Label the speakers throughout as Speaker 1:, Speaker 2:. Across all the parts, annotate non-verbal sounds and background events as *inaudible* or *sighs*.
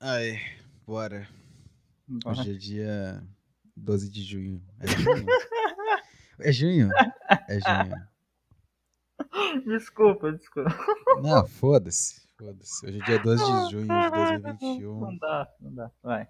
Speaker 1: Ai, bora.
Speaker 2: Bora.
Speaker 1: Hoje é dia 12 de junho. É junho? é junho? É junho. *laughs*
Speaker 2: Desculpa, desculpa.
Speaker 1: Não, foda-se. Foda-se. Hoje é dia 12 de *laughs* junho de
Speaker 2: Não
Speaker 1: 2021.
Speaker 2: dá, não dá. Vai.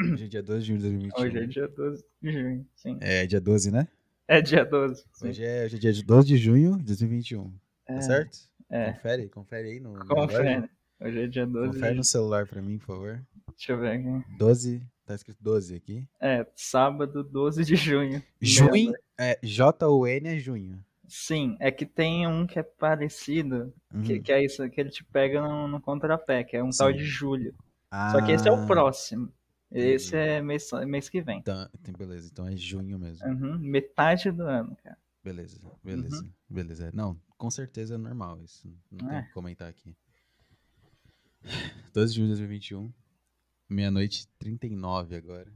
Speaker 1: Hoje é dia 12 de junho de 2021.
Speaker 2: Hoje é dia 12 de junho, sim.
Speaker 1: É dia 12, né?
Speaker 2: É dia 12. Sim.
Speaker 1: Hoje é, hoje é dia 12 de junho de 2021.
Speaker 2: é,
Speaker 1: Tá certo?
Speaker 2: É,
Speaker 1: Confere, confere aí no
Speaker 2: confere. Hoje é dia 12
Speaker 1: Confere
Speaker 2: de
Speaker 1: no celular pra mim, por favor.
Speaker 2: Deixa eu ver aqui.
Speaker 1: 12, tá escrito 12 aqui.
Speaker 2: É, sábado 12 de junho.
Speaker 1: Junho, é, J-U-N é junho.
Speaker 2: Sim, é que tem um que é parecido, que,
Speaker 1: Uhum.
Speaker 2: que é isso, que ele te pega no, no contrapé, que é um tal
Speaker 1: Sim.
Speaker 2: de julho. Só que esse é
Speaker 1: Ah,
Speaker 2: o próximo. Esse é mês, mês que vem.
Speaker 1: Então, beleza, então é junho mesmo.
Speaker 2: Uhum, metade do ano, cara.
Speaker 1: Beleza, beleza, beleza. Não, com certeza é normal isso. Não tem
Speaker 2: É.
Speaker 1: o que comentar aqui. *laughs* 12 de junho de 2021, meia-noite e 39 agora.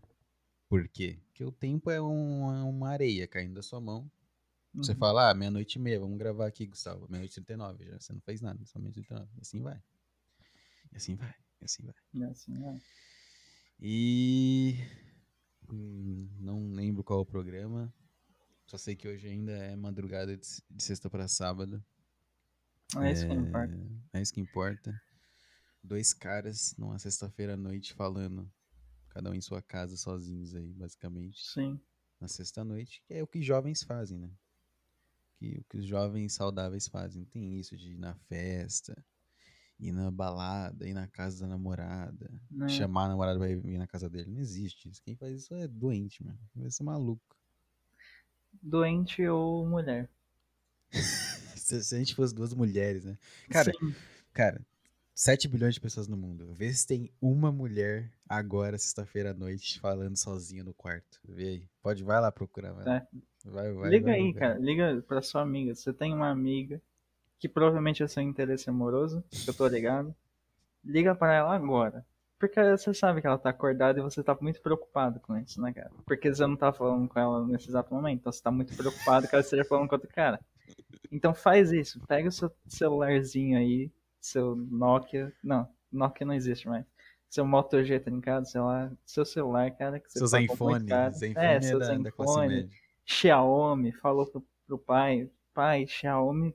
Speaker 1: Por quê? Porque o tempo é um- é uma areia caindo da sua mão. Você
Speaker 2: Uhum.
Speaker 1: fala, ah, meia-noite e meia, vamos gravar aqui, Gustavo. Meia-noite e 39, já. Você não fez nada, só meia-noite e 39. E assim vai. E assim vai, e assim vai.
Speaker 2: É assim, é.
Speaker 1: E. hum, Não lembro qual é o programa. Só sei que hoje ainda é madrugada de, de sexta para sábado.
Speaker 2: É isso que importa.
Speaker 1: É isso que importa. Dois caras numa sexta-feira à noite falando, cada um em sua casa, sozinhos aí, basicamente,
Speaker 2: Sim.
Speaker 1: na sexta-noite, que é o que jovens fazem, né? Que, o que os jovens saudáveis fazem. Tem isso de ir na festa, ir na balada, ir na casa da namorada,
Speaker 2: Né?
Speaker 1: chamar a namorada pra ir na casa dele. Não existe isso. Quem faz isso é doente, mano. Vai ser maluco.
Speaker 2: Doente ou mulher. *laughs*
Speaker 1: Se, se a gente fosse duas mulheres, né? Cara,
Speaker 2: Sim.
Speaker 1: Cara, 7 bilhões de pessoas no mundo. Vê se tem uma mulher agora, sexta-feira à noite, falando sozinha no quarto. Vê aí. Pode, vai lá procurar. Vai,
Speaker 2: É.
Speaker 1: vai, vai
Speaker 2: Liga
Speaker 1: vai
Speaker 2: aí, cara. Liga pra sua amiga. Você tem uma amiga que provavelmente é seu interesse amoroso, que eu tô ligado. Liga pra ela agora. Porque você sabe que ela tá acordada e você tá muito preocupado com isso, né, cara? Porque você não tá falando com ela nesse exato momento. Então você tá muito preocupado que ela esteja falando com outro cara. Então faz isso. Pega o seu celularzinho aí, seu Nokia. Não, Nokia não existe mais. Seu Moto G trincado, sei lá. Seu celular, cara, que você tá muito
Speaker 1: Zenfone. Zenfone
Speaker 2: É,
Speaker 1: é,
Speaker 2: seu
Speaker 1: da,
Speaker 2: Zenfone. Xiaomi falou pro, pro pai, pai, Xiaomi,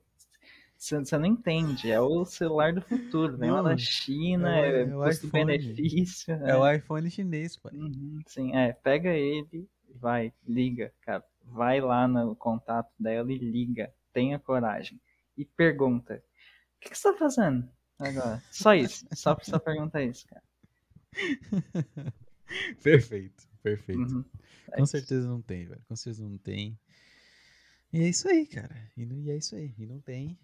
Speaker 2: você não entende, é o celular do futuro, vem lá
Speaker 1: Não,
Speaker 2: da China,
Speaker 1: é o-
Speaker 2: é,
Speaker 1: é o
Speaker 2: custo-benefício.
Speaker 1: É o iPhone chinês, pai.
Speaker 2: Uhum, sim, é, pega ele, vai, liga, cara, vai lá no contato dela e liga, tenha coragem, e pergunta, o que, que você tá fazendo agora? Só isso, só precisa perguntar isso, cara. *laughs*
Speaker 1: Perfeito, perfeito.
Speaker 2: Uhum, é
Speaker 1: Com
Speaker 2: isso.
Speaker 1: certeza não tem, velho. Com certeza não tem. E é isso aí, cara. E, não- e é isso aí. E não tem.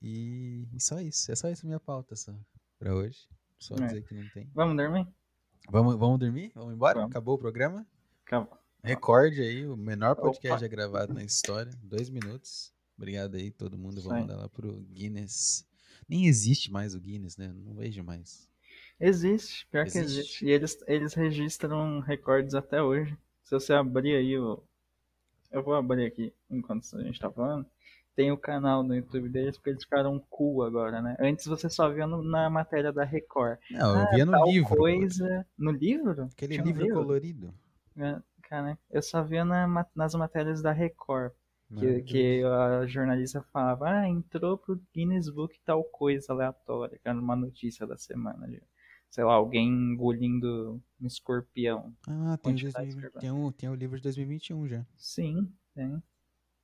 Speaker 1: E, e só isso. É só isso a minha pauta só, pra hoje. Só
Speaker 2: É.
Speaker 1: dizer que não tem.
Speaker 2: Vamos dormir?
Speaker 1: Vamos, vamos dormir? Vamos embora?
Speaker 2: Vamos.
Speaker 1: Acabou o programa?
Speaker 2: Acabou.
Speaker 1: Recorde aí, o menor podcast
Speaker 2: Opa.
Speaker 1: já gravado na história. Dois minutos. Obrigado aí, todo mundo. Vou mandar lá pro Guinness. Nem existe mais o Guinness, né? Não vejo mais.
Speaker 2: Existe, pior que
Speaker 1: Existe?
Speaker 2: existe. E eles, eles registram recordes até hoje. Se você abrir aí o. Eu vou abrir aqui enquanto a gente tá falando. Tem o canal no YouTube deles, porque eles ficaram cool agora, né? Antes você só via no- na matéria da Record.
Speaker 1: Não, eu
Speaker 2: Ah,
Speaker 1: via no
Speaker 2: tal
Speaker 1: livro.
Speaker 2: coisa. No livro?
Speaker 1: Aquele
Speaker 2: um
Speaker 1: livro colorido.
Speaker 2: É, Cara, eu só via na nas matérias da Record. Que, que a jornalista falava, ah, entrou pro Guinness Book tal coisa aleatória, que era uma notícia da semana. sei lá, alguém engolindo um escorpião.
Speaker 1: Ah, tem o,
Speaker 2: Quantidade
Speaker 1: 2020
Speaker 2: de
Speaker 1: tem, o, tem o livro de 2021 já.
Speaker 2: Sim, tem.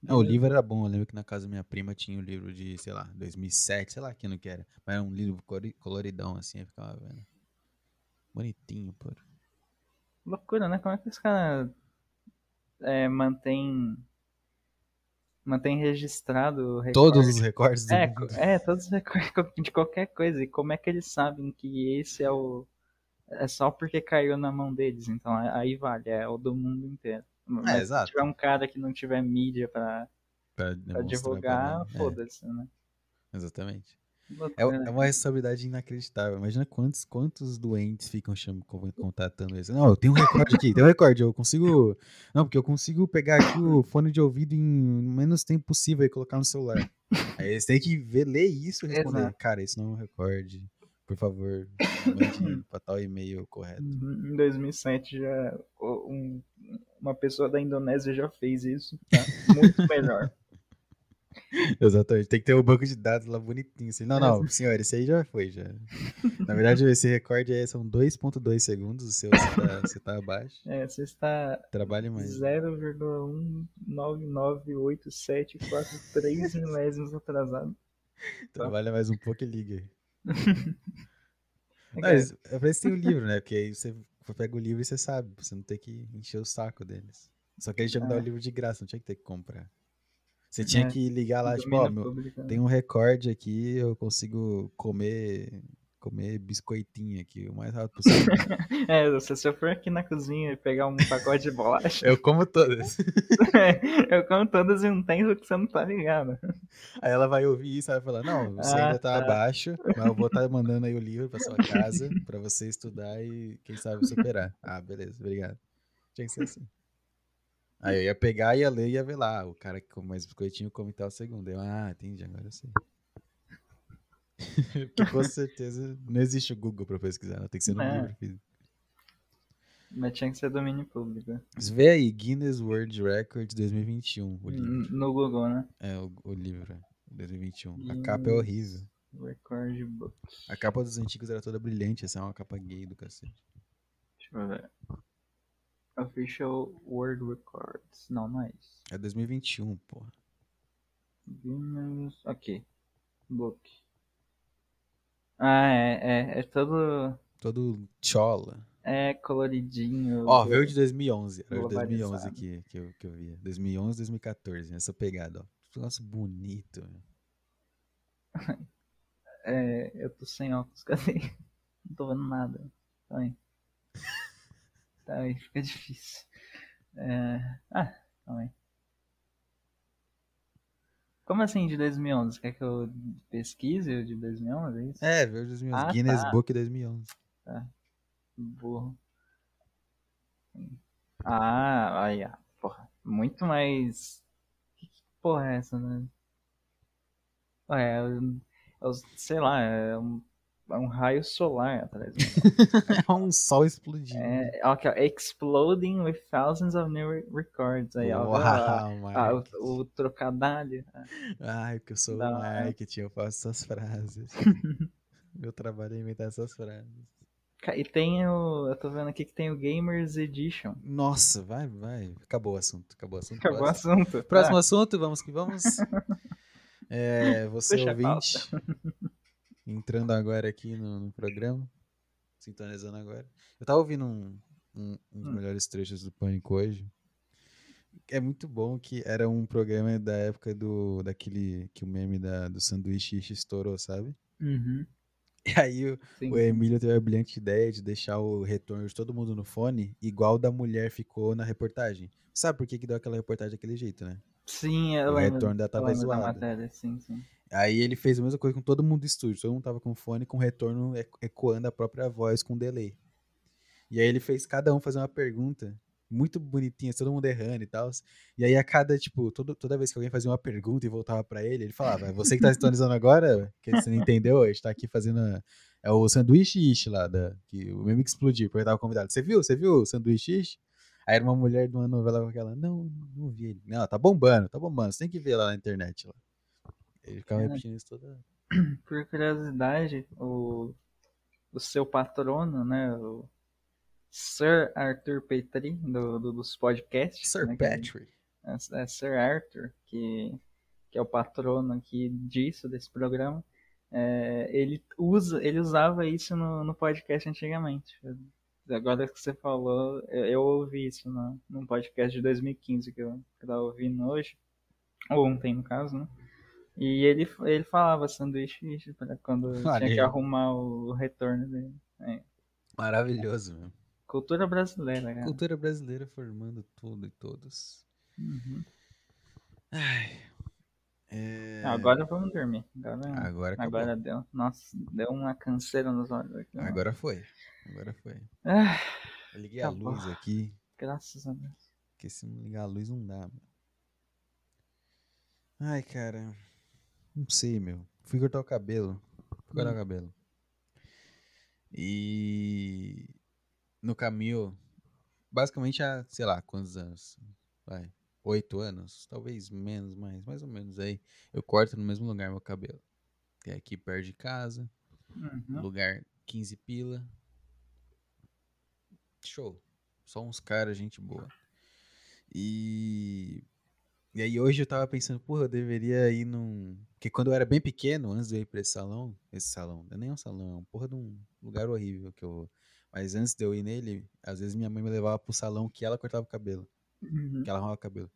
Speaker 1: Ah, o livro era bom, eu lembro que na casa da minha prima tinha o livro de, sei lá, 2007, sei lá que ano que era. Mas era um livro coloridão, assim, eu ficava vendo. Bonitinho, pô.
Speaker 2: Loucura, né? Como é que os caras é, mantém mantém registrado o recorde?
Speaker 1: Todos os recordes do
Speaker 2: é,
Speaker 1: mundo.
Speaker 2: é, todos os recordes de qualquer coisa. E como é que eles sabem que esse é o. É só porque caiu na mão deles, então aí vale, é o do mundo inteiro. Mas se
Speaker 1: exato.
Speaker 2: tiver um cara que não tiver mídia
Speaker 1: demonstrar
Speaker 2: divulgar,
Speaker 1: é,
Speaker 2: foda-se, né?
Speaker 1: exatamente. É, é uma responsabilidade inacreditável. Imagina quantos, quantos doentes ficam cham, con- contatando isso. Não, eu tenho um recorde aqui, tem um recorde. Eu consigo. Não, porque eu consigo pegar aqui o fone de ouvido em menos tempo possível e colocar no celular. Aí eles têm que ver, ler isso e responder.
Speaker 2: Exato.
Speaker 1: Cara, isso não é um recorde. Por favor, mande *laughs* para tal e-mail correto.
Speaker 2: Em 2007 já um, uma pessoa da Indonésia já fez isso, tá? Muito melhor.
Speaker 1: Exatamente, tem que ter o um banco de dados lá bonitinho. Assim. Não, não, senhor, esse aí já foi, já. *laughs* Na verdade, esse recorde aí são 2.2 segundos, o seu você tá, você tá abaixo.
Speaker 2: É, você está
Speaker 1: Trabalhe mais.
Speaker 2: 0,1987443 milésimos atrasado.
Speaker 1: Trabalha mais um pouco e liga *laughs* aí. Mas, é pra isso tem o livro, né? Porque aí você pega o livro e você sabe, você não tem que encher o saco deles. Só que a gente me dar o livro de graça, não tinha que ter que comprar. Você tinha é, que ligar lá, tipo, ó, meu, tem um recorde aqui, eu consigo comer comer biscoitinho aqui o mais rápido possível. *laughs*
Speaker 2: é, se você for aqui na cozinha e pegar um pacote de bolacha.
Speaker 1: eu como todas. *laughs*
Speaker 2: eu como todas e não tem o que você não tá ligado.
Speaker 1: Aí ela vai ouvir isso e vai falar: Não, você ah, ainda tá, tá, abaixo, mas eu vou estar tá mandando aí o livro pra sua casa pra você estudar e, quem sabe, superar. Ah, beleza, obrigado. Tinha que ser assim. Aí eu ia pegar, ia ler e ia ver lá. O cara que come mais biscoitinho come tal segundo. Eu, ah, entendi, agora eu sei. *laughs* Porque com certeza não existe o Google pra pesquisar, não. tem que ser no é. livro físico.
Speaker 2: Mas tinha que ser domínio público.
Speaker 1: Vê aí, Guinness World Records 2021. O livro.
Speaker 2: No Google, né?
Speaker 1: É, o, o livro, 2021. Guinness a capa é horrível.
Speaker 2: Record Book.
Speaker 1: A capa dos antigos era toda brilhante, essa é uma capa gay do cacete.
Speaker 2: Deixa eu ver. Official World Records. Não, não é isso.
Speaker 1: É 2021, porra.
Speaker 2: Guinness. Ok. Book. Ah, é, é, é todo.
Speaker 1: Todo chola.
Speaker 2: É, coloridinho.
Speaker 1: Ó, veio de 2011. Era de 2011 que, que, eu, que eu via. 2011, 2014. Essa pegada, ó. Negócio bonito. *laughs*
Speaker 2: é, eu tô sem óculos, *laughs* cadê? Não tô vendo nada. Também. Tá aí, fica difícil. É... Ah, também. Como assim de 2011? Quer que eu pesquise o de 2011? É isso?
Speaker 1: É, veio de 2011. Ah, Guinness tá. Book 2011.
Speaker 2: Tá. Burro. Ah, aí, ah, porra. Muito mais. Que porra é essa, né? É, eu, sei lá, é um, é um raio solar atrás. *laughs*
Speaker 1: é um sol explodindo.
Speaker 2: É, okay, exploding with thousands of new records. Aí, Uau, ó, ah, o, o, trocadilho.
Speaker 1: Ai, que eu sou o marketing, eu faço essas frases. *laughs* Meu trabalho é inventar essas frases.
Speaker 2: E tem o. Eu tô vendo aqui que tem o Gamers Edition.
Speaker 1: Nossa, vai, vai. Acabou o assunto. Acabou o assunto.
Speaker 2: Acabou o assunto.
Speaker 1: Próximo ah. assunto, vamos que vamos. *laughs* É, você Deixa ouvinte. Entrando agora aqui no, no, programa. Sintonizando agora. Eu tava ouvindo um, um, um dos hum. melhores trechos do Pânico hoje. É muito bom que era um programa da época do daquele que o meme da, do sanduíche estourou, sabe?
Speaker 2: Uhum.
Speaker 1: E aí o, o Emílio teve a brilhante ideia de deixar o retorno de todo mundo no fone, igual da mulher ficou na reportagem. Sabe por que, que deu aquela reportagem daquele jeito, né?
Speaker 2: Sim, eu
Speaker 1: o
Speaker 2: lembro.
Speaker 1: O retorno dela tava zoado.
Speaker 2: Matéria, sim, sim.
Speaker 1: Aí ele fez a mesma coisa com todo mundo do estúdio. Todo mundo tava com fone com retorno ecoando a própria voz com delay. E aí ele fez cada um fazer uma pergunta muito bonitinha, todo mundo errando e tal. E aí a cada, tipo, todo, toda vez que alguém fazia uma pergunta e voltava para ele, ele falava, você que tá sintonizando agora, que você não entendeu, a gente tá aqui fazendo a, é o sanduíche ish lá, da, que o meme explodiu, porque eu tava convidado. Você viu? Você viu o sanduíche ish? Aí era uma mulher de uma novela com aquela, não, não vi ele. Não, tá bombando, tá bombando, você tem que ver lá na internet. Lá. Ele ficava é. repetindo isso toda *clears throat*
Speaker 2: Por curiosidade, o, o seu patrono, né, o Sir Arthur Petri, do, do dos podcasts.
Speaker 1: Sir
Speaker 2: né,
Speaker 1: Petri.
Speaker 2: É, é, Sir Arthur, que, que é o patrono aqui disso, desse programa. É, ele, usa, ele usava isso no, no podcast antigamente. Agora que você falou, eu, eu ouvi isso no, num podcast de 2015 que eu, que eu tava ouvindo hoje, ou ontem no caso, né? E ele, ele falava sanduíche quando Olha *laughs* tinha que arrumar o retorno dele. É.
Speaker 1: Maravilhoso, meu.
Speaker 2: Cultura brasileira, cara.
Speaker 1: Cultura brasileira formando tudo e todos.
Speaker 2: Uhum.
Speaker 1: Ai. É...
Speaker 2: Agora vamos dormir. Agora,
Speaker 1: agora,
Speaker 2: agora deu. Nossa, deu uma canseira nos olhos aqui.
Speaker 1: Agora foi. Agora foi.
Speaker 2: Ah,
Speaker 1: Eu liguei a luz aqui.
Speaker 2: Graças a Deus.
Speaker 1: Porque se não ligar a luz não dá, mano. Ai, cara. Não sei, meu. Fui cortar o cabelo. Fui cortar hum. o cabelo. E no caminho, basicamente há, sei lá, quantos anos? Vai, oito anos, talvez menos, mais, mais ou menos aí. Eu corto no mesmo lugar meu cabelo. Que é aqui perto de casa,
Speaker 2: Uhum.
Speaker 1: lugar 15 pila. Show. Só uns caras, gente boa. E. E aí hoje eu tava pensando, porra, eu deveria ir num. Porque quando eu era bem pequeno, antes de eu ir pra esse salão, esse salão, não é nem um salão, é um porra de um lugar horrível que eu. Mas antes de eu ir nele, às vezes minha mãe me levava pro salão que ela cortava o cabelo.
Speaker 2: Uhum.
Speaker 1: Que ela arrumava o cabelo.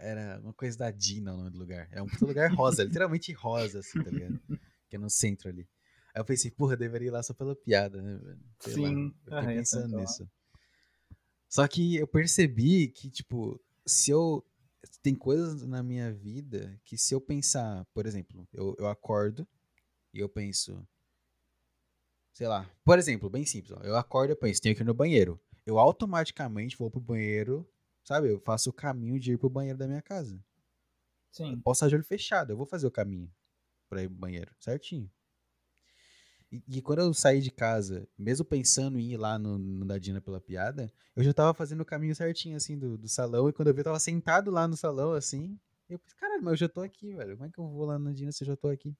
Speaker 1: Era uma coisa da Dina o nome do lugar. É um lugar rosa, literalmente rosa, assim, tá ligado? Que é no centro ali. Aí eu pensei, porra, eu deveria ir lá só pela piada, né, velho? Sei lá,
Speaker 2: Sim.
Speaker 1: eu
Speaker 2: Ah,
Speaker 1: fiquei
Speaker 2: é,
Speaker 1: pensando nisso. Só que eu percebi que, tipo, se eu. Tem coisas na minha vida que se eu pensar, por exemplo, eu, eu acordo e eu penso. Sei lá. Por exemplo, bem simples. ó, eu acordo e eu penso, tenho que ir no banheiro. Eu automaticamente vou pro banheiro, sabe? Eu faço o caminho de ir pro banheiro da minha casa.
Speaker 2: Sim.
Speaker 1: Posso estar de olho fechado, eu vou fazer o caminho pra ir pro banheiro, certinho. E, e quando eu saí de casa, mesmo pensando em ir lá no, no Dina pela piada, eu já tava fazendo o caminho certinho, assim, do, do salão. E quando eu vi, eu tava sentado lá no salão, assim. Eu pensei, caralho, mas eu já tô aqui, velho. Como é que eu vou lá na Dina se eu já tô aqui?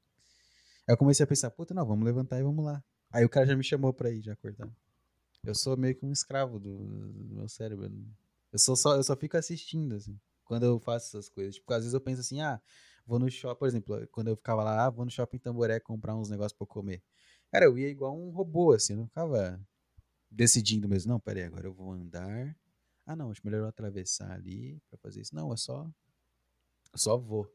Speaker 1: Aí eu comecei a pensar, puta, não, vamos levantar e vamos lá. Aí o cara já me chamou pra ir, já acordar. Eu sou meio que um escravo do, do meu cérebro. Eu, sou só, eu só fico assistindo, assim, quando eu faço essas coisas. Tipo, às vezes eu penso assim, ah, vou no shopping, por exemplo, quando eu ficava lá, ah, vou no shopping Tamboré comprar uns negócios pra comer. Cara, eu ia igual um robô, assim, eu não ficava decidindo mesmo. Não, peraí, agora eu vou andar. Ah, não, acho melhor eu atravessar ali pra fazer isso. Não, é só. Eu só vou.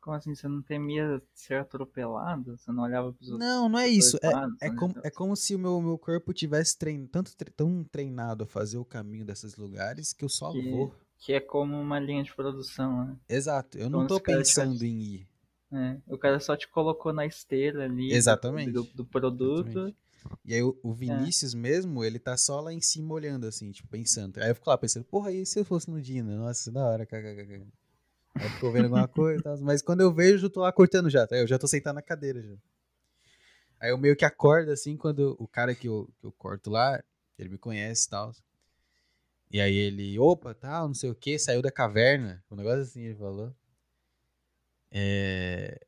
Speaker 2: Como assim? Você não temia ser atropelado? Você não olhava pros outros?
Speaker 1: Não, não é isso. É,
Speaker 2: lados,
Speaker 1: é,
Speaker 2: né?
Speaker 1: como, é como se o meu, meu corpo tivesse trein, tanto tre- tão treinado a fazer o caminho desses lugares que eu só
Speaker 2: Que-
Speaker 1: vou.
Speaker 2: Que é como uma linha de produção, né?
Speaker 1: Exato, eu não
Speaker 2: Como
Speaker 1: tô
Speaker 2: os caras
Speaker 1: pensando
Speaker 2: tivessem-
Speaker 1: em ir.
Speaker 2: É, o cara só te colocou na esteira ali do-
Speaker 1: Exatamente.
Speaker 2: do, do produto.
Speaker 1: Exatamente. E aí o, o Vinícius mesmo, ele tá só lá em cima olhando, assim, tipo, pensando. Aí eu fico lá pensando, porra, e se eu fosse no Dina? Nossa, da hora, kkk. Aí eu fico vendo alguma coisa e tal. Mas quando eu vejo, eu tô lá cortando já, tá? Eu já tô sentado na cadeira já. Aí eu meio que acordo, assim, quando o cara que eu, que eu corto lá, ele me conhece e tal. E aí ele, opa, tal, não sei o que, saiu da caverna. Um negócio assim ele falou. É...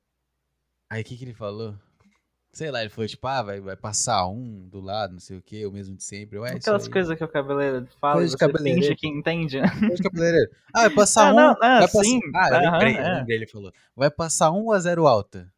Speaker 1: Aí o que que ele falou? Sei lá, ele falou, tipo, ah, vai, vai passar um do lado, não sei o que, o mesmo de sempre. Ué,
Speaker 2: Aquelas coisas que o cabeleireiro fala
Speaker 1: Coisa
Speaker 2: e você
Speaker 1: cabeleireiro.
Speaker 2: finge que entende, né?
Speaker 1: Coisa cabeleireiro. Ah, vai *laughs* passar
Speaker 2: Ah,
Speaker 1: um.
Speaker 2: não, ah,
Speaker 1: vai passar...
Speaker 2: sim,
Speaker 1: Ah, eu
Speaker 2: aham,
Speaker 1: lembrei,
Speaker 2: é.
Speaker 1: lembrei, ele falou. Vai passar um a zero alta?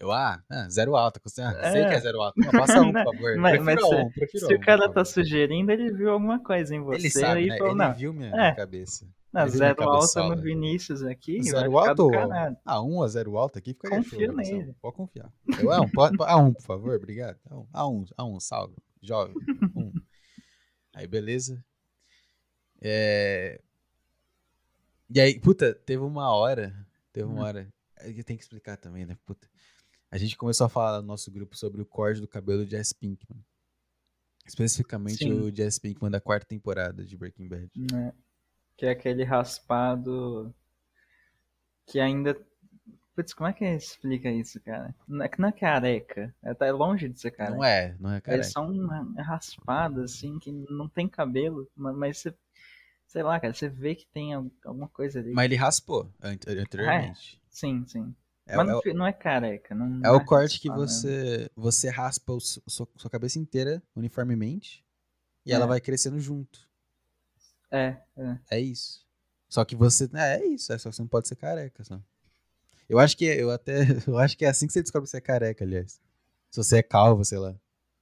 Speaker 1: Eu, ah, ah, zero alta. Ah, sei
Speaker 2: É.
Speaker 1: que é zero alta. Não, passa um, por favor.
Speaker 2: Mas- mas
Speaker 1: a
Speaker 2: se-
Speaker 1: um,
Speaker 2: Se
Speaker 1: a
Speaker 2: o
Speaker 1: um,
Speaker 2: cara tá sugerindo, ele viu alguma coisa em você
Speaker 1: Ele sabe,
Speaker 2: aí
Speaker 1: né?
Speaker 2: falou,
Speaker 1: Ele
Speaker 2: não,
Speaker 1: viu minha
Speaker 2: É.
Speaker 1: cabeça.
Speaker 2: não
Speaker 1: ele
Speaker 2: zero alta no Vinícius aqui,
Speaker 1: Zero ou
Speaker 2: caralho.
Speaker 1: Ah, um a zero alta aqui fica
Speaker 2: Confio nele.
Speaker 1: Pode confiar. Eu, ah, um, pode, a um, por favor, obrigado. A um, a um, a um salve. Jovem. Um. *laughs* Aí, beleza. É... E aí, puta, teve uma hora. Teve uma
Speaker 2: Hum.
Speaker 1: hora. Eu tenho que explicar também, né? Puta. A gente começou a falar no nosso grupo sobre o corte do cabelo de Jess Pinkman. Especificamente
Speaker 2: Sim.
Speaker 1: o Jess Pinkman da quarta temporada de Breaking Bad.
Speaker 2: né? Que é aquele raspado que ainda. Putz, como é que explica isso, cara? Não é que não é careca. É, tá longe de ser careca.
Speaker 1: Não é, não é, cara.
Speaker 2: É só um raspado, assim, que não tem cabelo, ma- mas você. Sei lá, cara, você vê que tem al- alguma coisa ali.
Speaker 1: Mas ele raspou ante- anteriormente.
Speaker 2: Sim, sim.
Speaker 1: É,
Speaker 2: mas
Speaker 1: é
Speaker 2: não,
Speaker 1: o-
Speaker 2: fi- não é careca. Não,
Speaker 1: É o corte que
Speaker 2: né?
Speaker 1: você você raspa o su- sua, sua cabeça inteira uniformemente e
Speaker 2: É.
Speaker 1: ela vai crescendo junto.
Speaker 2: É, é.
Speaker 1: É isso. Só que você é, é isso, é só que você não pode ser careca, só. Eu acho que eu até *laughs* eu acho que é assim que você descobre que você é careca, aliás. Se você é calvo, sei lá,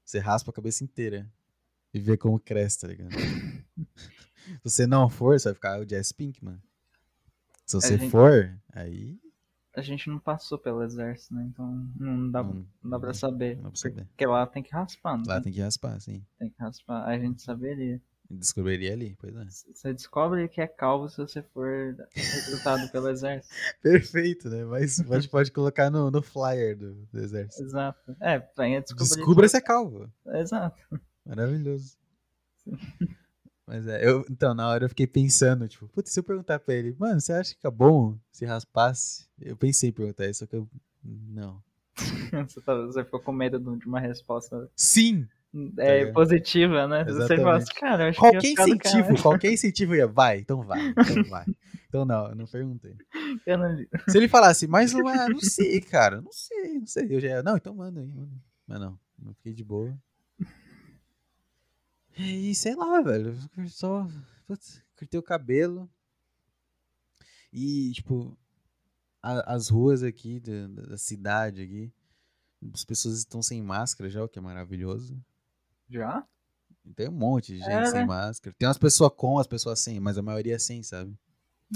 Speaker 1: você raspa a cabeça inteira e vê como cresce, tá ligado? *laughs* Se você não for, você vai ficar o Jess Pinkman. Se você
Speaker 2: gente-
Speaker 1: for, aí
Speaker 2: A gente não passou pelo exército, né? Então não dá,
Speaker 1: não,
Speaker 2: não dá pra saber.
Speaker 1: não dá pra saber.
Speaker 2: Porque lá tem que raspar, não
Speaker 1: Lá
Speaker 2: tem,
Speaker 1: que raspar, sim.
Speaker 2: tem que raspar. A gente saberia.
Speaker 1: Descobriria ali, pois é.
Speaker 2: Você descobre que é calvo se você for recrutado pelo *laughs* exército.
Speaker 1: Perfeito, né? Mas gente pode colocar no, no flyer do, do exército.
Speaker 2: Exato. É, venha descobrir.
Speaker 1: Descubra se é calvo.
Speaker 2: Exato.
Speaker 1: Maravilhoso. *laughs* Mas é, eu, então, na hora eu fiquei pensando, tipo, putz, se eu perguntar pra ele, mano, você acha que fica bom se raspasse? Eu pensei em perguntar isso, só que eu. Não. *laughs*
Speaker 2: Você, tá- você ficou com medo de uma resposta.
Speaker 1: Sim!
Speaker 2: é,
Speaker 1: ligado?
Speaker 2: positiva, né? Você fala assim,
Speaker 1: Exatamente.
Speaker 2: cara, eu acho
Speaker 1: Qualquer
Speaker 2: que
Speaker 1: incentivo, qualquer incentivo ia, vai, então vai, então *laughs* vai. Então não, eu não perguntei.
Speaker 2: Eu não-
Speaker 1: Se ele falasse, mas não é, não sei, cara, não sei, não sei. Eu já não, então manda aí, manda. Mas não, não fiquei de boa. E sei lá, velho, só putz, cortei o cabelo. E, tipo, a- as ruas aqui da, da cidade aqui, as pessoas estão sem máscara já, o que é maravilhoso.
Speaker 2: Já?
Speaker 1: Tem um monte de gente
Speaker 2: É,
Speaker 1: sem máscara. Tem umas pessoas com, as pessoas sem, mas a maioria é sem, sabe?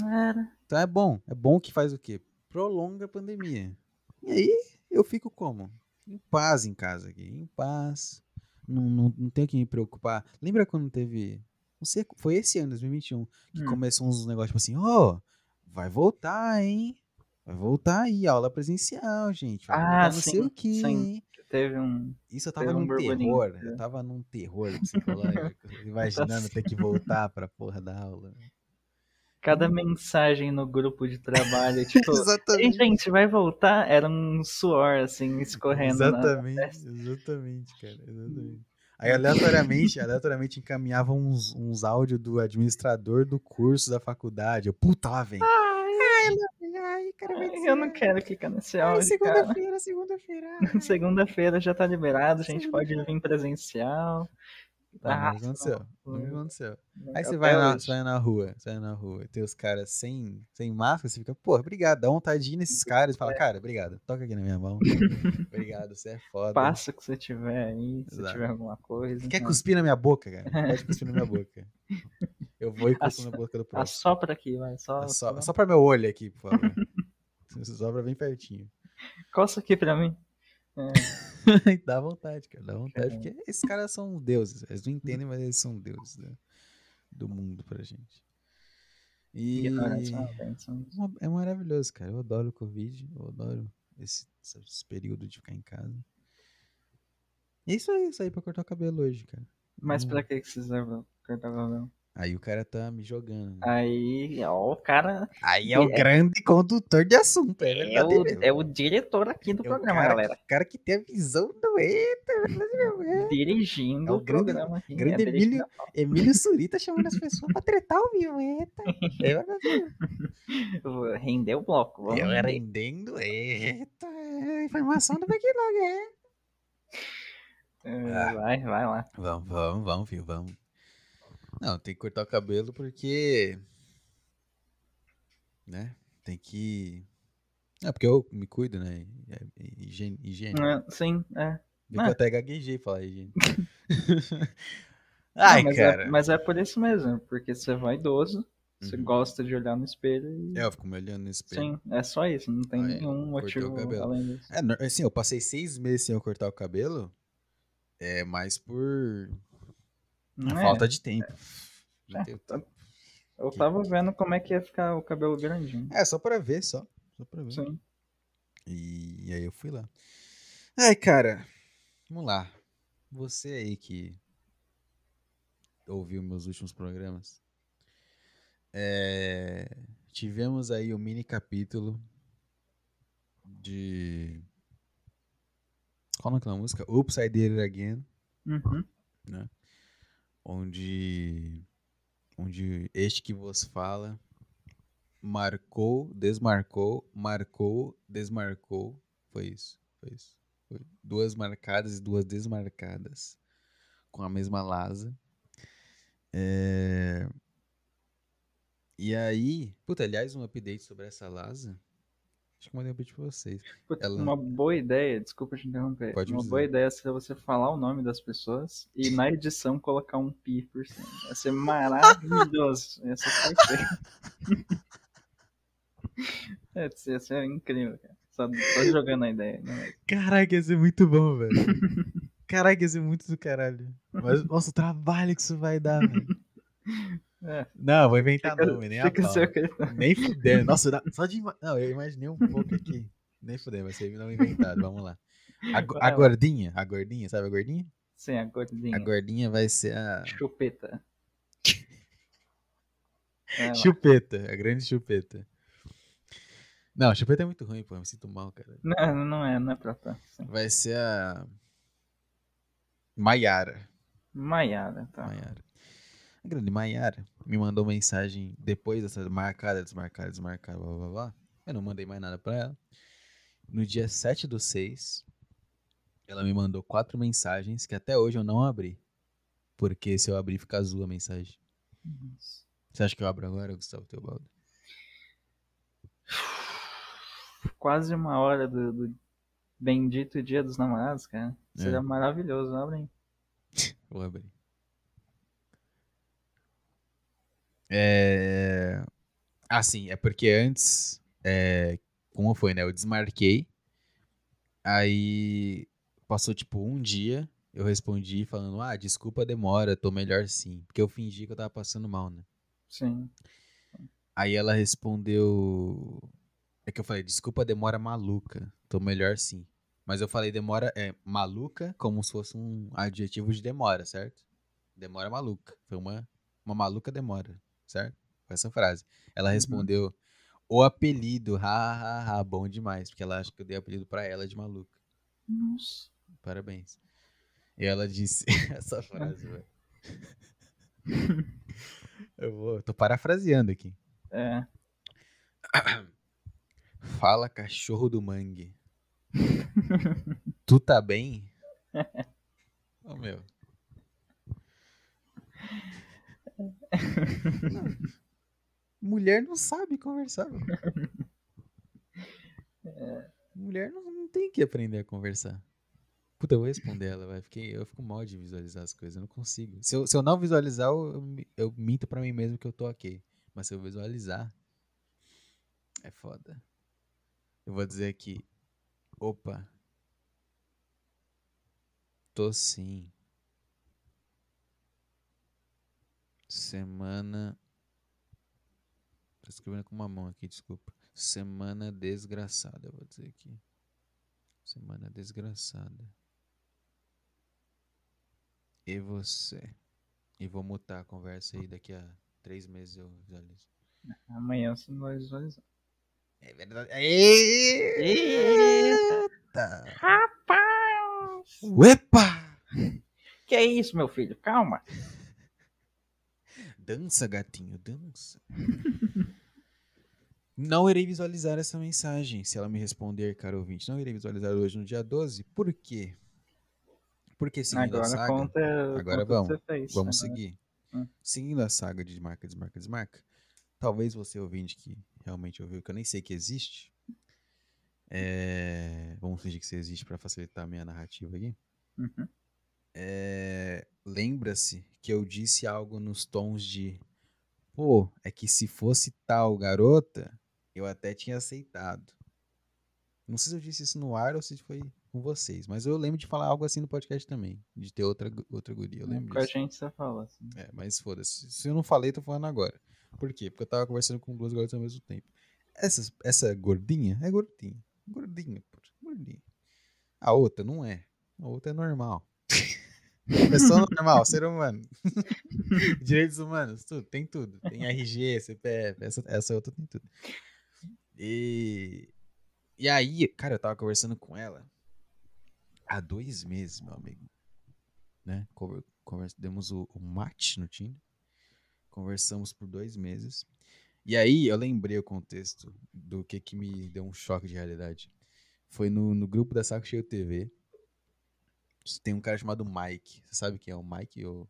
Speaker 2: Era.
Speaker 1: Então é bom. É bom que faz o quê? Prolonga a pandemia. E aí eu fico como? Em paz em casa aqui. Em paz. Não, não, não tenho que me preocupar. Lembra quando teve. Não sei, foi esse ano, 2021, que
Speaker 2: Hum.
Speaker 1: começou uns negócios tipo assim: ó, vai voltar, hein? Vai voltar aí, aula presencial, gente. Vai
Speaker 2: Ah,
Speaker 1: voltar não sei
Speaker 2: sim,
Speaker 1: o que,
Speaker 2: sim. Teve um.
Speaker 1: Isso eu tava
Speaker 2: um
Speaker 1: num terror.
Speaker 2: é.
Speaker 1: Eu tava num terror psicológico. *laughs* imaginando ter que voltar pra porra da aula.
Speaker 2: Cada mensagem no grupo de trabalho, *laughs* tipo.
Speaker 1: Exatamente.
Speaker 2: gente, vai voltar? Era um suor, assim, escorrendo.
Speaker 1: Exatamente, exatamente, cara. Exatamente. Aí aleatoriamente, aleatoriamente encaminhavam uns, uns áudios do administrador do curso da faculdade. Eu, puta, lá vem. Ai, cara, vai
Speaker 2: Eu não quero clicar nesse
Speaker 1: Ai,
Speaker 2: áudio,
Speaker 1: segunda-feira, segunda-feira. *laughs*
Speaker 2: Segunda-feira já tá liberado, a gente pode vir presencial.
Speaker 1: Não,
Speaker 2: Ah,
Speaker 1: não aconteceu. Não
Speaker 2: não.
Speaker 1: aconteceu.
Speaker 2: não,
Speaker 1: Aí você vai, na, você vai na rua, você vai na rua, tem os caras sem, sem máscara, você fica, pô, obrigado, dá vontade de ir nesses caras e fala, cara, obrigado, toca aqui na minha mão. *laughs* obrigado, você é foda.
Speaker 2: Passa o que você tiver aí, se
Speaker 1: Exato.
Speaker 2: tiver alguma coisa.
Speaker 1: Quer
Speaker 2: né?
Speaker 1: cuspir na minha boca, cara? *laughs* Pode cuspir na minha boca. Eu vou e *laughs* cuspo
Speaker 2: Ass-
Speaker 1: na boca do próximo.
Speaker 2: Assopra aqui, vai. Só,
Speaker 1: É só,
Speaker 2: só-
Speaker 1: só pra meu olho aqui, por favor. Só pra bem pertinho.
Speaker 2: Coça aqui pra mim. *laughs*
Speaker 1: dá vontade, cara. Dá vontade,
Speaker 2: Caramba.
Speaker 1: porque esses caras são deuses. Eles não entendem, mas eles são deuses né, do mundo pra gente. E
Speaker 2: é uma-
Speaker 1: é maravilhoso, cara. Eu adoro o Covid. Eu adoro esse, esse período de ficar em casa. E é isso aí, saí pra cortar o cabelo hoje, cara.
Speaker 2: Mas
Speaker 1: Hum.
Speaker 2: pra que vocês levam cortar o cabelo?
Speaker 1: Aí o cara tá me jogando. né?
Speaker 2: Aí, ó, o cara
Speaker 1: Aí é o
Speaker 2: é-
Speaker 1: grande condutor de assunto. É,
Speaker 2: é o, é o diretor aqui do
Speaker 1: É o
Speaker 2: programa,
Speaker 1: cara,
Speaker 2: galera.
Speaker 1: O cara que tem a visão do Eita, *laughs*
Speaker 2: Dirigindo
Speaker 1: É o
Speaker 2: o
Speaker 1: grande-
Speaker 2: programa aqui.
Speaker 1: grande
Speaker 2: é,
Speaker 1: Emílio- Emílio Surita chamando as pessoas pra tretar ao vivo. Eita. É
Speaker 2: a- *laughs* Render o bloco. Vamos
Speaker 1: Eu
Speaker 2: render.
Speaker 1: rendendo. Eita. é Informação do backlog, é.
Speaker 2: É. Vai, vai lá.
Speaker 1: Vamos, vamos, vamos, filho, vamos. Não, tem que cortar o cabelo porque. Né? Tem que. É porque eu me cuido, né? É Higiene. higiene.
Speaker 2: É, sim, é.
Speaker 1: Que
Speaker 2: Ah.
Speaker 1: eu até gaguejei falar higiene. *laughs* *laughs* Ai,
Speaker 2: Não, mas,
Speaker 1: cara.
Speaker 2: É, mas é por isso mesmo, porque você é vaidoso, você
Speaker 1: Uhum.
Speaker 2: gosta de olhar no espelho e.
Speaker 1: É, eu fico me olhando no espelho.
Speaker 2: Sim, é só isso, não tem
Speaker 1: é,
Speaker 2: nenhum motivo além disso.
Speaker 1: É, assim, eu passei seis meses sem eu cortar o cabelo. É mais por
Speaker 2: Não é?
Speaker 1: falta de tempo.
Speaker 2: É, tá-
Speaker 1: tempo.
Speaker 2: Eu tava vendo como é que ia ficar o cabelo grandinho.
Speaker 1: É, só pra ver, só. Só pra ver.
Speaker 2: Sim.
Speaker 1: E, e aí eu fui lá. Ai, cara, vamos lá. Você aí que ouviu meus últimos programas. é, tivemos aí o mini capítulo de. Qual é aquela música? Oops, I Did It Again.
Speaker 2: Uhum.
Speaker 1: Onde. Onde este que vos fala marcou, desmarcou, marcou, desmarcou. Foi isso. Foi isso. Foi duas marcadas e duas desmarcadas. Com a mesma lasa. É... E aí. Puta, aliás, um update sobre essa lasa. Acho que eu mandei um update pra vocês.
Speaker 2: Puta,
Speaker 1: Ela-
Speaker 2: Uma boa ideia, desculpa te interromper.
Speaker 1: Pode
Speaker 2: uma
Speaker 1: dizer.
Speaker 2: boa ideia seria você falar o nome das pessoas e na edição colocar um pi por cima. Ia ser maravilhoso. Ia ser perfeito. *laughs* É, ia ser incrível, cara. Só, só jogando a ideia. Né?
Speaker 1: Caraca, ia ser muito bom, velho. Caraca, ia ser muito do caralho. Mas, nossa, o trabalho que isso vai dar, velho.
Speaker 2: É,
Speaker 1: Não, vou inventar
Speaker 2: fica,
Speaker 1: nome, nem a pau. Nem fudendo. *laughs* Nossa, só de. Não, eu imaginei um pouco aqui. Nem fudendo, vai ser não inventado. Vamos lá. A, a gordinha, a gordinha, sabe a gordinha?
Speaker 2: Sim, a gordinha.
Speaker 1: A gordinha vai ser a
Speaker 2: Chupeta. Lá.
Speaker 1: chupeta, a grande chupeta. Não, chupeta é muito ruim, pô, eu me sinto mal, cara.
Speaker 2: Não, não é, não é pra tá. Sim.
Speaker 1: Vai ser a. Maiara.
Speaker 2: Maiara, tá.
Speaker 1: Maiara. A grande Maiara me mandou mensagem depois dessa marcada, desmarcada, desmarcada, blá blá blá. Eu não mandei mais nada pra ela. No dia 7 do 6, ela me mandou quatro mensagens que até hoje eu não abri. Porque se eu abrir, fica azul a mensagem.
Speaker 2: Nossa.
Speaker 1: Você acha que eu abro agora, Gustavo Teobaldo? *sighs*
Speaker 2: Quase uma hora do, do bendito dia dos namorados, cara. Seria
Speaker 1: É.
Speaker 2: maravilhoso, abre aí.
Speaker 1: Vou abrir. É... Ah, sim, é porque antes, é... como foi, né? Eu desmarquei, aí passou tipo um dia, eu respondi falando, ah, desculpa a demora, tô melhor sim. Porque eu fingi que eu tava passando mal, né?
Speaker 2: Sim.
Speaker 1: Aí ela respondeu. É que eu falei, desculpa a demora maluca. Tô melhor sim. Mas eu falei demora é maluca como se fosse um adjetivo de demora, certo? Demora maluca. Foi uma, uma maluca demora, certo? Foi essa frase. Ela
Speaker 2: Uhum.
Speaker 1: respondeu o apelido, ha, ha, ha, bom demais, porque ela acha que eu dei apelido pra ela de maluca.
Speaker 2: Nossa.
Speaker 1: Parabéns. E ela disse *laughs* essa frase, velho. Eu vou, tô parafraseando aqui.
Speaker 2: É. *coughs*
Speaker 1: Fala, cachorro do mangue. tu tá bem? *laughs* Ô, meu. Não. Mulher não sabe conversar. mano. *laughs* Mulher não, não tem que aprender a conversar. Puta, eu vou responder ela, vai. Fiquei, eu fico mal de visualizar as coisas, eu não consigo. Se eu, se eu não visualizar, eu, eu mi- eu minto pra mim mesmo que eu tô ok. Mas se eu visualizar, é foda. Eu vou dizer aqui. Opa. Tô sim. Semana. Tô escrevendo com uma mão aqui, desculpa. Semana desgraçada, eu vou dizer aqui. Semana desgraçada. E você? E vou mutar a conversa aí, daqui a três meses eu visualizo.
Speaker 2: Amanhã você não vai visualizar.
Speaker 1: É verdade. Eita!
Speaker 2: Rapaz!
Speaker 1: Uepa!
Speaker 2: Que é isso, meu filho? Calma.
Speaker 1: Dança, gatinho, dança. *laughs* Não irei visualizar essa mensagem se ela me responder, caro ouvinte. Não irei visualizar hoje no dia 12. Por quê? Porque seguindo a
Speaker 2: Agora
Speaker 1: saga.
Speaker 2: conta,
Speaker 1: Agora
Speaker 2: conta
Speaker 1: vamos,
Speaker 2: fez.
Speaker 1: Vamos
Speaker 2: Agora-
Speaker 1: seguir.
Speaker 2: Hum.
Speaker 1: Seguindo a saga de marca, desmarca, desmarca. Talvez você ouvinte que realmente ouviu, que eu nem sei que existe. é, Vamos fingir que você existe para facilitar a minha narrativa aqui.
Speaker 2: Uhum.
Speaker 1: É, Lembra-se que eu disse algo nos tons de pô, é que se fosse tal garota, eu até tinha aceitado. Não sei se eu disse isso no ar ou se foi com vocês, mas eu lembro de falar algo assim no podcast também, de ter outra, outra guria, eu lembro
Speaker 2: Com a
Speaker 1: disso.
Speaker 2: gente você fala assim.
Speaker 1: É, mas foda-se. Se eu não falei, tô falando agora. Por quê? Porque eu tava conversando com duas garotas ao mesmo tempo. Essa, essa gordinha é gordinha. Gordinha, pô. Gordinha. A outra não é. A outra é normal. *laughs* Pessoa *laughs* normal, ser humano. *laughs* Direitos humanos, tudo, tem tudo. Tem RG, CPF, essa, essa outra tem tudo. E, e aí, cara, eu tava conversando com ela há dois meses, meu amigo. Né? Conver, conversa, demos o, o mate no Tinder. Conversamos por dois meses. E aí eu lembrei o contexto do que, que me deu um choque de realidade. Foi no, no grupo da Saco Cheio TV. Tem um cara chamado Mike. Você sabe quem é o Mike, ou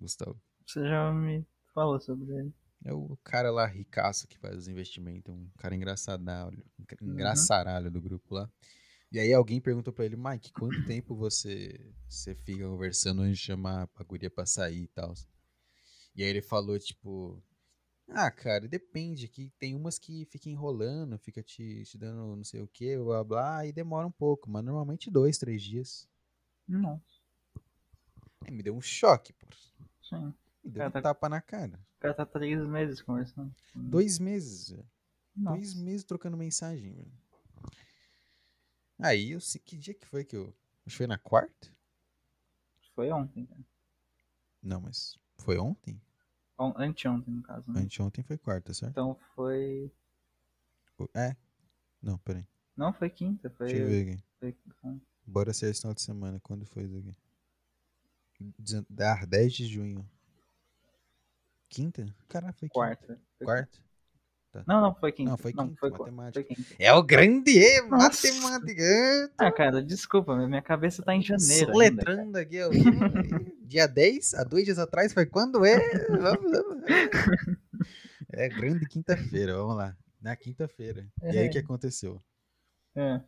Speaker 1: Gustavo?
Speaker 2: Você já me falou sobre ele.
Speaker 1: É o cara lá ricaço que faz os investimentos, um cara engraçadalho, engra- engraçaralho do grupo lá. E aí alguém perguntou pra ele, Mike, quanto *clears throat* tempo você, você fica conversando antes de chamar a guria pra sair e tal? E aí ele falou, tipo, ah, cara, depende, que tem umas que fica enrolando, fica te, te dando não sei o que, blá blá, e demora um pouco, mas normalmente dois, três dias.
Speaker 2: Não,
Speaker 1: Aí me deu um choque, pô.
Speaker 2: sim.
Speaker 1: Me deu um
Speaker 2: tá-
Speaker 1: tapa na cara.
Speaker 2: O cara tá três meses conversando.
Speaker 1: Dois meses, velho. Dois meses trocando mensagem, velho. Aí, eu sei que dia que foi que eu. Acho que foi na quarta?
Speaker 2: Foi ontem, cara.
Speaker 1: Não, mas. Foi ontem?
Speaker 2: On- Anteontem, no caso. Né?
Speaker 1: Anteontem foi quarta, certo?
Speaker 2: Então foi.
Speaker 1: É. Não, peraí.
Speaker 2: Não, foi quinta. Foi.
Speaker 1: Deixa eu ver aqui.
Speaker 2: foi-
Speaker 1: Bora ser esse final de semana. Quando foi isso aqui? Dezen- Ah, 10 de junho. Quinta? Caralho, foi quinta.
Speaker 2: Quarta.
Speaker 1: Quarta?
Speaker 2: Não, não, foi quinta.
Speaker 1: Não, foi quinta,
Speaker 2: foi,
Speaker 1: matemática.
Speaker 2: foi quinta.
Speaker 1: É o grande E, matemática.
Speaker 2: Ah, cara, desculpa, minha cabeça tá em janeiro.
Speaker 1: Soletrando aqui, ó. *laughs* Dia 10, há dois dias atrás, foi quando é? Vamos, vamos. *laughs* É grande quinta-feira, vamos lá. Na quinta-feira. E aí o que aconteceu?
Speaker 2: É.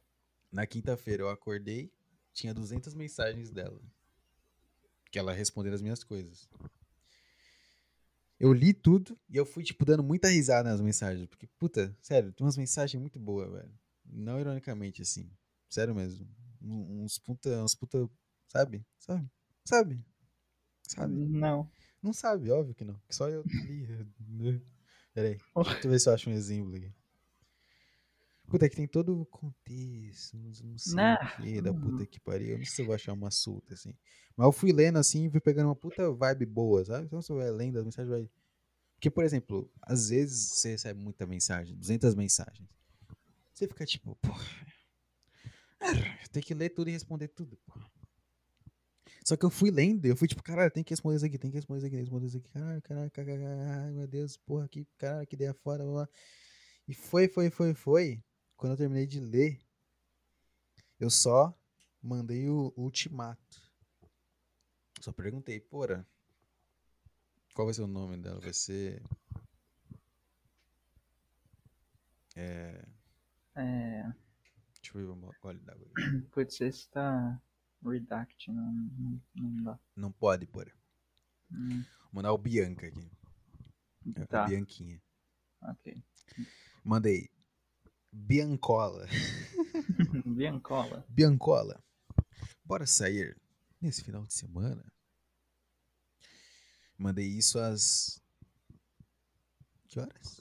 Speaker 1: Na quinta-feira eu acordei, tinha 200 mensagens dela. Que ela respondendo as minhas coisas. Eu li tudo e eu fui, tipo, dando muita risada nas mensagens. Porque, puta, sério, tem umas mensagens muito boas, velho. Não ironicamente, assim. Sério mesmo. Uns puta, uns puta, sabe? Sabe? Sabe? Sabe?
Speaker 2: Não.
Speaker 1: Não sabe, óbvio que não. Que só eu li. *laughs* Peraí, deixa eu ver se eu acho um exemplo aqui. Puta, é que tem todo o contexto, não sei o que, da puta que pariu. Eu não sei se eu vou achar uma solta, assim. Mas eu fui lendo, assim, e fui pegando uma puta vibe boa, sabe? Então você vai lendo as mensagens, vai... Porque, por exemplo, às vezes você recebe muita mensagem, 200 mensagens. Você fica tipo, porra... Tem que ler tudo e responder tudo, porra. Só que eu fui lendo, eu fui tipo, caralho, tem que responder isso aqui, tem que responder isso aqui, tem que responder isso aqui, caralho, caralho, caralho, caralho, meu Deus, porra, que caralho, que ideia fora, blá, blá. E foi, foi, foi, foi. Quando eu terminei de ler, eu só mandei o ultimato. Só perguntei, porra, qual vai ser o nome dela? Vai ser. É.
Speaker 2: É.
Speaker 1: Deixa eu ver o gole d'água aqui.
Speaker 2: Putz, esse tá. Redact, não, não, não dá.
Speaker 1: Não pode, porra.
Speaker 2: Hum,
Speaker 1: Vou mandar o Bianca aqui. É A
Speaker 2: Tá,
Speaker 1: Bianquinha.
Speaker 2: ok.
Speaker 1: Mandei. Biancola. *laughs*
Speaker 2: Biancola.
Speaker 1: Biancola. Bora sair nesse final de semana? Mandei isso às. Que horas?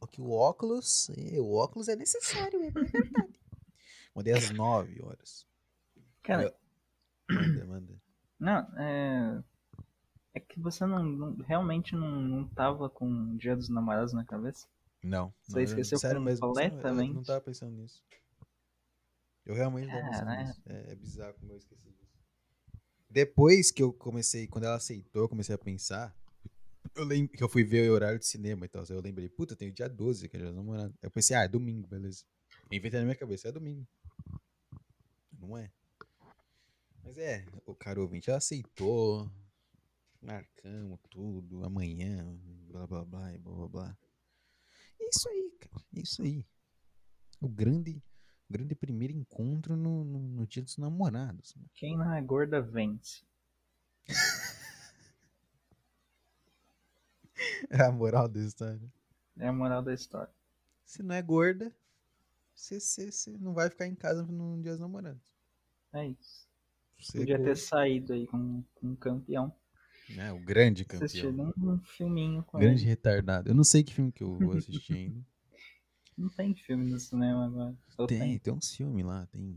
Speaker 1: O que o óculos. é, o óculos é necessário, é verdade. Mandei às 9 horas.
Speaker 2: Cara,
Speaker 1: Eu- Manda, manda.
Speaker 2: não, é. É que você não, não- realmente não, não tava com o Dia dos Namorados na cabeça?
Speaker 1: Não.
Speaker 2: Você
Speaker 1: não, eu-
Speaker 2: esqueceu
Speaker 1: sério mesmo. sério, Eu não
Speaker 2: completamente?
Speaker 1: tava pensando nisso. Eu realmente não tava pensando
Speaker 2: Caralho.
Speaker 1: nisso. É, é bizarro como eu esqueci disso. Depois que eu comecei, quando ela aceitou, eu comecei a pensar. Eu lembro que eu fui ver o horário de cinema e tal. Eu lembrei, puta, tem o dia 12, que é dia dos namorados. Eu pensei, ah, é domingo, beleza. Eu inventei na minha cabeça, é domingo. Não é. Mas é, o cara ouvinte, ela aceitou. Marcamos tudo, amanhã, blá blá blá e blá blá blá. É isso aí, cara. É isso aí. O grande, grande primeiro encontro no, no, no dia dos namorados. né?
Speaker 2: Quem não é gorda vence. *laughs*
Speaker 1: É a moral da história.
Speaker 2: É a moral da história.
Speaker 1: Se não é gorda, você, você, você não vai ficar em casa no dia dos namorados.
Speaker 2: É isso.
Speaker 1: Você
Speaker 2: Podia
Speaker 1: é
Speaker 2: ter saído aí com um campeão.
Speaker 1: Né? O grande campeão.
Speaker 2: Assistido um, filminho com
Speaker 1: Grande
Speaker 2: ele.
Speaker 1: retardado. Eu não sei que filme que eu vou assistir *laughs* ainda.
Speaker 2: Não tem filme no cinema agora. Ou
Speaker 1: tem, tem uns filmes lá. Tem.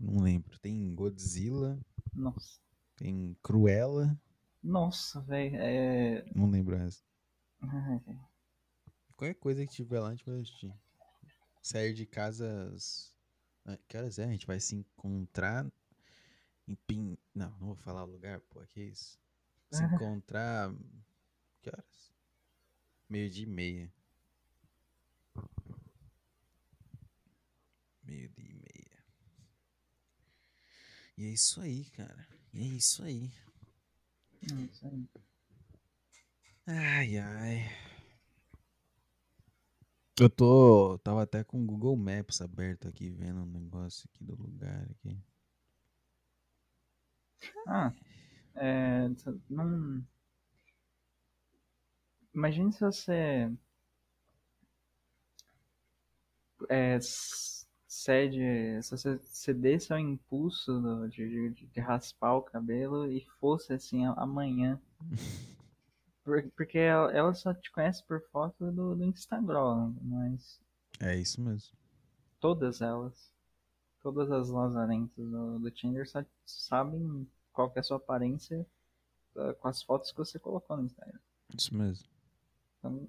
Speaker 1: Não lembro. Tem Godzilla,
Speaker 2: Nossa.
Speaker 1: tem Cruella.
Speaker 2: Nossa, velho. É.
Speaker 1: Não lembro essa.
Speaker 2: Ai.
Speaker 1: Qualquer coisa que tiver lá, a gente vai assistir. Sair de casa às. Ah, Que horas é? A gente vai se encontrar em Pin. Não, não vou falar o lugar, pô, que isso. Se encontrar. Que horas? Meio dia e meia. Meio dia e meia. E é isso aí, cara. E é isso aí.
Speaker 2: Não sei.
Speaker 1: Ai, ai. Eu tô. Tava até com o Google Maps aberto aqui, vendo um negócio aqui do lugar aqui.
Speaker 2: Ah, é, não. Imagine se você é, cede, se você cedesse ao impulso do- de, de, de raspar o cabelo e fosse assim amanhã. *laughs* Por- Porque ela, ela só te conhece por foto do, do Instagram, mas
Speaker 1: É isso mesmo.
Speaker 2: todas elas, todas as lazarentas do, do Tinder só sabem qual que é a sua aparência ah, com as fotos que você colocou no Instagram.
Speaker 1: Isso mesmo.
Speaker 2: Então,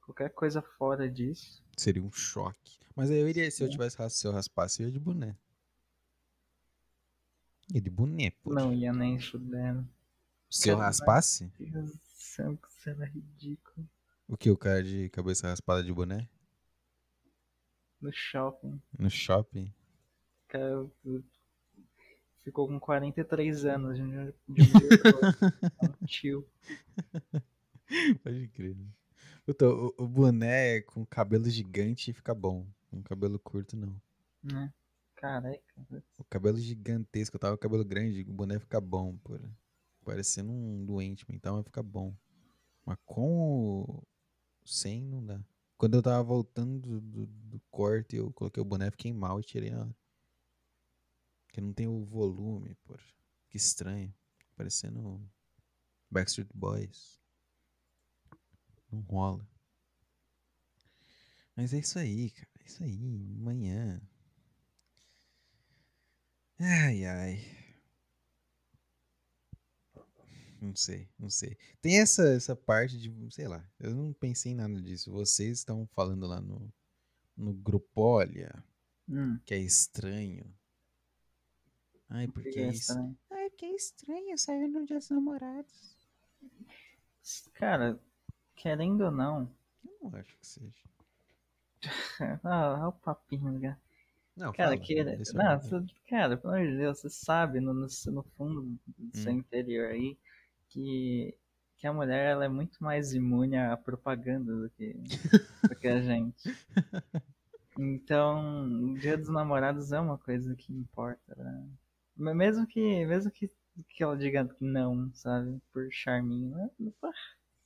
Speaker 2: qualquer coisa fora disso.
Speaker 1: Seria um choque. Mas aí eu iria, se eu tivesse se eu raspasse, eu ia de boné. E de boné, pô.
Speaker 2: Não ia nem fudendo.
Speaker 1: Se eu raspasse?
Speaker 2: Deus do céu, que cena ridícula.
Speaker 1: O que? O cara de cabeça raspada de boné?
Speaker 2: No shopping.
Speaker 1: No shopping?
Speaker 2: O cara ficou com 43 anos de um de um dia pro outro. É um tio. *laughs*
Speaker 1: Pode crer. Puta, o, o boné com cabelo gigante fica bom. Com cabelo curto, não.
Speaker 2: Né? Caraca.
Speaker 1: O cabelo gigantesco, eu tava com cabelo grande, o boné fica bom, pô. Parecendo um doente mental, mas fica bom. Mas com o... Sem, não dá. Quando eu tava voltando do, do, do corte, eu coloquei o boné, fiquei mal e tirei na hora. Porque não tem o volume, pô. Que estranho. Parecendo Backstreet Boys. Não rola. Mas é isso aí, cara. É isso aí. Amanhã. Ai, ai. Não sei, não sei. Tem essa, essa parte de, sei lá, eu não pensei em nada disso. Vocês estão falando lá no, no grupo, olha,
Speaker 2: Hum,
Speaker 1: que é estranho. Ai,
Speaker 2: por
Speaker 1: porque
Speaker 2: que é
Speaker 1: isso.
Speaker 2: estranho?
Speaker 1: Ai, porque é estranho sair no dia dos namorados.
Speaker 2: Cara, querendo ou não.
Speaker 1: Eu não acho que seja. *laughs*
Speaker 2: Ah, olha o papinho, cara.
Speaker 1: Não,
Speaker 2: Cara,
Speaker 1: fala,
Speaker 2: que,
Speaker 1: é
Speaker 2: não, você- cara, pelo amor de Deus, você sabe no, no, no fundo do seu
Speaker 1: Hum.
Speaker 2: interior aí que, que a mulher ela é muito mais imune à propaganda do que, do que a *laughs* gente. Então, o dia dos namorados é uma coisa que importa, né? Mesmo que, mesmo que, que ela diga não, sabe? Por charminho, né?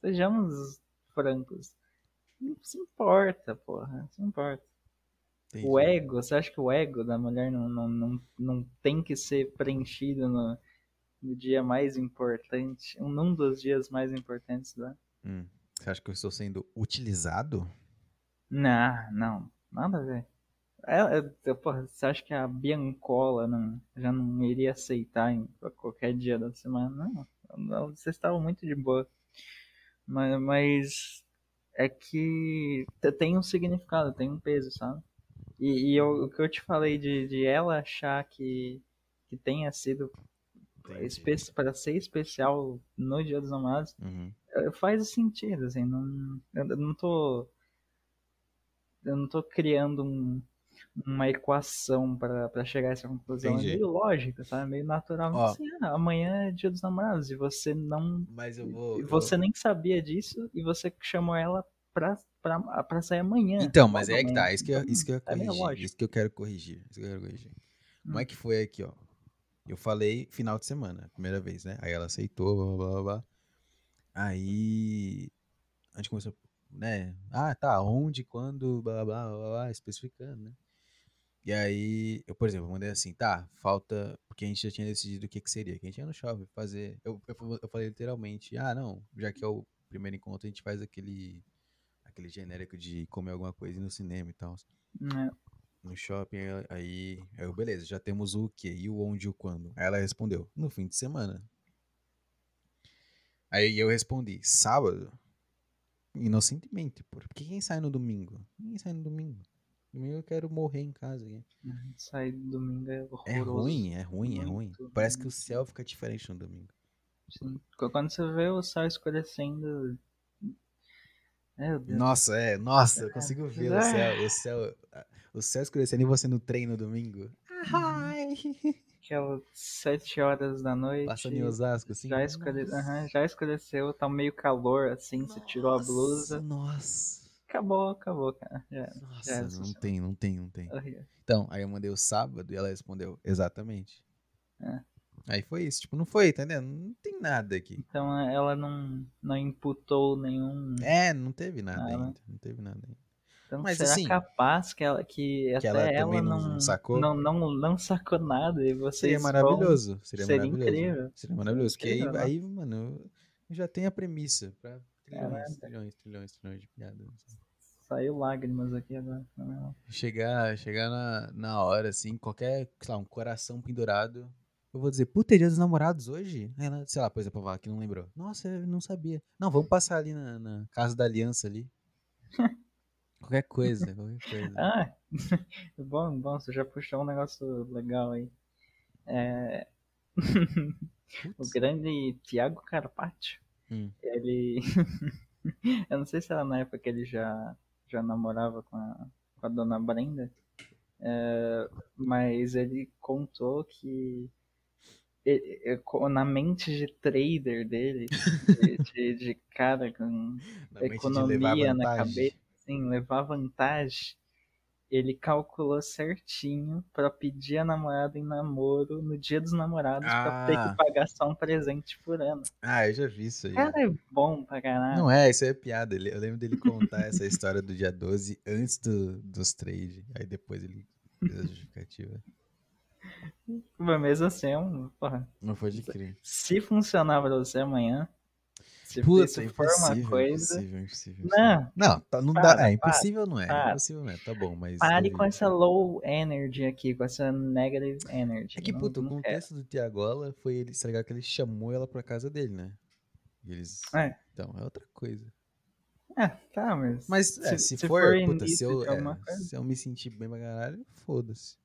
Speaker 2: Sejamos francos. Não se importa, porra. Não se importa.
Speaker 1: Entendi.
Speaker 2: O ego, você acha que o ego da mulher não, não, não, não tem que ser preenchido no, no dia mais importante, um, num dos dias mais importantes da.
Speaker 1: Hum, Você acha que eu estou sendo utilizado?
Speaker 2: Não, não, nada a ver. É, é, porra, você acha que a Biancola não, já não iria aceitar em qualquer dia da semana? Não, não vocês estavam muito de boa. Mas, mas é que te- tem um significado, tem um peso, sabe? E, e eu- o que eu te falei de, de ela achar que, que tenha sido para ser especial no Dia dos Namorados,
Speaker 1: Uhum.
Speaker 2: eh, faz sentido, assim, não, eu não tô eu não tô criando um- uma equação pra pra chegar a essa conclusão,
Speaker 1: Entendi.
Speaker 2: é meio lógico, sabe? Meio natural,
Speaker 1: Ó.
Speaker 2: assim, ah, amanhã é Dia dos Namorados e você não
Speaker 1: Mas eu vou.
Speaker 2: e
Speaker 1: eu-
Speaker 2: você nem sabia disso e você chamou ela pra, pra, pra sair amanhã.
Speaker 1: Então, mas é que tá, isso que eu, isso que eu ia
Speaker 2: é
Speaker 1: corrigir. Isso que eu quero corrigir. Isso que eu quero corrigir. Como
Speaker 2: Hum.
Speaker 1: é que foi aqui, ó? Eu falei final de semana, primeira vez, né? Aí ela aceitou, blá blá blá. blá. Aí a gente começou, né? Ah, tá, onde, quando, blá blá blá, blá, blá especificando, né? E aí, eu, por exemplo, mandei assim, tá, falta. Porque a gente já tinha decidido o que, que seria. Que a gente ia no shopping fazer. Eu, eu, eu falei literalmente, ah, não, já que é o primeiro encontro, a gente faz aquele. Aquele genérico de comer alguma coisa no cinema e tal.
Speaker 2: É,
Speaker 1: No shopping, aí- eu, beleza, já temos o quê? E o onde e o quando? Aí ela respondeu, no fim de semana. Aí eu respondi, sábado? Inocentemente. Porque quem sai no domingo? Ninguém sai no domingo. Domingo eu quero morrer em casa. aqui.
Speaker 2: sair do domingo é horroroso.
Speaker 1: É ruim, é ruim, é ruim.
Speaker 2: Muito
Speaker 1: Parece que o céu fica diferente no domingo.
Speaker 2: Sim. Quando você vê o céu escurecendo.
Speaker 1: Nossa, é, nossa, eu consigo ver o
Speaker 2: Ah.
Speaker 1: céu, o céu, o céu escurecendo e você no trem no domingo. Ai,
Speaker 2: Aquelas sete horas da noite.
Speaker 1: passando em Osasco, assim.
Speaker 2: já, escure...
Speaker 1: nossa.
Speaker 2: aham, já escureceu, tá meio calor assim, você tirou a blusa.
Speaker 1: Nossa.
Speaker 2: Acabou, acabou, cara. Já,
Speaker 1: Nossa,
Speaker 2: já é
Speaker 1: não tem, não tem, não tem.
Speaker 2: Horrível.
Speaker 1: Então, aí eu mandei o sábado e ela respondeu, exatamente.
Speaker 2: É.
Speaker 1: Aí foi isso, tipo, não foi, tá entendendo? Não tem nada aqui.
Speaker 2: Então ela não, não imputou nenhum.
Speaker 1: É, não teve nada
Speaker 2: Ah, né?
Speaker 1: ainda, não teve nada ainda.
Speaker 2: Então
Speaker 1: Mas,
Speaker 2: será
Speaker 1: assim,
Speaker 2: capaz que ela que,
Speaker 1: que
Speaker 2: até
Speaker 1: ela
Speaker 2: ela,
Speaker 1: não-
Speaker 2: não,
Speaker 1: sacou?
Speaker 2: Não, não, não sacou nada e vocês
Speaker 1: Seria maravilhoso, seria,
Speaker 2: seria
Speaker 1: maravilhoso.
Speaker 2: incrível.
Speaker 1: Seria maravilhoso, porque aí,
Speaker 2: né?
Speaker 1: aí, mano, já tenho a premissa pra trilhões,
Speaker 2: Caraca.
Speaker 1: trilhões, trilhões, trilhões de piadas.
Speaker 2: Saiu lágrimas aqui agora.
Speaker 1: Chegar, chegar na, na hora, assim, qualquer, sei lá, um coração pendurado. Eu vou dizer, puta, é dia dos namorados hoje? Aí ela, sei lá, por exemplo, a que não lembrou. Nossa, eu não sabia. Não, vamos passar ali na, na casa da aliança ali. *laughs* qualquer coisa, qualquer coisa.
Speaker 2: Ah, *laughs* bom, bom, você já puxou um negócio legal aí. É, *laughs* o grande Tiago Carpaccio,
Speaker 1: Hum.
Speaker 2: ele. eu não sei se era na época que ele já, já namorava com a, com a dona Brenda, é, mas ele contou que e- e- co- na mente de trader dele, de, *laughs* de, cara com
Speaker 1: Na
Speaker 2: economia na cabeça, assim, levar vantagem, ele calculou certinho pra pedir a namorada em namoro no dia dos namorados pra ter
Speaker 1: Ah.
Speaker 2: que pagar só um presente por ano.
Speaker 1: Ah, eu já vi isso aí.
Speaker 2: Cara é bom pra caralho.
Speaker 1: Não é, isso aí é piada. Eu lembro dele contar essa *laughs* história do dia 12 antes do, dos trade. Aí depois ele fez a justificativa.
Speaker 2: Mas mesmo assim, é um, porra,
Speaker 1: Não foi de crer.
Speaker 2: se funcionar pra você amanhã, se
Speaker 1: Puta, é
Speaker 2: for uma coisa,
Speaker 1: impossível, impossível,
Speaker 2: Não.
Speaker 1: Não, tá- não
Speaker 2: Para,
Speaker 1: dá. É impossível, não é.
Speaker 2: para.
Speaker 1: Impossível não é. Tá bom, mas.
Speaker 2: pare com essa low energy aqui, com essa negative energy.
Speaker 1: É que, puta, o contexto do Tiagola foi ele estragar que ele chamou ela pra casa dele, né? E eles.
Speaker 2: É.
Speaker 1: Então, é outra coisa.
Speaker 2: É, tá, mas.
Speaker 1: Mas é,
Speaker 2: Se-
Speaker 1: se,
Speaker 2: se
Speaker 1: for,
Speaker 2: for
Speaker 1: puta, se eu, é, se eu me sentir bem pra caralho, foda-se.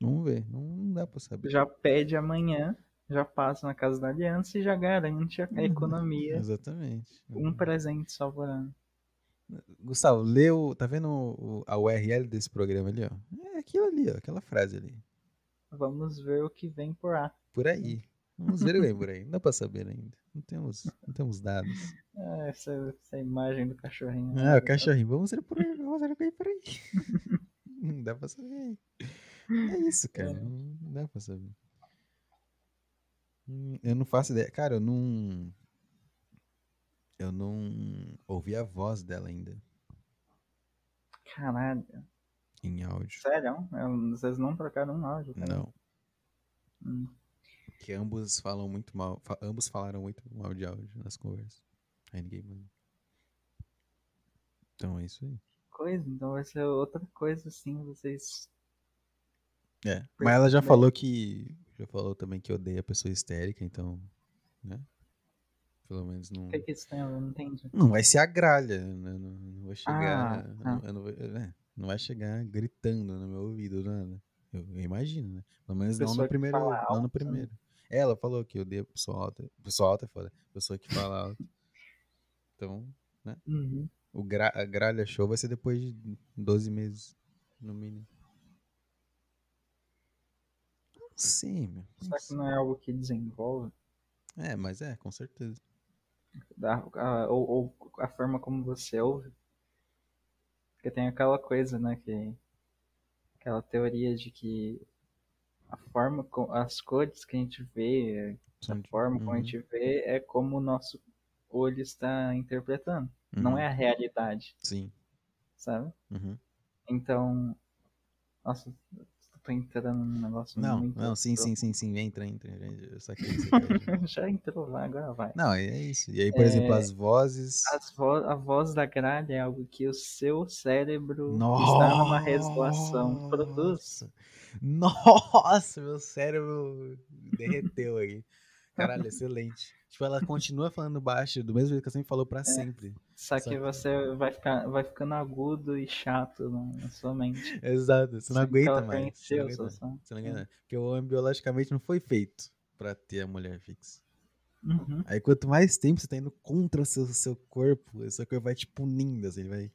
Speaker 1: Vamos ver. Não, não dá pra saber.
Speaker 2: já pede amanhã, já passa na casa da aliança e já garante a
Speaker 1: Uhum.
Speaker 2: economia.
Speaker 1: Exatamente.
Speaker 2: Um presente só por ano.
Speaker 1: Gustavo, o. Tá vendo o- a URL desse programa ali, ó? É aquilo ali, ó. Aquela frase ali.
Speaker 2: Vamos ver o que vem por lá.
Speaker 1: Por aí. Vamos ver o que vem por aí. Não dá pra saber ainda. Não temos, não temos dados. *laughs*
Speaker 2: Ah, essa, essa imagem do cachorrinho.
Speaker 1: Ah, o cachorrinho. Vamos ver por aí. Vamos ver o que vem por aí. *laughs* Não dá pra saber. É isso, cara.
Speaker 2: É.
Speaker 1: Não não dá pra saber. Hum, Eu não faço ideia. Cara, eu não. Eu não ouvi a voz dela ainda
Speaker 2: Caralho.
Speaker 1: em áudio.
Speaker 2: Sério? Vocês não trocaram um áudio, cara?
Speaker 1: Não.
Speaker 2: Hum.
Speaker 1: Que ambos falam muito mal. fa- ambos falaram muito mal de áudio nas conversas. Aí ninguém manda. Então é isso aí.
Speaker 2: Coisa, então vai ser outra coisa assim, vocês.
Speaker 1: É. Mas ela já falou que. Já falou também que odeia pessoa histérica, então. Né? Pelo menos não.
Speaker 2: O que, que isso tem? ver? Eu não entendi.
Speaker 1: Não vai ser a gralha, né? Não, não vai chegar.
Speaker 2: Ah,
Speaker 1: eu
Speaker 2: tá.
Speaker 1: não- não, vou- né? não vai chegar gritando no meu ouvido, nada. Eu, eu imagino, né? Pelo menos não no primeiro. Não no
Speaker 2: né?
Speaker 1: primeiro. Ela falou que odeia pessoa alta. Pessoa alta é foda. Pessoa que fala alto. Então,
Speaker 2: Uhum.
Speaker 1: o gra, a gralha show vai ser depois de 12 meses, no mínimo. Não sei, meu. não
Speaker 2: Será que não é algo que desenvolve?
Speaker 1: É, mas é, com certeza.
Speaker 2: Da- a- ou, ou a forma como você ouve? Porque tem aquela coisa, né, que... Aquela teoria de que a forma, as cores que a gente vê, a
Speaker 1: São de-
Speaker 2: forma como a
Speaker 1: Uhum,
Speaker 2: gente vê é como o nosso olho está interpretando. Não
Speaker 1: uhum.
Speaker 2: é a realidade,
Speaker 1: Sim.
Speaker 2: sabe?
Speaker 1: uhum.
Speaker 2: Então, nossa, tô entrando num negócio
Speaker 1: Não,
Speaker 2: muito...
Speaker 1: não, sim, sim, sim, sim. Entra, entra. Eu saquei quer. *laughs*
Speaker 2: Já entrou lá, agora vai.
Speaker 1: Não, é isso. E aí, por exemplo, as vozes.
Speaker 2: As vo a voz da gralha é algo que o seu cérebro está numa resolução produz.
Speaker 1: Nossa, *laughs* meu cérebro derreteu aí. Caralho, excelente. Tipo, ela continua falando baixo, do mesmo jeito que ela sempre falou pra sempre.
Speaker 2: Só que você vai, ficar, vai ficando agudo e chato na, sua mente. *laughs*
Speaker 1: Exato, você não aguenta mais. Você não aguenta, você não aguenta. Porque o homem biologicamente não foi feito pra ter a mulher fixa.
Speaker 2: Uhum.
Speaker 1: Aí quanto mais tempo você tá indo contra o seu, seu corpo, o seu corpo vai te punindo, assim, ele vai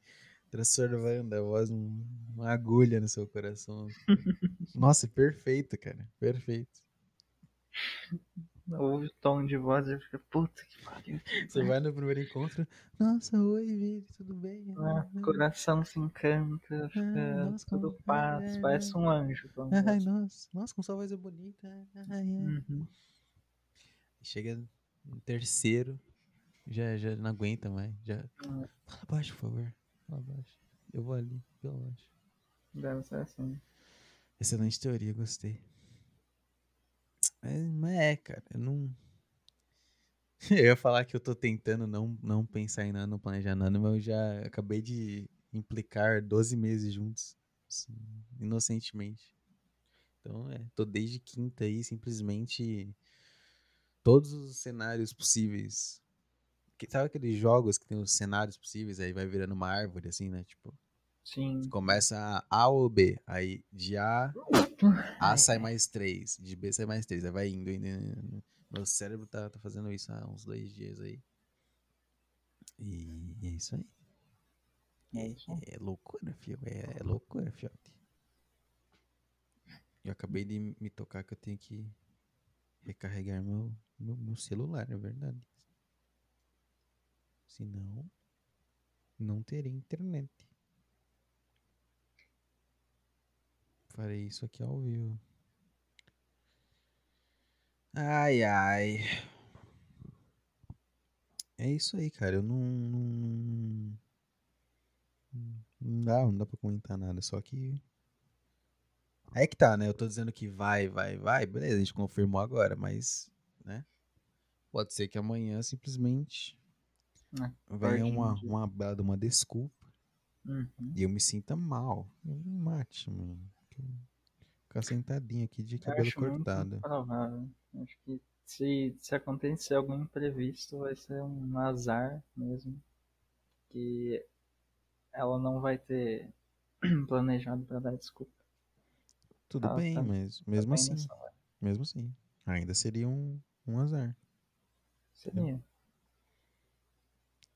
Speaker 1: transformando a voz num- numa agulha no seu coração. *laughs* Nossa, perfeito, cara. Perfeito.
Speaker 2: Ouve o tom de voz e fica, puta que pariu.
Speaker 1: Você vai no primeiro encontro, nossa, oi, Vini, tudo bem?
Speaker 2: Ah, coração se encanta, fica
Speaker 1: Ah, nossa,
Speaker 2: tudo
Speaker 1: como-
Speaker 2: paz,
Speaker 1: é.
Speaker 2: parece um anjo. vamos
Speaker 1: Ai, nossa, nossa, com sua voz é bonita. Ai, ai.
Speaker 2: Uhum.
Speaker 1: Chega no terceiro, já, já não aguenta mais. Já...
Speaker 2: Hum.
Speaker 1: Fala baixo, por favor. Fala baixo. Eu vou ali, pelo baixo.
Speaker 2: Deve ser assim.
Speaker 1: Excelente teoria, gostei. É, mas é, cara, eu não. *laughs* Eu ia falar que eu tô tentando não, não pensar em nada, não planejar nada, mas eu já acabei de implicar 12 meses juntos, assim, inocentemente. Então, é, tô desde quinta aí, simplesmente todos os cenários possíveis. Que- Sabe aqueles jogos que tem os cenários possíveis, aí vai virando uma árvore, assim, né? Tipo,
Speaker 2: Sim.
Speaker 1: Começa A ou B. Aí de A, A sai mais 3. De B sai mais 3. Aí vai indo, indo, indo. Meu cérebro tá, tá fazendo isso há uns dois dias aí. E é isso aí.
Speaker 2: É isso.
Speaker 1: É loucura, fio. É, é loucura, fiote. Eu acabei de me tocar que eu tenho que recarregar meu, meu, meu celular, é verdade. Senão, não terei internet. Farei isso aqui ao vivo. Ai, ai. É isso aí, cara. Eu não. Não, não dá, não dá pra comentar nada. Só que. É que tá, né? Eu tô dizendo que vai, vai, vai. Beleza, a gente confirmou agora, mas. Né? Pode ser que amanhã simplesmente
Speaker 2: É,
Speaker 1: venha uma, uma uma desculpa
Speaker 2: Uhum.
Speaker 1: e eu me sinta mal. Me mate, mano. Ficar sentadinho aqui de cabelo
Speaker 2: acho
Speaker 1: cortado.
Speaker 2: provável. Acho que se, se acontecer algum imprevisto, vai ser um azar mesmo. Que ela não vai ter *clears throat* planejado pra dar desculpa.
Speaker 1: Tudo
Speaker 2: Tá-
Speaker 1: bem,
Speaker 2: tá-
Speaker 1: mas
Speaker 2: Tá
Speaker 1: mesmo
Speaker 2: bem
Speaker 1: assim, mesmo assim, ainda seria um, um azar.
Speaker 2: Seria.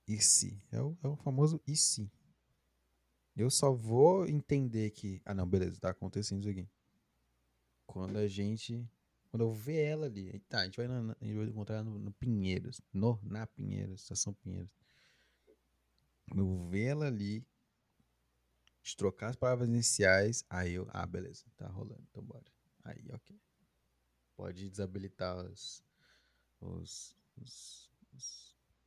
Speaker 1: E se? É o, é o famoso e se. Eu só vou entender que. Ah, não, beleza, tá acontecendo isso aqui. Quando a gente. Quando eu ver ela ali. Tá, a gente vai, na, a gente vai encontrar ela no, no Pinheiros. No, na Pinheiros, estação Pinheiros. Quando eu ver ela ali. De trocar as palavras iniciais. Aí eu. Ah, beleza, tá rolando, então bora. Aí, ok. Pode desabilitar. Os. Os, os,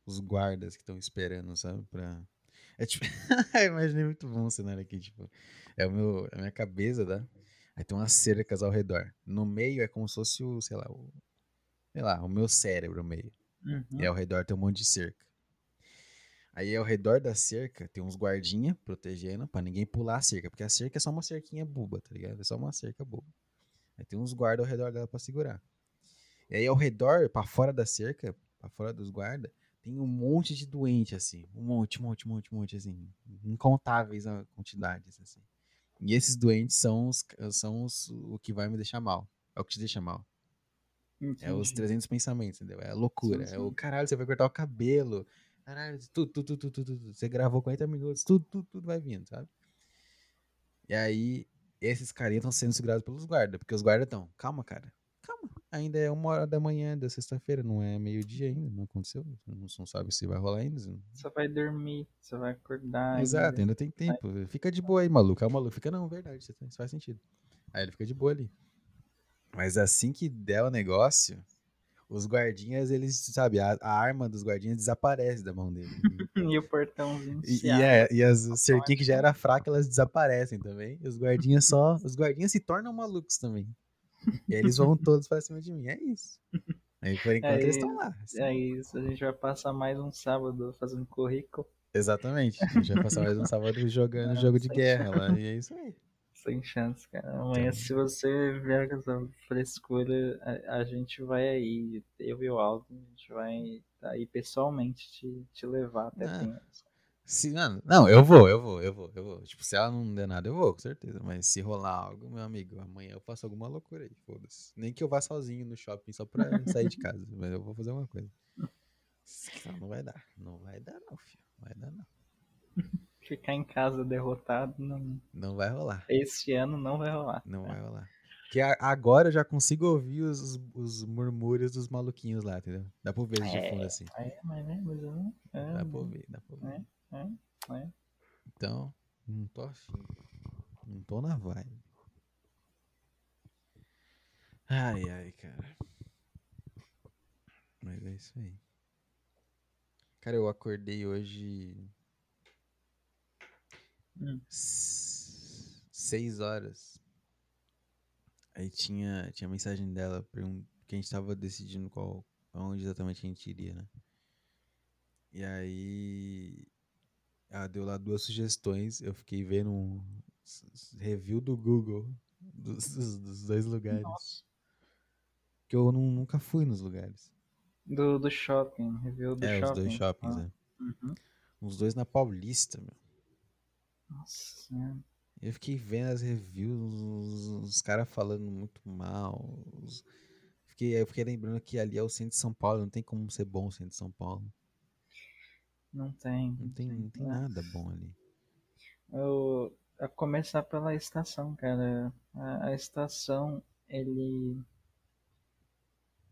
Speaker 1: os guardas que estão esperando, sabe? Pra. É tipo. *laughs* imaginei muito bom o cenário aqui, tipo. É, o meu, a minha cabeça, tá? Aí tem umas cercas ao redor. No meio é como se fosse o, sei lá, o. Sei lá, o meu cérebro no meio.
Speaker 2: Uhum.
Speaker 1: E ao redor tem um monte de cerca. Aí ao redor da cerca tem uns guardinha protegendo pra ninguém pular a cerca. Porque a cerca é só uma cerquinha boba, tá ligado? É só uma cerca boba. Aí tem uns guardas ao redor dela pra segurar. E aí ao redor, pra fora da cerca, pra fora dos guardas, tem um monte de doente, assim. Um monte, um monte, um monte, um monte, assim. Incontáveis a quantidades, assim. E esses doentes são, os, são os, o que vai me deixar mal. É o que te deixa mal. É os
Speaker 2: Entendi.
Speaker 1: 300 pensamentos, entendeu? É a loucura.
Speaker 2: Sim,
Speaker 1: É o
Speaker 2: sim.
Speaker 1: caralho, você vai cortar o cabelo. Caralho, tudo, tudo, tudo, tudo, tudo, tudo. Você gravou 40 minutos, tudo, tudo, tudo vai vindo, sabe? E aí, esses carinhas estão sendo segurados pelos guardas, porque os guardas estão, calma, cara, calma. Ainda é uma hora da manhã da sexta-feira, não é meio-dia ainda, não aconteceu. Não, não sabe se vai rolar ainda.
Speaker 2: Você vai dormir, você vai acordar.
Speaker 1: Exato,
Speaker 2: ainda.
Speaker 1: ainda tem tempo. Fica de boa aí, maluco. O maluco fica, não, verdade, isso isso faz sentido. Aí ele fica de boa ali. Mas assim que der o negócio, os guardinhas, eles, sabe, a, a arma dos guardinhas desaparece da mão dele. *laughs*
Speaker 2: E o portãozinho
Speaker 1: E, e, é, e as cerquinhas que já era fraca, elas desaparecem também. E os guardinhas só. Os guardinhas se tornam malucos também. E eles vão todos pra cima de mim. É isso. Aí por enquanto eles estão lá. assim.
Speaker 2: É isso, a gente vai passar mais um sábado fazendo currículo.
Speaker 1: Exatamente. A gente vai passar mais um sábado jogando
Speaker 2: Não,
Speaker 1: jogo de guerra lá. E é isso aí.
Speaker 2: Sem chance, cara. Amanhã,
Speaker 1: Então.
Speaker 2: se você vier com essa frescura, a, a gente vai aí, eu e o Aldo, a gente vai aí pessoalmente te, te levar até
Speaker 1: Ah.
Speaker 2: Pinheiros.
Speaker 1: Se, não, não, eu vou, eu vou, eu vou, eu vou. Tipo, se ela não der nada, eu vou, com certeza. Mas se rolar algo, meu amigo, amanhã eu faço alguma loucura aí, foda-se. Nem que eu vá sozinho no shopping só pra sair de casa, *laughs* mas eu vou fazer alguma coisa. Não, não vai dar, não vai dar não, filho. Não vai dar não. *laughs*
Speaker 2: Ficar em casa derrotado, não,
Speaker 1: Não vai rolar,
Speaker 2: esse ano não vai rolar.
Speaker 1: não vai rolar. Porque a- agora eu já consigo ouvir os, os, os murmúrios dos maluquinhos lá, entendeu? Dá pra ouvir eles de
Speaker 2: É.
Speaker 1: fundo assim.
Speaker 2: É, mas é, mas eu não. É,
Speaker 1: Dá pra ouvir, dá pra ouvir.
Speaker 2: é, é.
Speaker 1: Então, não tô afim. Não tô na vibe. Ai, ai, cara. Mas é isso aí. Cara, eu acordei hoje.
Speaker 2: Hum.
Speaker 1: Seis horas. Aí tinha, tinha mensagem dela pergun- que a gente tava decidindo qual, aonde exatamente a gente iria, né? E aí ela deu lá duas sugestões. Eu fiquei vendo um review do Google *laughs* dos, dos- dos dois lugares.
Speaker 2: Nossa.
Speaker 1: Que eu nu- nunca fui nos lugares.
Speaker 2: Do, do shopping, review do
Speaker 1: é,
Speaker 2: shopping.
Speaker 1: os dois shoppings,
Speaker 2: Ah,
Speaker 1: né?
Speaker 2: uhum.
Speaker 1: Os dois na Paulista, meu.
Speaker 2: Nossa senhora.
Speaker 1: Eu fiquei vendo as reviews, os, os caras falando muito mal. os- Fiquei, eu fiquei lembrando que ali é o centro de São Paulo, não tem como ser bom o centro de São Paulo.
Speaker 2: Não tem.
Speaker 1: Não tem, não tem nada bom ali.
Speaker 2: Eu, a começar pela estação, cara. A, a estação, ele.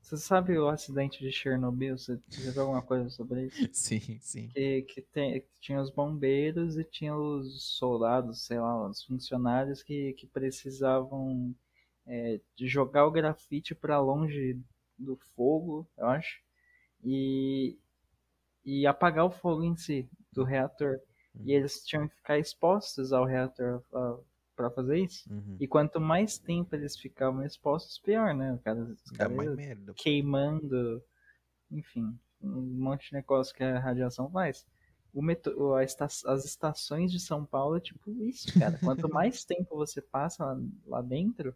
Speaker 2: Você sabe o acidente de Chernobyl? Você já viu alguma coisa sobre isso? *laughs*
Speaker 1: Sim, sim.
Speaker 2: Que, que, tem, que tinha os bombeiros e tinha os soldados, sei lá, os funcionários que, que precisavam é, jogar o grafite para longe do fogo, eu acho, e, e apagar o fogo em si, do reator. E eles tinham que ficar expostos ao reator para fazer isso.
Speaker 1: Uhum.
Speaker 2: E quanto mais tempo eles ficavam expostos, pior, né? O cara, os caras
Speaker 1: merda.
Speaker 2: queimando, enfim, um monte de negócio que a radiação faz. O metro, a esta- as estações de São Paulo é tipo isso, cara. Quanto *laughs* mais tempo você passa lá, lá dentro,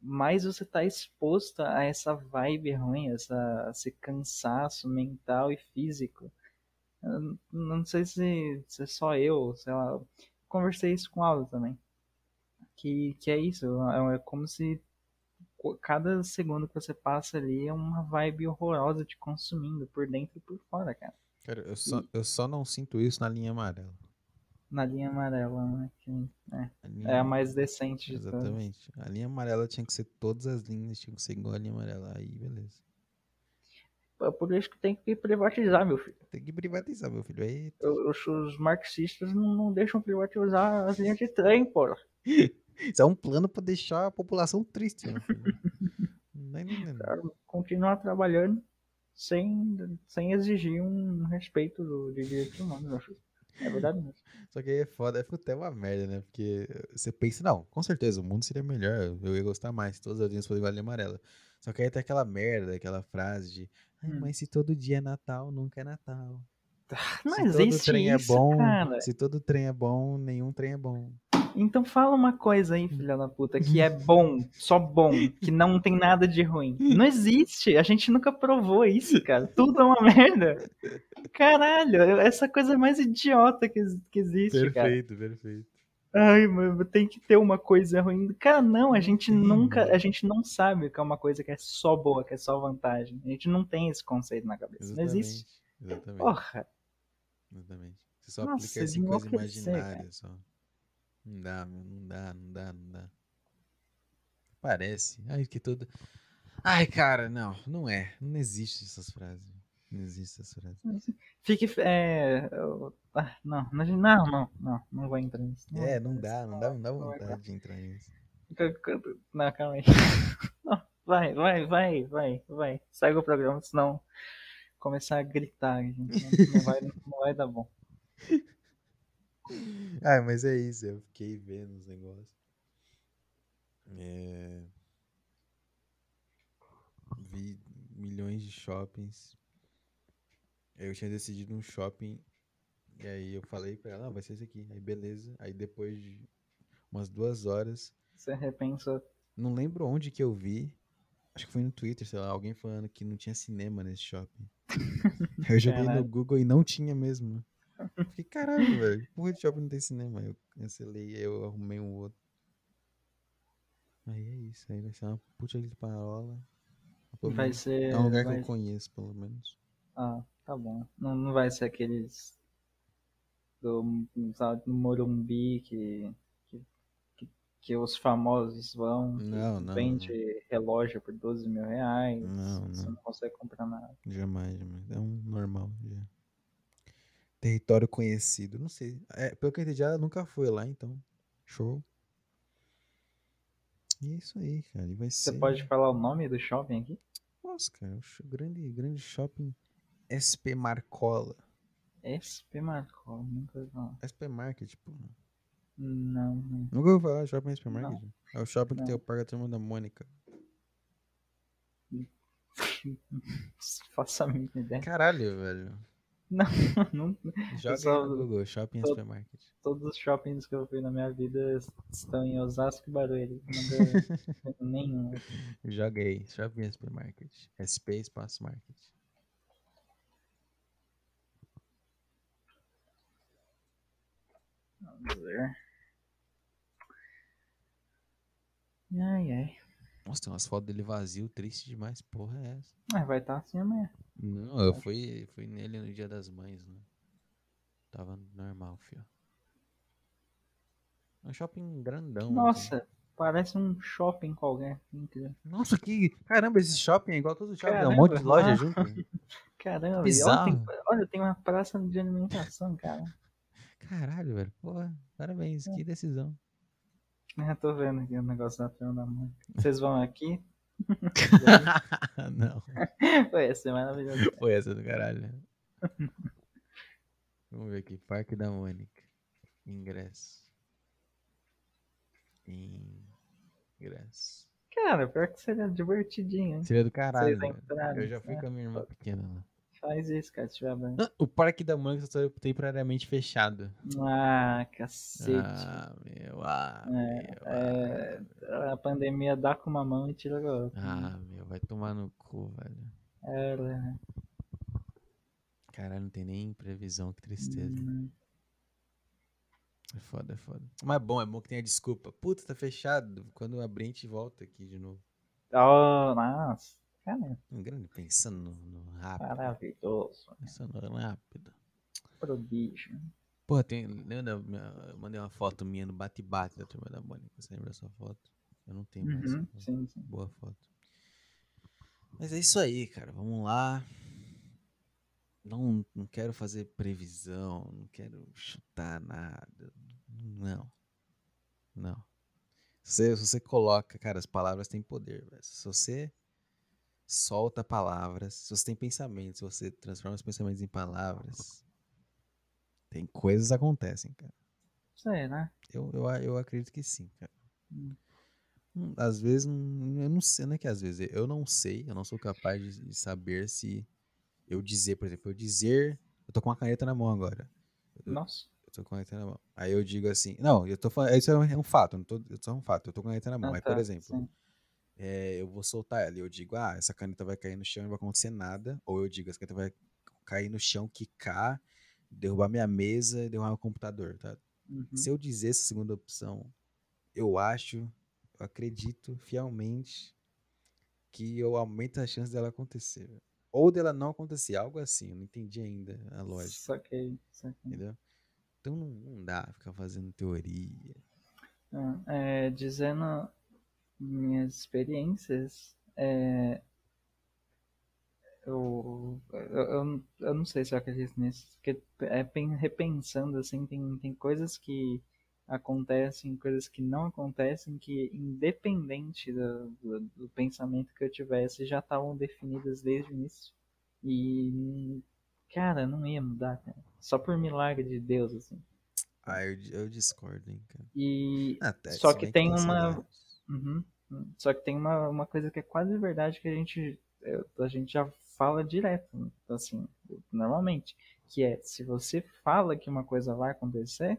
Speaker 2: mais você tá exposto a essa vibe ruim, essa, esse cansaço mental e físico. Eu não sei se, se é só eu, sei lá. Conversei isso com o Aldo também. Que, que é isso, é, é como se cada segundo que você passa ali é uma vibe horrorosa te consumindo por dentro e por fora, cara.
Speaker 1: Cara, eu só, eu só não sinto isso na linha amarela.
Speaker 2: Na linha amarela, né? É,
Speaker 1: A linha-
Speaker 2: é a mais decente de todas.
Speaker 1: Exatamente. A linha amarela tinha que ser todas as linhas, tinha que ser igual a linha amarela. Aí, beleza.
Speaker 2: É por isso que tem que privatizar, meu filho.
Speaker 1: Tem que privatizar, meu filho. Aí,
Speaker 2: Os, os marxistas não, não deixam privatizar as linhas de trem, pô. *laughs*
Speaker 1: isso é um plano pra deixar a população triste, meu filho. Não não é, não.
Speaker 2: Continuar trabalhando sem, sem exigir um respeito de direitos humanos, meu filho. É verdade mesmo.
Speaker 1: Só que aí é foda, é até uma merda, né? Porque você pensa, não, com certeza, o mundo seria melhor, eu ia gostar mais se todas as linhas fossem linha amarela. Só que aí tem aquela merda, aquela frase de, "Ai,
Speaker 2: Hum.
Speaker 1: mas se todo dia é Natal, nunca é Natal.
Speaker 2: Não
Speaker 1: se todo trem
Speaker 2: isso,
Speaker 1: é bom,
Speaker 2: cara.
Speaker 1: se todo trem é bom, nenhum trem é bom.
Speaker 2: Então fala uma coisa aí, filha da puta, que é *laughs* bom, só bom, que não tem nada de ruim. Não existe, a gente nunca provou isso, cara. Tudo é uma *laughs* merda. Caralho, essa coisa mais idiota que, que existe, cara.
Speaker 1: Perfeito, perfeito.
Speaker 2: Ai, mano, tem que ter uma coisa ruim. Cara, não, a gente
Speaker 1: tem,
Speaker 2: nunca, a gente não sabe que é uma coisa que é só boa, que é só vantagem. A gente não tem esse conceito na cabeça. Não existe.
Speaker 1: Exatamente.
Speaker 2: Porra,
Speaker 1: Exatamente. Você só
Speaker 2: Nossa,
Speaker 1: aplica assim coisa imaginária só. Não dá, meu, não dá, não dá, não dá. Parece. Ai, que todo. Ai, cara, não, não é. Não existe essas frases. Não existe essas frases.
Speaker 2: fique. É, eu- ah, não, não, não, não, não, vou entrar nisso. Não
Speaker 1: É, não dá, não dá, não dá vontade de entrar nisso.
Speaker 2: Não, calma aí. *laughs* Vai, vai, vai, vai, vai. Segue o programa, senão começar a gritar, gente. Não vai, não vai dar bom. *laughs*
Speaker 1: Ah, mas é isso, eu fiquei vendo os negócios. É... Vi milhões de shoppings. Eu tinha decidido um shopping. E aí eu falei pra ela, ah, vai ser esse aqui. Aí beleza. Aí depois de umas duas horas,
Speaker 2: Você repensa.
Speaker 1: não lembro onde que eu vi. Acho que foi no Twitter, sei lá, alguém falando que não tinha cinema nesse shopping. Aí *laughs* eu joguei no
Speaker 2: Caralho.
Speaker 1: Google e não tinha mesmo. Fiquei, caralho, velho. que Porra de shopping não tem cinema. Eu cancelei, eu arrumei um outro. Aí é isso, aí vai ser uma puta de parola.
Speaker 2: Vai ser.
Speaker 1: É um lugar que
Speaker 2: vai-
Speaker 1: eu conheço, pelo menos.
Speaker 2: Ah, tá bom. Não, não vai ser aqueles do, sabe, do Morumbi que, que, que, que os famosos vão. que
Speaker 1: Não, não,
Speaker 2: Vende relógio por 12 mil reais.
Speaker 1: Não,
Speaker 2: Você
Speaker 1: não.
Speaker 2: não consegue comprar nada.
Speaker 1: Jamais, jamais. É um normal já. Território conhecido. Não sei. É, pelo que eu entendi, ela nunca foi lá, então. Show. E é isso aí, cara. E vai
Speaker 2: Você
Speaker 1: ser.
Speaker 2: pode falar o nome do shopping aqui?
Speaker 1: Nossa, cara. O grande, grande shopping SP Marcola.
Speaker 2: SP Marcol, nunca ouvi falar.
Speaker 1: SP Market, pô.
Speaker 2: Não, não.
Speaker 1: Nunca ouvi falar shopping SP Market. É o shopping que
Speaker 2: Não.
Speaker 1: tem o Parque da Turma da Mônica. *laughs*
Speaker 2: Faça a mínima ideia.
Speaker 1: Caralho, velho. *laughs*
Speaker 2: Não, não,
Speaker 1: Joga
Speaker 2: só-
Speaker 1: no Google, shopping
Speaker 2: tô-
Speaker 1: SP Market.
Speaker 2: todos os shoppings que eu fui na minha vida estão em Osasco e Barueri. Nunca- *laughs* Nenhum.
Speaker 1: Joga aí, shopping SP Market. SP Espaço Market.
Speaker 2: Vamos ver. Ai, ai.
Speaker 1: Nossa, tem umas fotos dele vazio, triste demais. Porra, é essa?
Speaker 2: Ah, vai estar assim amanhã.
Speaker 1: Não, eu fui, fui nele no dia das mães, né? Tava normal, fio. É um shopping grandão. assim.
Speaker 2: Nossa, parece um shopping qualquer.
Speaker 1: Nossa, que. Caramba, esse shopping é igual todo shopping. é um
Speaker 2: Caramba,
Speaker 1: monte de loja
Speaker 2: ah.
Speaker 1: junto. *laughs*
Speaker 2: Caramba, e olha,
Speaker 1: Bizarro.
Speaker 2: tem, olha, tem uma praça de alimentação, cara.
Speaker 1: Caralho, velho. Porra, parabéns. Que decisão. *laughs*
Speaker 2: Eu tô vendo aqui o negócio da turma da mãe. Vocês vão aqui? *laughs*
Speaker 1: Não.
Speaker 2: Vai ser maravilhoso.
Speaker 1: Foi essa do caralho. Vamos ver aqui. Parque da Mônica. Ingresso. Ingresso.
Speaker 2: Cara, pior que seria divertidinho, hein?
Speaker 1: Seria do caralho. Eu já fui
Speaker 2: é.
Speaker 1: com a minha irmã pequena lá.
Speaker 2: Faz isso, cara, se tiver.
Speaker 1: Ah, O Parque da Mônica só tá temporariamente fechado.
Speaker 2: Ah, cacete.
Speaker 1: Ah, meu. Ah,
Speaker 2: É,
Speaker 1: meu.
Speaker 2: é,
Speaker 1: ah,
Speaker 2: a pandemia dá com uma mão e tira com a outra.
Speaker 1: Ah, meu. Vai tomar no cu, velho.
Speaker 2: É, né?
Speaker 1: Caralho, não tem nem previsão. Que tristeza.
Speaker 2: Hum,
Speaker 1: É foda, é foda. Mas é bom, é bom que tenha desculpa. Puta, tá fechado. Quando abrir, a gente volta aqui de novo.
Speaker 2: Oh, nossa.
Speaker 1: Um grande pensando no, rápido.
Speaker 2: maravilhoso.
Speaker 1: Pensando no rápido.
Speaker 2: Prodígio.
Speaker 1: Porra, tem. Lembra? Eu mandei uma foto minha no bate-bate da turma da Mônica. Você lembra dessa foto? Eu não tenho mais.
Speaker 2: Uhum,
Speaker 1: foto.
Speaker 2: sim, sim.
Speaker 1: Boa foto. Mas é isso aí, cara. Vamos lá. Não, não quero fazer previsão, não quero chutar nada. Não. Não. Se você, se você coloca, cara, as palavras têm poder. Se você solta palavras, se você tem pensamentos, se você transforma os pensamentos em palavras, tem coisas que acontecem, cara.
Speaker 2: Sei, né?
Speaker 1: Eu, eu, eu acredito que sim, cara.
Speaker 2: Hum.
Speaker 1: Hum, Às vezes, hum, eu não sei, não é que às vezes, eu não sei, eu não sou capaz de, de saber se eu dizer, por exemplo, eu dizer, eu tô com uma caneta na mão agora. Eu-
Speaker 2: Nossa.
Speaker 1: Eu tô com a caneta na mão. Aí eu digo assim, não, eu tô falando, isso é um, é fato, não tô, isso é um fato, eu tô com a caneta na mão.
Speaker 2: Ah,
Speaker 1: Aí,
Speaker 2: tá,
Speaker 1: por exemplo,
Speaker 2: sim.
Speaker 1: É, eu vou soltar ela e eu digo, ah, essa caneta vai cair no chão e não vai acontecer nada. Ou eu digo, essa caneta vai cair no chão, quicar, derrubar minha mesa e derrubar meu computador, tá?
Speaker 2: Uhum.
Speaker 1: Se eu dizer essa segunda opção, eu acho, eu acredito fielmente que eu aumento a chance dela acontecer. Ou dela não acontecer, algo assim. Eu não entendi ainda a lógica,
Speaker 2: Saquei, saquei.
Speaker 1: entendeu? Então não, dá ficar fazendo teoria.
Speaker 2: É, dizendo minhas experiências, é, eu, eu, eu, eu não sei se eu acredito nisso, porque é, pen- repensando assim, tem, tem coisas que acontecem, coisas que não acontecem, que independente do, do, do pensamento que eu tivesse, já estavam definidas desde o início. E, cara, não ia mudar, cara. Só por milagre de Deus, assim.
Speaker 1: Ah, eu, eu discordo, hein, cara.
Speaker 2: E
Speaker 1: Até,
Speaker 2: Só que tem uma-. Uhum. Uhum. Só que tem uma, uma coisa que é quase verdade que a gente, eu- a gente já fala direto, né? assim, normalmente, que é se você fala que uma coisa vai acontecer,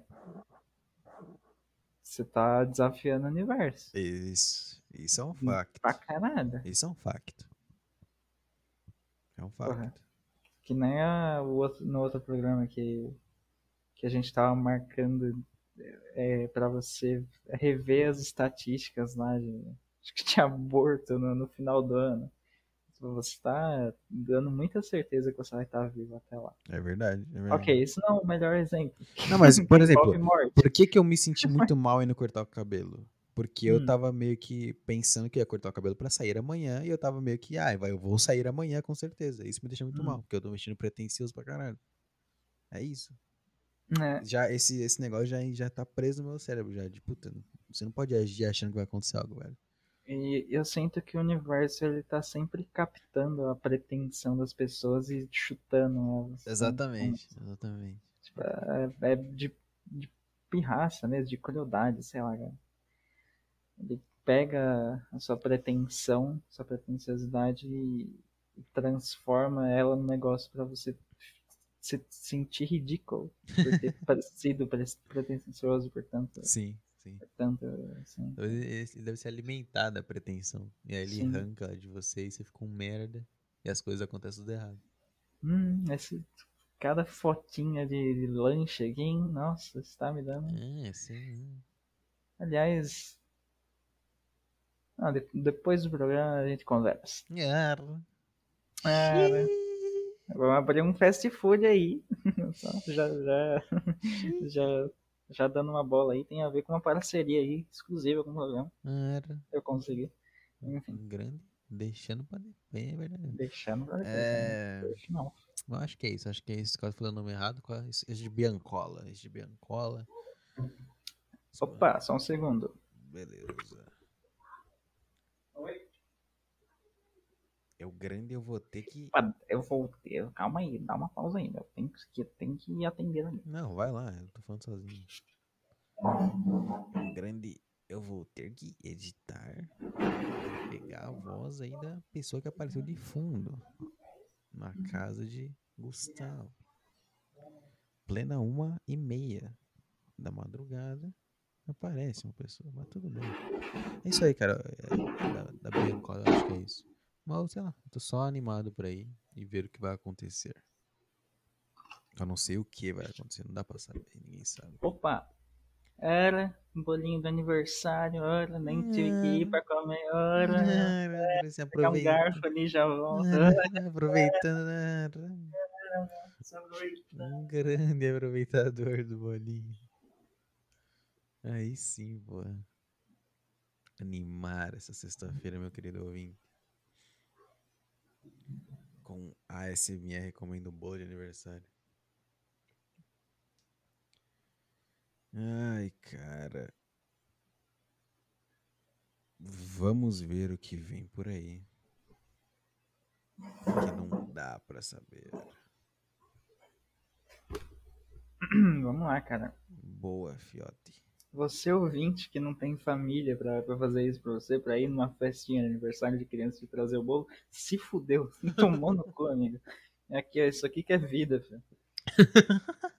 Speaker 2: você tá desafiando o universo.
Speaker 1: Isso, isso é um
Speaker 2: Hum,
Speaker 1: facto.
Speaker 2: Pra caralho.
Speaker 1: Isso é um facto. É um
Speaker 2: Porra. Que nem a, o outro, no outro programa que, que a gente tava marcando é, para você rever as estatísticas lá de, acho que tinha aborto no, no final do ano. Você tá dando muita certeza que você vai estar vivo até lá.
Speaker 1: É verdade. é verdade.
Speaker 2: Ok, isso não é o melhor exemplo.
Speaker 1: Não, mas, por *laughs* exemplo. Por que, que eu me senti *laughs* muito mal indo cortar o cabelo? Porque eu
Speaker 2: Hum.
Speaker 1: tava meio que pensando que ia cortar o cabelo pra sair amanhã, e eu tava meio que, ah, vai, eu vou sair amanhã com certeza. Isso me deixa muito
Speaker 2: Hum.
Speaker 1: mal, porque eu tô mexendo pretencioso pra caralho. É isso.
Speaker 2: É,
Speaker 1: Já, esse, esse negócio já, já tá preso no meu cérebro, já, de puta, você não pode agir achando que vai acontecer algo, velho.
Speaker 2: e eu sinto que o universo ele tá sempre captando a pretensão das pessoas e chutando elas.
Speaker 1: Exatamente, exatamente.
Speaker 2: Tipo, é, é de, de pirraça mesmo, de crueldade, sei lá, cara. Ele pega a sua pretensão, sua pretensiosidade e, e transforma ela num negócio pra você se sentir ridículo por ter *laughs* parecido pre- pretensioso, portanto,
Speaker 1: Sim, sim.
Speaker 2: portanto, assim.
Speaker 1: Ele, deve se alimentar da pretensão. E aí ele
Speaker 2: Sim.
Speaker 1: arranca de você e você fica um merda. E as coisas acontecem tudo errado.
Speaker 2: Hum, esse cada fotinha de, de lanche aqui, hein? Nossa, está me dando.
Speaker 1: É, sim.
Speaker 2: Aliás. Ah, de- depois do programa a gente conversa.
Speaker 1: Ah,
Speaker 2: Ah, né? Vamos abrir um fast food aí. *laughs* Já, já, já, já dando uma bola aí. Tem a ver com uma parceria aí, exclusiva com o programa.
Speaker 1: Era
Speaker 2: Eu consegui. Enfim,
Speaker 1: grande. Deixando pra depois, é verdade.
Speaker 2: deixando pra depois.
Speaker 1: É.
Speaker 2: né? Não.
Speaker 1: Eu acho que é isso, acho que é isso. Quase falando o nome errado. esse de Biancola. Esse de Biancola.
Speaker 2: Opa, só um segundo.
Speaker 1: Beleza. É o grande, eu vou ter que.
Speaker 2: Eu vou. eu- calma aí, dá uma pausa aí, meu. Tem que, tem que atender ali.
Speaker 1: Não, vai lá, eu tô falando sozinho. O grande, eu vou ter que editar, pegar a voz aí da pessoa que apareceu de fundo na casa de Gustavo. Plena uma e meia da madrugada aparece uma pessoa, mas tudo bem. É isso aí, cara. É, da, da Bianca, eu acho que é isso. Mas sei lá, tô só animado por aí e ver o que vai acontecer. Eu não sei o que vai acontecer, não dá pra saber, ninguém sabe.
Speaker 2: Opa! Era um bolinho do aniversário, ora, nem tive que ir pra comer, ora.
Speaker 1: Ah, se
Speaker 2: Pegar um garfo ali já volta.
Speaker 1: Ah, Aproveitando. Um grande aproveitador do bolinho. Aí sim, pô. Animar essa sexta-feira, meu querido ouvinte. Com ASMR recomendo bolo de aniversário. Ai, cara. Vamos ver o que vem por aí. Que não dá pra saber. *clears throat*
Speaker 2: Vamos lá, cara.
Speaker 1: Boa, fiote.
Speaker 2: Você ouvinte que não tem família pra, pra fazer isso pra você, pra ir numa festinha de aniversário de criança e trazer o bolo, se fudeu. *laughs* Tomou no cu, amigo. É aqui, ó, isso aqui que é vida, filho. *laughs*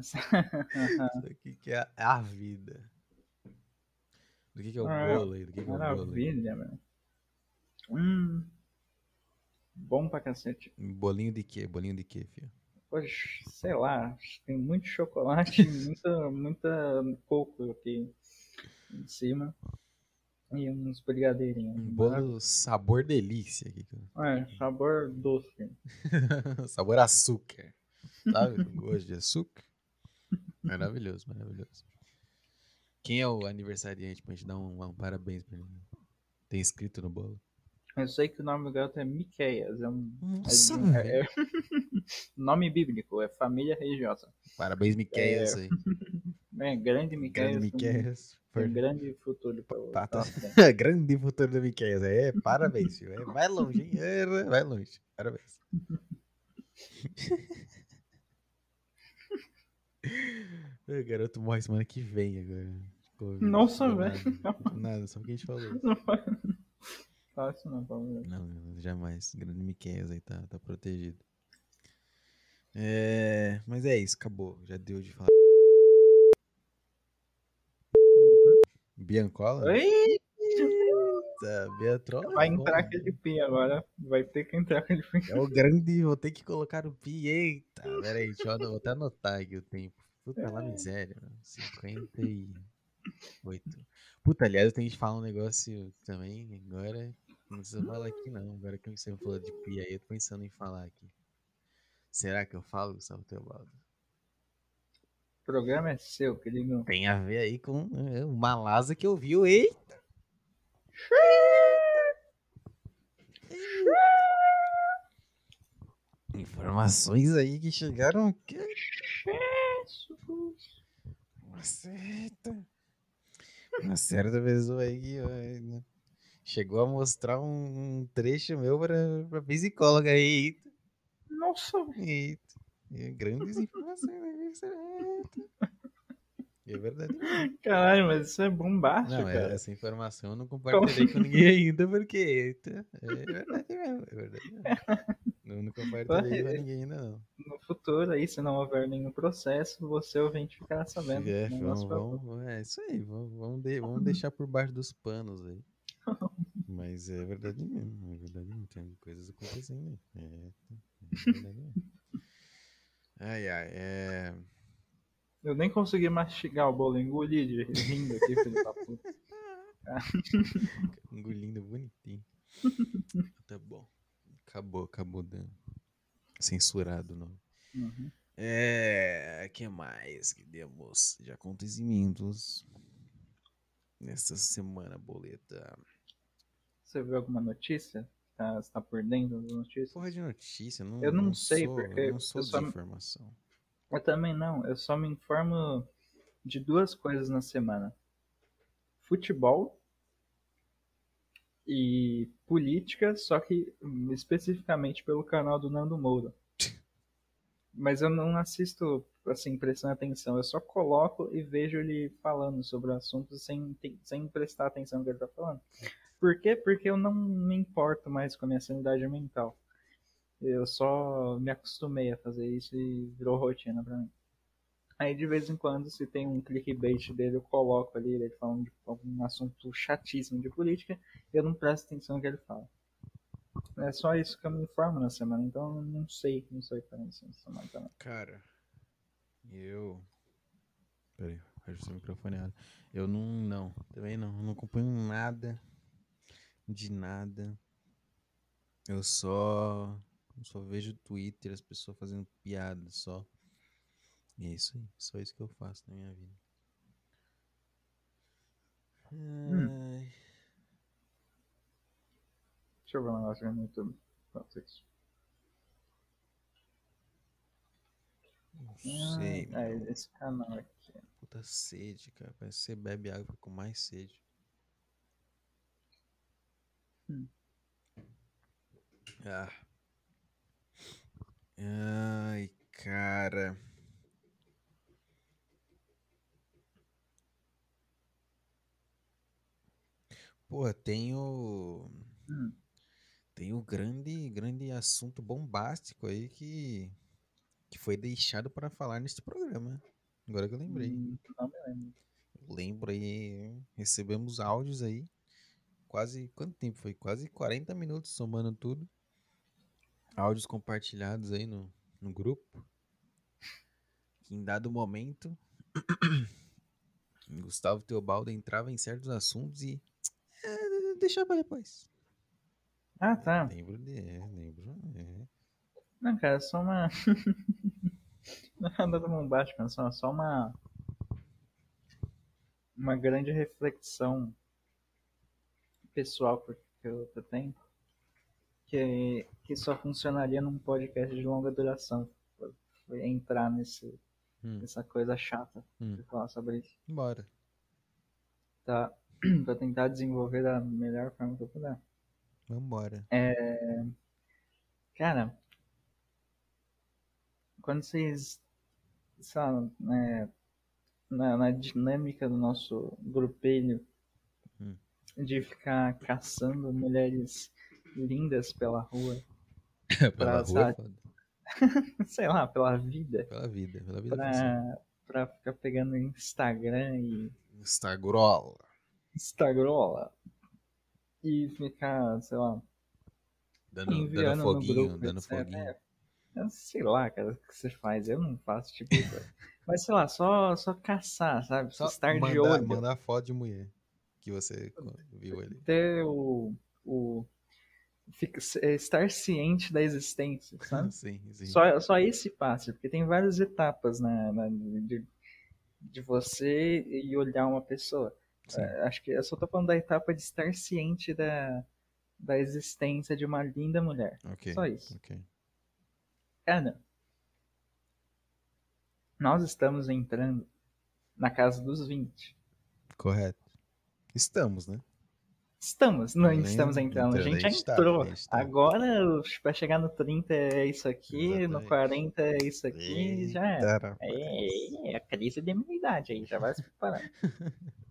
Speaker 1: Isso aqui que é a vida. Do que, que é o
Speaker 2: Ah,
Speaker 1: bolo aí? Do que, que é o bolo?
Speaker 2: Maravilha, velho. Hum. Bom pra cacete.
Speaker 1: Bolinho de quê? Bolinho de quê, filho?
Speaker 2: Poxa, sei lá, tem muito chocolate, muita, muita coco aqui em cima. E uns brigadeirinhos.
Speaker 1: Um bolo sabor delícia aqui.
Speaker 2: É, sabor doce. *laughs*
Speaker 1: sabor açúcar. Sabe? *laughs* Gosto de açúcar. Maravilhoso, maravilhoso. Quem é o aniversariante pra gente dar um, um parabéns pra ele? Tem escrito no bolo?
Speaker 2: Eu sei que o nome do gato é Miqueias. É um
Speaker 1: Nossa,
Speaker 2: é um- é- é- *laughs* nome bíblico, é família religiosa.
Speaker 1: Parabéns, Miqueias aí. *laughs*
Speaker 2: É, grande Miqueias.
Speaker 1: Grande Miqueias.
Speaker 2: Tem um grande futuro pra
Speaker 1: Tá, tá.
Speaker 2: pra-
Speaker 1: Grande futuro do Miqueias. É, parabéns, filho. É, vai longe, hein? É, vai longe. Parabéns. *laughs* o garoto morre semana que vem agora.
Speaker 2: Nossa, velho.
Speaker 1: nada. Só porque a gente falou.
Speaker 2: Fácil não, ver.
Speaker 1: Não, jamais. Grande Miqueias aí tá, tá protegido. É, mas é isso, acabou. Já deu de falar. Biancola?
Speaker 2: Eita,
Speaker 1: Eita, Biatrola.
Speaker 2: vai
Speaker 1: é
Speaker 2: entrar aquele pi agora. Vai ter que entrar aquele pi.
Speaker 1: É o grande, vou ter que colocar o pi. Eita, peraí, deixa eu vou até anotar aqui o tempo. Puta lá, miséria, mano. 58. Puta, aliás, eu tenho que falar um negócio também agora. Não precisa falar aqui não. Agora que você falou de pi aí, eu tô pensando em falar aqui. Será que eu falo, Gustavo Teobaldo?
Speaker 2: O programa é seu, querido.
Speaker 1: Tem a ver aí com é, o Malasa que ouviu, eita! Informações aí que chegaram aqui. Uma certa. Uma certa pessoa aí que né, chegou a mostrar um, um trecho meu pra, pra psicóloga aí.
Speaker 2: Nossa,
Speaker 1: eita. Grandes informações. né, certo. É verdade.
Speaker 2: caralho, mas isso é bombástico,
Speaker 1: Não, é,
Speaker 2: cara.
Speaker 1: essa informação eu não compartilhei com *laughs* ninguém ainda, porque eita, é verdade mesmo, é verdade mesmo. Não, não compartilhei com ninguém ainda não.
Speaker 2: No futuro aí, se não houver nenhum processo, você ouvinte ficará sabendo.
Speaker 1: É, vamos, vamos, é isso aí, vamos, vamos, de- vamos *laughs* deixar por baixo dos panos aí. *laughs* Mas é verdade mesmo, é verdade mesmo, tem coisas acontecendo aí. É, é verdade mesmo. Ai, ai, é.
Speaker 2: Eu nem consegui mastigar o bolo, engoli de rindo aqui, filho da puta. *laughs*
Speaker 1: Engolindo bonitinho. tá bom. Acabou, acabou dando. Censurado, não.
Speaker 2: Uhum.
Speaker 1: É. que mais que demos de acontecimentos nessa semana, boleta?
Speaker 2: Você viu alguma notícia? Tá, você tá por dentro das notícias?
Speaker 1: Porra de notícia, não,
Speaker 2: Eu não sei,
Speaker 1: sou,
Speaker 2: porque
Speaker 1: eu não sou
Speaker 2: eu só-
Speaker 1: informação.
Speaker 2: Eu também não, eu só me informo de duas coisas na semana: futebol e política, só que especificamente pelo canal do Nando Moura. *laughs* Mas eu não assisto assim, prestando atenção, eu só coloco e vejo ele falando sobre o assunto sem, sem prestar atenção no que ele tá falando. Por quê? Porque eu não me importo mais com a minha sanidade mental. Eu só me acostumei a fazer isso e virou rotina pra mim. Aí de vez em quando, se tem um clickbait dele, eu coloco ali, ele falando de algum assunto chatíssimo de política, eu não presto atenção no que ele fala. É só isso que eu me informo na semana, então eu não sei, não sei o que essa semana também.
Speaker 1: Cara, eu. Peraí, ajustei o microfone. Eu não. Não, também não. Não acompanho nada de nada. Eu só. Eu só vejo Twitter, as pessoas fazendo piada só. E é isso aí. Só isso que eu faço na minha vida. Ai,
Speaker 2: Deixa eu ver um negócio aqui no YouTube. Isso.
Speaker 1: não sei,
Speaker 2: Ah, é esse canal aqui.
Speaker 1: Puta sede, cara. Parece que você bebe água com mais sede.
Speaker 2: Hum.
Speaker 1: Ah. Ai, cara. Pô, tem o.
Speaker 2: Hum.
Speaker 1: Tem o grande, grande assunto bombástico aí que. Que foi deixado para falar neste programa. Agora que eu lembrei.
Speaker 2: Hum, Não me lembro.
Speaker 1: Lembro aí, recebemos áudios aí. Quase. Quanto tempo foi? Quase 40 minutos somando tudo. Áudios compartilhados aí no, no grupo. Que em dado momento. *coughs* Gustavo Teobaldo entrava em certos assuntos e. "É, deixa pra depois.
Speaker 2: Ah, tá.
Speaker 1: Lembro de. É, lembro. É.
Speaker 2: Não, cara, é só uma. *laughs* Não é nada bombástico, é só uma. Uma grande reflexão pessoal que eu, que eu tenho. Que, que só funcionaria num podcast de longa duração. Foi entrar nesse,
Speaker 1: Hum.
Speaker 2: nessa coisa chata
Speaker 1: Hum.
Speaker 2: de falar sobre isso.
Speaker 1: Bora.
Speaker 2: Tá? *clears throat* pra tentar desenvolver da melhor forma que eu puder.
Speaker 1: Vambora.
Speaker 2: Cara, quando vocês, lá, né, na, na dinâmica do nosso grupelho. De ficar caçando mulheres lindas pela rua, *laughs*
Speaker 1: Pela
Speaker 2: Pra,
Speaker 1: rua, é *laughs*
Speaker 2: sei lá, pela vida,
Speaker 1: Pela vida. Pela vida
Speaker 2: pra, pra ficar pegando Instagram e
Speaker 1: Instagrola.
Speaker 2: Instagram e ficar, sei lá,
Speaker 1: Dando, dando
Speaker 2: enviando
Speaker 1: foguinho,
Speaker 2: grupo,
Speaker 1: dando
Speaker 2: etc.
Speaker 1: foguinho.
Speaker 2: É, eu sei lá, cara, o que você faz, eu não faço tipo de coisa. *laughs* Mas sei lá, só, só caçar, sabe?
Speaker 1: Só
Speaker 2: Estar de
Speaker 1: mandar,
Speaker 2: olho.
Speaker 1: mandar foto de mulher que você viu ali.
Speaker 2: ter o. o fica- é, estar ciente da existência, *laughs* sabe?
Speaker 1: Sim, sim.
Speaker 2: Só, só esse passo, porque tem várias etapas na, na- de, de você e olhar uma pessoa. É, acho que eu só tô falando da etapa de estar ciente da, da existência de uma linda mulher.
Speaker 1: Ok.
Speaker 2: Só isso.
Speaker 1: ok.
Speaker 2: Cara, nós estamos entrando na casa dos 20.
Speaker 1: Correto. Estamos, né?
Speaker 2: Estamos, não
Speaker 1: Nem-
Speaker 2: estamos entrando, a gente já
Speaker 1: tá,
Speaker 2: entrou. Agora, pra chegar no 30 é isso aqui, no
Speaker 1: Exatamente.
Speaker 2: 40 é isso aqui, já é.
Speaker 1: Eita, rapaz.
Speaker 2: É, é a crise de imunidade aí, já vai se preparando. *laughs*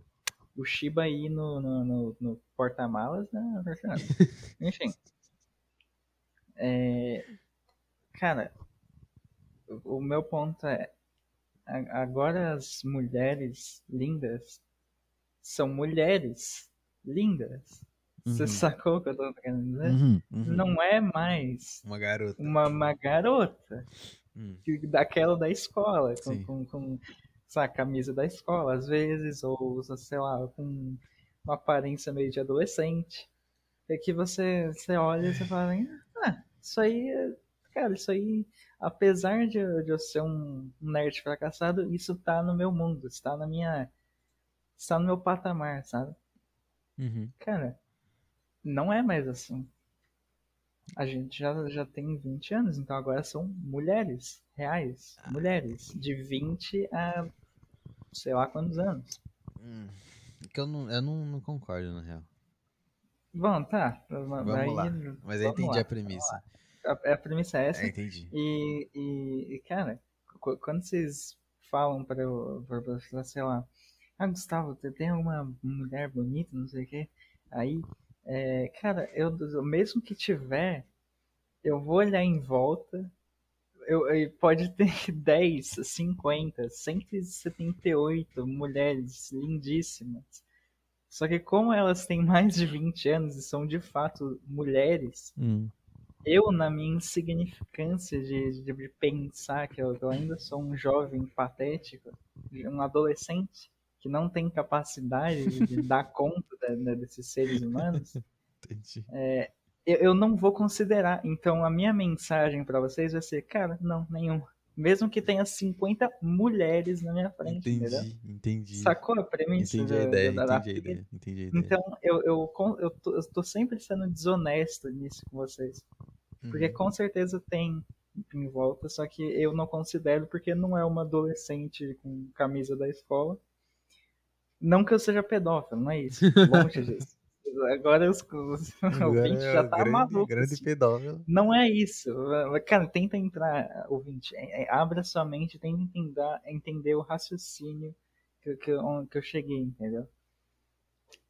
Speaker 2: o Shiba aí no, no, no- no porta-malas, né? *laughs* Enfim. É, cara, o meu ponto é: agora as mulheres lindas são mulheres lindas. Você
Speaker 1: Uhum.
Speaker 2: sacou o que eu tô querendo dizer?
Speaker 1: Uhum, uhum.
Speaker 2: Não é mais
Speaker 1: Uma garota.
Speaker 2: uma, uma garota.
Speaker 1: Hum.
Speaker 2: que- daquela da escola, com, com, com sabe, camisa da escola, às vezes, ou sei lá, com uma aparência meio de adolescente. É que você, você olha e você fala, ah, isso aí, é- cara, isso aí, apesar de, eu- de eu ser um nerd fracassado, isso tá no meu mundo, está na minha, está no meu patamar, sabe?
Speaker 1: Uhum.
Speaker 2: Cara, não é mais assim. A gente já, já tem 20 anos, então agora são mulheres reais. Mulheres de 20 a sei lá quantos anos.
Speaker 1: Hum. Que eu não, eu não, não concordo, na real.
Speaker 2: Bom, tá.
Speaker 1: Vamos
Speaker 2: aí-
Speaker 1: lá. Mas eu entendi
Speaker 2: lá.
Speaker 1: a premissa.
Speaker 2: A, a premissa é essa.
Speaker 1: É, entendi.
Speaker 2: E, e, e, cara, qu- quando vocês falam pra eu, pra, sei lá, ah, Gustavo, você tem alguma mulher bonita, não sei o quê, aí, é, cara, eu, mesmo que tiver, eu vou olhar em volta, eu, eu- pode ter 10, 50, 178 mulheres lindíssimas. Só que como elas têm mais de 20 anos e são de fato mulheres,
Speaker 1: Hum.
Speaker 2: eu, na minha insignificância de, de, de pensar que eu, que eu ainda sou um jovem patético, um adolescente que não tem capacidade de, dar *laughs* conta da- da- desses seres humanos,
Speaker 1: Entendi.
Speaker 2: eu, eu não vou considerar. Então, a minha mensagem pra vocês vai ser: cara, não, nenhum. Mesmo que tenha 50 mulheres na minha frente, entendeu?
Speaker 1: Entendi, entendi.
Speaker 2: Sacou a premissa?
Speaker 1: Entendi a ideia,
Speaker 2: da- da
Speaker 1: entendi a ideia. Entendi a ideia.
Speaker 2: Então, eu, eu, eu, tô, eu tô sempre sendo desonesto nisso com vocês. Porque
Speaker 1: Uhum.
Speaker 2: com certeza tem em volta, só que eu não considero porque não é uma adolescente com camisa da escola. Não que eu seja pedófilo, não é isso. *laughs* Longe disso. Agora os, os
Speaker 1: Agora *laughs*
Speaker 2: ouvintes
Speaker 1: é
Speaker 2: já
Speaker 1: o
Speaker 2: tá
Speaker 1: grande,
Speaker 2: maluco.
Speaker 1: grande
Speaker 2: assim.
Speaker 1: pedófilo.
Speaker 2: Não é isso. Cara, tenta entrar, ouvinte. é- é, Abra sua mente, tenta entender, entender o raciocínio que, que, onde que eu cheguei, entendeu?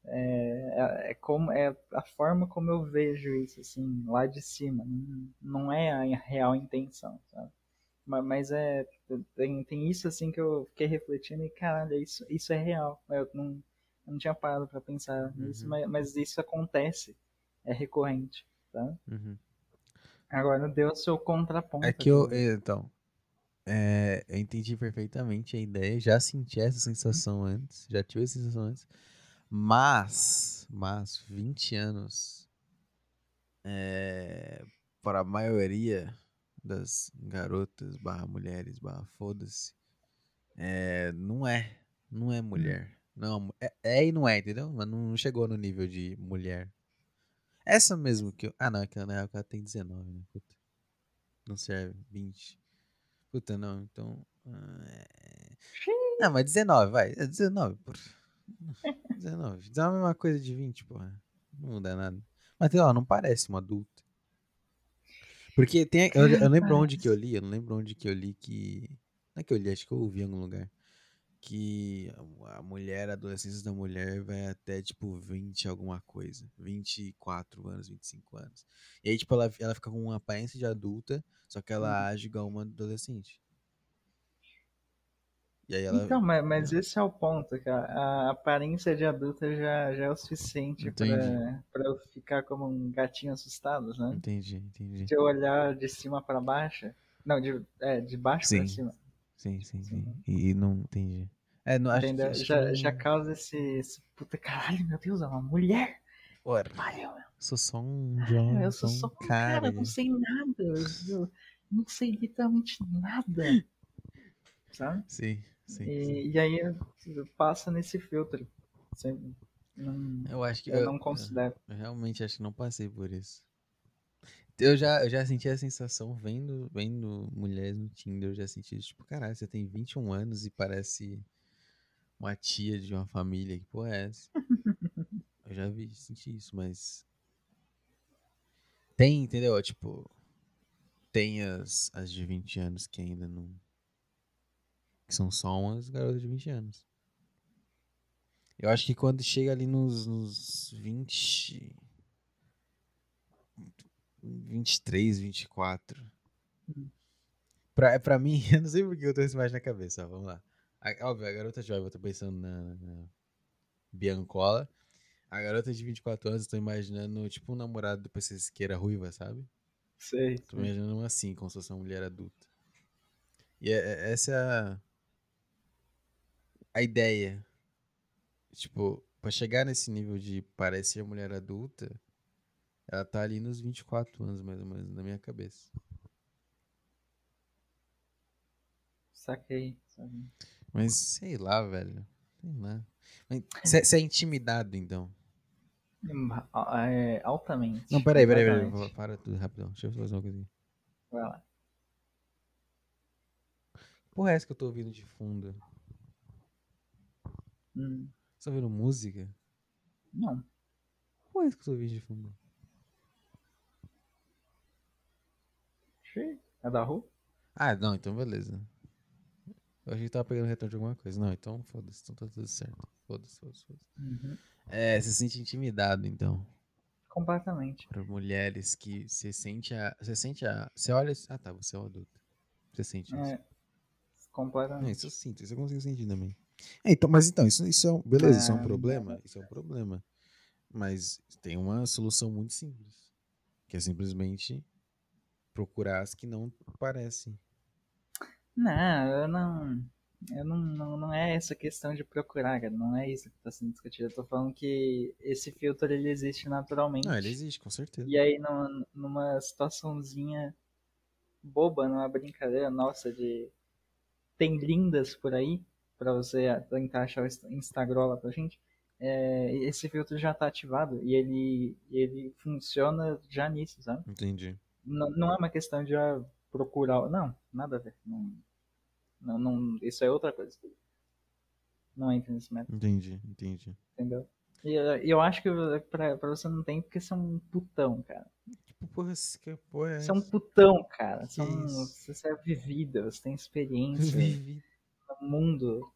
Speaker 2: É, é, é como, é a forma como eu vejo isso, assim, lá de cima. Não, não é a real intenção, sabe? Ma- Mas é. Tem, tem isso assim que eu fiquei refletindo e caralho, isso, isso é real. Eu não, eu não tinha parado pra pensar nisso,
Speaker 1: Uhum.
Speaker 2: mas, mas isso acontece. É recorrente, tá?
Speaker 1: Uhum.
Speaker 2: Agora deu o seu contraponto.
Speaker 1: É que eu. é, Então. é, eu entendi perfeitamente a ideia. Já senti essa sensação antes. Já tive essa sensação antes. Mas. Mas, 20 anos. É, para a maioria das garotas, barra mulheres, barra foda-se. É, não é. Não é mulher. Não, é, é e não é, entendeu? Mas não chegou no nível de mulher. Essa mesmo que eu. Ah, não, é que na real ela tem 19, né? Puta. Não serve. 20. Puta, não, então. ah, é- Não, mas 19, vai. É 19, porra. 19. 19 é a mesma coisa de 20, porra. Não muda nada. Mas ó, não parece uma adulta. Porque tem. Eu, eu lembro onde que eu li, eu não lembro onde que eu li que. Não é que eu li, acho que eu ouvi em algum lugar. Que a- mulher, a adolescência da mulher vai até tipo 20 alguma coisa. 24 anos, 25 anos. E aí, tipo, ela, ela fica com uma aparência de adulta, só que ela
Speaker 2: Uhum.
Speaker 1: age igual uma adolescente. Ela.
Speaker 2: Então, mas, mas esse é o ponto, cara. A aparência de adulta já, já é o suficiente pra eu ficar como um gatinho assustado, né?
Speaker 1: Entendi, entendi.
Speaker 2: Se eu olhar de cima pra baixo. Não, de, é, de baixo pra
Speaker 1: Sim.
Speaker 2: cima.
Speaker 1: Sim, sim, sim.
Speaker 2: Uhum.
Speaker 1: E, e não entendi. É, não acho que. Acho que
Speaker 2: Já,
Speaker 1: não-
Speaker 2: já causa esse, esse. Puta caralho, meu Deus, é uma mulher!
Speaker 1: Ora,
Speaker 2: Caralho, meu.
Speaker 1: sou só um jovem.
Speaker 2: eu sou só um
Speaker 1: cara.
Speaker 2: cara, não sei nada. Eu não sei literalmente nada. *laughs* Sabe?
Speaker 1: Sim, sim. sim.
Speaker 2: E, e aí passa nesse filtro. Não,
Speaker 1: Eu acho que.
Speaker 2: eu não considero.
Speaker 1: Eu realmente acho que não passei por isso. Eu já, eu já senti a sensação vendo, vendo mulheres no Tinder, eu já senti isso, tipo, caralho, você tem 21 anos e parece uma tia de uma família, que porra é essa? *laughs* eu já vi, senti isso, mas tem, entendeu? Tipo, tem as, as de 20 anos que ainda não que são só umas garotas de 20 anos. Eu acho que quando chega ali nos, nos 20 23, 24. Pra, pra mim, *laughs* eu não sei porque eu tô essa imagem na cabeça, ó, vamos lá. A, óbvio, a garota jovem, eu tô pensando na, na Biancola. A garota de 24 anos, eu tô imaginando tipo um namorado do PC Siqueira ruiva, sabe?
Speaker 2: Sei.
Speaker 1: Tô imaginando assim, como se fosse uma mulher adulta. E é- é- essa é a, a ideia. Tipo, pra chegar nesse nível de parecer mulher adulta, ela tá ali nos 24 anos, mais ou menos, na minha cabeça.
Speaker 2: Saquei. saquei.
Speaker 1: Mas sei lá, velho. Sei lá. Você é intimidado, então.
Speaker 2: Hum, É, altamente.
Speaker 1: Não, peraí, peraí, peraí.
Speaker 2: completamente.
Speaker 1: Para tudo rapidão. Deixa eu fazer uma coisa aqui.
Speaker 2: Vai lá.
Speaker 1: Porra, é essa que eu tô ouvindo de fundo?
Speaker 2: Hum,
Speaker 1: Você tá ouvindo música?
Speaker 2: não.
Speaker 1: Porra, é essa que eu tô ouvindo de fundo?
Speaker 2: Xiii, É da rua?
Speaker 1: Ah, não, então beleza. Eu achei que tava pegando retorno de alguma coisa. Não, então foda-se, então tá tudo certo. Foda-se, foda-se, foda-se.
Speaker 2: Uhum.
Speaker 1: É, você se sente intimidado, então.
Speaker 2: Completamente.
Speaker 1: Por mulheres que você sente a. Você sente a. Você olha. Ah, tá, você é um adulto. Você sente isso.
Speaker 2: É,
Speaker 1: Não,
Speaker 2: completamente.
Speaker 1: isso eu sinto, isso eu consigo sentir também. É, então, mas então, isso, isso é um. Beleza, isso é um
Speaker 2: Ah,
Speaker 1: problema? Isso é um problema. Mas tem uma solução muito simples. Que é simplesmente procurar as que não parecem.
Speaker 2: Não, eu não. Eu não, não, não é essa questão de procurar, cara. Não é isso que está sendo discutido. Eu tô falando que esse filtro ele existe naturalmente.
Speaker 1: Não, ele existe, com certeza.
Speaker 2: E aí, numa, numa situaçãozinha boba, numa brincadeira nossa de. Tem lindas por aí, pra você tentar achar o Insta- Instagram lá pra gente. é, esse filtro já tá ativado e ele, ele funciona já nisso, sabe?
Speaker 1: Entendi.
Speaker 2: Não, não é uma questão de ah, procurar. Não, nada a ver. Não, não, não- isso é outra coisa. Não entra nesse método,
Speaker 1: Entendi, entendi.
Speaker 2: entendeu? E eu, acho que pra, pra você não tem, porque você é um putão, cara.
Speaker 1: Tipo, porra, que porra é
Speaker 2: Você é um putão, cara. Você, é um- você é vivida, você tem experiência *laughs*
Speaker 1: Vivi.
Speaker 2: Mundo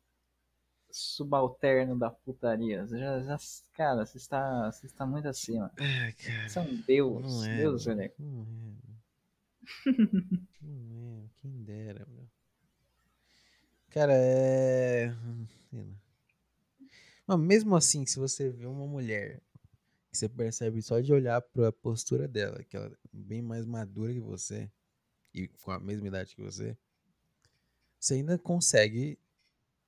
Speaker 2: subalterno da putaria. Você já, já- cara, você está, você está muito acima.
Speaker 1: Ai, cara.
Speaker 2: Você é um deus.
Speaker 1: Não é.
Speaker 2: deus. Elenco.
Speaker 1: Não é. Não é. Quem dera, meu. Cara, é. Sei lá. Mas mesmo assim, se você vê uma mulher que você percebe só de olhar pra postura dela, que ela é bem mais madura que você e com a mesma idade que você, você ainda consegue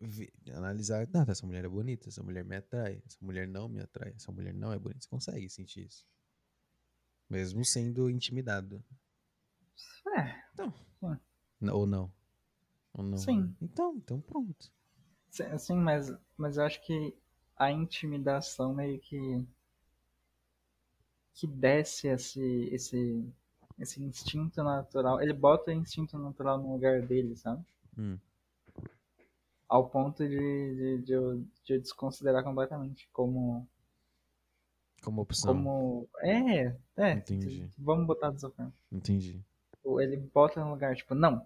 Speaker 1: ver- analisar, não, essa mulher é bonita, essa mulher me atrai, essa mulher não me atrai, essa mulher não é bonita. Você consegue sentir isso. Mesmo sendo intimidado.
Speaker 2: É,
Speaker 1: N- Ou não. Ou não.
Speaker 2: Sim.
Speaker 1: Então, então pronto.
Speaker 2: sim, sim, mas, mas eu acho que a intimidação meio que que desce esse, esse, esse instinto natural. Ele bota o instinto natural no lugar dele, sabe?
Speaker 1: Hum.
Speaker 2: Ao ponto de, de, de, eu, de eu desconsiderar completamente como.
Speaker 1: Como opção.
Speaker 2: como é, é.
Speaker 1: Entendi.
Speaker 2: Vamos botar dessa forma.
Speaker 1: Entendi.
Speaker 2: Ele bota no lugar, tipo, não.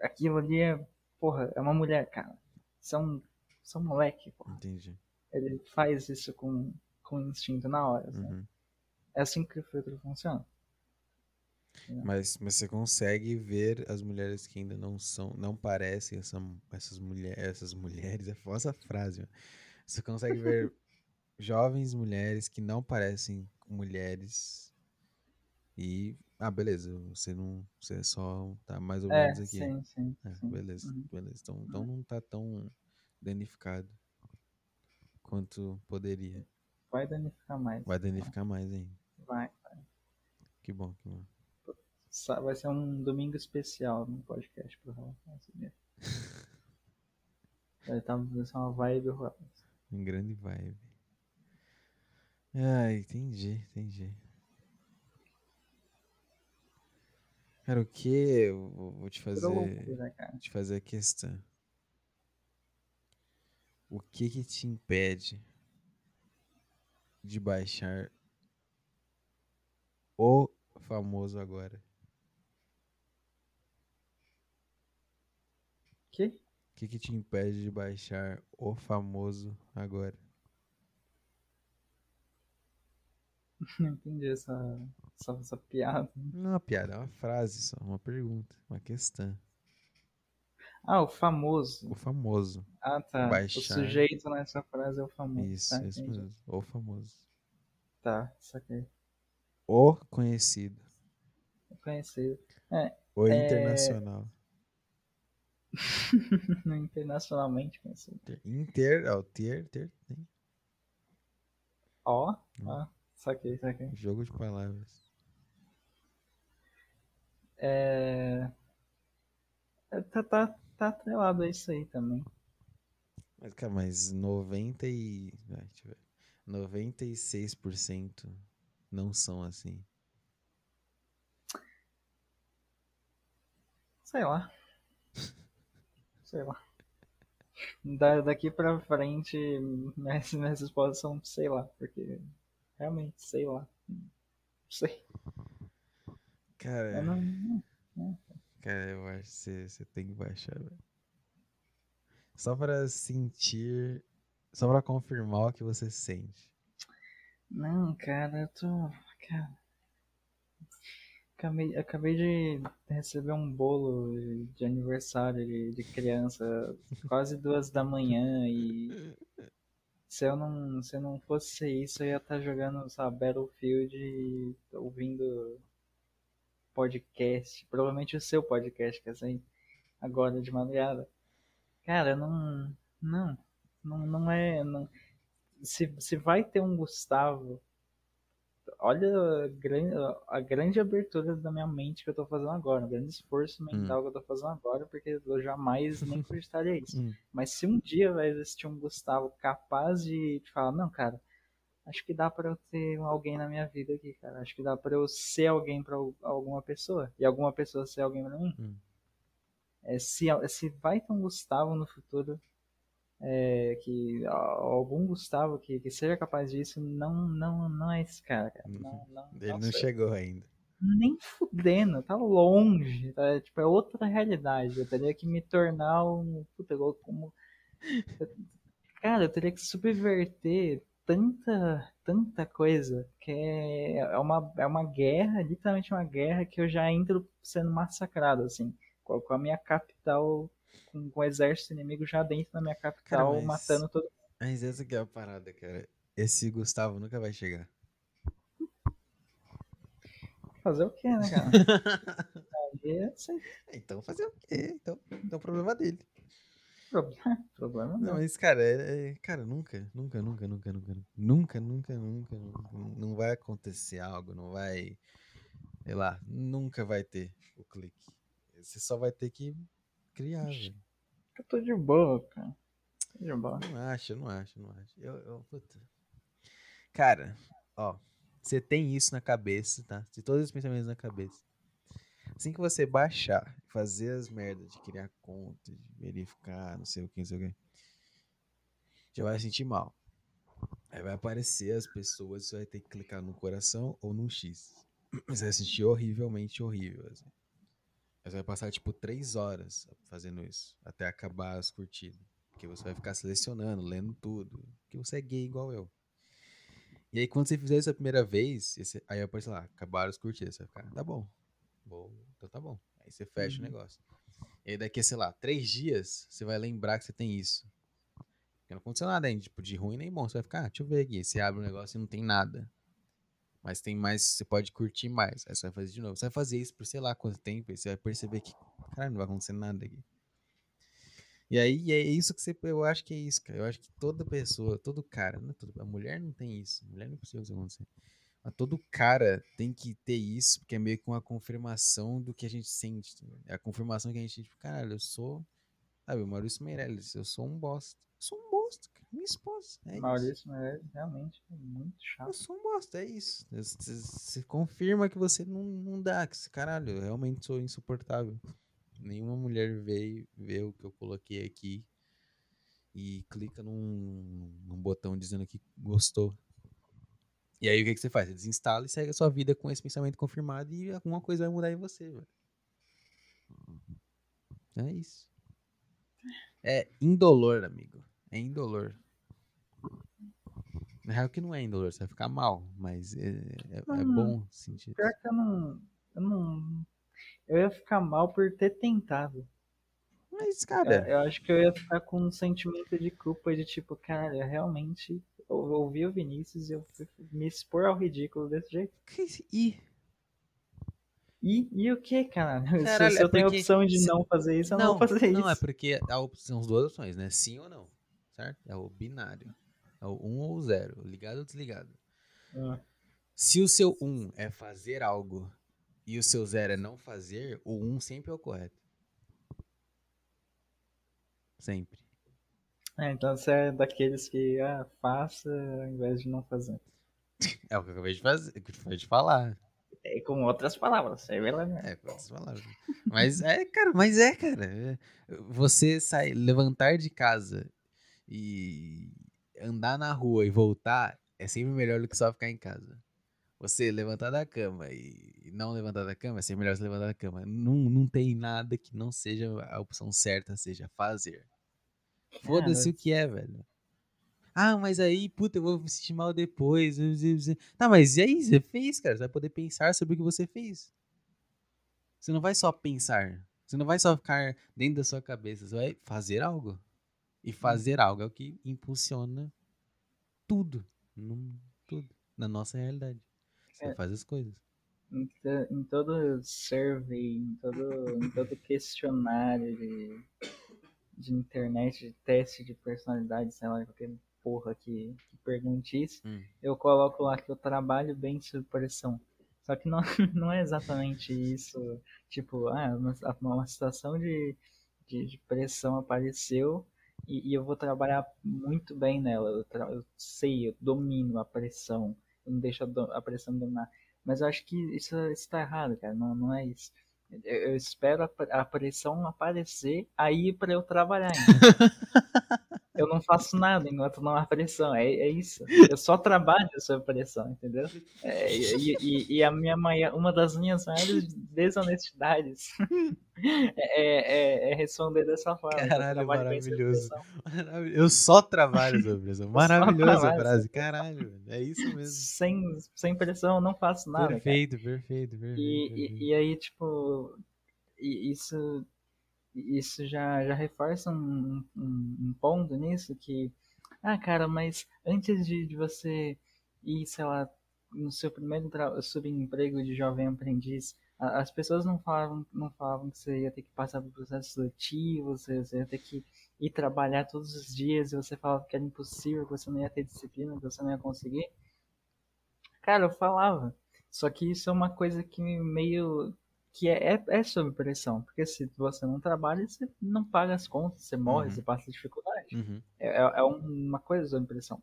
Speaker 2: Aquilo ali é. Porra, é uma mulher, cara. São. São moleque, porra.
Speaker 1: Entendi.
Speaker 2: Ele faz isso com, com instinto na hora. sabe?
Speaker 1: Uhum.
Speaker 2: É assim que o filtro funciona.
Speaker 1: Mas, mas você consegue ver as mulheres que ainda não são, não parecem essa, essas mulheres, essas mulheres, é foda essa frase, mano. Você consegue ver *laughs* jovens mulheres que não parecem mulheres e, ah, beleza, você não, você só tá mais ou
Speaker 2: É,
Speaker 1: menos aqui.
Speaker 2: sim, sim.
Speaker 1: É,
Speaker 2: sim.
Speaker 1: beleza,
Speaker 2: Uhum.
Speaker 1: beleza. Então, então não tá tão danificado quanto poderia.
Speaker 2: Vai danificar mais.
Speaker 1: Vai danificar mais ainda.
Speaker 2: Vai.
Speaker 1: Que bom, que bom.
Speaker 2: Vai ser um domingo especial no podcast pro Rafa. *laughs* Vai tá, ser uma vibe rola.
Speaker 1: Um grande vibe. Ah, entendi, entendi. Cara, o que eu vou te fazer,
Speaker 2: loucura, cara.
Speaker 1: te fazer a questão. O que que te impede de baixar o famoso agora?
Speaker 2: Que?
Speaker 1: O que que te impede de baixar o famoso agora? *laughs*
Speaker 2: Não entendi essa, essa, essa piada.
Speaker 1: Não é uma piada, é uma frase só, uma pergunta, uma questão.
Speaker 2: Ah, o famoso.
Speaker 1: O famoso.
Speaker 2: Ah, tá.
Speaker 1: Baixar.
Speaker 2: O sujeito nessa frase é o famoso.
Speaker 1: Isso,
Speaker 2: tá,
Speaker 1: isso
Speaker 2: entendi.
Speaker 1: mesmo. O famoso.
Speaker 2: Tá, saquei.
Speaker 1: O conhecido.
Speaker 2: Eu conheci.
Speaker 1: O
Speaker 2: É.
Speaker 1: internacional. *laughs*
Speaker 2: Internacionalmente conhecido.
Speaker 1: Inter, ó, ter, ter, tem.
Speaker 2: Ó, ó, saquei, saquei.
Speaker 1: Jogo de palavras.
Speaker 2: É... é tá, tá, tá atrelado a isso aí também.
Speaker 1: Mas, cara, mas 90 e... Vai, deixa eu ver. 96% não são assim.
Speaker 2: Sei lá. *laughs* Sei lá. Da, daqui pra frente, minhas, minhas respostas são sei lá, porque realmente sei lá. Não sei.
Speaker 1: Cara,
Speaker 2: Eu não, não- não.
Speaker 1: cara, eu acho que você, você tem que baixar, velho. Só pra sentir, só pra confirmar o que você sente.
Speaker 2: Não, cara, eu tô. Cara. Acabei, acabei de receber um bolo de aniversário de, de criança, quase duas da manhã, e se eu não, se eu não fosse isso, eu ia estar jogando, sabe, Battlefield ouvindo podcast, provavelmente o seu podcast, que é assim, agora de madrugada. Cara, não, não, não, não é, não, se, se vai ter um Gustavo olha a grande, a grande abertura da minha mente que eu tô fazendo agora, o grande esforço mental que eu tô fazendo agora, porque eu jamais *laughs* nem cogitaria isso.
Speaker 1: Hum.
Speaker 2: Mas se um dia vai existir um Gustavo capaz de, de falar, não, cara, acho que dá pra eu ter alguém na minha vida aqui, cara. Acho que dá pra eu ser alguém pra al- alguma pessoa. E alguma pessoa ser alguém pra mim.
Speaker 1: Hum.
Speaker 2: É, se, se vai ter um Gustavo no futuro, é, que algum Gustavo que, que seja capaz disso, não, não, não é esse cara, cara. Não, não,
Speaker 1: Ele não
Speaker 2: sei.
Speaker 1: chegou ainda.
Speaker 2: Nem fudendo, tá longe, tá? Tipo, é outra realidade. Eu teria que me tornar um. Puta, como. *laughs* Cara, eu teria que subverter tanta, tanta coisa que é, é, uma, é uma guerra, literalmente uma guerra que eu já entro sendo massacrado, assim. Com a minha capital, com, com o exército inimigo já dentro da minha capital,
Speaker 1: mas-
Speaker 2: matando todo
Speaker 1: Mas essa que é a parada, cara. Esse Gustavo nunca vai chegar.
Speaker 2: Fazer o quê, né, cara? É
Speaker 1: Então fazer o quê? Então, então problema dele.
Speaker 2: problema, problema
Speaker 1: Não,
Speaker 2: não.
Speaker 1: mas, cara, é, é- cara, nunca, nunca, nunca, nunca, nunca, nunca, nunca, nunca, nunca, não vai acontecer algo, não vai, sei lá, nunca vai ter o clique. Você só vai ter que criar, velho.
Speaker 2: Eu tô de boa, cara. Tô de boa.
Speaker 1: Não acho, não acho, não acho. Eu, eu, puta. Cara, ó, você tem isso na cabeça, tá? Tem todos os pensamentos na cabeça. Assim que você baixar, fazer as merdas de criar conta, de verificar, não sei o que, não sei o que, já vai sentir mal. Aí vai aparecer as pessoas, você vai ter que clicar no coração ou no X. Você vai sentir horrivelmente horrível. Assim. Você vai passar tipo três horas fazendo isso, até acabar as curtidas. Porque você vai ficar selecionando, lendo tudo. Porque você é gay igual eu. E aí, quando você fizer isso a primeira vez, esse- aí aparece lá, acabaram as curtidas. Você vai ficar, tá bom. Bom, então tá bom. Aí você fecha o
Speaker 2: Uhum.
Speaker 1: negócio. E aí daqui, sei lá, três dias, você vai lembrar que você tem isso. Porque não aconteceu nada ainda, tipo, de ruim nem bom. Você vai ficar, ah, deixa eu ver aqui. Você abre o negócio e não tem nada. Mas tem mais, você pode curtir mais. Aí você vai fazer de novo. Você vai fazer isso por sei lá quanto tempo, e você vai perceber que, caralho, não vai acontecer nada aqui. E aí é isso que você. Eu acho que é isso, cara. Eu acho que toda pessoa, todo cara, não é todo, a mulher não tem isso. A mulher não é possível isso acontecer. Mas todo cara tem que ter isso, porque é meio que uma confirmação do que a gente sente. tá? É a confirmação que a gente, tipo, caralho, eu sou. Sabe, o Maurício Meirelles, eu sou um bosta. Eu sou um. Minha esposa. É isso.
Speaker 2: Maurício Meirelles realmente é muito
Speaker 1: Eu
Speaker 2: chato.
Speaker 1: sou um bosta, é isso. Você você confirma que você não, não dá, que esse caralho, eu realmente sou insuportável. Nenhuma mulher veio ver o que eu coloquei aqui e clica num, num botão dizendo que gostou. E aí o que, que você faz? Você desinstala e segue a sua vida com esse pensamento confirmado e alguma coisa vai mudar em você, velho. É isso. É indolor, amigo. É indolor. Na real que não é indolor, você vai ficar mal, mas é, é, é
Speaker 2: Hum.
Speaker 1: bom sentir.
Speaker 2: Pior que eu não. Eu não. Eu ia ficar mal por ter tentado.
Speaker 1: Mas,
Speaker 2: Eu,
Speaker 1: cara,
Speaker 2: eu acho que eu ia ficar com um sentimento de culpa de tipo, cara, eu realmente eu ouvi o Vinícius e eu fui me expor ao ridículo desse jeito.
Speaker 1: que e
Speaker 2: E, e o que, cara? *laughs*
Speaker 1: Caralho,
Speaker 2: se, se
Speaker 1: é
Speaker 2: eu tenho a opção de
Speaker 1: se-
Speaker 2: não fazer isso, eu não,
Speaker 1: Não,
Speaker 2: vou fazer
Speaker 1: não,
Speaker 2: isso.
Speaker 1: é porque a op- são as duas opções, né? Sim ou não, certo? É o binário. É o 1 ou 0, ligado ou desligado.
Speaker 2: Ah,
Speaker 1: Se o seu 1 é fazer algo e o seu 0 é não fazer, o 1 sempre é o correto. Sempre.
Speaker 2: É, então você é daqueles que ah, faça ao invés de não fazer. *laughs*
Speaker 1: É o que eu acabei de fazer, que eu acabei de falar.
Speaker 2: É com outras palavras, é verdade.
Speaker 1: É, com outras palavras. Mas é, cara, mas é, cara. É, Você sai, levantar de casa e andar na rua e voltar é sempre melhor do que só ficar em casa. Você levantar da cama e não levantar da cama é sempre melhor você levantar da cama. Não, não tem nada que não seja a opção certa, seja fazer. Foda-se o que é, velho. Ah, mas aí, puta, eu vou me sentir mal depois. Tá, mas e aí? Você fez, cara? Você vai poder pensar sobre o que você fez. Você não vai só pensar. Você não vai só ficar dentro da sua cabeça. Você vai fazer algo. E fazer algo é o que impulsiona tudo. tudo. Na nossa realidade. Você
Speaker 2: É.
Speaker 1: faz as coisas.
Speaker 2: Em, em todo survey, em todo, em todo questionário de, de internet, de teste de personalidade, sei lá, qualquer porra que, que pergunte isso,
Speaker 1: Hum.
Speaker 2: eu coloco lá que eu trabalho bem sob pressão. Só que não, *laughs* não é exatamente isso. Tipo, ah, uma, uma situação de, de, de pressão apareceu e, e eu vou trabalhar muito bem nela. Eu, tra- eu sei, eu domino a pressão. Eu não deixo a, do- a pressão dominar. Mas eu acho que isso, isso tá errado, cara. Não, não é isso. Eu, eu espero a, a pressão aparecer aí pra eu trabalhar. *laughs* eu não faço nada enquanto não há pressão. É, é isso. Eu só trabalho sob pressão, entendeu? É, e, e- e a minha maior, uma das minhas maiores desonestidades *laughs* é, é- é responder dessa forma. Eu
Speaker 1: Caralho,
Speaker 2: sob
Speaker 1: maravilhoso. Eu só trabalho sobre pressão. *laughs* Maravilhosa a frase. Caralho, é isso mesmo.
Speaker 2: Sem, sem pressão eu não faço nada. cara.
Speaker 1: perfeito, perfeito, perfeito.
Speaker 2: E,
Speaker 1: perfeito.
Speaker 2: e, aí, tipo, isso, isso já, já reforça um, um, um ponto nisso que, ah, cara, mas antes de, de você ir, sei lá, no seu primeiro subemprego de jovem aprendiz, as pessoas não falavam, não falavam que você ia ter que passar por processo seletivo, você, você ia ter que ir trabalhar todos os dias, e você falava que era impossível, que você não ia ter disciplina, que você não ia conseguir. Cara, eu falava. Só que isso é uma coisa que meio. Que é, é, é sob pressão. Porque se você não trabalha, você não paga as contas, você morre,
Speaker 1: Uhum.
Speaker 2: você passa dificuldade.
Speaker 1: Uhum.
Speaker 2: É, é é uma coisa sob pressão.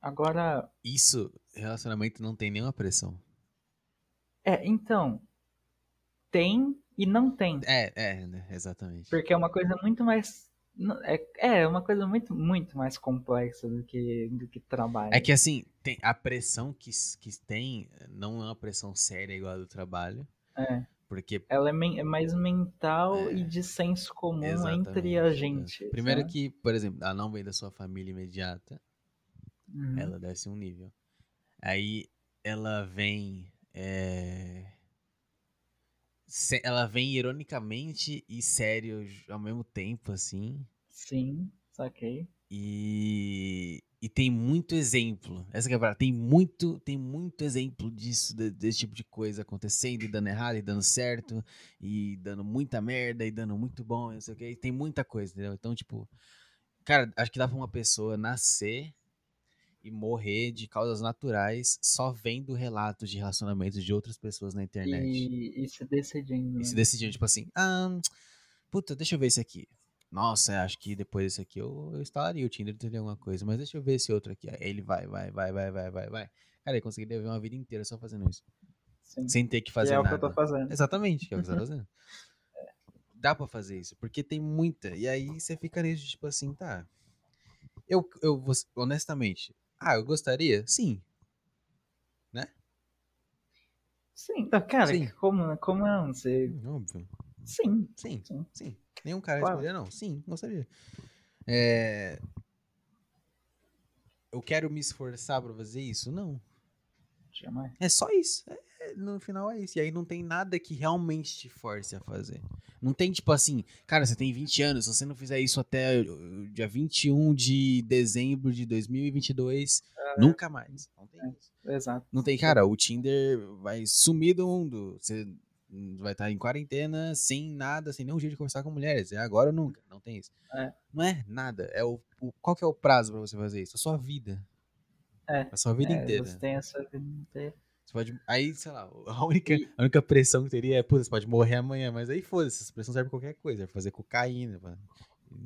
Speaker 2: Agora,
Speaker 1: Isso, relacionamento não tem nenhuma pressão.
Speaker 2: é, então. Tem e não tem.
Speaker 1: É, é, né, exatamente.
Speaker 2: Porque é uma coisa muito mais. não- É, é uma coisa muito, muito mais complexa do que, do que trabalho.
Speaker 1: É que assim, tem, a pressão que, que tem não é uma pressão séria igual a do trabalho.
Speaker 2: É.
Speaker 1: Porque.
Speaker 2: Ela é, men- é mais mental
Speaker 1: É.
Speaker 2: e de senso comum entre a
Speaker 1: é.
Speaker 2: gente.
Speaker 1: Primeiro
Speaker 2: sabe?
Speaker 1: que, por exemplo, ela não vem da sua família imediata.
Speaker 2: Uhum.
Speaker 1: Ela desce um nível. Aí ela vem. é, Ela vem ironicamente e sério ao mesmo tempo, assim.
Speaker 2: Sim, saquei.
Speaker 1: E, e tem muito exemplo. Essa que é a. Tem muito, tem muito exemplo disso, de- desse tipo de coisa acontecendo e dando errado e dando certo, e dando muita merda e dando muito bom, e não sei o que. Tem muita coisa, entendeu? Então, tipo, cara, acho que dá pra uma pessoa nascer e morrer de causas naturais só vendo relatos de relacionamentos de outras pessoas na internet.
Speaker 2: E, e se decidindo.
Speaker 1: E se
Speaker 2: né?
Speaker 1: decidindo, tipo assim, ah, puta, deixa eu ver esse aqui. Nossa, acho que depois desse aqui eu, eu instalaria o Tinder, teria alguma coisa, mas deixa eu ver esse outro aqui. Aí ele vai, vai, vai, vai, vai, vai, vai. Cara, ele conseguiria viver uma vida inteira só fazendo isso.
Speaker 2: Sim.
Speaker 1: Sem ter que
Speaker 2: Que
Speaker 1: fazer
Speaker 2: é o que
Speaker 1: nada.
Speaker 2: eu tô fazendo.
Speaker 1: Exatamente, que é o que você tá *laughs* fazendo. Dá pra fazer isso, porque tem muita. E aí você fica nisso, tipo assim, tá. Eu, eu honestamente, ah, eu gostaria? Sim.
Speaker 2: Sim, tá, cara,
Speaker 1: Sim.
Speaker 2: como, como não? Você...
Speaker 1: Hum, Óbvio.
Speaker 2: Sim,
Speaker 1: Sim,
Speaker 2: Sim.
Speaker 1: sim. Nenhum cara
Speaker 2: Claro.
Speaker 1: responderia não. Sim, gostaria. É... Eu quero me esforçar pra fazer isso? Não.
Speaker 2: jamais.
Speaker 1: É só isso. É- é- no final é isso. E aí não tem nada que realmente te force a fazer. Não tem tipo assim, cara, você tem 20 anos, se você não fizer isso até uh, dia 21 de dezembro de 2022, nunca mais. Não tem isso.
Speaker 2: Exato.
Speaker 1: Não tem, cara, o Tinder vai sumir do mundo. Você vai estar em quarentena, sem nada, sem nenhum jeito de conversar com mulheres. É agora ou nunca. Não tem isso.
Speaker 2: É.
Speaker 1: Não é nada. É o, o- qual que é o prazo pra você fazer isso? A sua vida.
Speaker 2: É.
Speaker 1: A sua vida
Speaker 2: É,
Speaker 1: inteira.
Speaker 2: Você tem essa vida inteira.
Speaker 1: Você pode. Aí, sei lá, a única, a única pressão que teria é, você pode morrer amanhã, mas aí foda-se, essa pressão serve pra qualquer coisa. Pra fazer cocaína, pra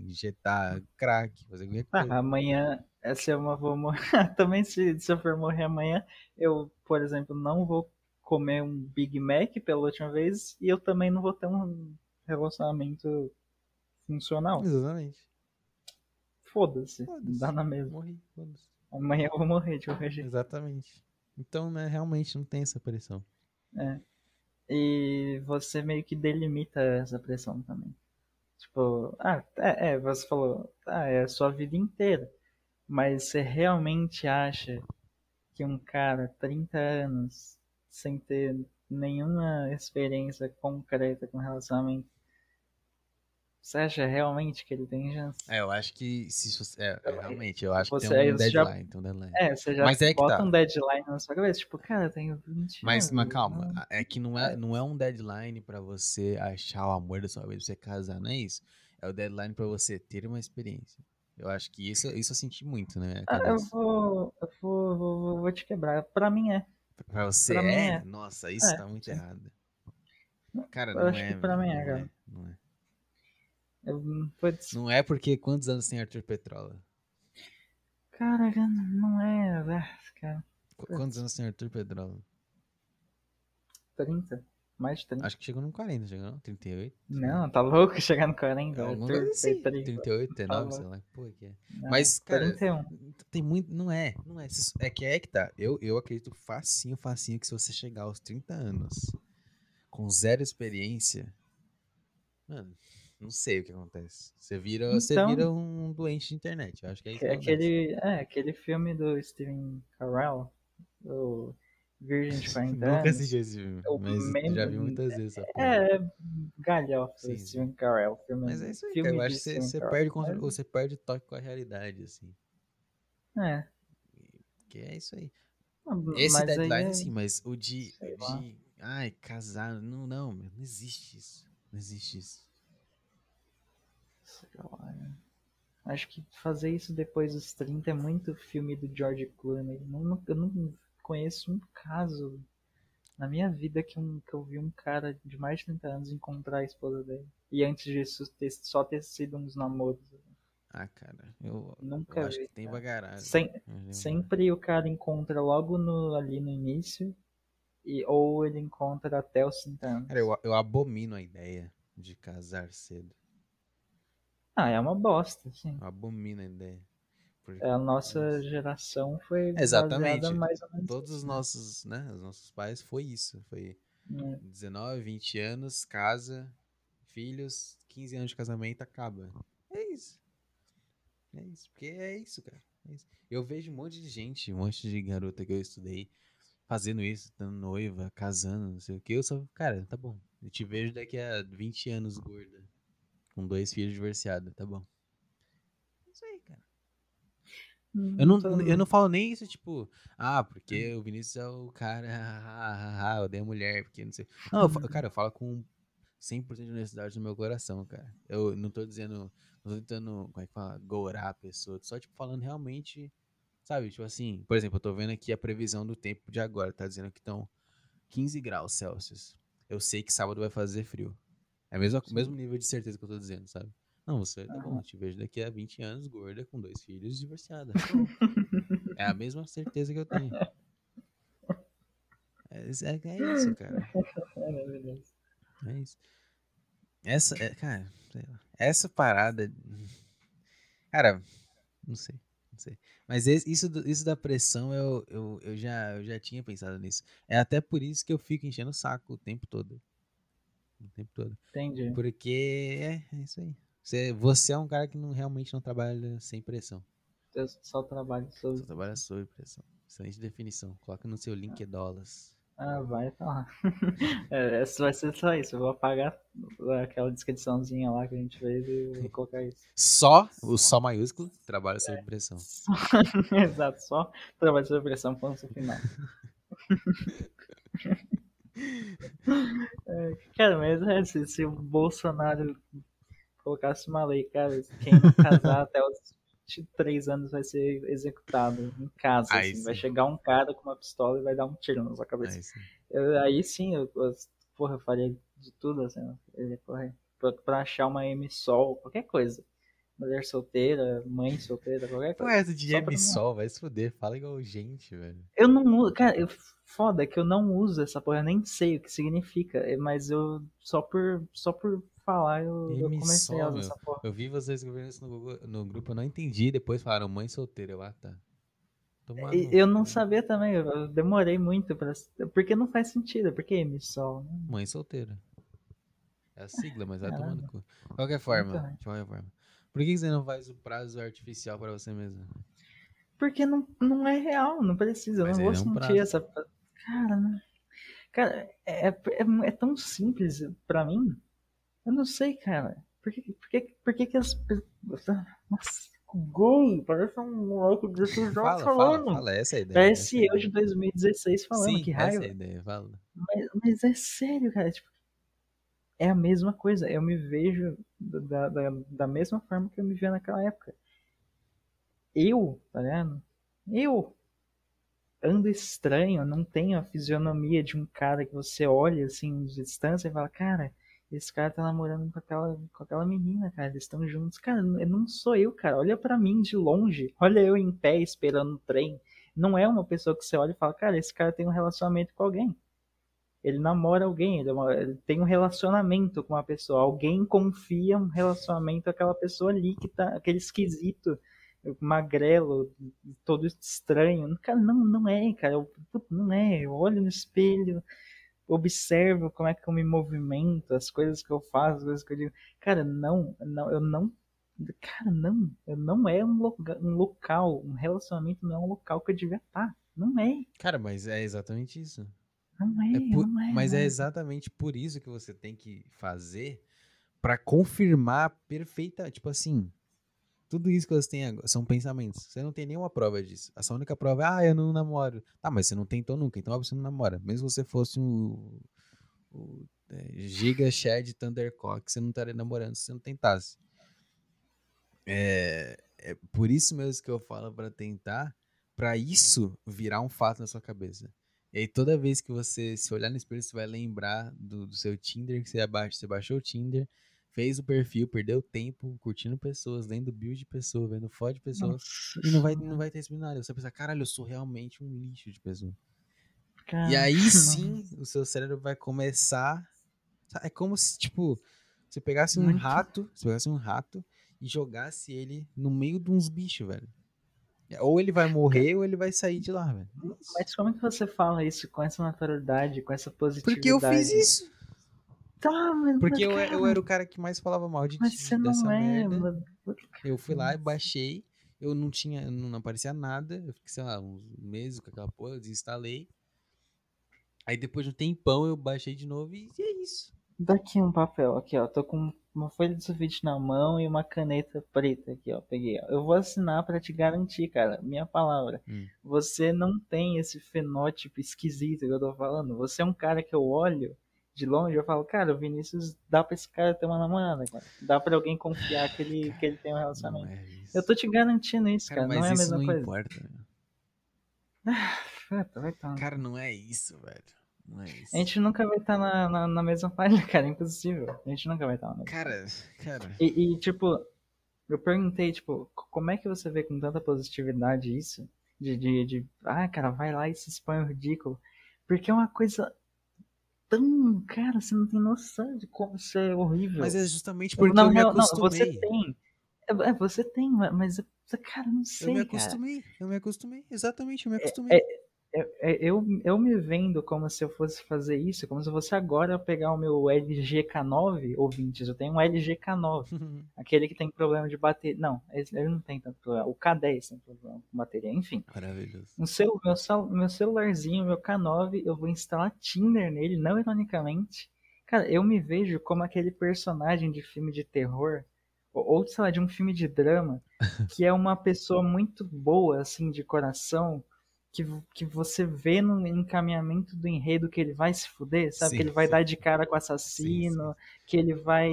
Speaker 1: injetar crack, fazer qualquer
Speaker 2: Ah,
Speaker 1: coisa.
Speaker 2: amanhã, é, se eu vou morrer. *laughs* Também, se, se eu for morrer amanhã, eu, por exemplo, não vou comer um Big Mac pela última vez e eu também não vou ter um relacionamento funcional.
Speaker 1: Exatamente.
Speaker 2: Foda-se,
Speaker 1: Foda-se.
Speaker 2: dá na mesma.
Speaker 1: Morri, foda-se.
Speaker 2: Amanhã eu vou morrer de qualquer jeito.
Speaker 1: Exatamente. Então, né, realmente não tem essa pressão.
Speaker 2: E você meio que delimita essa pressão também. Tipo, ah, é, é, você falou, ah, é a sua vida inteira. Mas você realmente acha que um cara, 30 anos, sem ter nenhuma experiência concreta com relacionamento, você acha realmente que ele tem chance?
Speaker 1: É, eu acho que se você. É, é, realmente, eu acho que
Speaker 2: Você-
Speaker 1: tem um
Speaker 2: você já-
Speaker 1: deadline, tem um deadline.
Speaker 2: É, você já
Speaker 1: Mas é que
Speaker 2: bota
Speaker 1: tá.
Speaker 2: um deadline na sua cabeça, tipo, cara, eu tenho 20
Speaker 1: Mas,
Speaker 2: anos.
Speaker 1: mas calma,
Speaker 2: não-
Speaker 1: é que não é, não é um deadline pra você achar o amor da sua vida, pra você casar, não é isso. É o deadline pra você ter uma experiência. Eu acho que isso, isso eu senti muito, né?
Speaker 2: Ah, eu vou, eu vou, vou, vou- vou te quebrar. Pra mim é.
Speaker 1: Pra você
Speaker 2: pra
Speaker 1: é?
Speaker 2: é.
Speaker 1: Nossa, isso
Speaker 2: É,
Speaker 1: tá muito errado. Cara,
Speaker 2: Eu
Speaker 1: não
Speaker 2: acho
Speaker 1: é.
Speaker 2: que pra mim é,
Speaker 1: não
Speaker 2: cara.
Speaker 1: Não é.
Speaker 2: Eu, putz,
Speaker 1: Não é porque quantos anos tem Arthur Petrola?
Speaker 2: cara, não é. ah, Cara,
Speaker 1: Qu- Quantos anos tem Arthur Petrola?
Speaker 2: 30? Mais de 30.
Speaker 1: Acho que chegou no 40, chegou não? 38?
Speaker 2: Não, tá louco *laughs* chegar no 40.
Speaker 1: Alguma
Speaker 2: Arthur
Speaker 1: coisa assim.
Speaker 2: Petri.
Speaker 1: 38, 39,
Speaker 2: Tá
Speaker 1: sei lá. Pô, que é.
Speaker 2: Não,
Speaker 1: Mas, cara,
Speaker 2: 31.
Speaker 1: Tem muito. Não é, não é. É que é que tá. Eu, eu acredito facinho, facinho que se você chegar aos 30 anos com zero experiência, mano, não sei o que acontece. Você vira, você
Speaker 2: Então-
Speaker 1: vira um doente de internet. Eu acho que é isso que
Speaker 2: É aquele, é aquele filme do Steven Carell, o Virgem de 40
Speaker 1: Nunca
Speaker 2: anos.
Speaker 1: assisti esse filme,
Speaker 2: o
Speaker 1: mas
Speaker 2: meme-
Speaker 1: já vi muitas vezes. essa porra.
Speaker 2: É, galhofa. Steven Carell. Filme,
Speaker 1: Mas é isso aí, cara. Eu acho que você, perde, contra- você perde toque com a realidade, assim.
Speaker 2: É,
Speaker 1: Que é isso aí.
Speaker 2: mas
Speaker 1: Esse
Speaker 2: aí
Speaker 1: deadline,
Speaker 2: é-
Speaker 1: sim, mas o de. O de ai, casar. Não, não, meu, não existe isso. Não existe isso.
Speaker 2: Sei lá, né? Acho que fazer isso depois dos 30 é muito filme do George Clooney. Não- não- eu não conheço um caso na minha vida que, um, que eu vi um cara de mais de 30 anos encontrar a esposa dele. E antes disso, ter- só ter sido uns namoros.
Speaker 1: Ah, cara, eu,
Speaker 2: Nunca
Speaker 1: eu acho
Speaker 2: vi,
Speaker 1: que tem bagaragem.
Speaker 2: Sem-
Speaker 1: que tem
Speaker 2: Sempre o cara encontra logo no, ali no início, e, ou ele encontra até os 30 anos.
Speaker 1: Cara, eu, eu abomino a ideia de casar cedo.
Speaker 2: Ah, é uma bosta, sim.
Speaker 1: Eu abomino a ideia. Porque
Speaker 2: A nossa geração foi
Speaker 1: Exatamente.
Speaker 2: mais ou menos
Speaker 1: todos os nossos, né, os nossos pais foi isso. Foi
Speaker 2: né?
Speaker 1: 19, 20 anos, casa, filhos, 15 anos de casamento, acaba. É isso. É isso. Porque é isso, cara. É isso. Eu vejo um monte de gente, um monte de garota que eu estudei fazendo isso, dando noiva, casando, não sei o que. Eu só, cara, tá bom. Eu te vejo daqui a 20 anos gorda, com dois filhos divorciados, tá bom. É isso aí, cara. Eu não,
Speaker 2: Então,
Speaker 1: eu não falo nem isso, tipo, ah, porque o Vinícius é o cara, ah, ah, ah, eu odeio a mulher, porque não sei. Não, eu, fa- cara, eu falo com 100% de honestidade no meu coração, cara. Eu não tô dizendo, não tô tentando, como é que fala, gourar a pessoa, só, tipo, falando realmente, sabe, tipo assim, por exemplo, eu tô vendo aqui a previsão do tempo de agora, tá dizendo que estão 15 graus Celsius. Eu sei que sábado vai fazer frio. É o mesmo nível de certeza que eu tô dizendo, sabe? Não, você, tá bom,
Speaker 2: Aham.
Speaker 1: eu te vejo daqui a 20 anos, gorda, com dois filhos, divorciada. *laughs* É a mesma certeza que eu tenho. É, isso- é- é isso, cara. *laughs*
Speaker 2: É.
Speaker 1: É isso. Essa, é, cara. Essa parada. Cara, não sei. Não sei. Mas isso, isso da pressão eu, eu, eu, já, eu já tinha pensado nisso. É até por isso que eu fico enchendo o saco o tempo todo. O tempo todo.
Speaker 2: Entendi.
Speaker 1: Porque é, é isso aí. Você, você é um cara que não, realmente não trabalha sem pressão.
Speaker 2: Eu só trabalho sobre.
Speaker 1: Só trabalha sob pressão. Excelente definição. Coloca no seu link dólares.
Speaker 2: Ah, vai lá. *laughs* É, essa vai ser só isso. Eu vou apagar aquela descriçãozinha lá que a gente fez e vou colocar isso.
Speaker 1: Só, o só maiúsculo, trabalha sob pressão.
Speaker 2: Só- *laughs* Exato, só trabalho sobre pressão, ponto final. *laughs* É, cara, mas é, se, se o Bolsonaro colocasse uma lei, cara, quem não casar até os 23 anos vai ser executado em casa. Assim, vai chegar um cara com uma pistola e vai dar um tiro na sua cabeça.
Speaker 1: Aí sim.
Speaker 2: Eu- aí sim, eu, eu- porra, eu faria de tudo, assim, correr. Pra, pra achar uma M-Sol, qualquer coisa. Mulher solteira, mãe solteira, qualquer
Speaker 1: Qual
Speaker 2: coisa.
Speaker 1: é essa de
Speaker 2: Só pra não-
Speaker 1: sol? Vai se fuder. Fala igual gente, velho.
Speaker 2: Eu não uso, cara, eu, foda que eu não uso essa porra, eu nem sei o que significa, é, mas eu, só por, só por falar, eu, eu comecei a usar essa porra.
Speaker 1: Eu vi vocês escrevendo isso no, Google- no grupo, eu não entendi. Depois falaram mãe solteira. Eu, ah, tá.
Speaker 2: Eu não
Speaker 1: cu.
Speaker 2: sabia também, eu eu demorei muito pra. Porque não faz sentido, porque M-Sol, né?
Speaker 1: Mãe solteira. É a sigla, mas vai tomando cu. Qualquer forma,
Speaker 2: Então.
Speaker 1: de qualquer forma. Por que você não faz o prazo artificial pra você mesmo?
Speaker 2: Porque não, não é real, não precisa, eu
Speaker 1: Mas
Speaker 2: não vou
Speaker 1: é um
Speaker 2: sentir
Speaker 1: prazo.
Speaker 2: essa. Cara, cara é, é, é, é tão simples pra mim. Eu não sei, cara. Por que, por que, por que, que as pessoas. Nossa, gol! Parece um moleque de 16
Speaker 1: Fala,
Speaker 2: anos
Speaker 1: fala,
Speaker 2: falando.
Speaker 1: fala. Essa é a ideia.
Speaker 2: Parece
Speaker 1: essa é
Speaker 2: eu de
Speaker 1: ideia.
Speaker 2: 2016 falando,
Speaker 1: Sim,
Speaker 2: que
Speaker 1: essa
Speaker 2: raiva.
Speaker 1: é a ideia. Fala.
Speaker 2: Mas, mas é sério, cara. Tipo, é a mesma coisa. Eu me vejo da, da, da mesma forma que eu me via naquela época. Eu, tá vendo? Eu ando estranho, não tenho a fisionomia de um cara que você olha assim de distância e fala, cara, esse cara tá namorando com aquela, com aquela menina, cara, eles estão juntos. Cara, não sou eu, cara. Olha pra mim de longe. Olha eu em pé esperando o trem. Não é uma pessoa que você olha e fala, cara, esse cara tem um relacionamento com alguém. Ele namora alguém, ele, é tem um relacionamento com uma pessoa. Alguém confia um relacionamento àquela pessoa ali que tá, aquele esquisito, magrelo, todo estranho. Cara, não, não é, cara. Eu, não é. Eu olho no espelho, observo como é que eu me movimento, as coisas que eu faço, as coisas que eu digo. Cara, não, não, eu não. Cara, não. Eu não é um, loga- um local, um relacionamento não é um local que eu devia estar. Não é.
Speaker 1: Cara, mas é exatamente isso.
Speaker 2: Não é,
Speaker 1: É por-
Speaker 2: não é.
Speaker 1: mas
Speaker 2: não
Speaker 1: é exatamente por isso que você tem que fazer pra confirmar perfeita, tipo assim, tudo isso que você tem agora são pensamentos. Você não tem nenhuma prova disso. Essa única prova é, ah, eu não namoro. Tá, mas você não tentou nunca, então óbvio que você não namora. Mesmo se você fosse um, o é, Giga Shed Thundercock, você não estaria namorando se você não tentasse. É, é por isso mesmo que eu falo pra tentar, pra isso virar um fato na sua cabeça. E aí toda vez que você se olhar no espelho, você vai lembrar do, do seu Tinder, que você, abaixa, você baixou o Tinder, fez o perfil, perdeu tempo curtindo pessoas, lendo build de pessoa, vendo foto de pessoas,
Speaker 2: Nossa
Speaker 1: e não vai, não vai ter seminário. Você vai pensar, caralho, eu sou realmente um lixo de pessoa.
Speaker 2: cara.
Speaker 1: E aí *laughs* sim, o seu cérebro vai começar. É como se, tipo, você pegasse um
Speaker 2: Muito.
Speaker 1: rato, você pegasse um rato e jogasse ele no meio de uns bichos, velho. Ou ele vai morrer ou ele vai sair de lá, velho.
Speaker 2: Mas como é que você fala isso com essa naturalidade, com essa positividade?
Speaker 1: Porque eu fiz isso.
Speaker 2: Tá, mas,
Speaker 1: Porque eu,
Speaker 2: mas,
Speaker 1: eu
Speaker 2: cara,
Speaker 1: era o cara que mais falava mal de
Speaker 2: Mas
Speaker 1: ti,
Speaker 2: você
Speaker 1: dessa
Speaker 2: não é.
Speaker 1: merda.
Speaker 2: mano.
Speaker 1: Eu fui lá e baixei. Eu não tinha, não aparecia nada. Eu fiquei, sei lá, uns meses com aquela porra, eu desinstalei. Aí depois de um tempão eu baixei de novo e é isso.
Speaker 2: Daqui um papel, aqui ó, tô com uma folha de sulfite na mão e uma caneta preta aqui ó, peguei. Ó. Eu vou assinar pra te garantir, cara, minha palavra.
Speaker 1: Hum.
Speaker 2: Você não tem esse fenótipo esquisito que eu tô falando. Você é um cara que eu olho de longe eu falo, cara, o Vinícius dá pra esse cara ter uma namorada, cara. Dá pra alguém confiar que ele, que ele tem um relacionamento.
Speaker 1: é.
Speaker 2: Eu tô te garantindo isso,
Speaker 1: Cara,
Speaker 2: cara, não é a mesma
Speaker 1: não
Speaker 2: coisa.
Speaker 1: importa.
Speaker 2: vai tomar.
Speaker 1: Cara, não é isso, velho. Não é isso.
Speaker 2: A gente nunca vai estar na, na, na mesma página, *laughs* cara. É impossível. A gente nunca vai estar na mesma.
Speaker 1: Cara, cara.
Speaker 2: E, e, tipo, eu perguntei, tipo, como é que você vê com tanta positividade isso? De, de, de ah, cara, vai lá e se expõe ao ridículo. Porque é uma coisa tão. Cara, você não tem noção de como isso é horrível.
Speaker 1: Mas é justamente porque
Speaker 2: não,
Speaker 1: eu me
Speaker 2: não, não,
Speaker 1: acostumei.
Speaker 2: você tem. É, é, você tem, ma- mas, cara, não sei,
Speaker 1: eu me
Speaker 2: cara.
Speaker 1: acostumei. Eu me acostumei. Exatamente, eu me acostumei.
Speaker 2: É- é- eu, eu me vendo como se eu fosse fazer isso, como se eu fosse agora pegar o meu LG K9, ouvintes, eu tenho um LG K9, *laughs* aquele que tem problema de bateria. Não, ele não tem tanto problema. O K10 tem problema com bateria, enfim.
Speaker 1: Maravilhoso.
Speaker 2: Um celu, meu, cel- meu celularzinho, meu K9, eu vou instalar Tinder nele, não ironicamente. Cara, eu me vejo como aquele personagem de filme de terror, ou, ou sei lá, de um filme de drama, *laughs* que é uma pessoa muito boa, assim, de coração, que, que você vê no encaminhamento do enredo que ele vai se fuder, sabe?
Speaker 1: Sim,
Speaker 2: que ele vai
Speaker 1: sim.
Speaker 2: dar de cara com o assassino, que ele vai,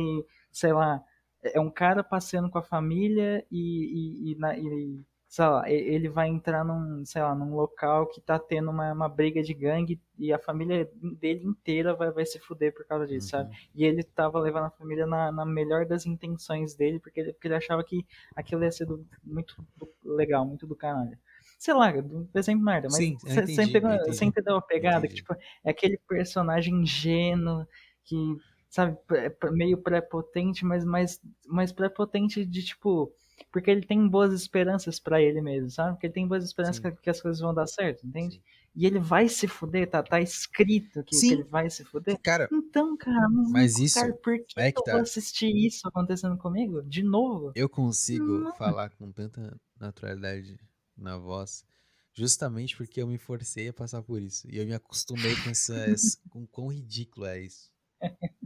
Speaker 2: sei lá, é um cara passeando com a família e, e, e, na, e sei lá, ele vai entrar num, sei lá, num local que tá tendo uma, uma briga de gangue e a família dele inteira vai, vai se fuder por causa disso,
Speaker 1: Uhum.
Speaker 2: sabe? E ele tava levando a família na, na melhor das intenções dele, porque ele, porque ele achava que aquilo ia ser do- muito do- legal, muito do caralho. Sei lá, do exemplo merda, mas
Speaker 1: Sim,
Speaker 2: você
Speaker 1: entendi,
Speaker 2: você entendeu a pegada? Que, tipo, é aquele personagem ingênuo que, sabe, é meio prepotente, mas mais, mais prepotente de, tipo, porque ele tem boas esperanças pra ele mesmo, sabe? Porque ele tem boas esperanças que, que as coisas vão dar certo, entende?
Speaker 1: Sim.
Speaker 2: E ele vai se fuder, tá, tá escrito que, que ele vai se fuder.
Speaker 1: Cara,
Speaker 2: Então, cara, mas,
Speaker 1: Mas isso
Speaker 2: cara, por que,
Speaker 1: é que
Speaker 2: eu
Speaker 1: tá.
Speaker 2: vou assistir isso acontecendo comigo? De novo?
Speaker 1: eu consigo
Speaker 2: Não.
Speaker 1: falar com tanta naturalidade na voz justamente porque eu me forcei a passar por isso. E eu me acostumei com essa. essa- *laughs* com quão ridículo é isso.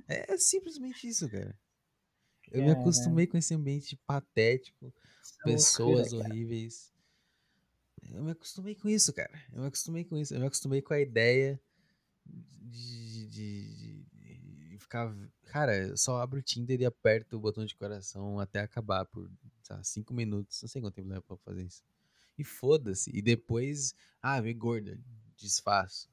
Speaker 1: É simplesmente isso, cara. Eu me acostumei com esse ambiente patético,
Speaker 2: é
Speaker 1: pessoas
Speaker 2: loucura,
Speaker 1: horríveis. Eu me acostumei com isso, cara. Eu me acostumei com isso. Eu me acostumei com a ideia de, de- de- de ficar. Cara, eu só abro o Tinder e aperto o botão de coração até acabar por sei lá, cinco minutos. Não sei quanto tempo leva pra fazer isso. E foda-se. E depois, ah, vem gorda, desfaço.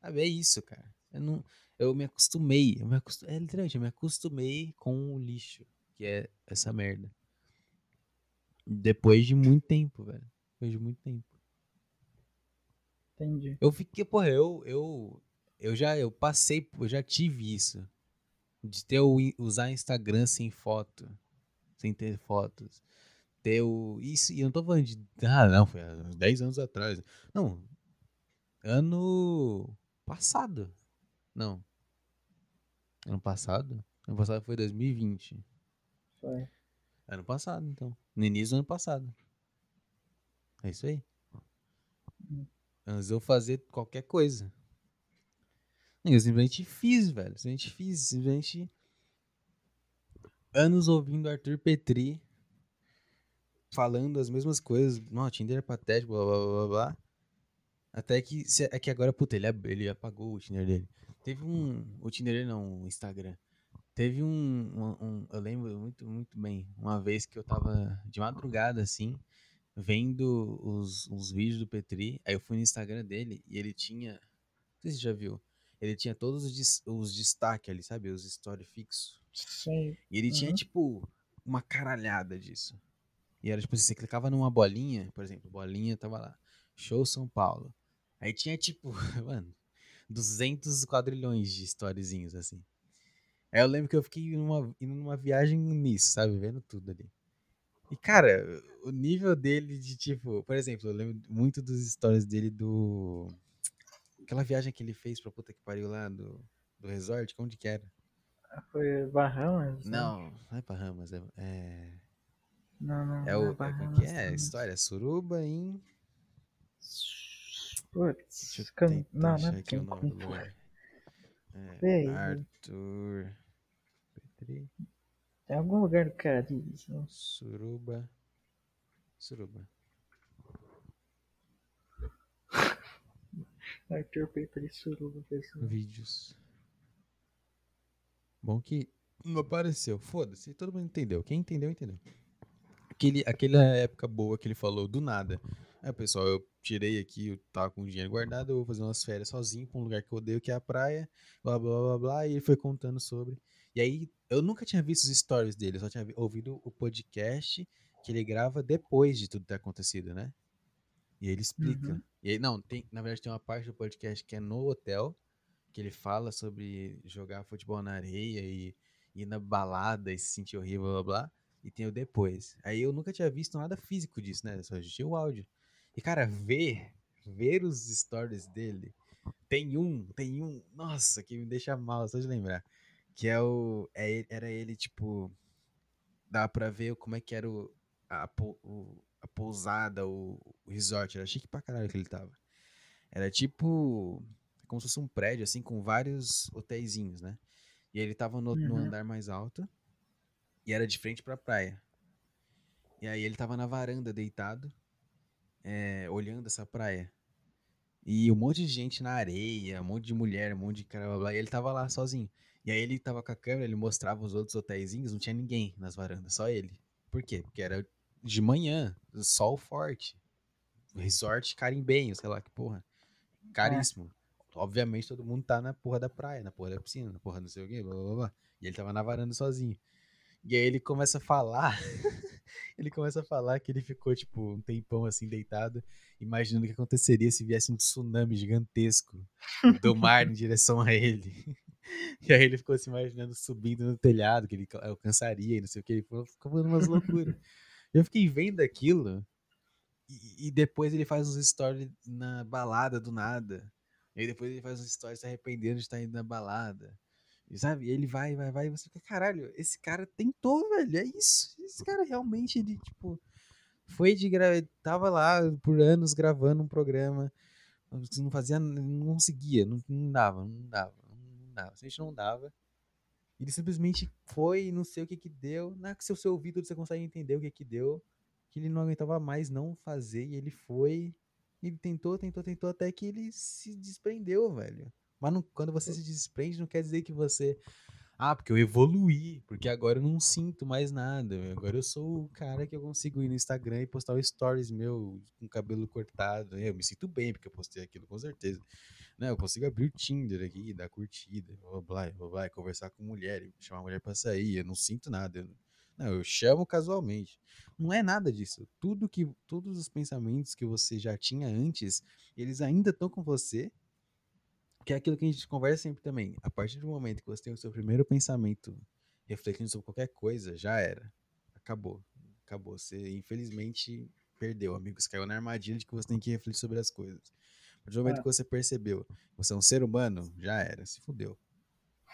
Speaker 1: Sabe, é isso, cara. Eu não. Eu me acostumei. Eu me. É literalmente, eu me acostumei com o lixo, que é essa merda. Depois de muito tempo, velho. Depois de muito tempo.
Speaker 2: Entendi.
Speaker 1: Eu fiquei, porra, eu, eu, eu já, eu passei, eu já tive isso. De ter usar Instagram sem foto. Sem ter fotos. Ter o, isso, e eu não tô falando de, ah, não, foi há uns 10 anos atrás. Não, ano passado. Não. Ano passado? Ano passado foi 2020.
Speaker 2: Foi.
Speaker 1: Ano passado, então. No início do ano passado. É isso aí.
Speaker 2: Hum.
Speaker 1: Antes eu fazer qualquer coisa. Eu simplesmente fiz, velho. Simplesmente fiz. Simplesmente. Anos ouvindo Arthur Petri falando as mesmas coisas. Não, o Tinder é patético, blá blá blá blá. Até que. É que agora, puta, ele, ele apagou o Tinder dele. Teve um. O Tinder dele não, o Instagram. Teve um, um- um- Eu lembro muito, muito bem. Uma vez que eu tava de madrugada, assim, vendo os, os vídeos do Petri. Aí eu fui no Instagram dele e ele tinha. Não sei se você já viu. Ele tinha todos os, os destaques ali, sabe? Os story fixos.
Speaker 2: Sei.
Speaker 1: E ele tinha,
Speaker 2: Uhum.
Speaker 1: tipo, uma caralhada disso. E era tipo assim, você clicava numa bolinha, por exemplo, bolinha tava lá, show São Paulo. Aí tinha, tipo, *laughs* mano, 200 quadrilhões de storyzinhos, assim. Aí eu lembro que eu fiquei numa, indo numa viagem nisso, sabe? Vendo tudo ali. E, cara, o nível dele de, tipo, por exemplo, eu lembro muito dos stories dele do. Aquela viagem que ele fez pra puta que pariu lá do, do resort, onde que era?
Speaker 2: Foi Bahamas? né?
Speaker 1: Não, não é Bahamas, é. É,
Speaker 2: Não, não.
Speaker 1: é
Speaker 2: não
Speaker 1: o. É, como que é a
Speaker 2: não.
Speaker 1: história? Suruba em.
Speaker 2: Putz, Can- não, não é
Speaker 1: aqui o nome do lugar. É. Arthur. Petri.
Speaker 2: É algum lugar do Caribe. sabe?
Speaker 1: Suruba. Suruba. *laughs*
Speaker 2: Arthur Petri Suruba. pessoal.
Speaker 1: Vídeos. Bom que não apareceu. Foda-se, todo mundo entendeu. Quem entendeu, entendeu. Aquele, aquela época boa que ele falou do nada. É, pessoal, eu tirei aqui, eu tava com dinheiro guardado, eu vou fazer umas férias sozinho pra um lugar que eu odeio, que é a praia, blá blá blá blá, e ele foi contando sobre. E aí, eu nunca tinha visto os stories dele, eu só tinha vi- ouvido o podcast que ele grava depois de tudo ter acontecido, né? E ele explica.
Speaker 2: Uhum.
Speaker 1: E aí, não, tem, na verdade tem uma parte do podcast que é no hotel, que ele fala sobre jogar futebol na areia e ir na balada e se sentir horrível, blá blá blá. E tem o depois. Aí eu nunca tinha visto nada físico disso, né? Só tinha o áudio. E, cara, ver, ver os stories dele. Tem um, tem um, nossa, que me deixa mal, só de lembrar. Que é o. É, era ele, tipo. Dá pra ver como é que era o, a, o- a pousada, o, o resort. Era chique pra caralho que ele tava. Era tipo. Como se fosse um prédio, assim, com vários hotéisinhos, né? E ele tava no, no
Speaker 2: Uhum.
Speaker 1: andar mais alto. E era de frente pra praia. E aí ele tava na varanda deitado, é, olhando essa praia. E um monte de gente na areia, um monte de mulher, um monte de cara, blá, blá, e ele tava lá sozinho. E aí ele tava com a câmera, ele mostrava os outros hotéisinhos, não tinha ninguém nas varandas, só ele. Por quê? Porque era de manhã, sol forte. Resort carimbenho, sei lá que porra. Caríssimo. Obviamente todo mundo tá na porra da praia, na porra da piscina, na porra não sei o quê, blá blá blá. E ele tava na varanda sozinho. E aí ele começa a falar. *laughs* ele começa a falar que ele ficou, tipo, um tempão assim, deitado, imaginando o que aconteceria se viesse um tsunami gigantesco do mar em direção a ele. *laughs* E aí ele ficou se imaginando subindo no telhado, que ele alcançaria e não sei o que. Ele ficou falando umas loucuras. Eu fiquei vendo aquilo. E, e, depois ele faz uns stories na balada do nada. E depois ele faz uns stories se arrependendo de estar indo na balada. Sabe? Ele vai, vai, vai. E você fica, caralho, esse cara tentou, velho. É isso. Esse cara realmente, ele, tipo, foi de gra... Tava lá por anos gravando um programa. Não fazia, não conseguia, não, não dava, não dava dava. Se a gente não dava, ele simplesmente foi, não sei o que que deu. Na seu, seu ouvido você consegue entender o que que deu, que ele não aguentava mais não fazer e ele foi. Ele tentou, tentou, tentou até que ele se desprendeu, velho. Mas não, quando você se desprende, não quer dizer que você ah, porque eu evoluí, porque agora eu não sinto mais nada. Agora eu sou o cara que eu consigo ir no Instagram e postar stories meu com cabelo cortado. Eu me sinto bem porque eu postei aquilo, com certeza. Né, eu consigo abrir o Tinder aqui, dar curtida, blá, blá, blá, blá, conversar com mulher, chamar a mulher pra sair. Eu não sinto nada. Eu, não, eu chamo casualmente. Não é nada disso. Tudo que, todos os pensamentos que você já tinha antes, eles ainda estão com você que é aquilo que a gente conversa sempre também. A partir do momento que você tem o seu primeiro pensamento refletindo sobre qualquer coisa, já era. Acabou. Acabou. Você, infelizmente, perdeu, amigo. Você caiu na armadilha de que você tem que refletir sobre as coisas. A partir do momento é. que você percebeu que você é um ser humano, já era. Se fudeu.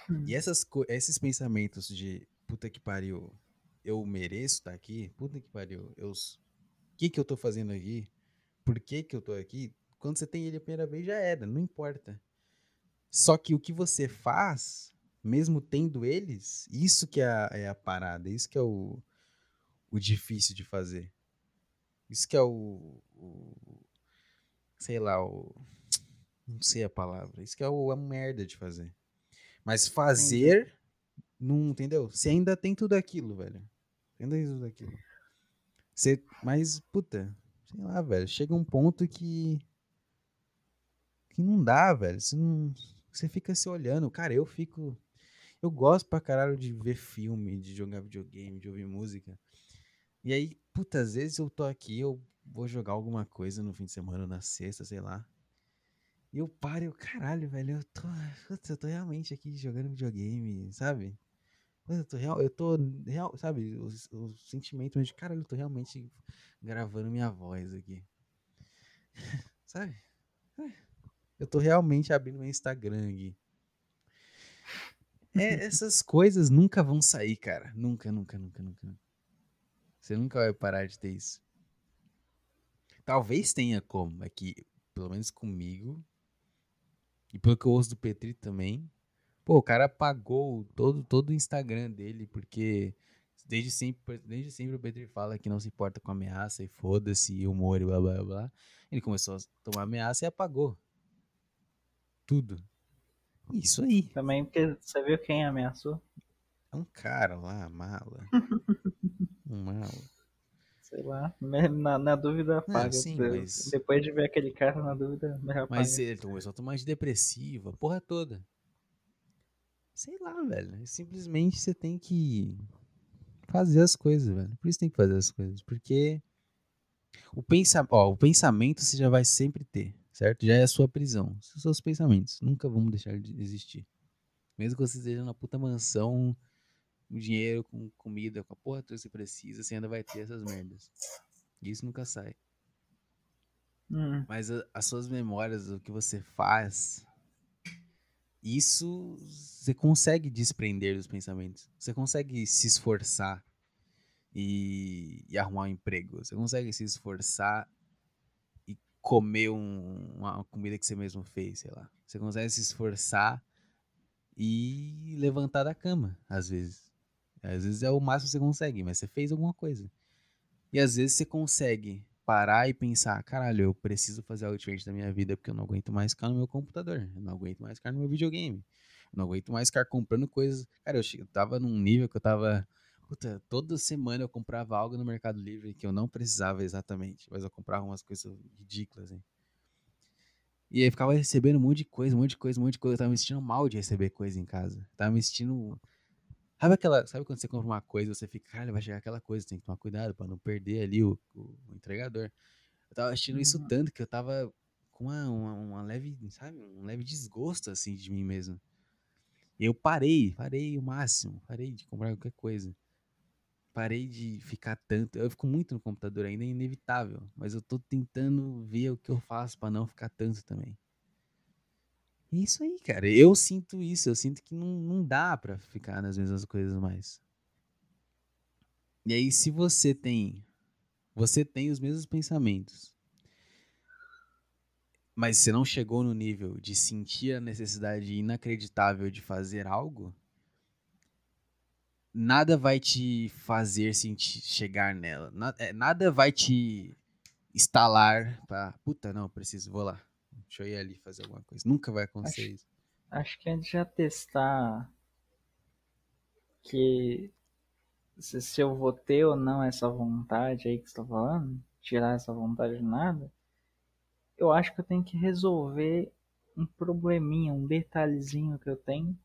Speaker 1: Hum. E essas, esses pensamentos de puta que pariu, eu mereço estar aqui, puta que pariu, eu. O que, que eu tô fazendo aqui? Por que, que eu tô aqui? Quando você tem ele a primeira vez, já era, não importa. Só que o que você faz, mesmo tendo eles, isso que é a, é a parada, isso que é o, o difícil de fazer. Isso que é o, o sei lá, o não sei a palavra. Isso que é o, a merda de fazer. Mas fazer Entendi. não, entendeu? Você ainda tem tudo aquilo, velho. Ainda tem tudo aquilo. Você, mas puta, sei lá, velho, chega um ponto que que não dá, velho. Você não você fica se olhando. Cara, eu fico. Eu gosto pra caralho de ver filme, de jogar videogame, de ouvir música. E aí, puta, às vezes eu tô aqui, eu vou jogar alguma coisa no fim de semana, na sexta, sei lá. E eu paro eu, caralho, velho, eu tô. Putz, eu tô realmente aqui jogando videogame, sabe? Eu tô real, eu tô real, sabe? O, o sentimento de, caralho, eu tô realmente gravando minha voz aqui. *laughs* sabe? É. Eu tô realmente abrindo meu Instagram aqui. É, essas coisas nunca vão sair, cara. Nunca, nunca, nunca, nunca. Você nunca vai parar de ter isso. Talvez tenha como, é que, pelo menos comigo, e pelo que eu ouço do Petri também, pô, o cara apagou todo, todo o Instagram dele, porque desde sempre, desde sempre o Petri fala que não se importa com ameaça e foda-se, humor e blá blá blá. Ele começou a tomar ameaça e apagou tudo. Isso aí.
Speaker 2: Também porque você viu quem ameaçou?
Speaker 1: É um cara lá, mala. *laughs* um mala.
Speaker 2: Sei lá, na, na dúvida apaga. Não, sim, mas... Depois de ver aquele cara, na dúvida, melhor apaga.
Speaker 1: Mas ele começou a tomar de depressiva, porra toda. Sei lá, velho. Simplesmente você tem que fazer as coisas, velho. Por isso tem que fazer as coisas. Porque o, pensa... Ó, o pensamento você já vai sempre ter certo? Já é a sua prisão. São seus pensamentos. Nunca vão deixar de existir. Mesmo que você esteja na puta mansão, com dinheiro, com comida, com a porra que você precisa, você ainda vai ter essas merdas. E isso nunca sai.
Speaker 2: Hum.
Speaker 1: Mas a, as suas memórias, o que você faz, isso você consegue desprender dos pensamentos. Você consegue se esforçar e, e arrumar um emprego. Você consegue se esforçar comer um, uma comida que você mesmo fez, sei lá. Você consegue se esforçar e levantar da cama, às vezes. Às vezes é o máximo que você consegue, mas você fez alguma coisa. E às vezes você consegue parar e pensar, caralho, eu preciso fazer algo diferente da minha vida porque eu não aguento mais ficar no meu computador, eu não aguento mais ficar no meu videogame, eu não aguento mais ficar comprando coisas. Cara, eu, eu tava num nível que eu tava. Puta, toda semana eu comprava algo no Mercado Livre que eu não precisava exatamente, mas eu comprava umas coisas ridículas, hein? E aí ficava recebendo um monte de coisa, um monte de coisa, um monte de coisa. Eu tava me sentindo mal de receber coisa em casa. Eu tava me sentindo. Sabe aquela. Sabe quando você compra uma coisa e você fica, cara, vai chegar aquela coisa, tem que tomar cuidado pra não perder ali o, o, o entregador. Eu tava assistindo uhum. isso tanto que eu tava com uma, uma, uma, leve, sabe, um leve desgosto assim de mim mesmo. E eu parei, parei o máximo, parei de comprar qualquer coisa. Parei de ficar tanto. Eu fico muito no computador ainda, é inevitável. Mas eu tô tentando ver o que eu faço para não ficar tanto também. É isso aí, cara. Eu sinto isso. Eu sinto que não, não dá para ficar nas mesmas coisas mais. E aí, se você tem. Você tem os mesmos pensamentos. Mas você não chegou no nível de sentir a necessidade inacreditável de fazer algo, nada vai te fazer sentir, chegar nela. É, nada vai te instalar pra. Puta, não, preciso, vou lá. Deixa eu ir ali fazer alguma coisa. Nunca vai acontecer
Speaker 2: acho,
Speaker 1: isso.
Speaker 2: Acho que a gente já testar que se, se, eu vou ter ou não essa vontade aí que você tá falando, tirar essa vontade de nada, eu acho que eu tenho que resolver um probleminha, um detalhezinho que eu tenho,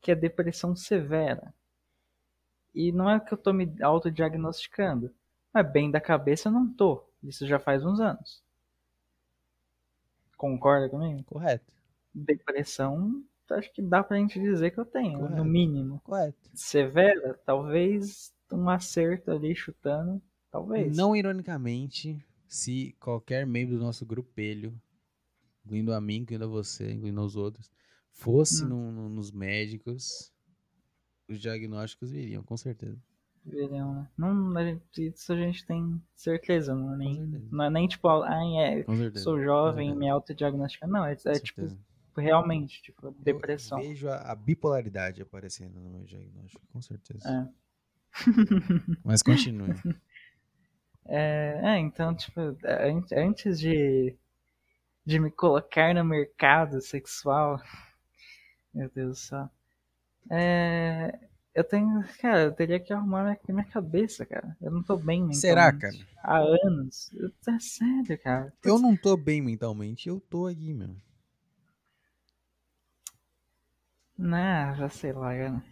Speaker 2: que é depressão severa. E não é que eu tô me autodiagnosticando. Mas bem da cabeça eu não tô. Isso já faz uns anos. Concorda comigo?
Speaker 1: Correto.
Speaker 2: Depressão, acho que dá pra gente dizer que eu tenho, Correto. no mínimo.
Speaker 1: Correto.
Speaker 2: Severa, talvez um acerto ali chutando, talvez.
Speaker 1: Não ironicamente, se qualquer membro do nosso grupelho, incluindo a mim, incluindo a você, incluindo os outros, fosse hum. no, no, nos médicos, os diagnósticos viriam, com certeza.
Speaker 2: Viriam, né? Não, isso a gente tem certeza, não é nem, não é nem tipo, ah, é, sou jovem, me autodiagnosticar. Não, é, é tipo, realmente, tipo, depressão.
Speaker 1: Eu vejo a, a, bipolaridade aparecendo no meu diagnóstico, com certeza.
Speaker 2: É. *laughs*
Speaker 1: Mas continue. *laughs*
Speaker 2: É, é, então, tipo, antes de, de me colocar no mercado sexual, *laughs* meu Deus do céu, é, eu tenho, cara, eu teria que arrumar minha, minha cabeça, cara. Eu não tô bem mentalmente.
Speaker 1: Será, cara?
Speaker 2: Há anos. É sério, cara.
Speaker 1: Eu não tô bem mentalmente, eu tô aqui, meu.
Speaker 2: Não, já sei lá, cara.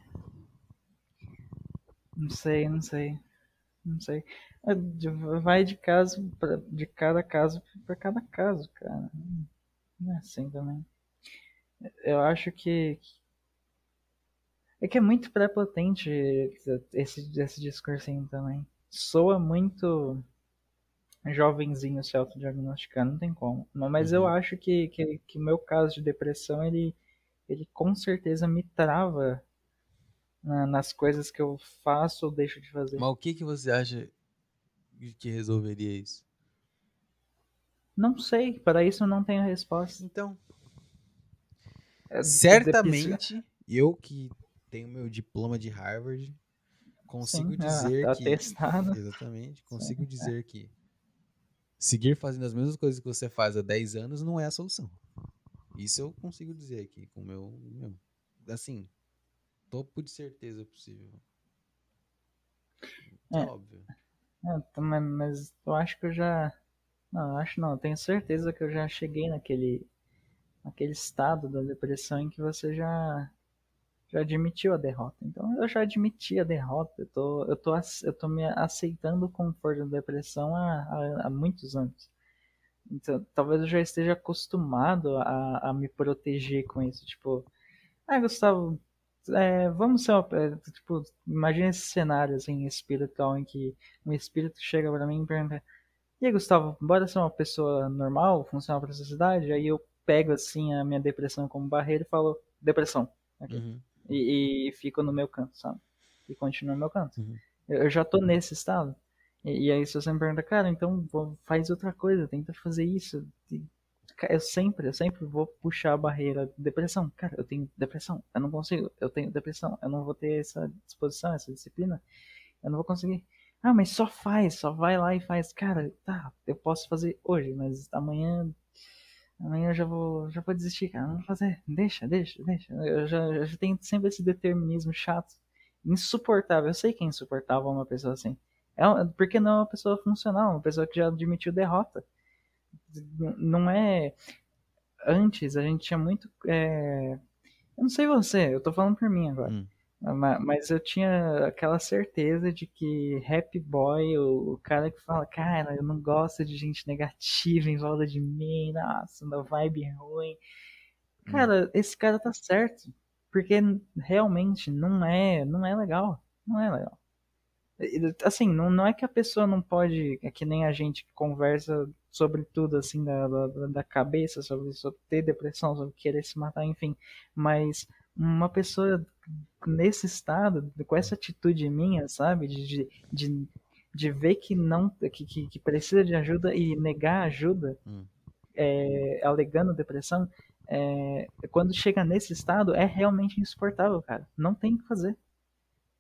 Speaker 2: Não sei, não sei. Não sei. É, vai de caso pra, de cada caso para cada caso, cara. Não é assim também. Eu acho que é que é muito prepotente esse, esse discursinho também. Soa muito jovenzinho se autodiagnosticar, não tem como. Mas uhum. eu acho que, que, que o meu caso de depressão, ele, ele com certeza me trava na, nas coisas que eu faço ou deixo de fazer.
Speaker 1: Mas o que, que você acha que resolveria isso?
Speaker 2: Não sei, para isso eu não tenho resposta.
Speaker 1: Então, é, certamente eu que tenho meu diploma de Harvard, consigo Sim, dizer
Speaker 2: é, tá
Speaker 1: que.
Speaker 2: Testado.
Speaker 1: Exatamente. *laughs* Consigo Sim, dizer é. que seguir fazendo as mesmas coisas que você faz há 10 anos não é a solução. Isso eu consigo dizer aqui com o meu, meu. Assim, topo de certeza possível. É, óbvio.
Speaker 2: É, mas eu acho que eu já. Não, eu acho não, eu tenho certeza que eu já cheguei naquele, naquele estado da depressão em que você já já admitiu a derrota. Então eu já admiti a derrota. Eu tô, eu tô, eu tô me aceitando o conforto da depressão há, há, há muitos anos. Então talvez eu já esteja acostumado a, a me proteger com isso. Tipo, ah, Gustavo, é, vamos ser uma, é, tipo, imagina esse cenário assim espiritual em que um espírito chega para mim e pergunta: "E aí, Gustavo, bora ser uma pessoa normal, funcionar para a sociedade?" Aí eu pego assim a minha depressão como barreira e falo: "Depressão". Okay. Uhum e, e fico no meu canto, sabe? E continuo no meu canto. Uhum. Eu, eu, já tô nesse estado. E, e, aí se você me pergunta, cara, então faz outra coisa, tenta fazer isso. Eu sempre, eu sempre vou puxar a barreira depressão. Cara, eu tenho depressão, eu não consigo, eu tenho depressão, eu não vou ter essa disposição, essa disciplina, eu não vou conseguir. Ah, mas só faz, só vai lá e faz. Cara, tá, eu posso fazer hoje, mas amanhã. Amanhã eu já vou, já vou desistir, cara. Não vou fazer. Deixa, deixa, deixa. Eu já, eu já tenho sempre esse determinismo chato. Insuportável. Eu sei que é insuportável uma pessoa assim. É, porque não é uma pessoa funcional, uma pessoa que já admitiu derrota. Não é. Antes a gente tinha muito. É... Eu não sei você, eu tô falando por mim agora. Hum. Mas eu tinha aquela certeza de que Happy Boy, o, cara que fala, cara, eu não gosto de gente negativa em volta de mim, nossa, uma vibe ruim. Cara, hum. esse cara tá certo. Porque realmente não é, não é legal. Não é legal. Assim, não, não é que a pessoa não pode, é que nem a gente que conversa sobre tudo, assim, da, da, da cabeça, sobre, sobre ter depressão, sobre querer se matar, enfim. Mas uma pessoa nesse estado, com essa atitude minha, sabe? De, de, de ver que não que, que, precisa de ajuda e negar ajuda, hum. é, alegando depressão, é, quando chega nesse estado, é realmente insuportável, cara. Não tem o que fazer.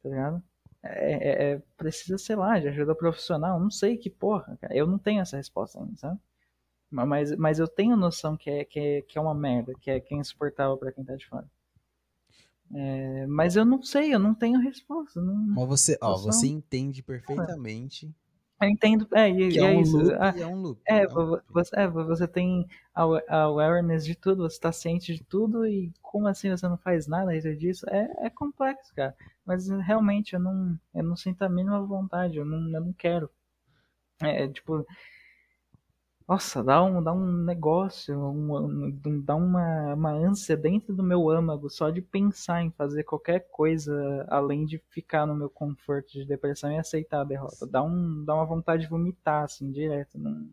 Speaker 2: Tá ligado? É, é, é, precisa, sei lá, de ajuda profissional. Não sei que porra, cara. Eu não tenho essa resposta ainda, sabe? Mas, mas eu tenho noção que é, que é, que é uma merda, que é, que é insuportável para quem tá de fora. É, mas eu não sei, eu não tenho resposta. Não,
Speaker 1: mas você, ó, você entende perfeitamente
Speaker 2: eu entendo, é, e, é, é um isso. Loop, ah, é um loop. É, é um você, é, você tem a awareness de tudo, você está ciente de tudo e como assim você não faz nada a respeito disso? É, é complexo, cara. Mas realmente eu não, eu não sinto a mínima vontade, eu não, eu não quero. É, tipo, nossa, dá um, dá um negócio, um, um, dá uma, uma ânsia dentro do meu âmago só de pensar em fazer qualquer coisa além de ficar no meu conforto de depressão e aceitar a derrota. Dá, um, dá uma vontade de vomitar, assim, direto. Não...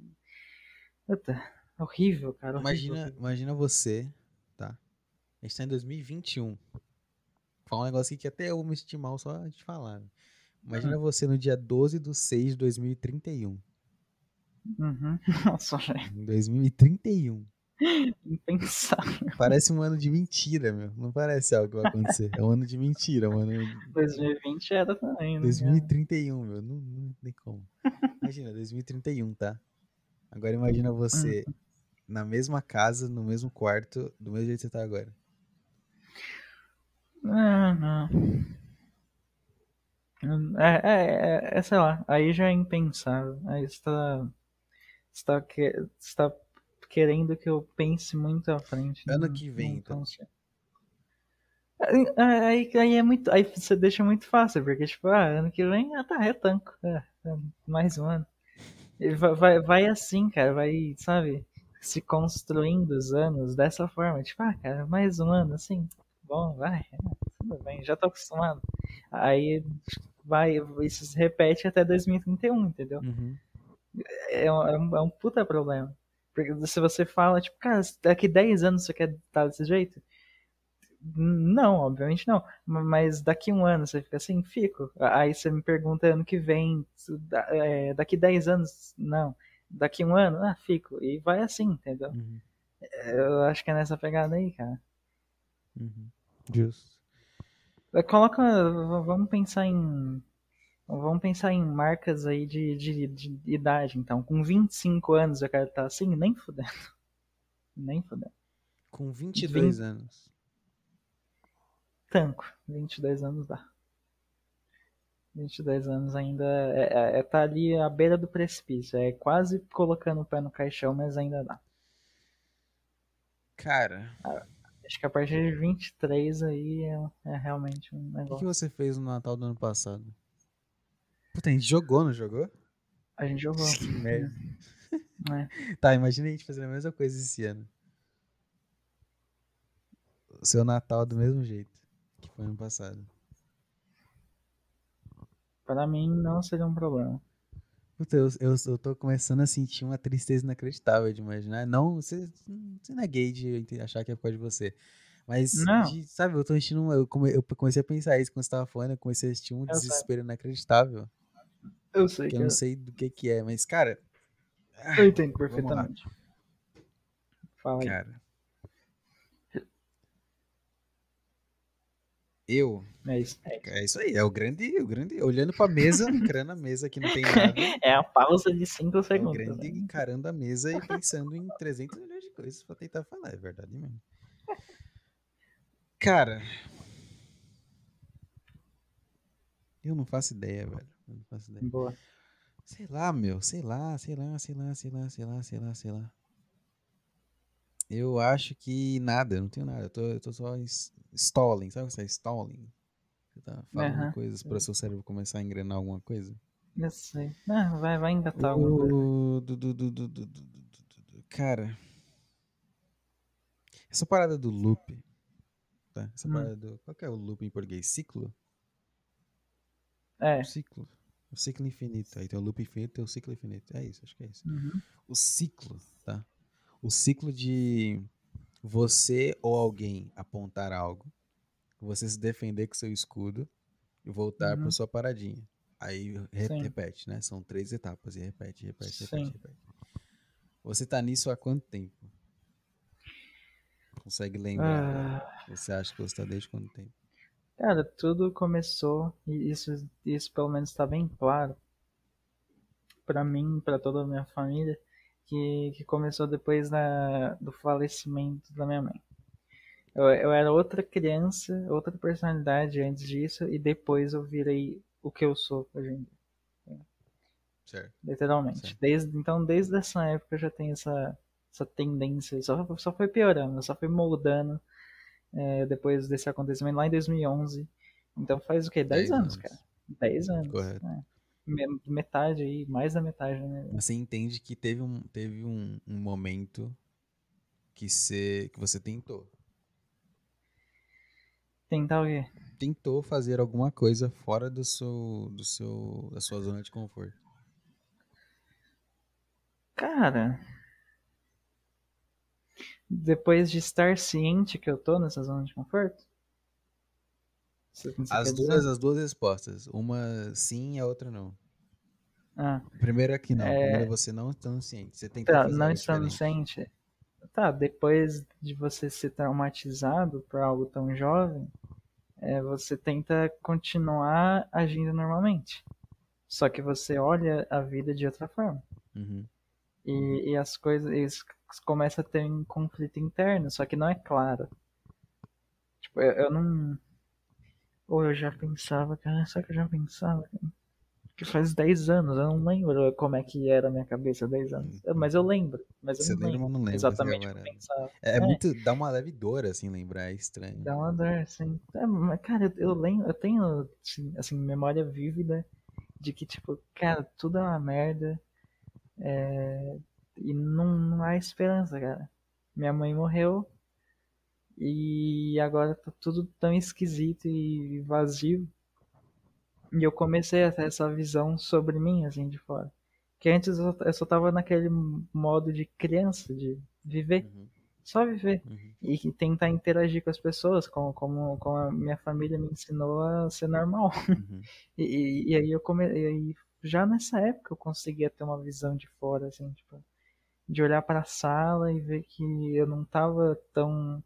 Speaker 2: Puta, horrível, cara.
Speaker 1: Imagina,
Speaker 2: horrível.
Speaker 1: imagina você, tá? A gente tá em 2021. Fala um negócio que até eu me estimar só de falar. Imagina uhum. você no dia 12 de 6 de 2031.
Speaker 2: Uhum. *laughs* Nossa, velho.
Speaker 1: Em 2031.
Speaker 2: Impensável.
Speaker 1: Parece um ano de mentira, meu. Não parece algo que vai acontecer. É um ano de mentira, mano.
Speaker 2: 2020 era também, né?
Speaker 1: 2031, meu. Não, não tem como. Imagina, 2031, tá? Agora imagina você uhum. na mesma casa, no mesmo quarto, do mesmo jeito que você tá agora.
Speaker 2: Não, não. É, é, é, é sei lá, aí já é impensável. Aí você tá está, que, está querendo que eu pense muito à frente.
Speaker 1: Ano não, que vem, então.
Speaker 2: Aí, aí é muito. Aí você deixa muito fácil, porque tipo, ah, ano que vem, ah tá, é tanco. É, é mais um ano. Vai, vai, vai assim, cara, vai, sabe, se construindo os anos dessa forma. Tipo, ah, cara, mais um ano, assim, bom, vai, é, tudo bem, já tô acostumado. Aí vai, isso se repete até 2031, entendeu? Uhum é um, é um, é um puta problema. Porque se você fala, tipo, cara, daqui 10 anos você quer estar desse jeito? Não, obviamente não. Mas daqui um ano você fica assim, fico. Aí você me pergunta ano que vem, é, daqui 10 anos, não. Daqui um ano, ah, fico. E vai assim, entendeu? Uhum. Eu acho que é nessa pegada aí, cara.
Speaker 1: Uhum. Justo.
Speaker 2: Coloca, vamos pensar em Vamos pensar em marcas aí de, de, de, idade, então. Com 25 anos eu quero estar assim? Nem fudendo. *laughs* Nem fudendo.
Speaker 1: Com 22 20... anos.
Speaker 2: Tanco. 22 anos dá. 22 anos ainda é, é, é, tá ali à beira do precipício. É quase colocando o pé no caixão, mas ainda dá.
Speaker 1: Cara.
Speaker 2: Ah, acho que a partir de 23 aí é, é realmente um negócio.
Speaker 1: O que você fez no Natal do ano passado? Puta, a gente jogou, não jogou?
Speaker 2: A gente jogou. Que merda.
Speaker 1: É. Tá, imagina a gente fazendo a mesma coisa esse ano. O seu Natal do mesmo jeito que foi ano passado.
Speaker 2: Para mim não seria um problema.
Speaker 1: Puta, eu, eu, eu tô começando a sentir uma tristeza inacreditável de imaginar. Não, você, você não é gay de achar que é por causa de você. Mas, de, sabe, eu tô sentindo. Eu, come, eu comecei a pensar isso quando você tava falando, eu comecei a sentir um eu desespero sei. inacreditável.
Speaker 2: Eu sei.
Speaker 1: Que eu não sei do que que é, mas, cara.
Speaker 2: Eu entendo perfeitamente. Fala aí.
Speaker 1: Cara. Eu.
Speaker 2: É isso. É isso.
Speaker 1: É isso aí, é o grande, o grande. Olhando pra mesa, *laughs* encarando a mesa que não tem nada.
Speaker 2: É a pausa de 5
Speaker 1: É o
Speaker 2: segundos.
Speaker 1: grande
Speaker 2: né?
Speaker 1: encarando a mesa e pensando em 300 milhões de coisas pra tentar falar, é verdade mesmo. Cara. Eu não faço ideia, velho. Não faço ideia.
Speaker 2: Boa.
Speaker 1: Sei lá, meu. Sei lá, sei lá, sei lá, sei lá, sei lá, sei lá, sei lá. Eu acho que nada, eu não tenho nada. Eu tô, eu tô só stalling. Sabe o que é stalling? Você tá falando
Speaker 2: uhum.
Speaker 1: coisas para seu cérebro começar a engrenar alguma coisa?
Speaker 2: Eu sei. Vai, vai engatar alguma coisa.
Speaker 1: Cara. Essa parada do loop. Tá? Essa
Speaker 2: hum.
Speaker 1: parada do. Qual que é o loop em português? Ciclo?
Speaker 2: É.
Speaker 1: Ciclo. O ciclo infinito. Aí tem o loop infinito e tem o ciclo infinito. É isso, acho que é isso.
Speaker 2: Uhum.
Speaker 1: O ciclo, tá? O ciclo de você ou alguém apontar algo, você se defender com seu escudo e voltar
Speaker 2: Uhum.
Speaker 1: para sua paradinha. Aí re-
Speaker 2: Sim.
Speaker 1: repete, né? São três etapas e repete, repete, repete,
Speaker 2: Sim.
Speaker 1: repete. Você tá nisso há quanto tempo? Consegue lembrar?
Speaker 2: Ah,
Speaker 1: Você acha que você tá desde quanto tempo?
Speaker 2: Cara, tudo começou, e isso, isso pelo menos está bem claro pra mim, pra toda a minha família, que, que começou depois da, do falecimento da minha mãe. Eu, eu era outra criança, outra personalidade antes disso, e depois eu virei o que eu sou hoje em dia.
Speaker 1: Certo.
Speaker 2: Literalmente.
Speaker 1: Sim.
Speaker 2: Desde, então, desde essa época eu já tenho essa, essa tendência. Só, só foi piorando, só foi moldando é, depois desse acontecimento lá em 2011. Então faz o quê? 10
Speaker 1: Dez
Speaker 2: anos,
Speaker 1: anos.
Speaker 2: cara. 10 anos.
Speaker 1: Correto.
Speaker 2: é. Me- Metade aí, mais da metade, né?
Speaker 1: Você entende que teve um, teve um, um momento que você, que você tentou.
Speaker 2: Tentar o quê?
Speaker 1: tentou fazer alguma coisa fora do seu, do seu, da sua zona de conforto.
Speaker 2: Cara. Depois de estar ciente que eu tô nessa zona de conforto? Você- você
Speaker 1: As
Speaker 2: dizer?
Speaker 1: duas, as duas respostas. Uma sim e a outra não.
Speaker 2: Ah,
Speaker 1: A primeira é que não.
Speaker 2: É.
Speaker 1: primeira é você não estando ciente. Você tentou
Speaker 2: tá,
Speaker 1: fazer
Speaker 2: não estando
Speaker 1: diferente.
Speaker 2: ciente. Tá, depois de você ser traumatizado por algo tão jovem, é, você tenta continuar agindo normalmente. Só que você olha a vida de outra forma.
Speaker 1: Uhum.
Speaker 2: E, e as coisas eles começam a ter um conflito interno, só que não é claro. Tipo, eu, eu não. Ou eu já pensava, cara, só que eu já pensava. cara? Que faz 10 anos, eu não lembro como é que era a minha cabeça há 10 anos. Eu- Mas eu lembro, mas eu
Speaker 1: Você
Speaker 2: não
Speaker 1: lembra,
Speaker 2: lembro
Speaker 1: não lembra.
Speaker 2: exatamente o
Speaker 1: agora.
Speaker 2: que eu pensava.
Speaker 1: É, é
Speaker 2: É.
Speaker 1: muito. Dá uma leve dor, assim, lembrar. É estranho.
Speaker 2: Dá uma dor, assim. É, mas, cara, eu, eu lembro, eu tenho, assim, assim, memória vívida de que, tipo, cara, tudo é uma merda. é, e não, não há esperança, cara. Minha mãe morreu e agora tá tudo tão esquisito e vazio. E eu comecei a ter essa visão sobre mim, assim, de fora. Que antes eu, eu só tava naquele modo de criança, de viver,
Speaker 1: Uhum,
Speaker 2: só viver
Speaker 1: uhum.
Speaker 2: e tentar interagir com as pessoas, como, como, como a minha família me ensinou a ser normal.
Speaker 1: Uhum. *laughs*
Speaker 2: E, e, e aí eu come... aí, já nessa época eu conseguia ter uma visão de fora, assim, tipo, de olhar para a sala e ver que eu não tava tão,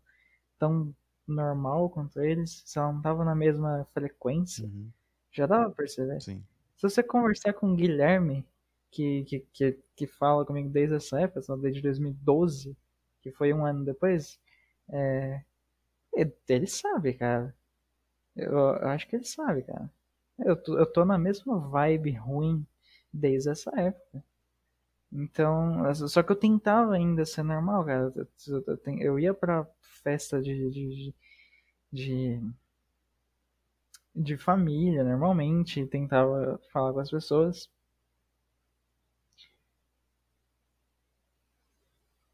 Speaker 2: tão normal quanto eles, se ela não tava na mesma frequência,
Speaker 1: Uhum.
Speaker 2: já dava pra perceber.
Speaker 1: Sim.
Speaker 2: Se você conversar com o Guilherme, que, que, que, que fala comigo desde essa época, desde 2012, que foi um ano depois, é, ele- ele sabe, cara. Eu, eu acho que ele sabe, cara. Eu tô, eu tô na mesma vibe ruim desde essa época. Então, só que eu tentava ainda ser normal, cara. Eu, ia pra festa de, de, de, de, de família, normalmente, tentava falar com as pessoas.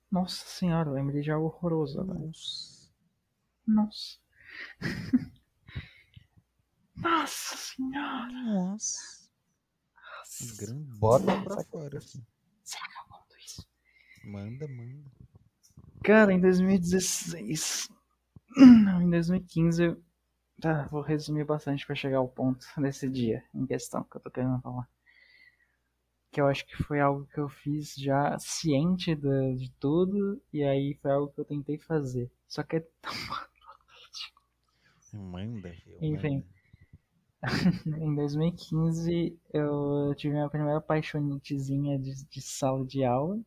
Speaker 2: Nossa senhora, eu lembrei de algo horroroso agora.
Speaker 1: Nossa.
Speaker 2: Nossa. *laughs* Nossa senhora.
Speaker 1: Nossa. Grande bota pra fora aqui.
Speaker 2: Será que eu conto isso?
Speaker 1: Manda, manda.
Speaker 2: Cara, em 2016. Não, em 2015. eu- Tá, vou resumir bastante pra chegar ao ponto desse dia em questão que eu tô querendo falar. Que eu acho que foi algo que eu fiz já ciente de, de tudo, e aí foi algo que eu tentei fazer. Só que é tão *laughs*
Speaker 1: Manda.
Speaker 2: Enfim.
Speaker 1: manda. *laughs*
Speaker 2: Em 2015, eu tive minha primeira paixonitezinha de, de sala de aula.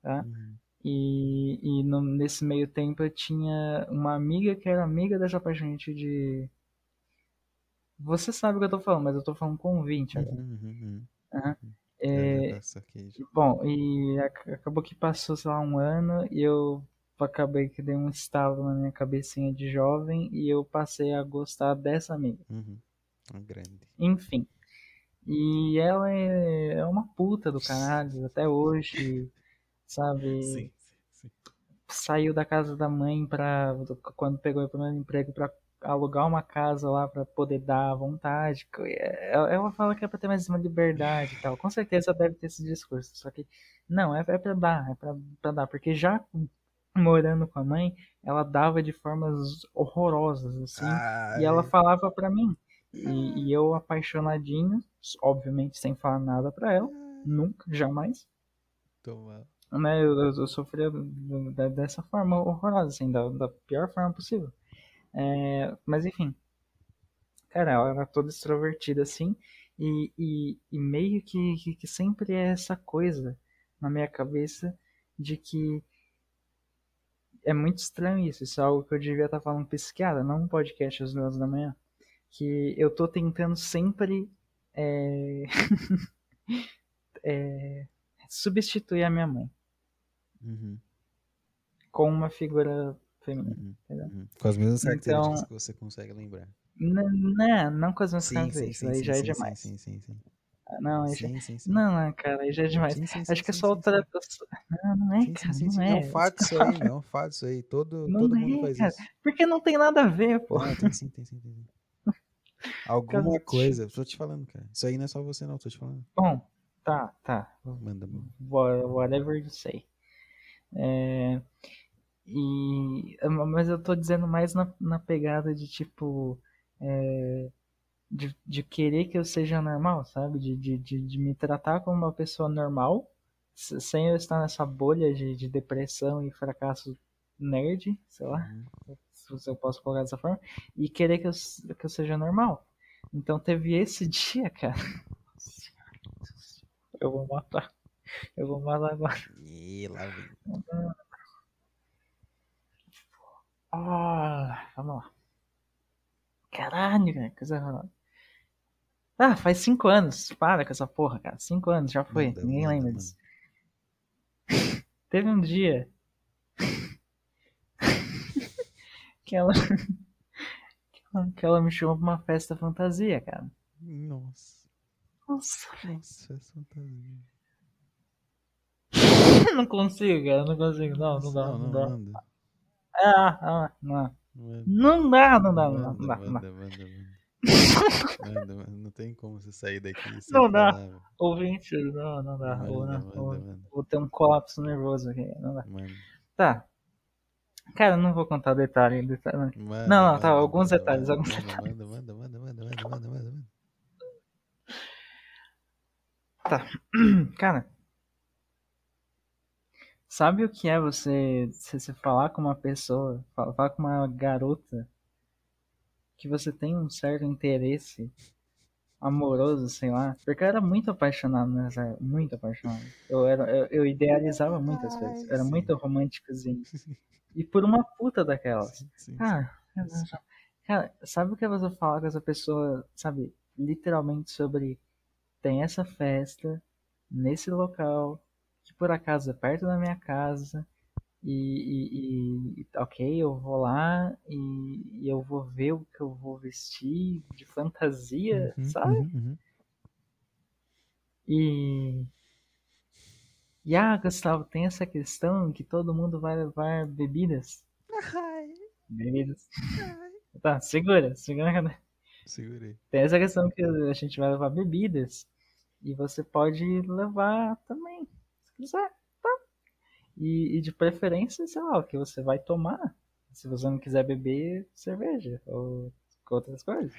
Speaker 2: Tá?
Speaker 1: Uhum.
Speaker 2: E, e no- nesse meio tempo eu tinha uma amiga que era amiga dessa paixonite de. Você sabe o que eu tô falando, mas eu tô falando com 20 agora.
Speaker 1: Uhum, uhum, uhum.
Speaker 2: É,
Speaker 1: tá, saquei já.
Speaker 2: Bom, e ac- acabou que passou, sei lá, um ano e eu acabei que dei um estalo na minha cabecinha de jovem e eu passei a gostar dessa amiga.
Speaker 1: Uhum. Um grande.
Speaker 2: Enfim. E ela é, é uma puta do caralho até hoje, sabe? *laughs*
Speaker 1: Sim, sim, sim.
Speaker 2: Saiu da casa da mãe pra, quando pegou o primeiro emprego pra alugar uma casa lá pra poder dar à vontade. Ela ela fala que é pra ter mais uma liberdade e tal. Com certeza deve ter esse discurso. Só que não, é, é pra dar, é pra, pra dar. Porque já morando com a mãe, ela dava de formas horrorosas, assim. E ela falava pra mim. E, e eu apaixonadinho, obviamente sem falar nada pra ela, nunca, jamais.
Speaker 1: toma.
Speaker 2: Né, eu, eu, sofria dessa forma horrorosa, assim, da, da pior forma possível. É, mas enfim, cara, ela era toda extrovertida assim, e, e, e meio que, que, que sempre é essa coisa na minha cabeça de que é muito estranho isso. Isso é algo que eu devia estar falando com psiquiatra, não um podcast às duas da manhã. Que eu tô tentando sempre é, *laughs* é, substituir a minha mãe
Speaker 1: Uhum,
Speaker 2: com uma figura feminina.
Speaker 1: uhum,
Speaker 2: entendeu?
Speaker 1: uhum. Com as mesmas características
Speaker 2: Então-
Speaker 1: que você consegue lembrar.
Speaker 2: N- Não, não com as minhas
Speaker 1: Sim,
Speaker 2: características,
Speaker 1: sim,
Speaker 2: aí
Speaker 1: sim,
Speaker 2: já é demais.
Speaker 1: sim, sim, sim.
Speaker 2: Não, aí já...
Speaker 1: Sim, sim, sim.
Speaker 2: não, não, cara, aí já é demais.
Speaker 1: Sim, sim, sim,
Speaker 2: Acho que é
Speaker 1: sim,
Speaker 2: só
Speaker 1: sim,
Speaker 2: outra pessoa. Não, não é,
Speaker 1: Sim, sim,
Speaker 2: cara,
Speaker 1: sim,
Speaker 2: não
Speaker 1: sim.
Speaker 2: é.
Speaker 1: É um fato isso aí, meu, *laughs* é fato isso aí. Todo,
Speaker 2: Não
Speaker 1: todo
Speaker 2: é,
Speaker 1: mundo faz
Speaker 2: cara.
Speaker 1: isso.
Speaker 2: Porque não tem nada a ver, pô.
Speaker 1: Não, tem sim, tem sim, tem sim. *laughs* Alguma coisa, tô te falando, cara. Isso aí não é só você, não, tô te falando.
Speaker 2: Bom, tá, tá.
Speaker 1: Manda, mano.
Speaker 2: Whatever you say. É, e, mas eu tô dizendo mais na, na pegada de tipo. é, de, de querer que eu seja normal, sabe? De, de, de, de me tratar como uma pessoa normal, se- sem eu estar nessa bolha de, de depressão e fracasso nerd, sei lá,
Speaker 1: Uhum.
Speaker 2: se eu posso colocar dessa forma, e querer que eu, que eu seja normal. Então teve esse *laughs* dia, cara. Eu vou matar. Eu vou matar agora.
Speaker 1: Ih, lá vem.
Speaker 2: Ah, vamos lá. Caralho, velho, coisa horrorosa. Ah, faz cinco anos. Para com essa porra, cara. Cinco anos, já foi.
Speaker 1: Manda,
Speaker 2: Ninguém lembra disso. *laughs* Teve um dia *laughs* que ela... que ela *laughs* que ela me chamou pra uma festa fantasia, cara.
Speaker 1: Nossa,
Speaker 2: Nossa,
Speaker 1: nossa, essa fantasia.
Speaker 2: não consigo, cara. Não consigo. Não, não dá.
Speaker 1: Não,
Speaker 2: Não,
Speaker 1: não,
Speaker 2: dá. Ah, ah, não. Não dá, não dá, não dá, não dá. Não,
Speaker 1: manda, tem como você sair daqui *laughs*
Speaker 2: Não dá.
Speaker 1: falar.
Speaker 2: Ouvinte, não, não dá. Vou,
Speaker 1: Manda,
Speaker 2: não,
Speaker 1: manda,
Speaker 2: vou, vou ter um colapso nervoso aqui. Não dá.
Speaker 1: Manda,
Speaker 2: Tá. Cara, não vou contar detalhe. detalhe não.
Speaker 1: manda,
Speaker 2: Não, não, tá, alguns detalhes,
Speaker 1: manda,
Speaker 2: alguns detalhes.
Speaker 1: Manda, manda, manda, manda, manda, manda, manda.
Speaker 2: Tá. *clears throat* Cara. Sabe o que é você, você, falar com uma pessoa, falar com uma garota que você tem um certo interesse amoroso, sei lá? Porque eu era muito apaixonado nessa época, muito apaixonado. Eu, era, eu, eu idealizava muitas coisas, eu era muito românticozinho. *laughs* E por uma puta daquelas.
Speaker 1: Sim, sim, sim.
Speaker 2: Cara, cara, sabe o que é você falar com essa pessoa, sabe, literalmente sobre tem essa festa nesse local, que por acaso é perto da minha casa, e, e- e- ok, eu vou lá e, e eu vou ver o que eu vou vestir de fantasia,
Speaker 1: Uhum,
Speaker 2: sabe?
Speaker 1: uhum, uhum.
Speaker 2: E. E ah, Gustavo, tem essa questão que todo mundo vai levar bebidas. Bebidas. Tá, segura, segura a cadeira.
Speaker 1: Segurei.
Speaker 2: Tem essa questão que a gente vai levar bebidas. E você pode levar também, se quiser? E, e de preferência, sei lá, o que você vai tomar. Se você não quiser beber cerveja ou outras coisas.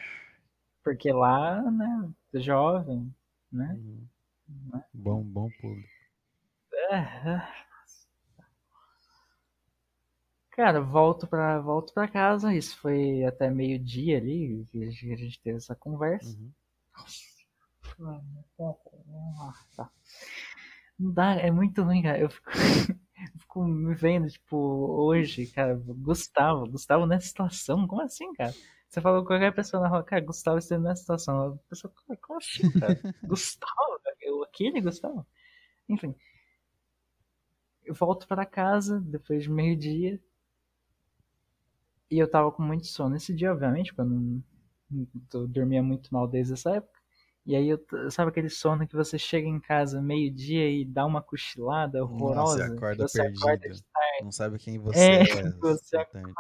Speaker 2: Porque lá, né, jovem, né?
Speaker 1: Uhum.
Speaker 2: Né?
Speaker 1: Bom, bom público.
Speaker 2: É, é. Cara, volto pra, volto pra casa. Isso foi até meio-dia ali que a gente teve essa conversa.
Speaker 1: Uhum.
Speaker 2: Ah, tá. Não dá, é muito ruim, cara. Eu fico, fico me vendo, tipo, hoje, cara, Gustavo, Gustavo nessa situação, como assim, cara? Você falou com qualquer pessoa na rua, cara, Gustavo está nessa situação. A pessoa, como assim, cara? *laughs* Gustavo? Eu, aquele Gustavo? Enfim. Eu volto para casa depois de meio-dia. E eu tava com muito sono. Esse dia, obviamente, quando eu, eu dormia muito mal desde essa época. E aí, eu, sabe aquele sono que você chega em casa meio-dia e dá uma cochilada horrorosa?
Speaker 1: Nossa, acorda
Speaker 2: você
Speaker 1: perdido.
Speaker 2: acorda de tarde.
Speaker 1: Não sabe quem você
Speaker 2: É, *laughs*
Speaker 1: é.
Speaker 2: você acorda.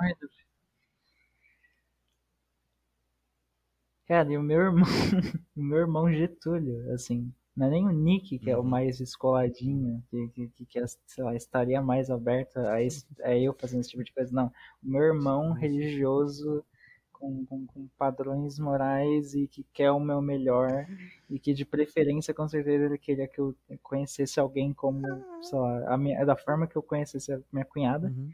Speaker 2: Cara, e o meu irmão, *laughs* o meu irmão Getúlio, assim, não é nem o Nick que é o
Speaker 1: Uhum.
Speaker 2: mais escoladinho, que, que, que, que, sei lá, estaria mais aberto a, esse- a eu fazendo esse tipo de coisa, não. O meu irmão religioso com, com, com padrões morais e que quer o meu melhor e que de preferência com certeza ele queria que eu conhecesse alguém como, sei lá, a minha, da forma que eu conhecesse a minha cunhada.
Speaker 1: Uhum.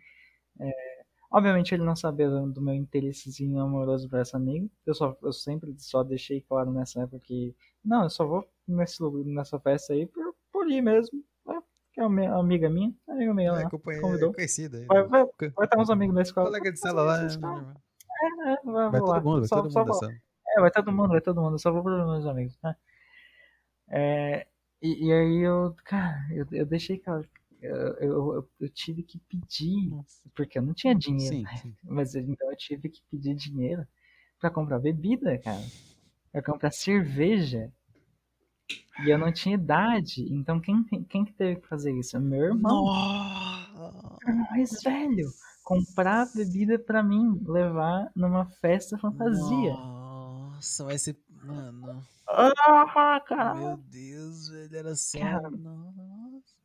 Speaker 2: Obviamente ele não sabia do meu interessezinho amoroso pra essa amiga. Eu, só, eu sempre só deixei claro nessa época que, não, eu só vou nesse, lugar- nessa festa aí por, por ir mesmo. né? Que é uma minha- amiga minha, amiga minha lá.
Speaker 1: É, companheira,
Speaker 2: convidou.
Speaker 1: é conhecida.
Speaker 2: Vai, vai,
Speaker 1: Co-
Speaker 2: vai estar uns amigos da escola.
Speaker 1: Colega de sala lá.
Speaker 2: Vai,
Speaker 1: né?
Speaker 2: é, vai,
Speaker 1: Vai
Speaker 2: vou lá.
Speaker 1: todo mundo, vai
Speaker 2: Só-
Speaker 1: todo
Speaker 2: só
Speaker 1: mundo sala.
Speaker 2: é, vai todo mundo, vai todo mundo. Eu só vou para meus amigos, né? É, e, e aí eu, cara, eu, eu deixei que ela. Eu, eu, eu- tive que pedir, porque eu não tinha dinheiro.
Speaker 1: Sim,
Speaker 2: né?
Speaker 1: sim. *laughs*
Speaker 2: Mas então eu tive que pedir dinheiro pra comprar bebida, cara. Pra comprar cerveja. E eu não tinha idade. Então quem, quem que teve que fazer isso? Meu irmão.
Speaker 1: Nossa.
Speaker 2: Meu irmão mais velho. Comprar bebida pra mim, levar numa festa fantasia.
Speaker 1: Nossa, vai ser. Mano.
Speaker 2: Ah, cara.
Speaker 1: Meu Deus, velho. Era só.
Speaker 2: Cara.
Speaker 1: Nossa.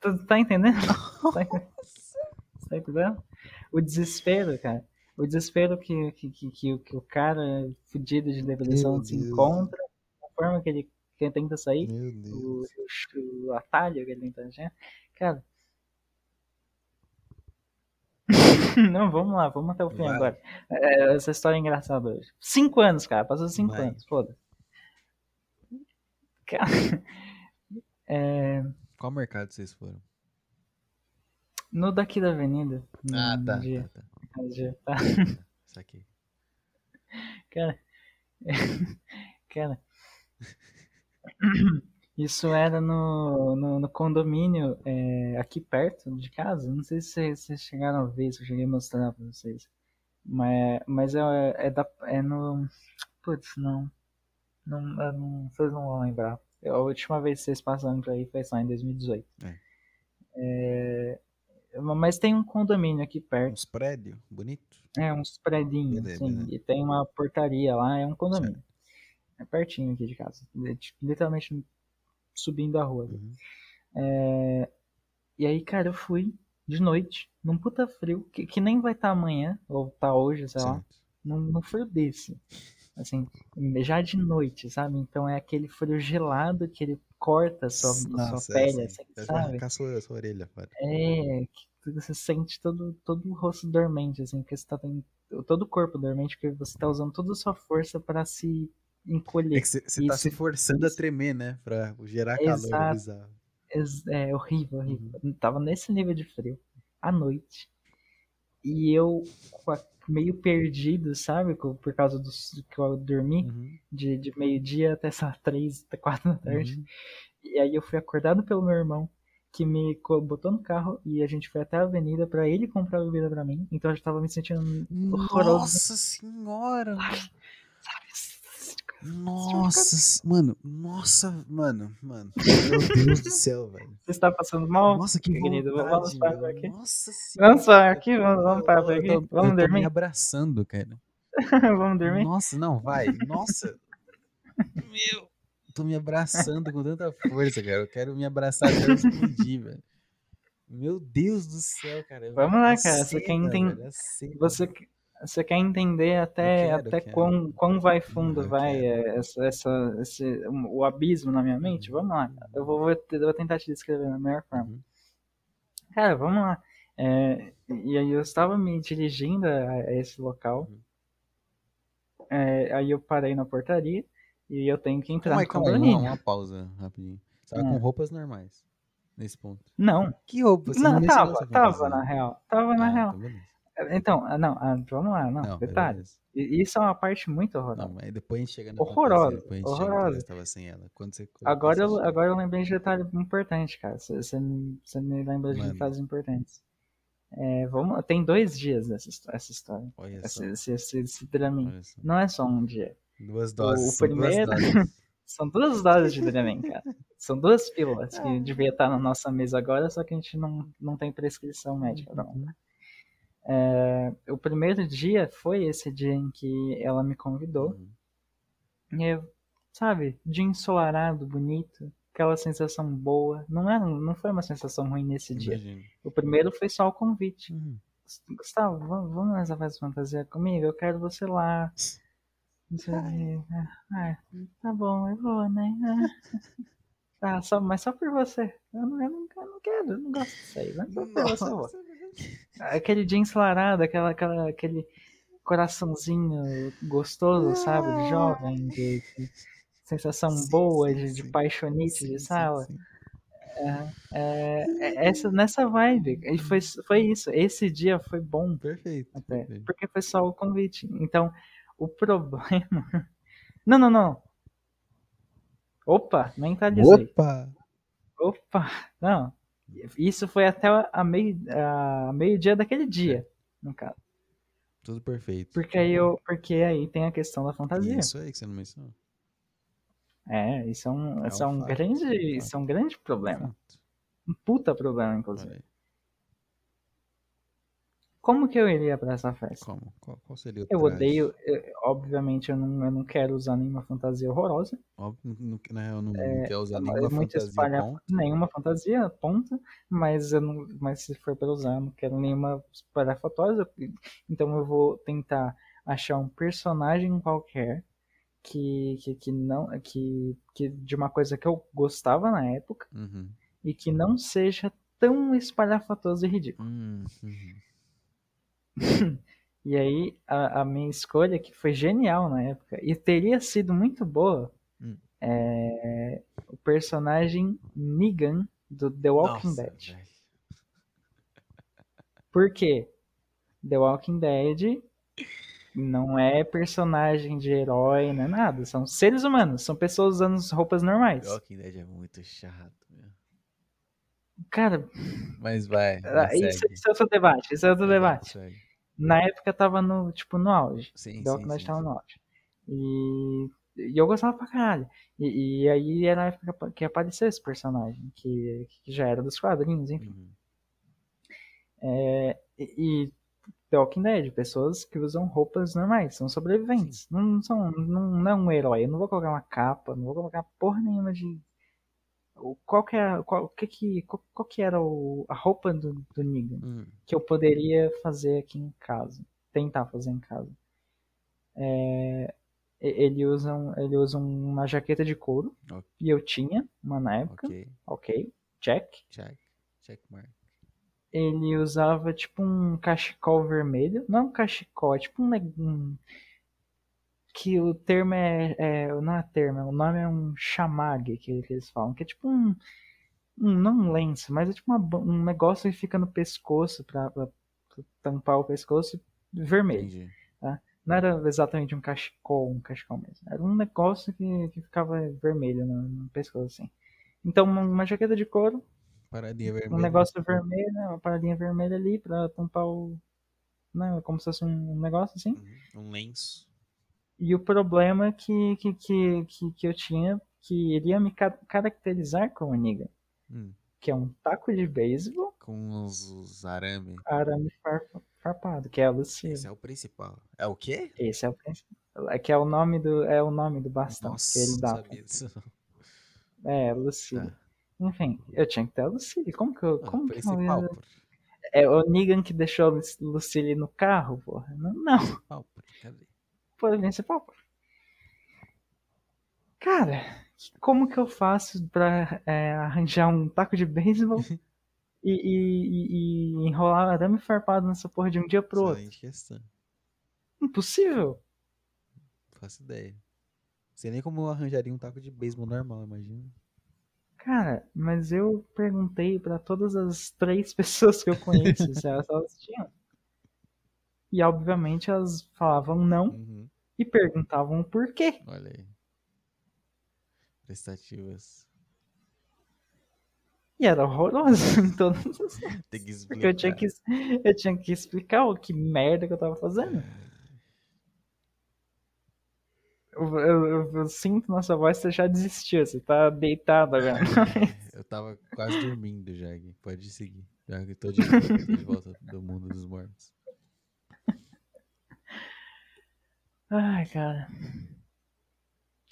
Speaker 2: Tu tá entendendo? *laughs* Tá entendendo? Tá entendendo? O desespero, cara. O desespero que, que, que, que, o- que o cara fudido de depressão se encontra, a forma que ele, que ele tenta sair, o, o, o atalho que ele tenta achar. Cara. *laughs* Não, vamos lá, vamos até o fim
Speaker 1: Vai.
Speaker 2: agora. É, essa história é engraçada hoje. Cinco anos, cara, passou cinco
Speaker 1: Vai.
Speaker 2: anos, foda. Cara, *laughs* é,
Speaker 1: Qual mercado vocês foram?
Speaker 2: no daqui da avenida.
Speaker 1: Ah, tá.
Speaker 2: dia-
Speaker 1: tá, tá.
Speaker 2: dia, tá? *laughs*
Speaker 1: Isso aqui.
Speaker 2: Cara, cara, isso era no, no, no condomínio é, aqui perto de casa. Não sei se vocês, chegaram a ver, se eu cheguei a mostrar pra vocês. Mas, mas é, é, da, é no. Putz, não. Não, não. Vocês não vão lembrar. Eu- a última vez que vocês passaram por aí foi só em 2018.
Speaker 1: É.
Speaker 2: É, mas tem um condomínio aqui perto.
Speaker 1: Uns prédios bonitos.
Speaker 2: É, uns assim,
Speaker 1: beleza.
Speaker 2: e tem uma portaria lá, é um condomínio. É pertinho aqui de casa. É, tipo, literalmente subindo a rua.
Speaker 1: Uhum.
Speaker 2: E aí, cara, eu fui de noite, num puta frio, que, que nem vai estar amanhã, ou tá hoje, sei lá, num, num frio desse. Assim, já de noite, sabe? Então é aquele frio gelado que ele corta a sua, a sua
Speaker 1: Nossa,
Speaker 2: pele,
Speaker 1: é
Speaker 2: assim,
Speaker 1: Vai
Speaker 2: sabe?
Speaker 1: arrancar a sua, sua orelha fora.
Speaker 2: É, que você sente todo, todo o rosto dormente, assim, porque você tá tendo, todo o corpo dormente, porque você tá usando toda a sua força pra se encolher.
Speaker 1: É que você tá
Speaker 2: Isso,
Speaker 1: se forçando a
Speaker 2: isso.
Speaker 1: tremer, né? Pra gerar calor.
Speaker 2: Exato.
Speaker 1: bizarro.
Speaker 2: Ex- É horrível, horrível.
Speaker 1: Uhum.
Speaker 2: Tava nesse nível de frio, à noite. E eu a- meio perdido, sabe? Por causa do que eu dormi,
Speaker 1: Uhum.
Speaker 2: de, de meio-dia até essa três, até quatro da tarde.
Speaker 1: Uhum.
Speaker 2: E aí eu fui acordado pelo meu irmão, que me botou no carro e a gente foi até a avenida pra ele comprar bebida pra mim. Então eu já tava me sentindo horroroso.
Speaker 1: Nossa senhora! Nossa, mano, nossa, mano, mano. Meu Deus do céu, velho.
Speaker 2: Você está passando mal?
Speaker 1: Nossa, que
Speaker 2: querido,
Speaker 1: vontade,
Speaker 2: vamos parar aqui?
Speaker 1: Nossa senhora.
Speaker 2: Vamos parar aqui? Vamos, vamos parar aqui?
Speaker 1: tô-
Speaker 2: Vamos
Speaker 1: eu tô me
Speaker 2: dormir?
Speaker 1: abraçando, cara. *laughs*
Speaker 2: vamos dormir?
Speaker 1: Nossa, não, vai. Nossa. Meu. Tô me abraçando com tanta força, cara. Eu quero me abraçar até eu explodir, velho. Meu Deus do céu, cara.
Speaker 2: Vamos lá, cara. Você quer
Speaker 1: seda,
Speaker 2: enten-
Speaker 1: velho.
Speaker 2: Você, você quer entender até,
Speaker 1: quero,
Speaker 2: até
Speaker 1: quero.
Speaker 2: quão, quão vai fundo
Speaker 1: Eu
Speaker 2: vai é, essa, essa, esse, o abismo na minha mente? Vamos lá. Eu vou, eu vou tentar te descrever da melhor forma.
Speaker 1: Uhum.
Speaker 2: Cara, vamos lá. É, e aí eu estava me dirigindo a, a esse local.
Speaker 1: Uhum.
Speaker 2: É, aí eu parei na portaria e eu tenho que entrar
Speaker 1: aí,
Speaker 2: no
Speaker 1: calma aí, uma, uma pausa rapidinho. Você tava
Speaker 2: Ah.
Speaker 1: com roupas normais nesse ponto.
Speaker 2: Não,
Speaker 1: Que roupa? Você
Speaker 2: não,
Speaker 1: mencionou
Speaker 2: tava, tava na real. Tava na
Speaker 1: Ah,
Speaker 2: real.
Speaker 1: então beleza.
Speaker 2: Então, ah, não, ah, vamos lá, não,
Speaker 1: Não,
Speaker 2: detalhe.
Speaker 1: beleza.
Speaker 2: Isso é uma parte muito horrorosa.
Speaker 1: Não, mas depois a gente chega na
Speaker 2: Horrorosa,
Speaker 1: fantasia, depois a gente chega que
Speaker 2: horrorosa.
Speaker 1: tava sem ela. Quando você
Speaker 2: Agora eu, agora eu lembrei de detalhe importante, cara. Você, você, me- você me lembra de
Speaker 1: Mano.
Speaker 2: detalhes importantes. É, vamos, tem dois dias essa, essa história.
Speaker 1: Olha só,
Speaker 2: Esse, esse, esse, dramin. Não é só um dia.
Speaker 1: Duas doses.
Speaker 2: o
Speaker 1: são duas
Speaker 2: primeiro-
Speaker 1: doses. *laughs*
Speaker 2: São duas doses de Dramin, cara. São duas pílulas
Speaker 1: Ah.
Speaker 2: que devia estar na nossa mesa agora, só que a gente não, não tem prescrição médica pra comprar. É, o primeiro dia foi esse dia em que ela me convidou.
Speaker 1: Uhum.
Speaker 2: E eu, sabe, dia ensolarado, bonito, aquela sensação boa. Não, era, não foi uma sensação ruim nesse dia.
Speaker 1: Imagino.
Speaker 2: O primeiro foi só o convite.
Speaker 1: Uhum.
Speaker 2: Gustavo, vamos, vamos nessa festa fantasia comigo? Eu quero você lá. Ah, tá bom, eu vou, né? Ah, *laughs* só, mas só por você. Eu não, eu não, eu não quero, eu não gosto disso aí. Mas só por você eu vou. Aquele dia ensolarado, aquela, aquela, aquele coraçãozinho gostoso, sabe? De jovem, de, de sensação
Speaker 1: Sim,
Speaker 2: boa,
Speaker 1: sim,
Speaker 2: de, de paixonite
Speaker 1: Sim,
Speaker 2: de sala.
Speaker 1: sim.
Speaker 2: É, é, essa, nessa vibe. E foi, foi isso. Esse dia foi bom
Speaker 1: Perfeito.
Speaker 2: até.
Speaker 1: perfeito.
Speaker 2: Porque foi só o convite. Então, o problema. *laughs* Não, não, não. Opa, mentalizei.
Speaker 1: Opa!
Speaker 2: Opa, não. Isso foi até a meio, a meio-dia daquele dia, no caso.
Speaker 1: Tudo perfeito.
Speaker 2: Porque aí eu, porque aí tem a questão da fantasia.
Speaker 1: Isso aí que você não mencionou.
Speaker 2: É, isso é um,
Speaker 1: É
Speaker 2: isso é
Speaker 1: um
Speaker 2: um grande,
Speaker 1: é um
Speaker 2: isso é um grande problema. Um puta problema, inclusive. Como que eu iria pra essa festa?
Speaker 1: Como? Qual, qual seria o
Speaker 2: Eu
Speaker 1: traje?
Speaker 2: odeio, eu- obviamente eu não, eu não quero usar nenhuma fantasia horrorosa.
Speaker 1: Óbvio, não, né, eu não, não quero usar
Speaker 2: É
Speaker 1: nenhuma
Speaker 2: muito
Speaker 1: fantasia
Speaker 2: espalhar
Speaker 1: ponto.
Speaker 2: nenhuma fantasia, ponto. Mas eu não, mas se for para usar, eu não quero nenhuma espalhafatosa. Então eu vou tentar achar um personagem qualquer que, que, que não que, que de uma coisa que eu gostava na época
Speaker 1: Uhum.
Speaker 2: e que não seja tão espalhafatoso e ridículo.
Speaker 1: Hum, uhum. *laughs*
Speaker 2: E aí a, a minha escolha que foi genial na época e teria sido muito boa
Speaker 1: Hum.
Speaker 2: é o personagem Negan do The Walking
Speaker 1: Nossa,
Speaker 2: Dead.
Speaker 1: velho. *laughs*
Speaker 2: Por quê? The Walking Dead não é personagem de herói, não é nada. São seres humanos, são pessoas usando roupas normais.
Speaker 1: The Walking Dead é muito chato, meu.
Speaker 2: Cara,
Speaker 1: Mas vai,
Speaker 2: ah, isso, isso é outro debate. Isso é outro debate.
Speaker 1: segue.
Speaker 2: Na época tava no, tipo, no auge.
Speaker 1: Sim,
Speaker 2: Walking Dead
Speaker 1: sim,
Speaker 2: tava
Speaker 1: sim.
Speaker 2: no auge. E, e eu gostava pra caralho. E, e aí era a época que apareceu esse personagem, que, que já era dos quadrinhos, enfim.
Speaker 1: Uhum.
Speaker 2: É, e, e The Walking Dead, pessoas que usam roupas normais, são sobreviventes. Não, são, não, não é um herói. Eu não vou colocar uma capa, não vou colocar porra nenhuma de. Qual que, é, qual, que, que, qual, qual que era o, a roupa do, do Negan
Speaker 1: Uhum.
Speaker 2: que eu poderia fazer aqui em casa? Tentar fazer em casa. É, ele, usa um, ele usa uma jaqueta de couro,
Speaker 1: Ok.
Speaker 2: e eu tinha uma na época,
Speaker 1: Ok,
Speaker 2: ok, check.
Speaker 1: check. Check mark.
Speaker 2: ele usava tipo um cachecol vermelho. Não um cachecol, é tipo um, um- Que o termo é, é. Não é termo, o nome é um chamag que, que eles falam. Que é tipo um. um não um lenço, mas é tipo uma um negócio que fica no pescoço pra tampar o pescoço vermelho.
Speaker 1: Entendi.
Speaker 2: Não era exatamente um cachecol, um cachecol mesmo. Era um negócio que, que ficava vermelho no, no pescoço, assim. Então, uma, jaqueta de couro,
Speaker 1: Paradinha vermelha.
Speaker 2: um negócio vermelho, né, uma paradinha vermelha ali pra tampar o. Né, como se fosse um negócio assim.
Speaker 1: Uhum. Um lenço.
Speaker 2: E o problema que, que, que, que, que eu tinha, que iria me ca- caracterizar como Negan,
Speaker 1: Hum.
Speaker 2: que é um taco de beisebol,
Speaker 1: Com os, os arame.
Speaker 2: arame far- farpado, que é a.
Speaker 1: Esse é o principal. É o quê?
Speaker 2: Esse é o principal. É que é o nome do, é o nome do bastão
Speaker 1: Nossa,
Speaker 2: que ele dá. É, Lucille.
Speaker 1: Tá.
Speaker 2: Enfim, eu tinha que ter a Lucille. Como que eu.
Speaker 1: Ah,
Speaker 2: Como que eu ia-. É o Negan que deixou a Lu- Lucille no carro, porra. Não, não.
Speaker 1: Principal,
Speaker 2: porra. Cara, como que eu faço pra é, arranjar um taco de beisebol *laughs* e, e, e enrolar arame farpado nessa porra de um dia pro outro.
Speaker 1: Excelente questão.
Speaker 2: Impossível.
Speaker 1: Não faço ideia. Sei nem como eu arranjaria um taco de beisebol normal, imagina.
Speaker 2: Cara, mas eu perguntei pra todas as três *laughs* pessoas que eu conheço se elas tinham. E obviamente elas falavam não
Speaker 1: Uhum.
Speaker 2: e perguntavam por quê.
Speaker 1: Olha aí. Prestativas.
Speaker 2: E era horroroso em todas as Porque eu tinha que, eu tinha que explicar o que merda que eu tava fazendo. Eu, eu- eu- sinto na sua voz você já desistiu, você tá deitado agora. *laughs*
Speaker 1: Eu tava quase dormindo já. Gui. Pode seguir. Já que eu tô de, tô de volta do mundo dos mortos.
Speaker 2: Ai, cara.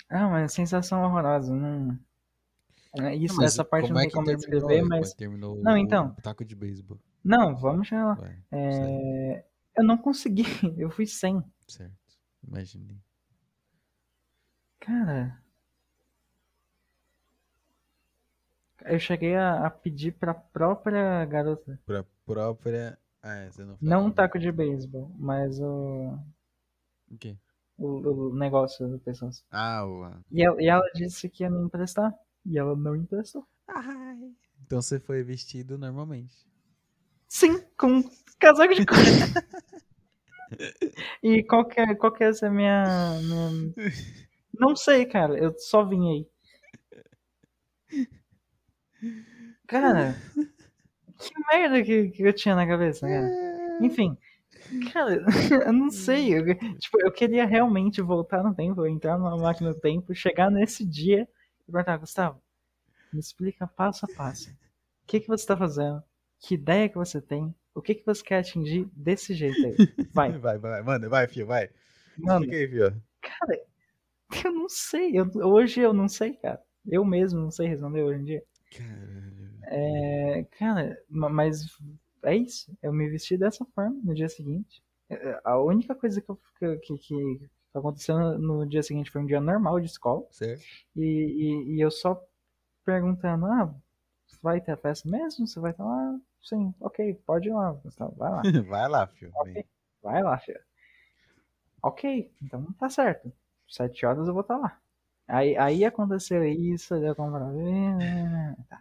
Speaker 2: Ah, mas sensação horrorosa. Não... É Isso, essa parte não
Speaker 1: é
Speaker 2: tem
Speaker 1: que
Speaker 2: como descrever, mas.
Speaker 1: terminou
Speaker 2: Não,
Speaker 1: o
Speaker 2: então.
Speaker 1: taco de beisebol.
Speaker 2: Não, vamos chegar lá.
Speaker 1: Vai,
Speaker 2: É, Eu não consegui, *laughs* eu fui sem.
Speaker 1: certo. Imaginei.
Speaker 2: Cara. Eu cheguei a, a pedir pra própria garota.
Speaker 1: Pra própria. Ah, é, você não
Speaker 2: Não um
Speaker 1: falou.
Speaker 2: taco de beisebol, mas o,
Speaker 1: O quê?
Speaker 2: O, o negócio das pessoas.
Speaker 1: Ah, o.
Speaker 2: E ela, e ela disse que ia me emprestar. E ela não emprestou.
Speaker 1: Então você foi vestido normalmente.
Speaker 2: Sim, com casaco de couro. *laughs* e qual que, é, qual que é essa minha, minha- *laughs* Não sei, cara. Eu só vim aí. Cara, *laughs* que merda que, que eu tinha na cabeça, cara. Enfim, cara, *laughs* eu não sei. Eu, tipo, eu queria realmente voltar no tempo, entrar numa máquina do tempo, chegar nesse dia e perguntar, Gustavo, me explica passo a passo. O que, que você tá fazendo? Que ideia que você tem? O que, que você quer atingir desse jeito aí? Vai, *laughs*
Speaker 1: Vai, vai, manda, vai, filho, vai.
Speaker 2: mano.
Speaker 1: Aí, filho.
Speaker 2: Cara, eu não sei. Eu- hoje eu não sei, cara. Eu mesmo não sei responder hoje em dia.
Speaker 1: Caralho.
Speaker 2: É, cara, ma- mas é isso. Eu me vesti dessa forma no dia seguinte. É, A única coisa que, eu- que, que, aconteceu no- dia seguinte foi um dia normal de escola.
Speaker 1: Certo?
Speaker 2: E, e, e eu só perguntando: ah, vai ter a festa mesmo? Você vai estar lá? Sim, ok, pode ir lá, vai lá. *laughs*
Speaker 1: Vai lá, filho.
Speaker 2: Ok.
Speaker 1: vem.
Speaker 2: Vai lá, filho. Ok, então tá certo. Sete horas eu vou estar lá. Aí, aí aconteceu isso, eu comprar.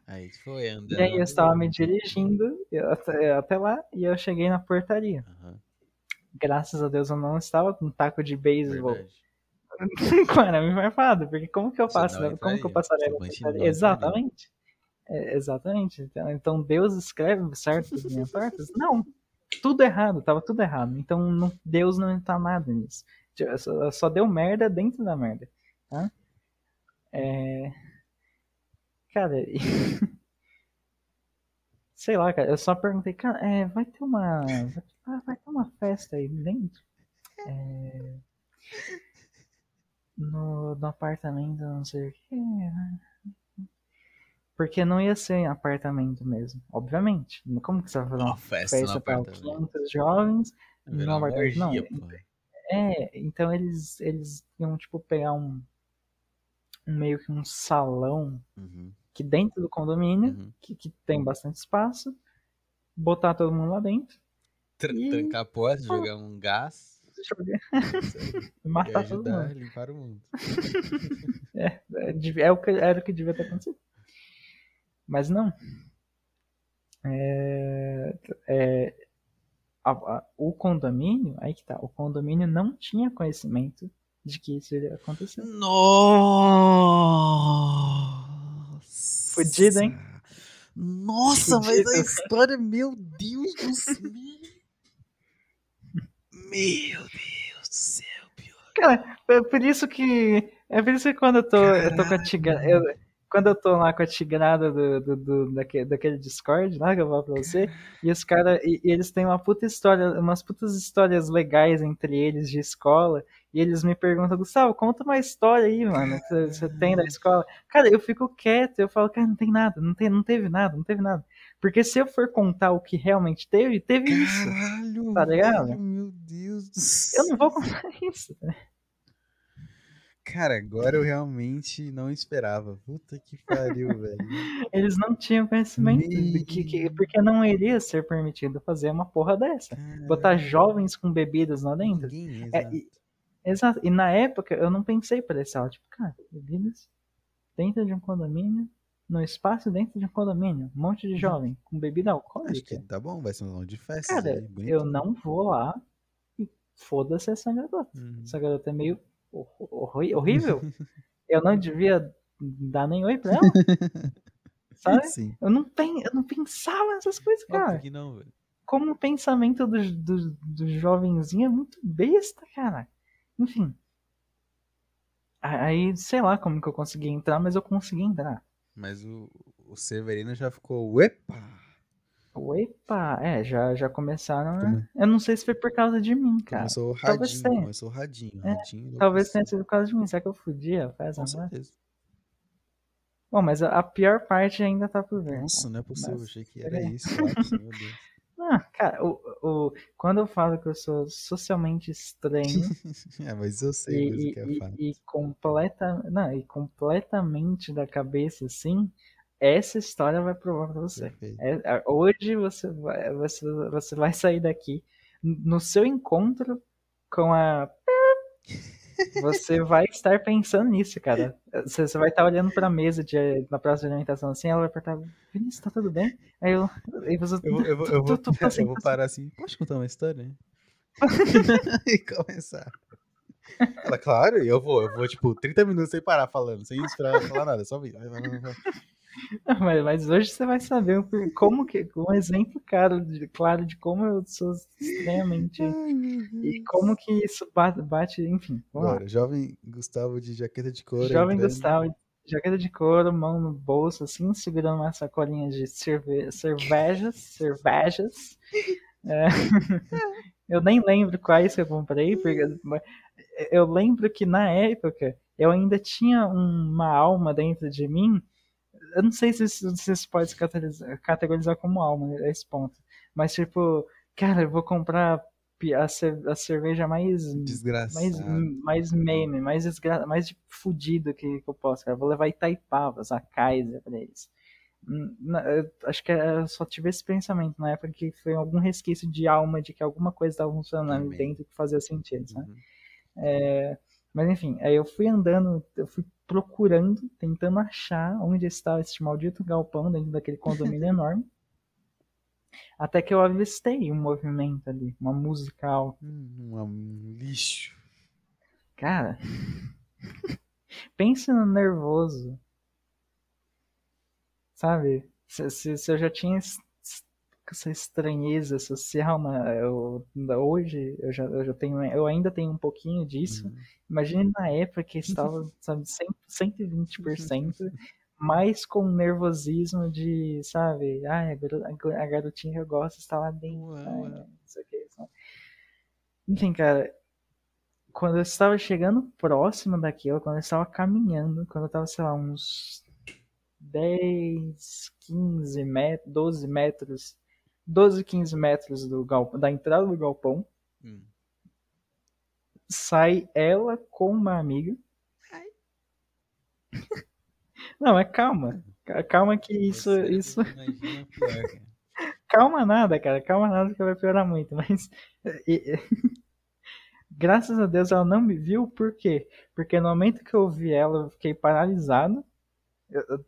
Speaker 1: Aí foi andando.
Speaker 2: E aí eu estava me dirigindo eu até, até lá e eu cheguei na portaria.
Speaker 1: Aham,
Speaker 2: Graças a Deus eu não estava com um taco de beisebol *laughs* com arame farpado, porque como que eu faço? né? Como que eu passaria na portaria?
Speaker 1: lado
Speaker 2: Exatamente. É, exatamente. Então, então Deus escreve certo as minhas tortas? Não. Tudo errado, tava tudo errado. Então não- Deus não tá nada nisso. Tipo, Só, só deu merda dentro da merda. Tá? É... Cara, *laughs* sei lá, cara, eu só perguntei, cara, é, vai ter uma. Vai, ter uma festa aí dentro? É, no, no apartamento, não sei o que. Porque não ia ser apartamento mesmo, obviamente. Como que você vai fazer uma
Speaker 1: Uma festa,
Speaker 2: festa
Speaker 1: no
Speaker 2: para
Speaker 1: apartamento.
Speaker 2: 500 jovens
Speaker 1: uma
Speaker 2: apartamento? Não,
Speaker 1: orgia, pô.
Speaker 2: é, então eles, eles iam, tipo, pegar um meio que um salão
Speaker 1: Uhum,
Speaker 2: que dentro do condomínio,
Speaker 1: uhum.
Speaker 2: que, que tem bastante espaço, botar todo mundo lá dentro,
Speaker 1: Tra-
Speaker 2: E-
Speaker 1: Trancar a porta, jogar um gás
Speaker 2: jogar, *laughs* matar todo
Speaker 1: ajudar a
Speaker 2: mundo.
Speaker 1: limpar o mundo. *laughs*
Speaker 2: É, é, é o que, era o que devia ter acontecido. Mas não. É, é, a- a- o condomínio, aí que tá, o condomínio não tinha conhecimento de que isso iria acontecer.
Speaker 1: Nossa!
Speaker 2: Fudido, hein?
Speaker 1: Nossa, mas
Speaker 2: Fudido.
Speaker 1: a história, meu Deus do céu! Meu Deus do céu, pior.
Speaker 2: Cara, é por isso que. É por isso que quando eu tô, eu tô com a tigrada. eu- quando eu tô lá com a tigrada do, do, do- daquele, daquele Discord lá que eu falo pra você, e os caras. E, e eles têm uma puta história, umas putas histórias legais entre eles de escola, e eles me perguntam, Gustavo, conta uma história aí, mano, que você- tem da escola. Cara, eu fico quieto, eu falo, cara, não tem nada, não, tem, não teve nada, não teve nada. Porque se eu for contar o que realmente teve, teve isso.
Speaker 1: Caralho,
Speaker 2: Tá ligado?
Speaker 1: meu Deus do céu.
Speaker 2: Eu não vou contar *laughs* isso. né?
Speaker 1: Cara, agora eu realmente não esperava. Puta que pariu, *laughs* velho.
Speaker 2: Eles não tinham conhecimento de que, que- porque não iria ser permitido fazer uma porra dessa. Botar jovens com bebidas lá dentro.
Speaker 1: Ninguém,
Speaker 2: É,
Speaker 1: exato.
Speaker 2: e- exato. E na época eu não pensei por esse lado. Tipo, cara, bebidas dentro de um condomínio, no espaço dentro de um condomínio, um monte de jovem com bebida
Speaker 1: Acho que
Speaker 2: alcoólica.
Speaker 1: tá bom, vai ser um salão de festas
Speaker 2: Cara,
Speaker 1: aí,
Speaker 2: eu não vou lá e foda-se essa garota.
Speaker 1: Uhum.
Speaker 2: Essa garota é meio horrível. *laughs* Eu não devia dar nem oi pra ela. *laughs* Sabe?
Speaker 1: Sim.
Speaker 2: Eu não, pen, eu não pensava nessas coisas, cara.
Speaker 1: Não, velho.
Speaker 2: Como o pensamento do, do, do jovenzinho é muito besta, cara. Enfim. Aí, sei lá como que eu consegui entrar, mas eu consegui entrar.
Speaker 1: Mas o, o Severino já ficou. Epa!
Speaker 2: Epa, é, já, já começaram.
Speaker 1: Come-
Speaker 2: Eu não sei se foi por causa de mim, cara.
Speaker 1: Começou o
Speaker 2: talvez
Speaker 1: radinho,
Speaker 2: tenha.
Speaker 1: começou radinho.
Speaker 2: É,
Speaker 1: radinho
Speaker 2: Talvez tenha
Speaker 1: enlouqueceu.
Speaker 2: sido por causa de mim. Será que eu fudi a festa
Speaker 1: Com
Speaker 2: agora?
Speaker 1: certeza.
Speaker 2: Bom, mas a, a pior parte ainda tá por vir.
Speaker 1: Nossa, não é possível.
Speaker 2: Mas-
Speaker 1: Achei que era
Speaker 2: é.
Speaker 1: isso. *laughs* Meu Deus.
Speaker 2: Ah, cara, o, o, quando eu falo que eu sou socialmente estranho *laughs*
Speaker 1: é, mas eu sei mesmo
Speaker 2: e,
Speaker 1: que é
Speaker 2: e,
Speaker 1: fato.
Speaker 2: e, e completa, não, e completamente da cabeça, assim, essa história vai provar pra você. É- é- hoje você vai, você, você vai sair daqui no seu encontro com a. *laughs* Você vai estar pensando nisso, cara. Você, você vai estar olhando pra mesa de, na de alimentação assim, ela vai perguntar, Vinícius, tá tudo bem? Aí, eu, aí você.
Speaker 1: Eu, vou- eu, vou- eu,
Speaker 2: tu- tu- tu- assim, *laughs*
Speaker 1: eu vou parar assim. Pode contar uma história? *laughs* e começar. Ela, claro, eu vou, eu vou, tipo, 30 minutos sem parar falando, sem esperar falar nada, só vir. *laughs*
Speaker 2: Mas, mas hoje você vai saber como que. Um exemplo claro de, claro de como eu sou extremamente. E como que isso bate, bate enfim. Vamos lá.
Speaker 1: Agora, jovem Gustavo de jaqueta de couro.
Speaker 2: Jovem
Speaker 1: entrando-
Speaker 2: Gustavo, jaqueta de couro, mão no bolso, assim, segurando uma sacolinha de cerve cervejas, cervejas. *laughs* É, *laughs* eu nem lembro quais que eu comprei, porque eu lembro que na época eu ainda tinha uma alma dentro de mim. Eu não sei se se isso pode se categorizar, como alma, a esse ponto. Mas, tipo, cara, eu vou comprar a, a cerveja mais mais,
Speaker 1: Desgraçado.
Speaker 2: mais meme, mais, desgra... mais fudido que, que eu posso, cara. Eu vou levar Itaipavas, a Kaiser pra eles. Hum, na- acho que eu só tive esse pensamento na época que foi algum resquício de alma de que alguma coisa estava funcionando
Speaker 1: Amém.
Speaker 2: dentro que fazia sentido, sabe?
Speaker 1: Uhum.
Speaker 2: Mas enfim, aí eu fui andando, eu fui procurando, tentando achar onde estava esse maldito galpão dentro daquele condomínio *laughs* enorme. Até que eu avistei um movimento ali, uma musical.
Speaker 1: Hum, um lixo.
Speaker 2: Cara, *laughs* pense no nervoso. Sabe? Se, se- se eu já tinha essa estranheza social, na, eu, hoje eu já, eu já tenho, eu ainda tenho um pouquinho disso.
Speaker 1: Uhum.
Speaker 2: Imagine na época que estava, *laughs* sabe, 100, 120%, *laughs* mais com nervosismo de, sabe, ai, a garo- a gar- a garotinha que eu gosto está lá dentro.
Speaker 1: Ué,
Speaker 2: ai,
Speaker 1: ué.
Speaker 2: não sei o que, sabe? Enfim, cara, quando eu estava chegando próximo daquilo, quando eu estava caminhando, quando eu estava, sei lá, uns 10, 15 metros, 12 metros, 12, 15 metros do galpão, da entrada do galpão,
Speaker 1: Hum.
Speaker 2: sai ela com uma amiga. *laughs* Não, é calma. Ca- Calma que isso,
Speaker 1: Você
Speaker 2: isso.
Speaker 1: pior. *laughs*
Speaker 2: Calma nada, cara. Calma nada que vai piorar muito. Mas. *laughs* Graças a Deus ela não me viu, por quê? Porque no momento que eu vi ela, eu fiquei paralisado. Eu, eu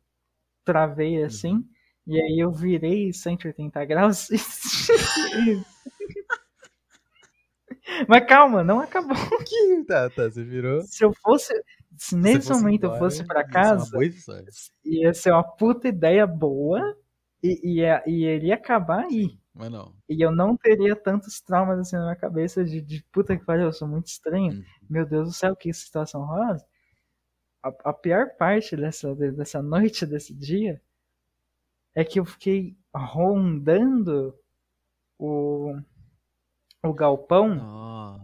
Speaker 2: travei assim. E aí eu virei 180 graus. *laughs* e- Mas calma, não acabou.
Speaker 1: Tá, tá, você virou.
Speaker 2: Se eu fosse. Se
Speaker 1: Se
Speaker 2: nesse
Speaker 1: fosse
Speaker 2: momento eu
Speaker 1: embora,
Speaker 2: fosse pra
Speaker 1: ia ser uma
Speaker 2: casa, ia ser uma puta ideia boa e, ia, e ele ia acabar aí.
Speaker 1: Mas não.
Speaker 2: E eu não teria tantos traumas assim na minha cabeça de, de puta que pariu, eu sou muito estranho.
Speaker 1: Uhum.
Speaker 2: Meu Deus do céu, que situação horrorosa. A, a pior parte dessa, dessa noite, desse dia, é que eu fiquei rondando o, o galpão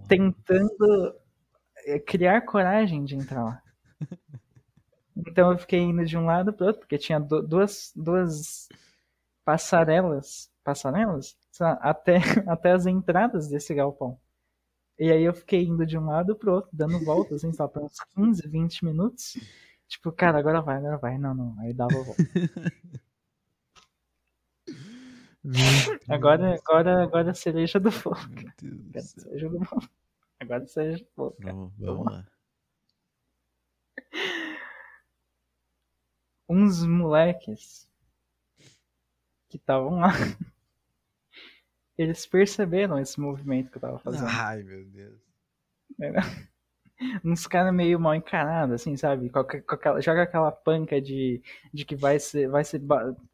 Speaker 2: tentando eh, criar coragem de entrar lá. *laughs* Então eu fiquei indo de um lado para outro, porque tinha du- duas, duas passarelas, passarelas, até, *laughs* até as entradas desse galpão. E aí eu fiquei indo de um lado pro outro, dando voltas, assim, só por uns 15, 20 minutos. Tipo, cara, agora vai, agora vai. Não, não. Aí dava volta. *laughs* *laughs* Agora, agora, agora a cereja do fogo. Agora a cereja do fogo. Agora a cereja do fogo.
Speaker 1: Vamos, vamos lá. *laughs*
Speaker 2: Uns moleques que estavam lá. *laughs* Eles perceberam esse movimento que eu tava fazendo.
Speaker 1: Ai, meu Deus.
Speaker 2: Uns caras meio mal encarados, assim, sabe? Com, com aquela, joga aquela panca de, de que vai ser. Vai ser.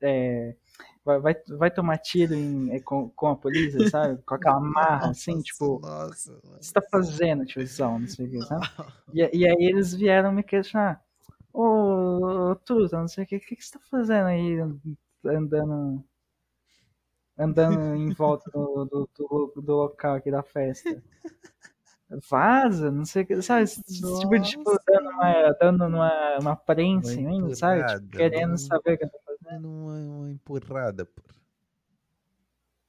Speaker 2: É, vai, vai, vai tomar tiro em, é, com, com a polícia, *laughs* sabe? Com aquela marra, assim,
Speaker 1: Nossa,
Speaker 2: tipo.
Speaker 1: Nossa,
Speaker 2: O que você tá fazendo, tiozão? Não sei o que, sabe? *laughs* E, e aí eles vieram me questionar. Ô, Tuta, não sei o que, o que, que você tá fazendo aí andando. Andando em volta do, do, do, do local aqui da festa? Vaza, não sei o que, sabe? Esse tipo de tipo, dando uma, dando uma, uma prensa em mim, sabe? Tipo, querendo saber o que eu tô fazendo.
Speaker 1: Dando uma, uma empurrada, pô.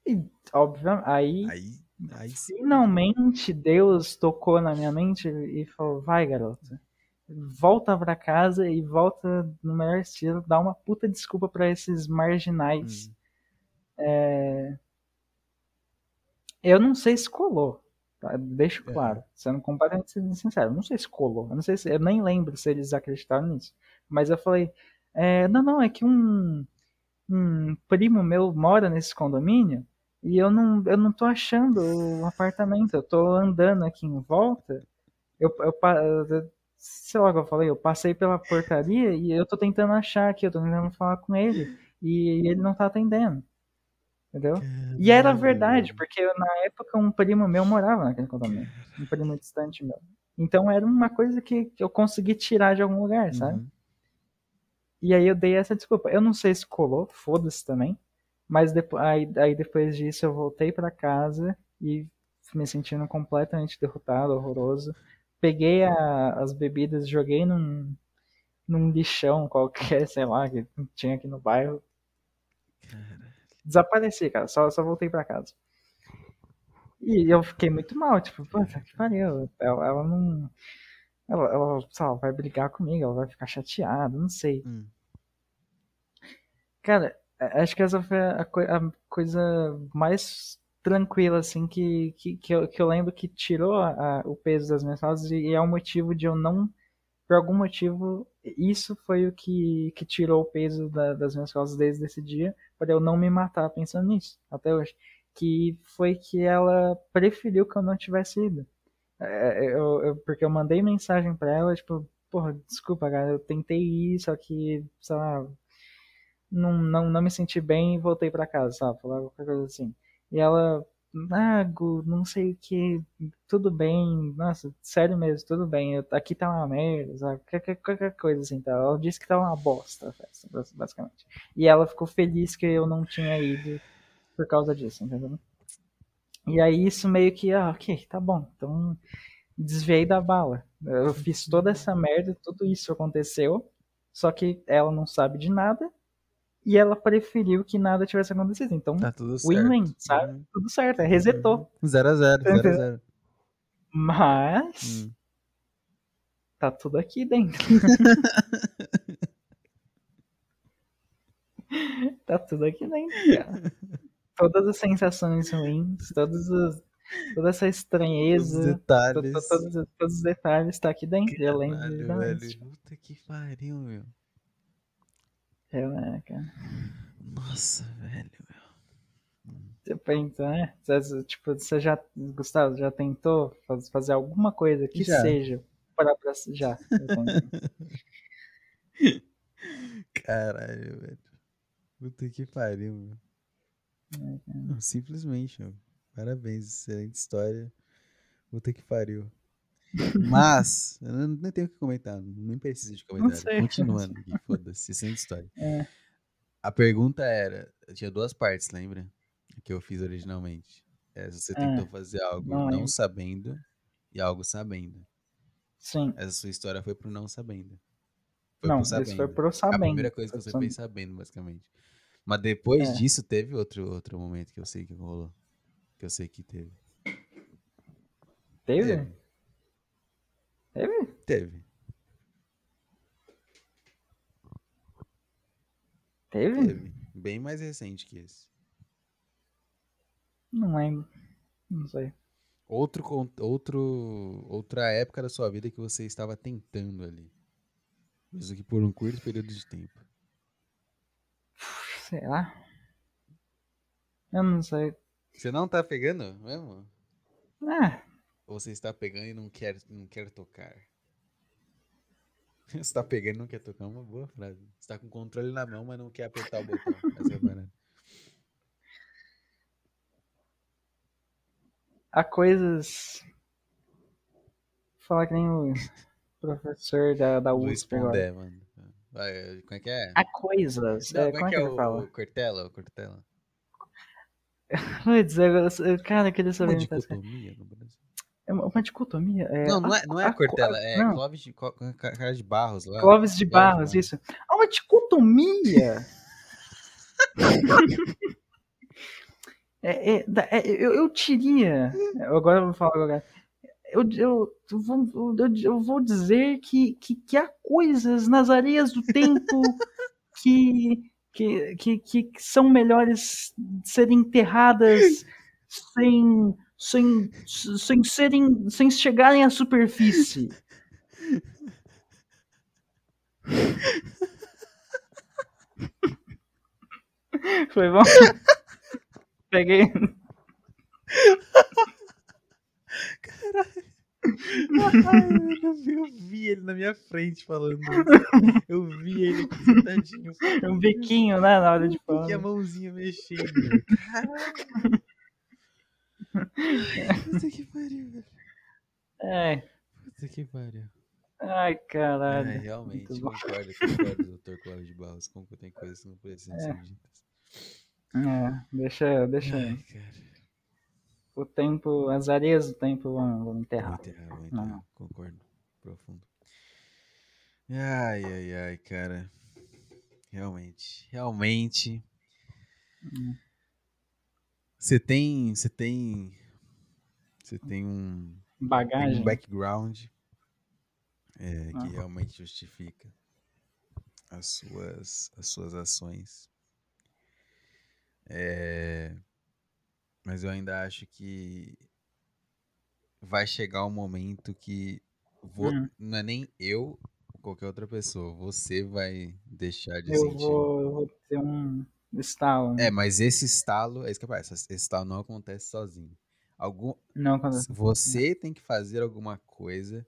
Speaker 2: E, obviamente, aí,
Speaker 1: Aí, aí
Speaker 2: finalmente, Deus tocou na minha mente e falou: vai, garota. Volta pra casa e volta no melhor estilo, dá uma puta desculpa pra esses marginais.
Speaker 1: Hum.
Speaker 2: Eu não sei se colou. tá? Deixo
Speaker 1: É.
Speaker 2: claro, sendo completamente sincero. Não sei se colou. Eu, não sei se, eu nem lembro se eles acreditaram nisso. Mas eu falei: é, não, não, é que um, um primo meu mora nesse condomínio e eu não, eu não tô achando o apartamento. Eu tô andando aqui em volta. Eu, eu, eu- sei lá o que eu falei, eu passei pela portaria e eu tô tentando achar aqui, eu tô tentando falar com ele e ele não tá atendendo. Entendeu? E era verdade, porque na época um primo meu morava naquele condomínio. Um primo distante meu. Então era uma coisa que eu consegui tirar de algum lugar, sabe?
Speaker 1: Uhum.
Speaker 2: E aí eu dei essa desculpa. Eu não sei se colou, foda-se também. Mas depo- aí, aí depois disso eu voltei pra casa e me sentindo completamente derrotado, horroroso. Peguei a- as bebidas, joguei num, num lixão qualquer, *laughs* sei lá, que tinha aqui no bairro. Desapareci, cara. Só, só voltei pra casa. E eu fiquei muito mal, tipo, puta que pariu. Ela, ela não. Ela, ela, vai brigar comigo, ela vai ficar chateada, não sei.
Speaker 1: Hum.
Speaker 2: Cara, acho que essa foi a, coi- a coisa mais tranquila, assim, que, que, que, eu, que eu lembro que tirou a- a- o peso das minhas falas e é o motivo de eu não, por algum motivo, isso foi o que, que tirou o peso da- das minhas costas desde esse dia, para eu não me matar pensando nisso, até hoje. Que foi que ela preferiu que eu não tivesse ido. É, eu- eu- porque eu mandei mensagem pra ela, tipo, porra, desculpa, cara, eu tentei ir, só que, sei lá, não, não, não me senti bem e voltei pra casa, sabe? Falar qualquer coisa assim. E ela, ah, Gu, não sei o que, tudo bem, nossa, sério mesmo, tudo bem, eu- aqui tá uma merda, sabe? Qualquer, qualquer coisa assim, tá? Ela disse que tá uma bosta a festa, bas- basicamente. E ela ficou feliz que eu não tinha ido por causa disso, entendeu? E aí isso meio que, ah, ok, tá bom, então desviei da bala. Eu fiz toda essa merda, tudo isso aconteceu, só que ela não sabe de nada e ela preferiu que nada tivesse acontecido. Então,
Speaker 1: Tá tudo certo.
Speaker 2: win-win, sabe?
Speaker 1: Uhum.
Speaker 2: Tudo certo, é, resetou.
Speaker 1: 0x0, 0x0.
Speaker 2: Mas
Speaker 1: Hum.
Speaker 2: tá tudo aqui dentro. *laughs* *laughs* tá tudo aqui dentro, cara. *laughs* Todas as sensações ruins, todos os, toda essa
Speaker 1: Os
Speaker 2: estranheza, to-
Speaker 1: detalhes.
Speaker 2: to- todos, os- todos os detalhes tá aqui dentro. E eu lembro
Speaker 1: Caralho, velho. Puta que pariu, meu.
Speaker 2: É, né, cara?
Speaker 1: Nossa, velho, meu.
Speaker 2: Você pensa, né? Você, tipo, você já, Gustavo, já tentou faz- fazer alguma coisa que
Speaker 1: Já.
Speaker 2: seja para pra, já. *laughs*
Speaker 1: Caralho, velho. Puta que pariu, meu. Não, simplesmente, meu. Parabéns, excelente história. Puta que pariu. *laughs* Mas, eu não, nem tenho o que comentar, nem preciso de comentário. Continuando foda-se, excelente história. *laughs*
Speaker 2: É.
Speaker 1: A pergunta era, tinha duas partes, lembra? Que eu fiz originalmente. É, você tentou fazer algo
Speaker 2: não
Speaker 1: não, sabendo e algo sabendo.
Speaker 2: Sim.
Speaker 1: Essa sua história foi pro não sabendo. Foi
Speaker 2: Não,
Speaker 1: pro sabendo.
Speaker 2: foi pro
Speaker 1: A
Speaker 2: sabendo.
Speaker 1: primeira coisa que você
Speaker 2: pro
Speaker 1: fez sabendo, basicamente. Mas depois
Speaker 2: É.
Speaker 1: disso, teve outro, outro momento que eu sei que rolou. Que eu sei que teve.
Speaker 2: Teve?
Speaker 1: Teve.
Speaker 2: Teve?
Speaker 1: Teve.
Speaker 2: Teve?
Speaker 1: Teve. Bem mais recente que esse.
Speaker 2: Não lembro. Não sei.
Speaker 1: Outro, outro, outra época da sua vida que você estava tentando ali. Mesmo que por um curto período de tempo.
Speaker 2: Sei lá. Eu não sei.
Speaker 1: Você não tá pegando mesmo?
Speaker 2: Ah,
Speaker 1: Ou você está pegando e não quer, não quer tocar? *laughs* Você tá pegando e não quer tocar é uma boa frase. Você tá com o controle na mão, mas não quer apertar o botão. *laughs* Essa é a parada.
Speaker 2: há coisas. Vou falar que nem o professor da, da USP agora.
Speaker 1: Pondé, mano. Como é que é?
Speaker 2: Há coisas.
Speaker 1: Não,
Speaker 2: é,
Speaker 1: como
Speaker 2: como
Speaker 1: é que é
Speaker 2: ele
Speaker 1: o,
Speaker 2: fala?
Speaker 1: o Cortella? O Cortella? *laughs*
Speaker 2: Putz, eu- cara, queria
Speaker 1: Uma
Speaker 2: saber. que-
Speaker 1: dicotomia no Brasil.
Speaker 2: É uma, uma dicotomia? É,
Speaker 1: Não, não
Speaker 2: a-
Speaker 1: é, não é
Speaker 2: a-
Speaker 1: Cortella, é
Speaker 2: não.
Speaker 1: Clóvis de, Ca- Cara de Barros lá.
Speaker 2: Clóvis de
Speaker 1: Clóvis
Speaker 2: Barros, isso. Há uma dicotomia. *laughs* É, é, é, eu, eu diria. Agora eu vou falar agora. Eu, eu, eu, vou, eu, vou dizer que, que, que há coisas nas areias do tempo *laughs* que, que, que, que são melhores serem enterradas sem, sem, sem serem sem chegarem à superfície. *laughs* Foi bom? Peguei. *laughs*
Speaker 1: Ai, eu, vi, eu vi ele na minha frente falando isso. Eu vi ele aqui sentadinho.
Speaker 2: Um biquinho, né? Na hora de
Speaker 1: E
Speaker 2: falar.
Speaker 1: a mãozinha mexendo. Caralho. Puta que pariu, velho.
Speaker 2: É.
Speaker 1: Puta que pariu.
Speaker 2: Ai,
Speaker 1: É,
Speaker 2: caralho.
Speaker 1: realmente,
Speaker 2: Muito bom.
Speaker 1: concordo, concordo, doutor Cláudio de Barros. Como que tem coisas que não precisam
Speaker 2: É.
Speaker 1: ser ditas.
Speaker 2: É, deixa, deixa.
Speaker 1: Ai, cara.
Speaker 2: O tempo, as areias do tempo vão, vão
Speaker 1: Vou
Speaker 2: enterrar.
Speaker 1: enterrar, vou
Speaker 2: Não,
Speaker 1: enterrar.
Speaker 2: não.
Speaker 1: Concordo. Profundo. Ai, ai, ai, cara. Realmente, realmente.
Speaker 2: Hum.
Speaker 1: Você tem, você tem, você tem um, tem
Speaker 2: Bagagem.
Speaker 1: um background é, que realmente justifica as suas, as suas ações. É, mas eu ainda acho que vai chegar um momento que vo-
Speaker 2: Hum.
Speaker 1: não é nem eu qualquer outra pessoa, você vai deixar de
Speaker 2: Eu
Speaker 1: sentir.
Speaker 2: vou, eu vou ter um estalo. né?
Speaker 1: É, mas esse estalo, é isso que faço, esse estalo não acontece sozinho. Algum,
Speaker 2: Não, quando...
Speaker 1: você tem que fazer alguma coisa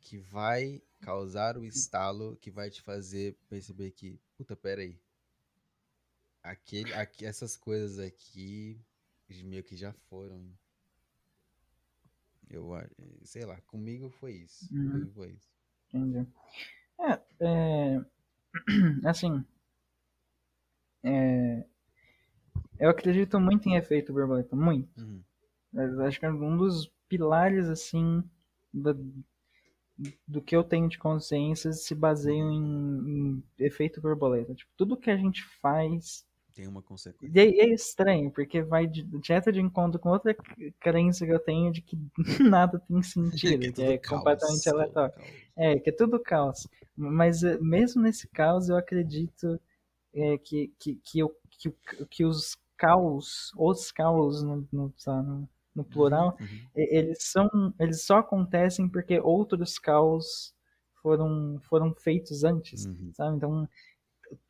Speaker 1: que vai causar o estalo que vai te fazer perceber que, puta, pera aí. Aquele, aqui, essas coisas aqui meio que já foram. Eu sei lá, comigo foi isso.
Speaker 2: Uhum.
Speaker 1: Comigo foi isso.
Speaker 2: Entendi. É, é, *clears throat* assim, é, eu acredito muito em efeito borboleta, muito.
Speaker 1: Uhum.
Speaker 2: Acho que é um dos pilares, assim, da- do que eu tenho de consciência se baseiam em, em efeito borboleta. Tipo, tudo que a gente faz
Speaker 1: Tem uma consequência.
Speaker 2: E é, e é estranho, porque vai de- direto de encontro com outra crença que eu tenho de que *laughs* nada tem sentido, *laughs* que,
Speaker 1: tudo
Speaker 2: é
Speaker 1: caos,
Speaker 2: completamente
Speaker 1: tudo
Speaker 2: aleatório.
Speaker 1: caos.
Speaker 2: É, que é tudo caos. Mas eh, mesmo nesse caos, eu acredito é, que, que, que, eu- que, que os caos, os caos no, no, lá, no- no plural,
Speaker 1: Uhum.
Speaker 2: eles são eles só acontecem porque outros caos foram foram feitos antes
Speaker 1: Uhum.
Speaker 2: sabe então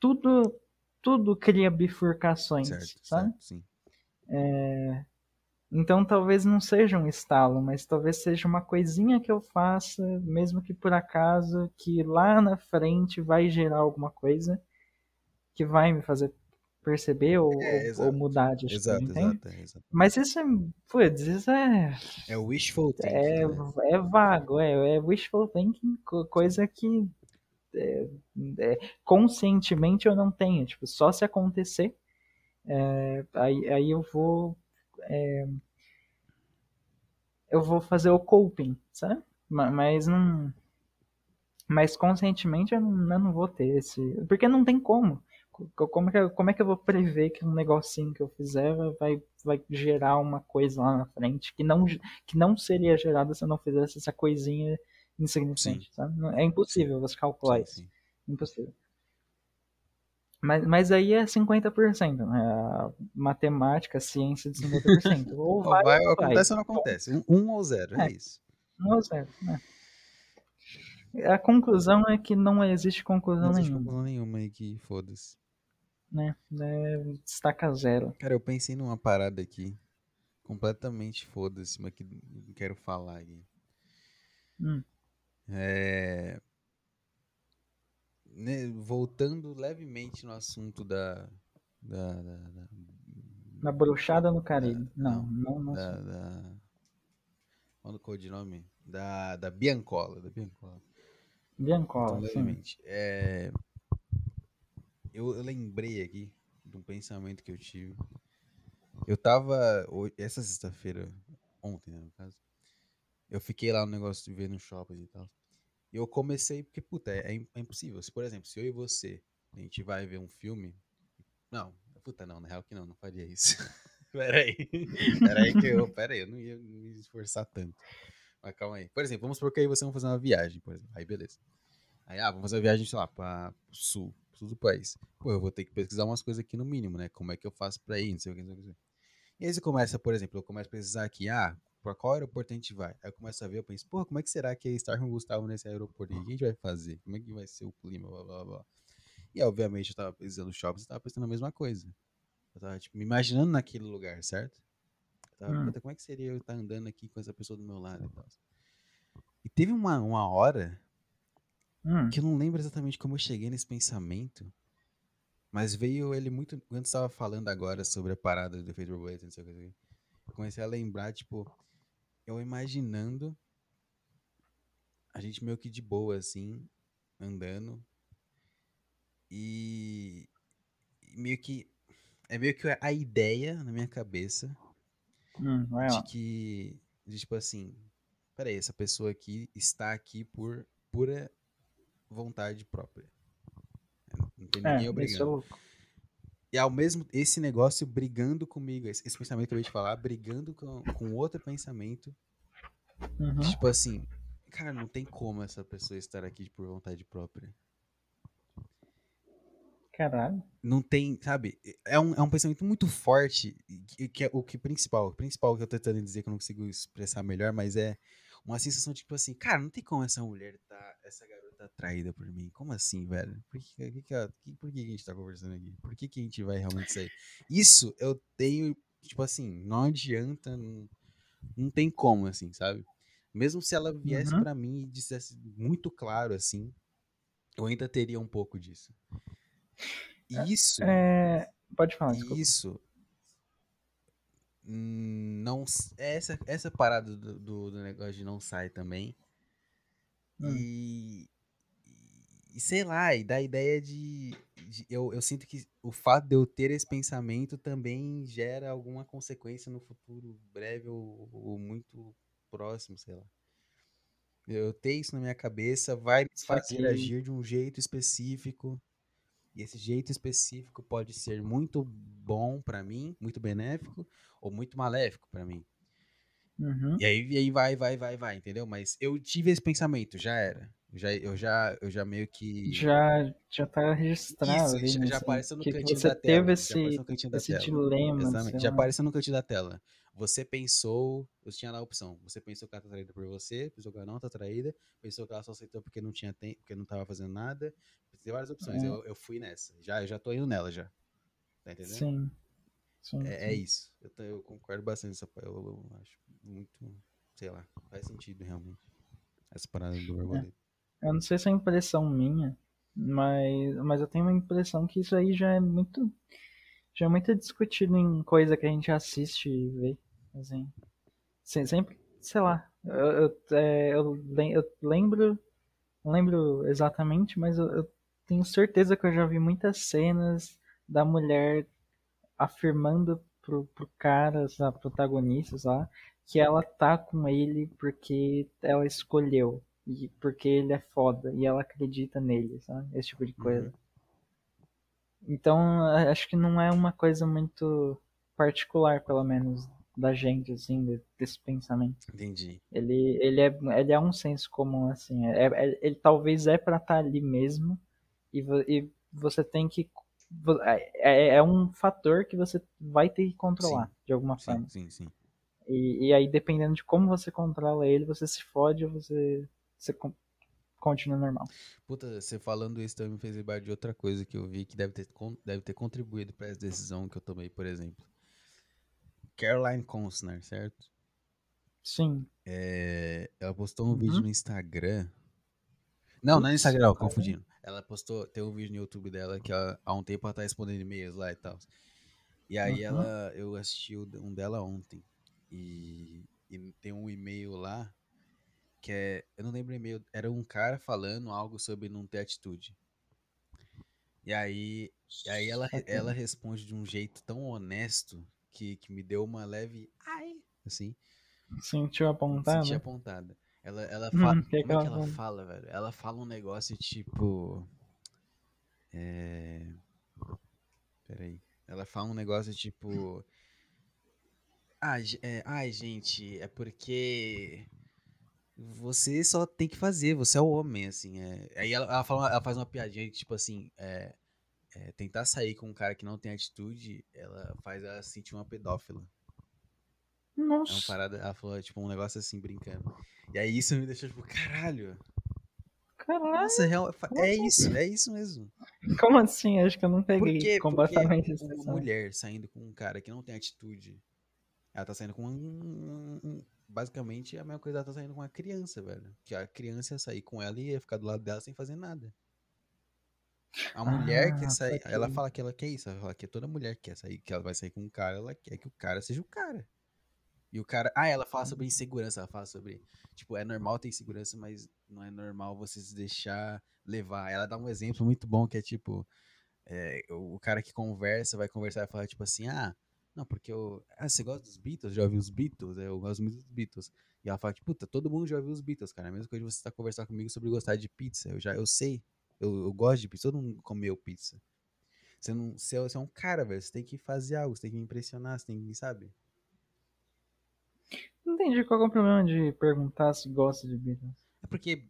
Speaker 2: tudo tudo cria bifurcações
Speaker 1: Certo,
Speaker 2: sabe
Speaker 1: certo, sim.
Speaker 2: então talvez não seja um estalo mas talvez seja uma coisinha que eu faça mesmo que por acaso que lá na frente vai gerar alguma coisa que vai me fazer perceber ou,
Speaker 1: É,
Speaker 2: ou- mudar de atitude,
Speaker 1: Exato, exato, é, exato.
Speaker 2: mas isso é putz, isso é
Speaker 1: É wishful thinking.
Speaker 2: É,
Speaker 1: né?
Speaker 2: é vago, é, é wishful thinking, co- coisa que é, é, conscientemente eu não tenho. Tipo, só se acontecer, é, aí, aí eu vou. é, eu vou fazer o coping, sabe? Ma- Mas não. Mas conscientemente eu não, eu não vou ter esse. Porque não tem como. Como é, que, como é que eu vou prever que um negocinho que eu fizer vai, vai gerar uma coisa lá na frente que não, que não seria gerada se eu não fizesse essa coisinha insignificante, sabe? É impossível você calcular sim, isso. Sim. Impossível. Mas, mas aí é 50%, né? A matemática, ciência de 50%. *laughs*
Speaker 1: Ou vai, ou vai, ou acontece vai. ou não acontece. Um, ou zero, é, é, isso.
Speaker 2: Um ou zero, né? A conclusão é que não existe conclusão não existe
Speaker 1: nenhuma. conclusão nenhuma aí que foda-se.
Speaker 2: Né? É, destaca zero.
Speaker 1: Cara, eu pensei numa parada aqui. Completamente foda-se, mas que não quero falar aqui. Hum. É... Né, voltando levemente no assunto da. Da. Da, da,
Speaker 2: da brochada no Caribe. não, não, não.
Speaker 1: Da, da, qual o codinome? Da, da Biancola. Da Biancola.
Speaker 2: Biancola, então, levemente.
Speaker 1: É... Eu, eu lembrei aqui de um pensamento que eu tive. Eu tava. Essa sexta-feira, ontem, né, no caso. Eu fiquei lá no negócio de ver no shopping e tal. Eu comecei, porque, puta, é, é, impossível. Se, por exemplo, se eu e você, a gente vai ver um filme. Não, puta, não, na real que não, não faria isso. *laughs* peraí. Peraí que eu. Peraí, eu não ia me esforçar tanto. Mas calma aí. Por exemplo, vamos supor que aí você vai fazer uma viagem, por exemplo. Aí beleza. Aí, ah, vamos fazer uma viagem, sei lá, para o sul, sul do país. Pô, eu vou ter que pesquisar umas coisas aqui no mínimo, né? Como é que eu faço pra ir, não sei o que, não sei o que. E aí você começa, por exemplo, eu começo a pesquisar aqui, ah, pra qual aeroporto a gente vai? Aí eu começo a ver, eu penso, porra, como é que será que é estar com o Gustavo nesse aeroporto? O que a gente vai fazer? Como é que vai ser o clima? Blá, blá, blá. E obviamente eu tava pesquisando shoppings e tava pensando a mesma coisa. Eu tava, tipo, me imaginando naquele lugar, certo? Eu tava, hum. como é que seria eu estar andando aqui com essa pessoa do meu lado e tal? E teve uma, uma hora hum. que eu não lembro exatamente como eu cheguei nesse pensamento, mas veio ele muito. Quando estava falando agora sobre a parada do efeito borboleta, não sei o que. Eu comecei a lembrar, tipo, eu imaginando a gente meio que de boa, assim, andando. E, e meio que. É meio que a ideia na minha cabeça
Speaker 2: hum,
Speaker 1: de que. De, tipo assim, peraí, essa pessoa aqui está aqui por pura vontade própria. Não tem ninguém é, obrigando. E ao mesmo esse negócio brigando comigo, esse, esse, pensamento que eu ia te falar, brigando com, com outro pensamento. Uhum. Tipo assim, cara, não tem como essa pessoa estar aqui por vontade própria.
Speaker 2: Caralho.
Speaker 1: Não tem, sabe? É um, é um pensamento muito forte, que, que é o que principal, o principal que eu tô tentando dizer que eu não consigo expressar melhor, mas é uma sensação de tipo assim, cara, não tem como essa mulher tá, essa garota tá atraída por mim. Como assim, velho? Por que, que, que, por que a gente tá conversando aqui? Por que, que a gente vai realmente sair? Isso eu tenho, tipo assim, não adianta, não, não tem como, assim, sabe? Mesmo se ela viesse uhum. para mim e dissesse muito claro, assim, eu ainda teria um pouco disso.
Speaker 2: É,
Speaker 1: isso.
Speaker 2: É, pode falar.
Speaker 1: Isso não essa essa parada do, do, do, negócio de não sai também hum. e, e sei lá e dá a ideia de, de, eu, eu sinto que o fato de eu ter esse pensamento também gera alguma consequência no futuro breve ou, ou muito próximo sei lá eu ter isso na minha cabeça vai me fazer agir de um jeito específico e esse jeito específico pode ser muito bom para mim, muito benéfico, ou muito maléfico para mim.
Speaker 2: Uhum.
Speaker 1: E, aí, e aí vai, vai, vai, vai, entendeu? Mas eu tive esse pensamento, já era. Eu já, eu já, eu já meio que.
Speaker 2: Já, já tá registrado.
Speaker 1: Isso, já, já apareceu no cantinho
Speaker 2: da
Speaker 1: tela. Teve
Speaker 2: esse, esse dilema.
Speaker 1: Exatamente. Já apareceu no cantinho da tela. Você pensou, você tinha lá a opção. Você pensou que ela tá traída por você, pensou que ela não tá traída, pensou que ela só aceitou porque não tinha tempo, porque não tava fazendo nada. Tem várias opções. É. Eu, eu fui nessa. Já, eu já tô indo nela já. Tá entendendo?
Speaker 2: Sim. sim,
Speaker 1: é,
Speaker 2: sim.
Speaker 1: é, isso. Eu, eu concordo bastante. Eu, eu, acho muito, sei lá, faz sentido realmente. Essa parada do borboleta.
Speaker 2: É. Eu não sei se é impressão minha, mas, mas eu tenho uma impressão que isso aí já é muito. Já é muito discutido em coisa que a gente assiste e vê. Assim, sempre, sei lá, eu, eu, é, eu, lembro, não lembro exatamente, mas eu, eu, tenho certeza que eu já vi muitas cenas da mulher afirmando pro, pro cara, a protagonistas lá, que ela tá com ele porque ela escolheu, e porque ele é foda, e ela acredita nele, sabe? Esse tipo de coisa. Uhum. Então, acho que não é uma coisa muito particular, pelo menos, da gente, assim, desse pensamento.
Speaker 1: Entendi.
Speaker 2: Ele, ele, é, ele é um senso comum, assim. É, é ele talvez é para estar tá ali mesmo e, e você tem que é, é, é, um fator que você vai ter que controlar sim, de alguma
Speaker 1: sim,
Speaker 2: forma.
Speaker 1: Sim, sim.
Speaker 2: E, e, aí, dependendo de como você controla ele, você se fode ou você, você continua normal.
Speaker 1: Puta, você falando isso também me fez lembrar de outra coisa que eu vi que deve ter, deve ter contribuído para essa decisão que eu tomei, por exemplo. Caroline Consner, certo?
Speaker 2: Sim.
Speaker 1: É, ela postou um uhum. vídeo no Instagram. Não, não é no Instagram, confundindo. Ela postou, tem um vídeo no YouTube dela que ela, há um tempo ela tá respondendo e-mails lá e tal. E aí uhum. ela, eu assisti um dela ontem. E, e tem um e-mail lá que é, eu não lembro o e-mail, era um cara falando algo sobre não ter atitude. E aí, e aí ela, ela responde de um jeito tão honesto que, que me deu uma leve ai, assim.
Speaker 2: Sentiu apontada?
Speaker 1: Senti apontada. Ela, ela hum, fala. Hum, que como é que ela fala, velho? Ela fala um negócio tipo. É. Peraí. Ela fala um negócio tipo. Ah, é, ai, gente, é porque você só tem que fazer, você é o homem, assim. É. Aí ela, ela, fala, ela faz uma piadinha, tipo assim, é, é, tentar sair com um cara que não tem atitude, ela faz ela sentir uma pedófila.
Speaker 2: Nossa.
Speaker 1: É uma parada, ela falou, tipo, um negócio assim, brincando. E aí isso me deixou, tipo, caralho.
Speaker 2: Caralho.
Speaker 1: Nossa, real, é isso, é isso mesmo.
Speaker 2: Como assim? Acho que eu não peguei
Speaker 1: Porque,
Speaker 2: completamente
Speaker 1: porque uma mulher saindo com um cara que não tem atitude, ela tá saindo com um, um, basicamente a mesma coisa ela tá saindo com uma criança, velho. Que a criança ia sair com ela e ia ficar do lado dela sem fazer nada. A mulher ah, quer sair, ela fala que ela quer isso, ela fala que toda mulher quer sair, que ela vai sair com um cara, ela quer que o cara seja o cara. E o cara. Ah, ela fala sobre insegurança. Ela fala sobre. Tipo, é normal ter insegurança, mas não é normal você se deixar levar. Ela dá um exemplo muito bom que é tipo. É, o cara que conversa vai conversar e falar tipo assim: ah, não, porque eu. Ah, você gosta dos Beatles? Já ouviu os Beatles? É, eu gosto muito dos Beatles. E ela fala que, puta, todo mundo já ouviu os Beatles, cara. A mesma coisa de você estar tá conversando comigo sobre gostar de pizza. Eu já eu sei. Eu, eu gosto de pizza. Todo mundo comeu pizza. Você não. Você, é, você é um cara, velho. Você tem que fazer algo, você tem que impressionar, você tem que, sabe?
Speaker 2: Não entendi qual é o problema de perguntar se gosta de Beatles.
Speaker 1: É porque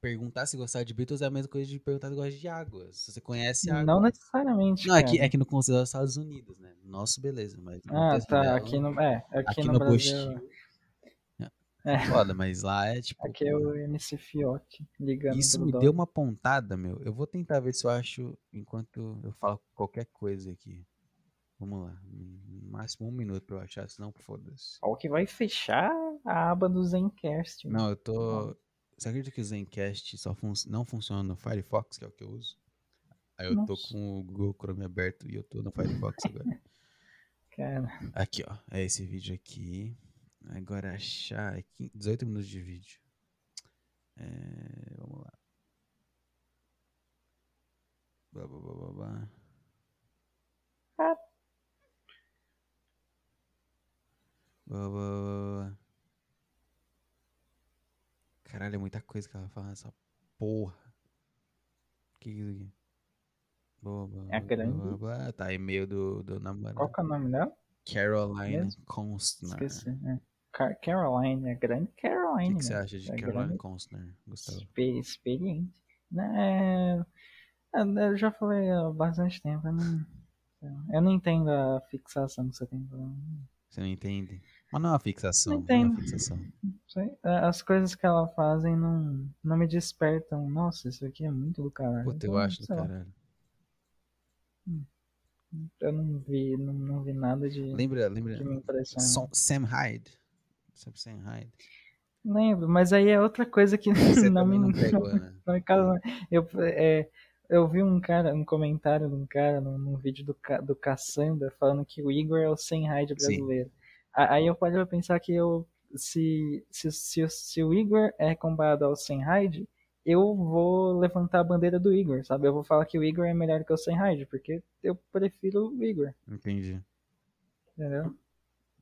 Speaker 1: perguntar se gostar de Beatles é a mesma coisa de perguntar se gosta de água. Se você conhece água.
Speaker 2: Não necessariamente.
Speaker 1: Não, é que, é que no considera os Estados Unidos, né? Nosso, beleza. Mas
Speaker 2: ah, tá. Dela, aqui no, é, aqui, aqui no, no Brasil.
Speaker 1: É. é. Foda, mas lá é tipo.
Speaker 2: Aqui é o MC Fioc ligando.
Speaker 1: Isso me deu uma pontada, meu. Eu vou tentar ver se eu acho enquanto eu falo qualquer coisa aqui. Vamos lá. No máximo um minuto pra eu achar, senão foda-se.
Speaker 2: Ó, que vai fechar a aba do Zencast.
Speaker 1: Não, eu tô. Você acredita que o Zencast só fun... não funciona no Firefox, que é o que eu uso? Aí eu Nossa. tô com o Google Chrome aberto e eu tô no Firefox agora. *laughs*
Speaker 2: Cara.
Speaker 1: Aqui, ó. É esse vídeo aqui. Agora achar aqui. 18 minutos de vídeo. É... Vamos lá. Blá, blá, blá, blá, blá. Ah. Caralho, é muita coisa que ela fala nessa porra. Que isso aqui? Boa, boa,
Speaker 2: é grande. Boa,
Speaker 1: boa. Tá, e-mail do, do namorado.
Speaker 2: Qual que é o nome dela?
Speaker 1: Caroline Constner.
Speaker 2: Esqueci, é. Caroline, é grande Caroline.
Speaker 1: O que, que você acha de é Caroline grande... Constner, Gustavo?
Speaker 2: Experiente. Né, é, eu já falei há bastante tempo. Eu não, eu não entendo a fixação que você tem.
Speaker 1: Você não entende? Mas não é uma fixação. Não
Speaker 2: entendo.
Speaker 1: Não é fixação.
Speaker 2: É, as coisas que ela fazem não, não me despertam. Nossa, isso aqui é muito do caralho.
Speaker 1: Puta, eu então, acho do caralho.
Speaker 2: Hum. Eu não vi, não, não vi nada de.
Speaker 1: Lembra, lembra. Sam Hyde. Sam Hyde?
Speaker 2: Lembro, mas aí é outra coisa que *laughs* não me. Não pegou, né? não, eu, é, eu vi um cara, um comentário de um cara num, num vídeo do, do Caçamba falando que o Igor é o Sam Hyde brasileiro. Sim. Aí eu parei pra pensar que eu, se, se, se, se o Igor é comparado ao Senhide, eu vou levantar a bandeira do Igor, sabe? Eu vou falar que o Igor é melhor que o Senhide, porque eu prefiro o Igor.
Speaker 1: Entendi.
Speaker 2: Entendeu?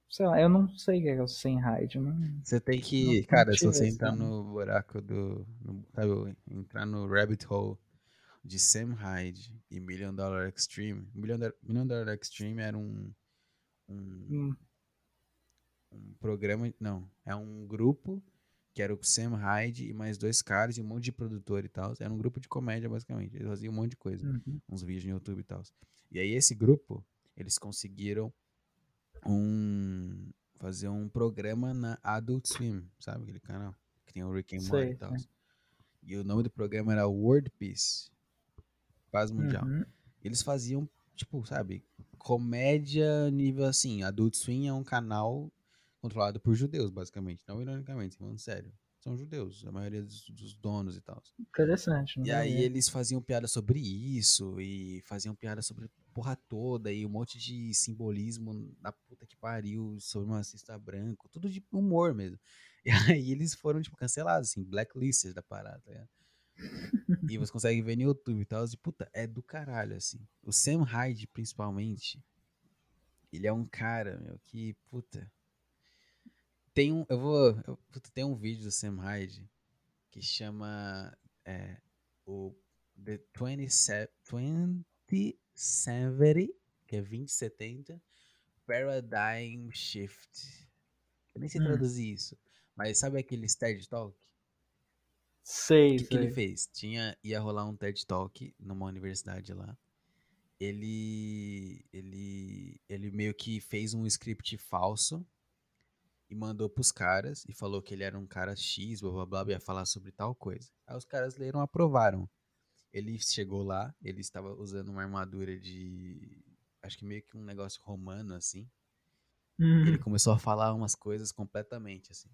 Speaker 2: Sei lá, eu não sei o que é o Senhide. Não,
Speaker 1: você tem que, não, cara, se você entrar no buraco do. No, sabe, entrar no rabbit hole de Sam Hyde e Million Dollar Extreme. Million, Dollar- Million Dollar Extreme era um, um,
Speaker 2: Hum,
Speaker 1: um programa. Não, é um grupo que era o Sam Hyde e mais dois caras e um monte de produtor e tal. Era um grupo de comédia, basicamente. Eles faziam um monte de coisa.
Speaker 2: uhum.
Speaker 1: uns vídeos no YouTube e tal. E aí esse grupo, eles conseguiram um fazer um programa na Adult Swim, sabe aquele canal que tem o Rick and Morty e tal. E o nome do programa era World Peace, Paz Mundial.
Speaker 2: Uhum.
Speaker 1: Eles faziam tipo, sabe, comédia nível assim. Adult Swim é um canal controlado por judeus, basicamente, não ironicamente, falando sério. São judeus, a maioria dos, dos donos e tal.
Speaker 2: Interessante. não
Speaker 1: E aí eles faziam piada sobre isso, e faziam piada sobre porra toda, e um monte de simbolismo da puta que pariu, sobre racista branco, tudo de humor mesmo. E *laughs* aí eles foram, tipo, cancelados, assim, blacklisted da parada, ligado? *laughs* E você consegue ver no YouTube e tal, e puta, é do caralho, assim. O Sam Hyde, principalmente, ele é um cara, meu, que, puta... Tem um, eu vou, eu- tem um vídeo do Sam Hyde que chama é, o The 27, 2070, que é 2070 Paradigm Shift. Eu nem sei
Speaker 2: Hum.
Speaker 1: traduzir isso, mas sabe aquele TED Talk?
Speaker 2: Sei,
Speaker 1: O que, que ele
Speaker 2: sei.
Speaker 1: fez? Tinha, ia rolar um TED Talk numa universidade lá. Ele, ele, ele meio que fez um script falso e mandou pros caras e falou que ele era um cara X, blá blá blá, ia falar sobre tal coisa. Aí os caras leram, aprovaram. Ele chegou lá, ele estava usando uma armadura de, acho que meio que um negócio romano assim.
Speaker 2: Uhum.
Speaker 1: ele começou a falar umas coisas completamente assim.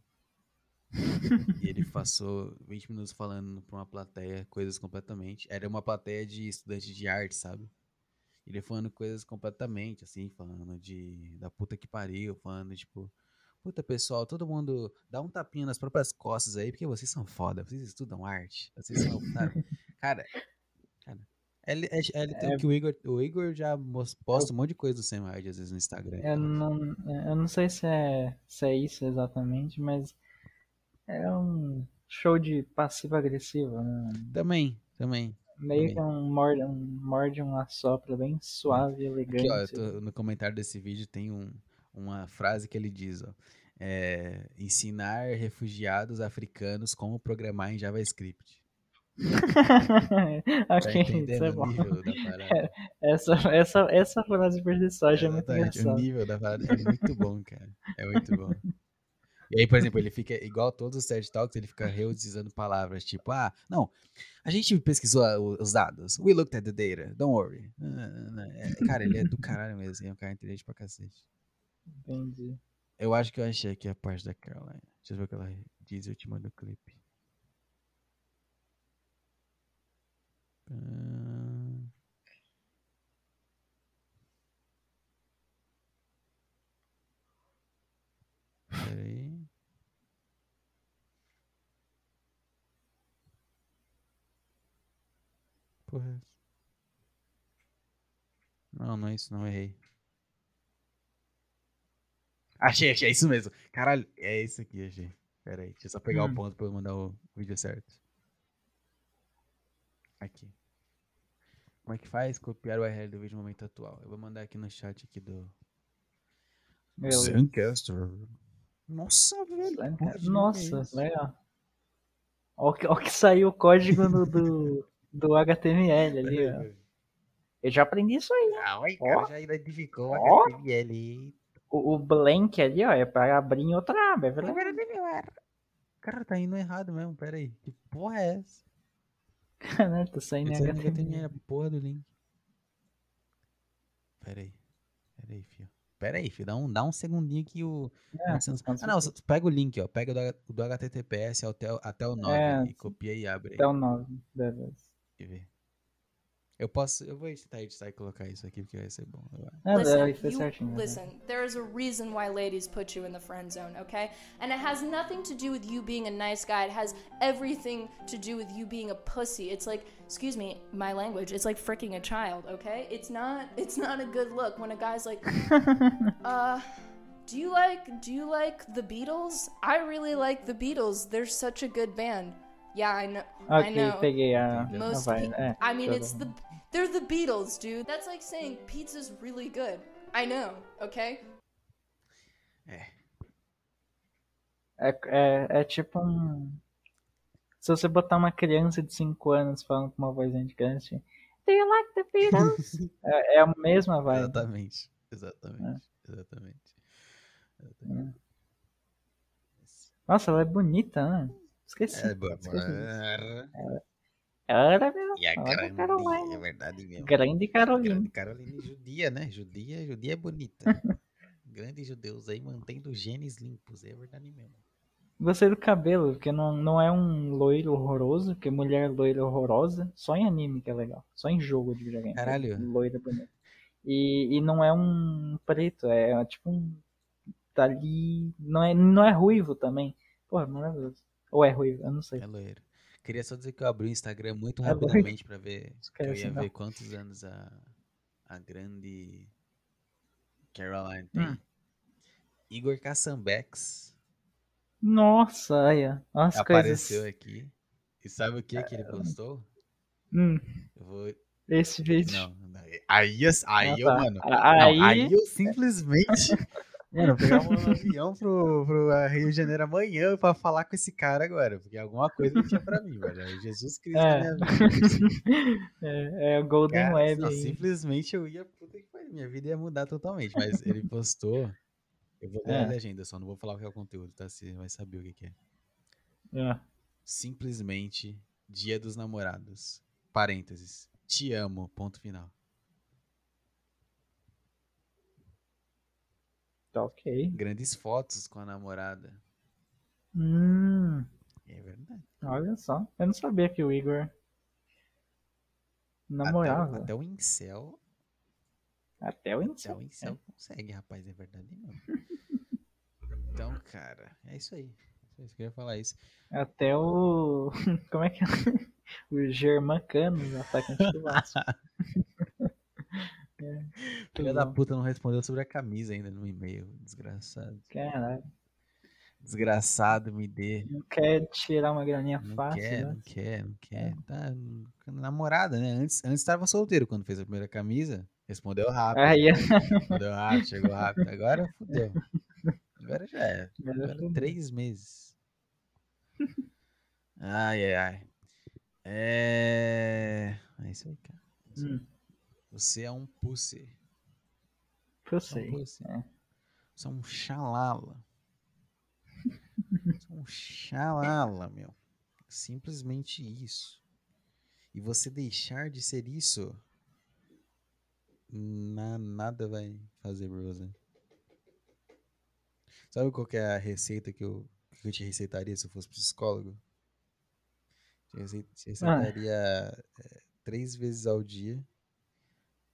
Speaker 1: E ele passou 20 minutos falando pra uma plateia coisas completamente. Era uma plateia de estudante de arte, sabe? Ele falando coisas completamente, assim, falando de da puta que pariu, falando tipo, puta pessoal, todo mundo dá um tapinha nas próprias costas aí, porque vocês são foda, vocês estudam arte, vocês são, sabe? Cara, cara, é, li- é, é literal que o Igor, o Igor já posta um monte de coisa do Sam Hyde às vezes no Instagram.
Speaker 2: Eu
Speaker 1: tal.
Speaker 2: não, eu não sei se é, se é isso exatamente, mas é um show de passivo-agressivo, né?
Speaker 1: Também, também.
Speaker 2: Meio
Speaker 1: Também.
Speaker 2: que um morde, um morde um assopra bem suave e elegante.
Speaker 1: Aqui, ó, tô- no comentário desse vídeo tem um- uma frase que ele diz, ó. é, ensinar refugiados africanos como programar em JavaScript. *laughs* Tá
Speaker 2: ok, isso
Speaker 1: entendendo
Speaker 2: é bom.
Speaker 1: nível da parada?
Speaker 2: Essa, essa, essa frase por si só já é muito
Speaker 1: Exatamente, o
Speaker 2: engraçada.
Speaker 1: nível da parada é muito bom, cara. É muito bom. E aí, por exemplo, ele fica, igual todos os TED Talks, ele fica reutilizando palavras tipo, ah, não, a gente pesquisou a- o- os dados, we looked at the data, don't worry. É, Cara, ele é do caralho mesmo, é um cara inteligente pra cacete.
Speaker 2: Entendi.
Speaker 1: Eu acho que eu achei aqui a parte da Caroline. Deixa eu ver o que ela diz eu te mando o clipe. Ah. Pera aí. Porra. é? Não, não é isso, não, errei. Achei, achei, é isso mesmo. Caralho, é isso aqui, achei. Pera aí, deixa eu só pegar o
Speaker 2: Hum.
Speaker 1: ponto pra eu mandar o vídeo certo. Aqui. Como é que faz? Copiar o URL do vídeo no momento atual. Eu vou mandar aqui no chat aqui do
Speaker 2: Beleza.
Speaker 1: Zencaster. Nossa, velho.
Speaker 2: Zencaster.
Speaker 1: Nossa,
Speaker 2: legal. Olha que, ó que saiu o código no- do, do HTML ali, ó. Eu já aprendi isso aí.
Speaker 1: Ah,
Speaker 2: Ó.
Speaker 1: cara, já identificou o. HTML.
Speaker 2: O, o blank ali, ó, é pra abrir em outra aba, é verdade?
Speaker 1: Cara, tá indo errado mesmo, pera aí. Que porra é essa? *laughs*
Speaker 2: Caralho, tá saindo em
Speaker 1: HTML a porra do link. Pera aí. Pera aí, fio. Pera aí, fio. Dá um, dá um segundinho que o.
Speaker 2: É,
Speaker 1: ah, não, pega o link, ó. Pega do, H- do HTTPS até, o- até o 9
Speaker 2: É,
Speaker 1: e copia e abre aí.
Speaker 2: Até o 9, beleza.
Speaker 1: Deixa eu ver. Eu posso. Eu vou editar, editar e colocar isso aqui porque vai ser bom. eu.
Speaker 2: Ah,
Speaker 3: Listen, you- listen, there is a reason why ladies put you in the friend zone, okay? And it has nothing to do with you being a nice guy. It has everything to do with you being a pussy. It's like, excuse me, my language. It's like freaking a child, okay? It's not. It's not a good look when a guy's like, *laughs* uh. Do you like do you like the Beatles? I really like the Beatles. They're such a good band. Yeah, I know. I know.
Speaker 2: peguei a, a
Speaker 3: Most
Speaker 2: vibe.
Speaker 3: pe-
Speaker 2: É,
Speaker 3: I mean,
Speaker 2: tô
Speaker 3: it's the
Speaker 2: vendo.
Speaker 3: They're the Beatles, dude. That's like saying pizza's really good. I know, okay?
Speaker 1: É.
Speaker 2: É, é, é tipo um. Se você botar uma criança de 5 anos falando com uma vozinha de criança, Do you like the Beatles? *laughs* é, é a mesma vibe.
Speaker 1: Exatamente. Exatamente. Exatamente. Exatamente.
Speaker 2: Nossa, ela é bonita, né? Esqueci.
Speaker 1: É, boa.
Speaker 2: esqueci. Era mesmo.
Speaker 1: E a grande, é
Speaker 2: Caroline.
Speaker 1: verdade mesmo.
Speaker 2: Grande Carolina.
Speaker 1: Grande Caroline judia, né? Judia, judia é bonita. *laughs* Grandes judeus aí mantendo genes limpos, é verdade mesmo.
Speaker 2: Gostei do cabelo, porque não, não é um loiro horroroso, porque mulher loira horrorosa, só em anime que é legal. Só em jogo de videogame. é
Speaker 1: Caralho.
Speaker 2: Loira bonita. E, e não é um preto, é tipo um. Tá ali. Não é, não é ruivo também. Porra, maravilhoso. Ou é ruivo, eu não sei.
Speaker 1: É loiro. Queria só dizer que eu abri o Instagram muito *laughs*
Speaker 2: É
Speaker 1: rapidamente pra ver. Eu ia
Speaker 2: não.
Speaker 1: ver quantos anos a, a grande Caroline tem.
Speaker 2: Hum.
Speaker 1: Igor Kassambex
Speaker 2: Nossa, ó. As
Speaker 1: apareceu
Speaker 2: coisas.
Speaker 1: aqui. E sabe o que que ele postou?
Speaker 2: Hum,
Speaker 1: Eu vou.
Speaker 2: esse vídeo.
Speaker 1: Não, não. Aí, eu- aí
Speaker 2: Ah,
Speaker 1: eu,
Speaker 2: tá.
Speaker 1: mano.
Speaker 2: A-
Speaker 1: Não,
Speaker 2: Aí,
Speaker 1: aí eu simplesmente. *laughs* Mano, pegar um *laughs* avião pro, pro ah, Rio de Janeiro amanhã pra falar com esse cara agora. Porque alguma coisa tinha pra mim, velho. É Jesus Cristo
Speaker 2: É.
Speaker 1: vida. *laughs*
Speaker 2: é, é o Golden
Speaker 1: Cara,
Speaker 2: Web
Speaker 1: não, simplesmente eu ia. Puta que pariu, minha vida ia mudar totalmente. Mas ele postou. Eu vou ler
Speaker 2: É.
Speaker 1: a legenda, só não vou falar o que é o conteúdo, tá? Você vai saber o que, que é.
Speaker 2: É.
Speaker 1: Simplesmente Dia dos Namorados. Parênteses. Te amo. Ponto final.
Speaker 2: Tá ok.
Speaker 1: Grandes fotos com a namorada.
Speaker 2: Hum,
Speaker 1: É verdade.
Speaker 2: olha só. Eu não sabia que o Igor namorava.
Speaker 1: Até, o- até o incel.
Speaker 2: Até o
Speaker 1: Até
Speaker 2: Incel.
Speaker 1: o incel consegue, rapaz. É verdade mesmo. Então, cara, é isso aí. É eu ia falar isso.
Speaker 2: Até o. *laughs* Como é que é? *laughs* O Germancano, o atacante do Vasco. *laughs* é,
Speaker 1: Filha da puta não respondeu sobre a camisa ainda no e-mail. Desgraçado.
Speaker 2: Caralho.
Speaker 1: Desgraçado, me dê.
Speaker 2: Não quer tirar uma graninha
Speaker 1: Não
Speaker 2: fácil,
Speaker 1: quer,
Speaker 2: né?
Speaker 1: não quer, não quer. Tá namorada, né? Antes, antes tava solteiro quando fez a primeira camisa. Respondeu rápido.
Speaker 2: Aí,
Speaker 1: Respondeu rápido, chegou rápido. Agora fudeu. Agora já é.
Speaker 2: Agora
Speaker 1: três meses. *laughs* Ai, ai, ai. É. É isso aí, cara. É isso aí.
Speaker 2: hum,
Speaker 1: Você é um pussy.
Speaker 2: eu
Speaker 1: Você é um
Speaker 2: sei.
Speaker 1: pussy.
Speaker 2: é.
Speaker 1: Você é um xalala. É um xalala, meu. Simplesmente isso. E você deixar de ser isso, na- nada vai fazer por você. Sabe qual que é a receita que eu, que eu te receitaria se eu fosse psicólogo? Te te receitaria eh, três vezes ao dia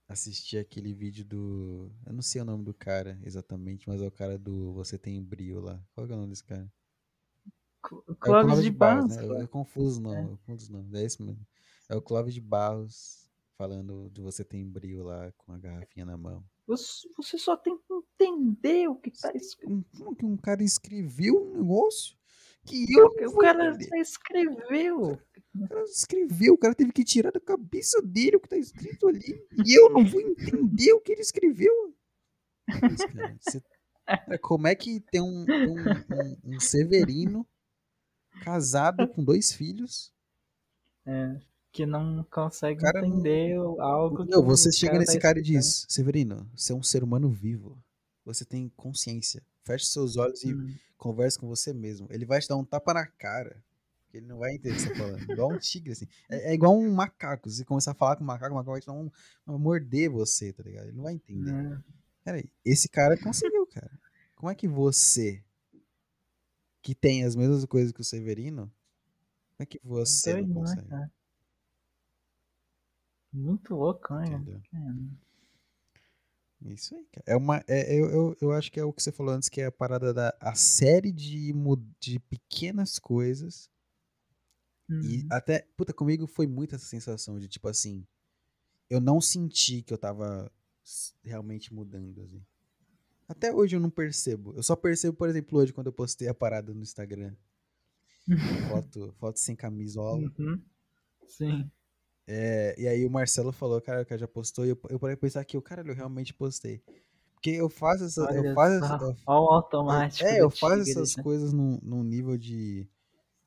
Speaker 1: assistir aquele vídeo do. Eu não sei o nome do cara exatamente, mas é o cara do Você Tem Brio lá. Qual que é o nome desse cara? É
Speaker 2: Clóvis de Barros.
Speaker 1: né? Eu, eu confuso não, eu confuso não. É esse mesmo. É o Clóvis de Barros falando de Você Tem Brio lá com a garrafinha na mão.
Speaker 2: Você, só tem que entender o que tá escrito.
Speaker 1: Um- Como que um cara escreveu um negócio que eu
Speaker 2: O cara escreveu.
Speaker 1: O cara escreveu, o cara teve que tirar da cabeça dele o que tá escrito ali. E eu não vou entender o que ele escreveu. Mas, cara, você- cara, como é que tem um, um, um- um Severino casado com dois filhos?
Speaker 2: É, que não consegue
Speaker 1: cara
Speaker 2: entender algo
Speaker 1: Não, você chega nesse
Speaker 2: tá
Speaker 1: cara e diz: Severino, você é um ser humano vivo. Você tem consciência. Feche seus olhos e
Speaker 2: Hum,
Speaker 1: converse com você mesmo. Ele vai te dar um tapa na cara. Ele não vai entender o que você tá falando. Igual um tigre, assim. É, é igual um macaco. Se você começar a falar com um macaco, o macaco vai te dar um, vai morder você, tá ligado? Ele não vai entender.
Speaker 2: é.
Speaker 1: Peraí, esse cara conseguiu, cara. Como é que você, que tem as mesmas coisas que o Severino, como é que você não
Speaker 2: né,
Speaker 1: consegue?
Speaker 2: Muito louco, né? cara?
Speaker 1: Entendeu?
Speaker 2: Caramba.
Speaker 1: Isso aí, cara. É uma, é, eu, eu, eu acho que é o que você falou antes, que é a parada da a série de, de pequenas coisas. E
Speaker 2: Uhum.
Speaker 1: até, puta, comigo foi muito essa sensação de tipo assim, eu não senti que eu tava realmente mudando, assim. Até hoje eu não percebo. Eu só percebo, por exemplo, hoje quando eu postei a parada no Instagram. *laughs* foto, foto sem camisola.
Speaker 2: Uhum. Sim.
Speaker 1: É, e aí o Marcelo falou, cara, que já postou, e eu, eu parei pensar que, caralho, eu realmente postei. Porque eu faço essa.
Speaker 2: Olha
Speaker 1: eu faço
Speaker 2: só,
Speaker 1: eu-
Speaker 2: o automático.
Speaker 1: é, eu faço
Speaker 2: tigre,
Speaker 1: essas
Speaker 2: né?
Speaker 1: coisas num, num nível de.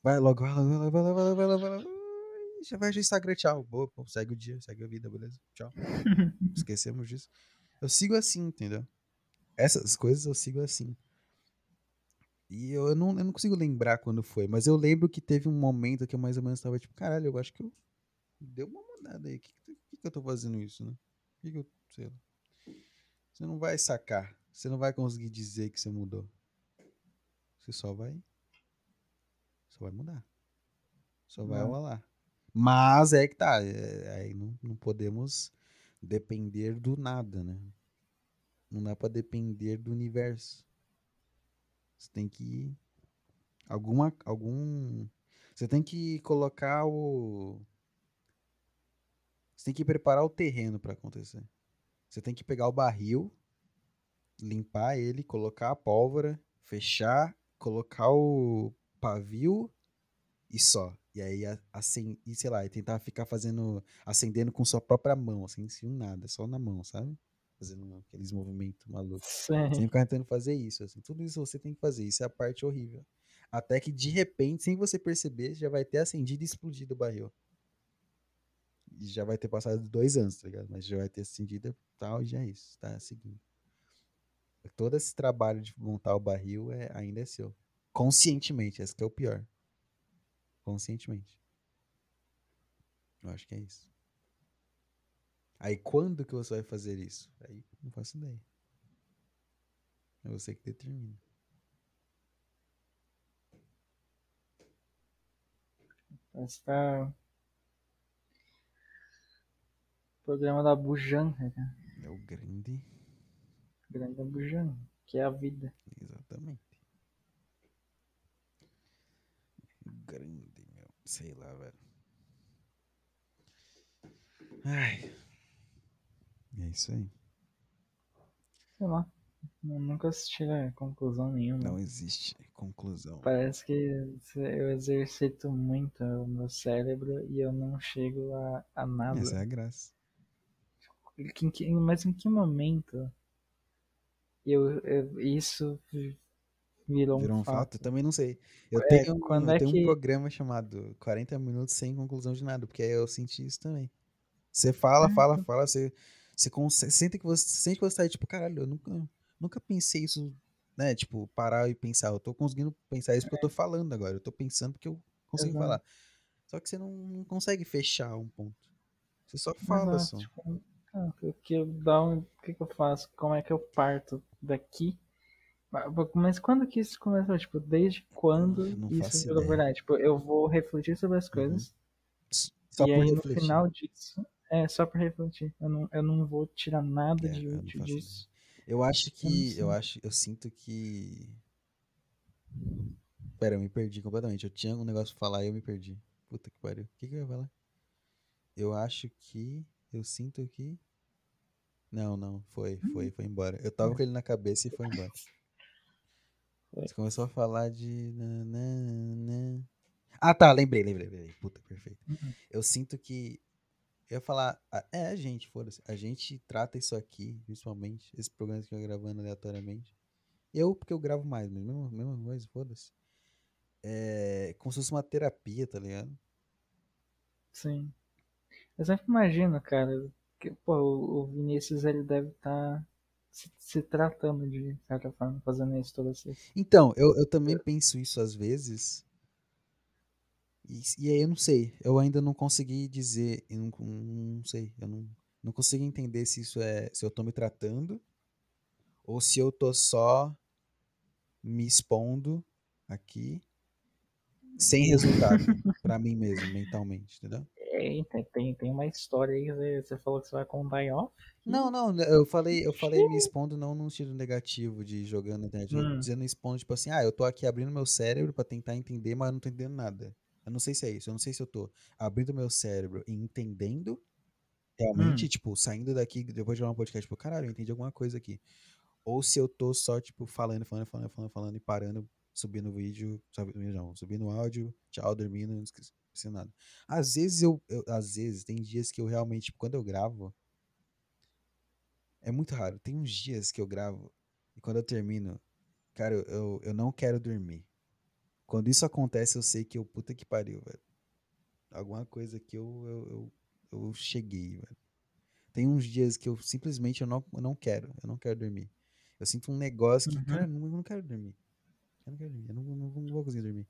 Speaker 1: Vai logo, vai logo, vai logo, vai logo, vai logo, vai logo. Já vai no Instagram, tchau. Boa, pô, segue o dia, segue a vida, beleza? Tchau. *laughs* Esquecemos disso. Eu sigo assim, entendeu? Essas coisas eu sigo assim. E eu não, eu não consigo lembrar quando foi, mas eu lembro que teve um momento que eu mais ou menos tava tipo, caralho, eu acho que eu deu uma mudada aí. Que, que, que, que eu tô fazendo isso, né? Que que eu, sei lá. Você não vai sacar. Você não vai conseguir dizer que você mudou. Você só vai. Só vai mudar. Só vai
Speaker 2: É.
Speaker 1: rolar. Mas é que tá. é- aí não, não podemos depender do nada, né? Não dá pra depender do universo. Você tem que. Alguma. Algum. Você tem que colocar o. Você tem que preparar o terreno pra acontecer. Você tem que pegar o barril, limpar ele, colocar a pólvora, fechar, colocar o pavio e só. E aí, a- acen- e sei lá, e tentar ficar fazendo, acendendo com sua própria mão, assim, sem nada, só na mão, sabe? Fazendo aqueles movimentos malucos.
Speaker 2: Sim.
Speaker 1: ficar tentando fazer isso, assim. Tudo isso você tem que fazer. Isso é a parte horrível. Até que, de repente, sem você perceber, já vai ter acendido e explodido o barril. E já vai ter passado dois anos, tá ligado? Mas já vai ter acendido e tal, e já é isso. Tá seguindo. Todo esse trabalho de montar o barril é, ainda é seu. Conscientemente, esse que é o pior. Conscientemente. Eu acho que é isso. Aí quando que você vai fazer isso? Aí não faço ideia. É você que determina.
Speaker 2: Parece que tá. Programa da Bujanra, cara.
Speaker 1: É o grande.
Speaker 2: Grande da Bujanra, que é a vida.
Speaker 1: Exatamente. Grande, meu. Sei lá, velho. Ai. É isso aí.
Speaker 2: Sei lá. Eu nunca assisti a conclusão nenhuma.
Speaker 1: Não existe conclusão.
Speaker 2: Parece que eu exercito muito o meu cérebro e eu não chego a, a nada.
Speaker 1: Essa é a graça.
Speaker 2: Mas em que momento eu, eu- isso virou,
Speaker 1: Virou
Speaker 2: um
Speaker 1: fato?
Speaker 2: fato?
Speaker 1: Eu também não sei. Eu
Speaker 2: É,
Speaker 1: tenho,
Speaker 2: quando
Speaker 1: eu
Speaker 2: é
Speaker 1: tenho
Speaker 2: que-
Speaker 1: um programa chamado 40 minutos sem conclusão de nada, porque aí eu senti isso também. Você fala,
Speaker 2: É,
Speaker 1: fala, fala, você, você consegue, sente que você sente que você tá aí, tipo, caralho, eu nunca, nunca pensei isso, né? Tipo, parar e pensar. Eu tô conseguindo pensar isso porque eu tô falando agora. Eu tô pensando porque eu consigo
Speaker 2: Exato.
Speaker 1: falar. Só que você não, não consegue fechar um ponto. Você só fala
Speaker 2: Exato,
Speaker 1: só.
Speaker 2: tipo, ah, o que eu dá um- que eu faço? Como é que eu parto daqui? Mas- quando que isso começou? Tipo, desde quando
Speaker 1: Eu não
Speaker 2: isso virou
Speaker 1: ideia.
Speaker 2: verdade? Tipo, eu vou refletir sobre as coisas
Speaker 1: Só
Speaker 2: e
Speaker 1: por
Speaker 2: aí no
Speaker 1: refletir.
Speaker 2: final disso, é só pra refletir. Eu não, eu não vou tirar nada
Speaker 1: É,
Speaker 2: de
Speaker 1: eu
Speaker 2: útil disso.
Speaker 1: Eu acho
Speaker 2: Eu não
Speaker 1: que.
Speaker 2: sei.
Speaker 1: Eu acho. Eu sinto que. Pera, eu me perdi completamente. Eu tinha um negócio pra falar e eu me perdi. Puta que pariu. O que, que eu ia falar? Eu acho que. Eu sinto que. Não, não. Foi, foi, foi embora. Eu tava com ele na cabeça e foi embora. *laughs* Você começou a falar de. Ah, tá. Lembrei, lembrei, lembrei. Puta, perfeito.
Speaker 2: Uhum.
Speaker 1: Eu sinto que. Eu ia falar. É a gente, foda-se. A gente trata isso aqui, principalmente, esse programa que eu gravando aleatoriamente. Eu, porque eu gravo mais, mas mesma, mesma coisa, foda-se. É. Como se fosse uma terapia, tá ligado?
Speaker 2: Sim. Eu sempre imagino, cara, que pô, o Vinícius ele deve estar se, se tratando de certa forma, fazendo isso toda sexta.
Speaker 1: Então, eu, eu também penso isso às vezes. E, e aí eu não sei. Eu ainda não consegui dizer. Eu não, não sei. Eu não, não consigo entender se isso é. Se eu tô me tratando. Ou se eu tô só me expondo aqui. Sem resultado. pra mim mesmo, mentalmente, entendeu?
Speaker 2: Tem, tem, tem uma história aí, você, você falou que você vai contar em off?
Speaker 1: Não, não, né, eu falei, eu falei me expondo não num sentido negativo de jogando na internet,
Speaker 2: Hum.
Speaker 1: dizendo expondo, tipo assim, ah, eu tô aqui abrindo meu cérebro pra tentar entender, mas eu não tô entendendo nada. Eu não sei se é isso, eu não sei se eu tô abrindo meu cérebro e entendendo realmente,
Speaker 2: Hum.
Speaker 1: tipo, saindo daqui depois de gravar um podcast, tipo, caralho, eu entendi alguma coisa aqui. Ou se eu tô só, tipo, falando, falando, falando, falando, falando e parando subindo o vídeo, subindo, não, subindo o áudio, tchau, dormindo, esqueci nada. Às vezes eu, eu- às vezes, tem dias que eu realmente, tipo, quando eu gravo, é muito raro. Tem uns dias que eu gravo e quando eu termino, cara, eu, eu, eu não quero dormir. Quando isso acontece, eu sei que eu, puta que pariu, velho. Alguma coisa que eu, eu, eu, eu cheguei, velho. Tem uns dias que eu simplesmente eu não, eu não quero, eu não quero dormir. Eu sinto um negócio que,
Speaker 2: Uhum.
Speaker 1: cara, eu não, eu não quero dormir. Eu não quero dormir, eu não, não, não vou conseguir dormir.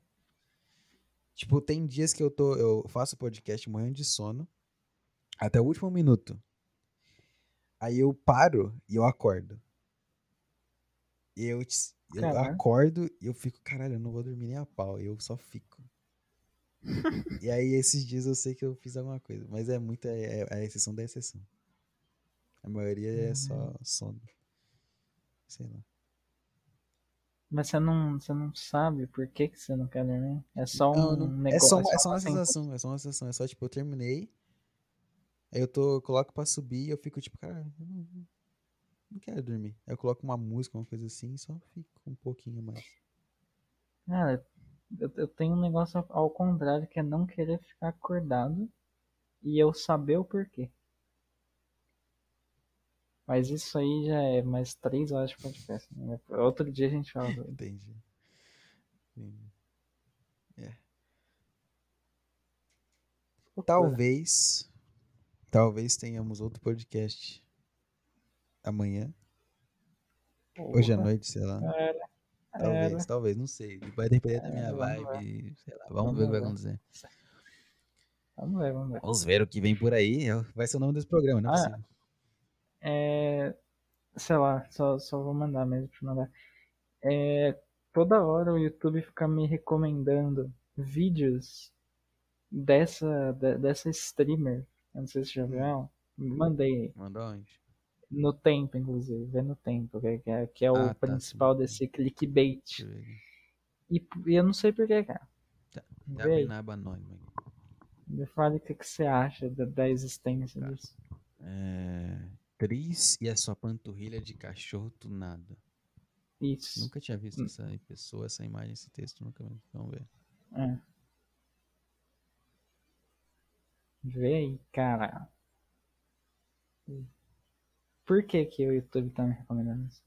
Speaker 1: Tipo, tem dias que eu tô, eu faço podcast morrendo de sono até o último minuto. Aí eu paro e eu acordo. E eu, eu acordo e eu fico, caralho, eu não vou dormir nem a pau. Eu só fico. *laughs* e aí esses dias eu sei que eu fiz alguma coisa. Mas é muito, é, é a exceção da exceção. A maioria é só
Speaker 2: Uhum.
Speaker 1: sono. Sei lá.
Speaker 2: Mas você não, você não sabe por que, que você não quer dormir? É só
Speaker 1: Não,
Speaker 2: um
Speaker 1: não-
Speaker 2: negócio.
Speaker 1: É só, uma- é só uma sensação, é só uma sensação. É só, tipo, eu terminei. Aí eu tô, eu coloco pra subir e eu fico, tipo, cara, eu não, não quero dormir. Aí eu coloco uma música, uma coisa assim, e só fico um pouquinho mais.
Speaker 2: Cara, eu, eu tenho um negócio ao contrário, que é não querer ficar acordado e eu saber o porquê. Mas isso aí já é mais três horas de podcast. Né? Outro dia a gente fala.
Speaker 1: Entendi. Entendi. É. Talvez. Talvez tenhamos outro podcast amanhã. Hoje à
Speaker 2: Porra,
Speaker 1: noite, sei lá.
Speaker 2: Era,
Speaker 1: Talvez,
Speaker 2: era.
Speaker 1: talvez, não sei. Vai depender da minha vibe. Sei lá, vamos
Speaker 2: Vamos
Speaker 1: ver o que vai acontecer.
Speaker 2: Vamos ver, vamos ver.
Speaker 1: Vamos ver o que vem por aí. Vai ser o nome desse programa, não é
Speaker 2: Ah,
Speaker 1: possível.
Speaker 2: É, sei lá, só, só vou mandar mesmo pra mandar. É, toda hora o YouTube fica me recomendando vídeos dessa, de- dessa streamer. Eu não sei se você já viu ela. Mandei
Speaker 1: Mandou onde?
Speaker 2: no tempo, inclusive. Vê no tempo, que, que é, que é o
Speaker 1: Ah, tá,
Speaker 2: principal
Speaker 1: sim.
Speaker 2: desse clickbait. E, e eu não sei porquê, cara.
Speaker 1: Tá
Speaker 2: Vê aí.
Speaker 1: abrindo a aba anônima.
Speaker 2: Me fale o que, que você acha da, da existência
Speaker 1: Tá.
Speaker 2: disso.
Speaker 1: É... Cris e a sua panturrilha de cachorro tunado.
Speaker 2: Isso.
Speaker 1: Nunca tinha visto
Speaker 2: Hum.
Speaker 1: essa pessoa, essa imagem, esse texto, nunca vi. Vamos ver.
Speaker 2: É. Vê aí, cara. Por que que o YouTube tá me recomendando isso?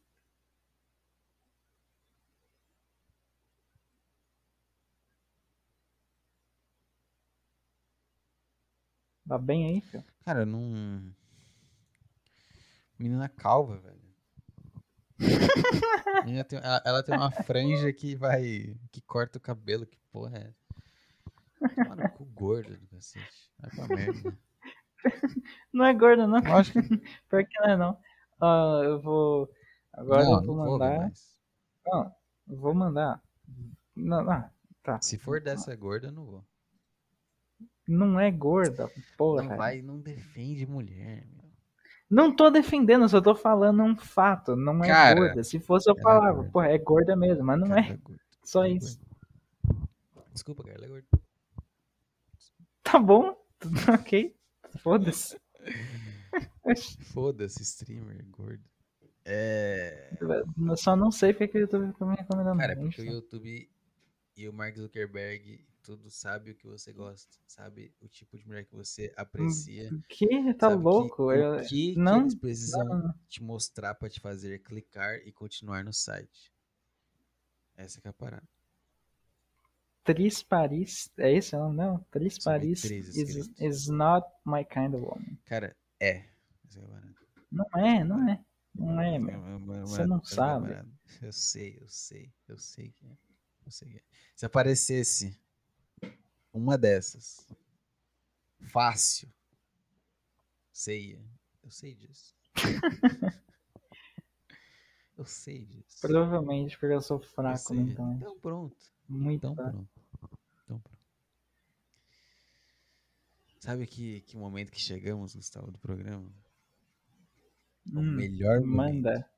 Speaker 2: Tá bem aí, filho?
Speaker 1: Cara, não. Menina calva, velho. *laughs* Menina tem- ela, ela tem uma franja que vai. que corta o cabelo, que porra é? essa? Toma no cu gordo do cacete. Vai pra merda. *laughs*
Speaker 2: Não é gordo, não.
Speaker 1: Lógico que *laughs*
Speaker 2: Pior que não é, não. Ah, eu vou. Agora
Speaker 1: não,
Speaker 2: eu vou
Speaker 1: não
Speaker 2: mandar. Não, eu vou mandar. Não, não, tá.
Speaker 1: Se for dessa gorda, eu não vou.
Speaker 2: Não é gorda, porra.
Speaker 1: Não vai, não defende mulher, meu.
Speaker 2: Não tô defendendo, só tô falando um fato. Não é
Speaker 1: Cara,
Speaker 2: gorda. Se fosse eu
Speaker 1: é
Speaker 2: falava, porra, é gorda mesmo, mas não
Speaker 1: Cara,
Speaker 2: é.
Speaker 1: ela gorda.
Speaker 2: Só
Speaker 1: é
Speaker 2: isso.
Speaker 1: gorda. Desculpa, cara, ela é gorda.
Speaker 2: Tá bom, tudo *laughs* ok. Foda-se. *laughs*
Speaker 1: Foda-se, streamer, gordo. É.
Speaker 2: Eu só não sei porque que o YouTube tá me recomendando.
Speaker 1: Cara, é porque o. YouTube e o Mark Zuckerberg tudo sabe o que você gosta, sabe o tipo de mulher que você aprecia.
Speaker 2: Que? Tá
Speaker 1: que-
Speaker 2: louco?
Speaker 1: o
Speaker 2: Eu-
Speaker 1: que, que
Speaker 2: não,
Speaker 1: eles precisam
Speaker 2: não.
Speaker 1: te mostrar pra te fazer clicar e continuar no site. Essa que é a parada.
Speaker 2: Tris Paris. É esse o nome? Não. Tris Paris
Speaker 1: três
Speaker 2: is, is not my kind of woman.
Speaker 1: Cara, é. Que é.
Speaker 2: Não é, não é. Não é,
Speaker 1: É
Speaker 2: meu. Você não
Speaker 1: que é
Speaker 2: sabe.
Speaker 1: Eu sei, eu sei, eu sei que é. Eu sei que é. Se aparecesse uma dessas, fácil, ceia, eu sei disso. *laughs* eu sei disso.
Speaker 2: Provavelmente porque eu sou
Speaker 1: Eu
Speaker 2: fraco
Speaker 1: sei.
Speaker 2: mentalmente.
Speaker 1: Então pronto.
Speaker 2: Muito
Speaker 1: Então pronto. Então pronto. Sabe que, que momento que chegamos, Gustavo, do programa? O
Speaker 2: Hum,
Speaker 1: melhor momento.
Speaker 2: Manda.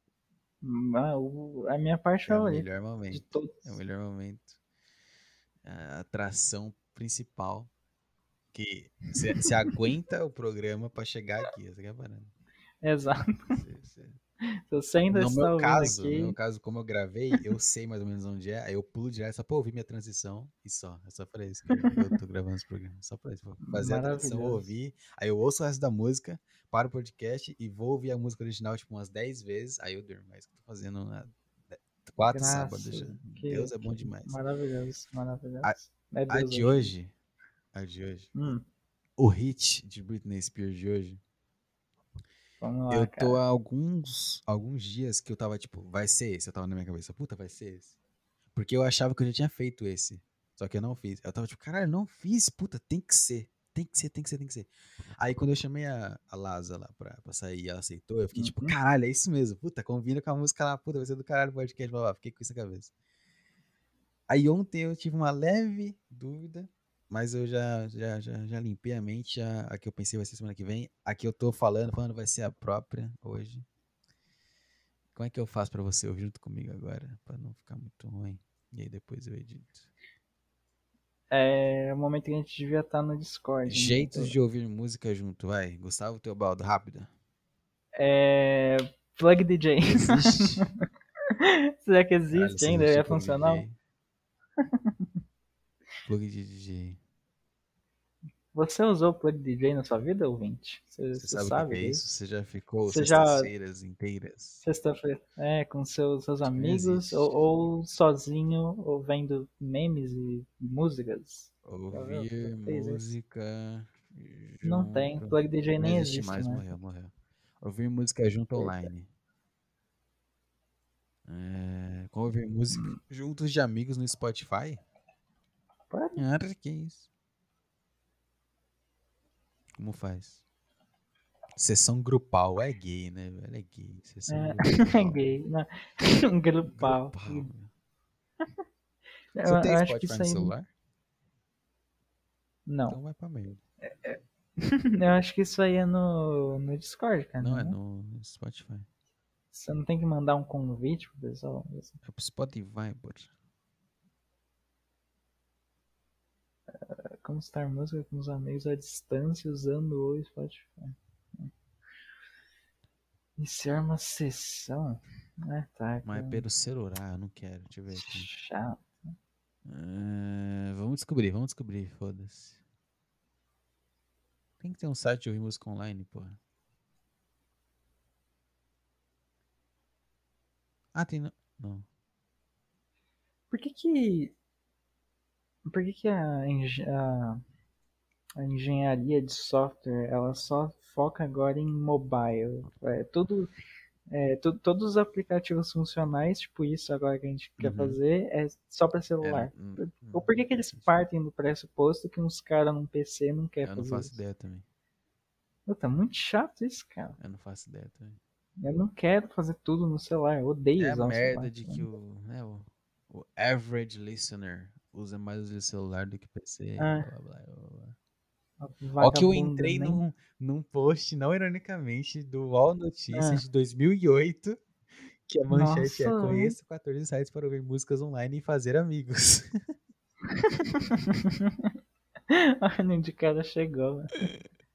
Speaker 2: Ma- o- A minha parte
Speaker 1: É o
Speaker 2: favorita
Speaker 1: melhor
Speaker 2: de
Speaker 1: momento.
Speaker 2: todos.
Speaker 1: É o melhor momento. A atração principal. Que você aguenta o programa pra chegar aqui. Essa que é a parada.
Speaker 2: Exato.
Speaker 1: Cê- cê-
Speaker 2: Se você ainda *laughs*
Speaker 1: No meu
Speaker 2: ouvindo
Speaker 1: caso, no
Speaker 2: aqui,
Speaker 1: meu caso, como eu gravei, eu sei mais ou menos onde é, aí eu pulo direto só pra ouvir minha transição e só. É só pra isso que eu tô gravando esse programa. Só pra isso. Vou fazer a transição, ouvir, aí eu ouço o resto da música, paro o podcast e vou ouvir a música original, tipo, umas 10 vezes, aí eu durmo. É isso que eu tô fazendo na quatro
Speaker 2: graça,
Speaker 1: sábados.
Speaker 2: que-
Speaker 1: Deus é bom demais.
Speaker 2: Maravilhoso, maravilhoso.
Speaker 1: A-
Speaker 2: É
Speaker 1: A de hoje, a de hoje,
Speaker 2: Hum,
Speaker 1: o hit de Britney Spears de hoje,
Speaker 2: vamos lá,
Speaker 1: eu
Speaker 2: cara.
Speaker 1: tô há alguns, alguns dias que eu tava tipo, vai ser esse. Eu tava na minha cabeça, puta, vai ser esse. Porque eu achava que eu já tinha feito esse. Só que eu não fiz. Eu tava tipo, caralho, não fiz, puta, tem que ser. Tem que ser, tem que ser, tem que ser. Aí quando eu chamei a, a Laza lá pra, pra sair e ela aceitou, eu fiquei tipo,
Speaker 2: Uhum.
Speaker 1: caralho, é isso mesmo. Puta, combina com a música lá, puta, vai ser do caralho o podcast, blá, blá. Fiquei com isso na cabeça. Aí ontem eu tive uma leve dúvida, mas eu já, já, já, já limpei a mente. Já, a que eu pensei vai ser semana que vem. A que eu tô falando, falando vai ser a própria hoje. Como é que eu faço pra você ouvir junto comigo agora? Pra não ficar muito ruim. E aí depois eu edito.
Speaker 2: É o momento que a gente devia estar no Discord. né?
Speaker 1: Jeitos de ouvir música junto, vai. Gustavo Teobaldo, rápido.
Speaker 2: É. Plug DJ. *laughs* Será que existe
Speaker 1: se
Speaker 2: ainda? É funcional?
Speaker 1: DJ. *laughs* Plug de DJ.
Speaker 2: Você usou Plug DJ na sua vida, ouvinte? Você,
Speaker 1: Você
Speaker 2: você
Speaker 1: sabe,
Speaker 2: sabe,
Speaker 1: é isso? Você já ficou
Speaker 2: Você já-
Speaker 1: sextas-feiras inteiras?
Speaker 2: Sexta-feira. É, com seus, seus amigos ou, ou sozinho, ou vendo memes e músicas.
Speaker 1: Ouvir música.
Speaker 2: Não tem.
Speaker 1: junto-
Speaker 2: Plug DJ
Speaker 1: Não
Speaker 2: nem
Speaker 1: existe
Speaker 2: existe,
Speaker 1: mais,
Speaker 2: né?
Speaker 1: morreu, morreu. Ouvir música junto online. É, música juntos de amigos no Spotify?
Speaker 2: Pode.
Speaker 1: Ah, que isso? Como faz? Sessão grupal. É gay, né, velho? É gay. Sessão
Speaker 2: É, *laughs*
Speaker 1: grupal.
Speaker 2: gay. Não. *laughs* Um grupal.
Speaker 1: Grupal, velho. *laughs*
Speaker 2: Eu,
Speaker 1: Você tem
Speaker 2: eu acho
Speaker 1: Spotify no
Speaker 2: aí.
Speaker 1: celular?
Speaker 2: Não.
Speaker 1: Então vai pra merda.
Speaker 2: Eu acho que isso aí é no, no Discord, cara.
Speaker 1: Não, é
Speaker 2: né?
Speaker 1: no Spotify.
Speaker 2: Você não tem que mandar um convite pro pessoal.
Speaker 1: É pro Spotify, pô.
Speaker 2: Como estar música com os amigos à distância usando o Spotify. Iniciar uma sessão. Ah, tá.
Speaker 1: Mas é pelo celular, eu não quero. Deixa eu ver aqui.
Speaker 2: Chato.
Speaker 1: É, vamos descobrir, vamos descobrir, foda-se. Tem que ter um site de ouvir música online, porra. Ah, tem. Não.
Speaker 2: Por que que. Por que que a, engen- a, a engenharia de software ela só foca agora em mobile? É, tudo, é, tu- todos os aplicativos funcionais, tipo isso agora que a gente quer
Speaker 1: Uhum.
Speaker 2: fazer, é só para
Speaker 1: É,
Speaker 2: celular.
Speaker 1: hum,
Speaker 2: Ou por que que eles
Speaker 1: hum,
Speaker 2: partem do pressuposto que uns caras num PC não quer
Speaker 1: Eu não
Speaker 2: fazer
Speaker 1: faço
Speaker 2: isso?
Speaker 1: ideia também.
Speaker 2: Puta, muito chato isso, cara.
Speaker 1: Eu não faço ideia também.
Speaker 2: Eu não quero fazer tudo no celular, eu odeio
Speaker 1: É a
Speaker 2: usar o
Speaker 1: merda
Speaker 2: celular.
Speaker 1: de que o, né, o, o average listener usa mais o celular do que PC.
Speaker 2: Ah.
Speaker 1: Blá, blá, blá. Ó que eu entrei
Speaker 2: nem-
Speaker 1: num, num post, não ironicamente, do Wall Notícias
Speaker 2: Ah.
Speaker 1: de 2008, que a manchete é
Speaker 2: Nossa.
Speaker 1: conheça 14 sites para ouvir músicas online e fazer amigos. *laughs*
Speaker 2: Olha onde o cara chegou, né?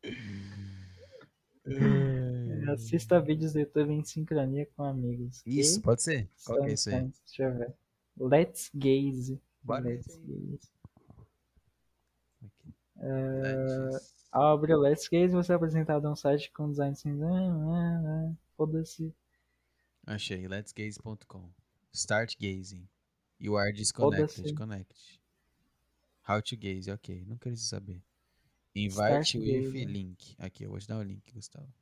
Speaker 2: *laughs* Assista vídeos do YouTube em sincronia com amigos.
Speaker 1: Isso,
Speaker 2: E
Speaker 1: pode ser? Qual é isso aí?
Speaker 2: Deixa eu ver. Let's Gaze.
Speaker 1: Bora
Speaker 2: Let's. Gaze.
Speaker 1: Antes.
Speaker 2: Ao abrir o Let's Gaze, você é apresentado a um site com design assim. Foda-se.
Speaker 1: Achei, letsgaze.com. Start gazing. You are disconnected. Connect. How to gaze, ok. Não quero saber.
Speaker 2: Start
Speaker 1: Invite with
Speaker 2: gazing.
Speaker 1: link. Aqui, eu vou te dar o link, Gustavo.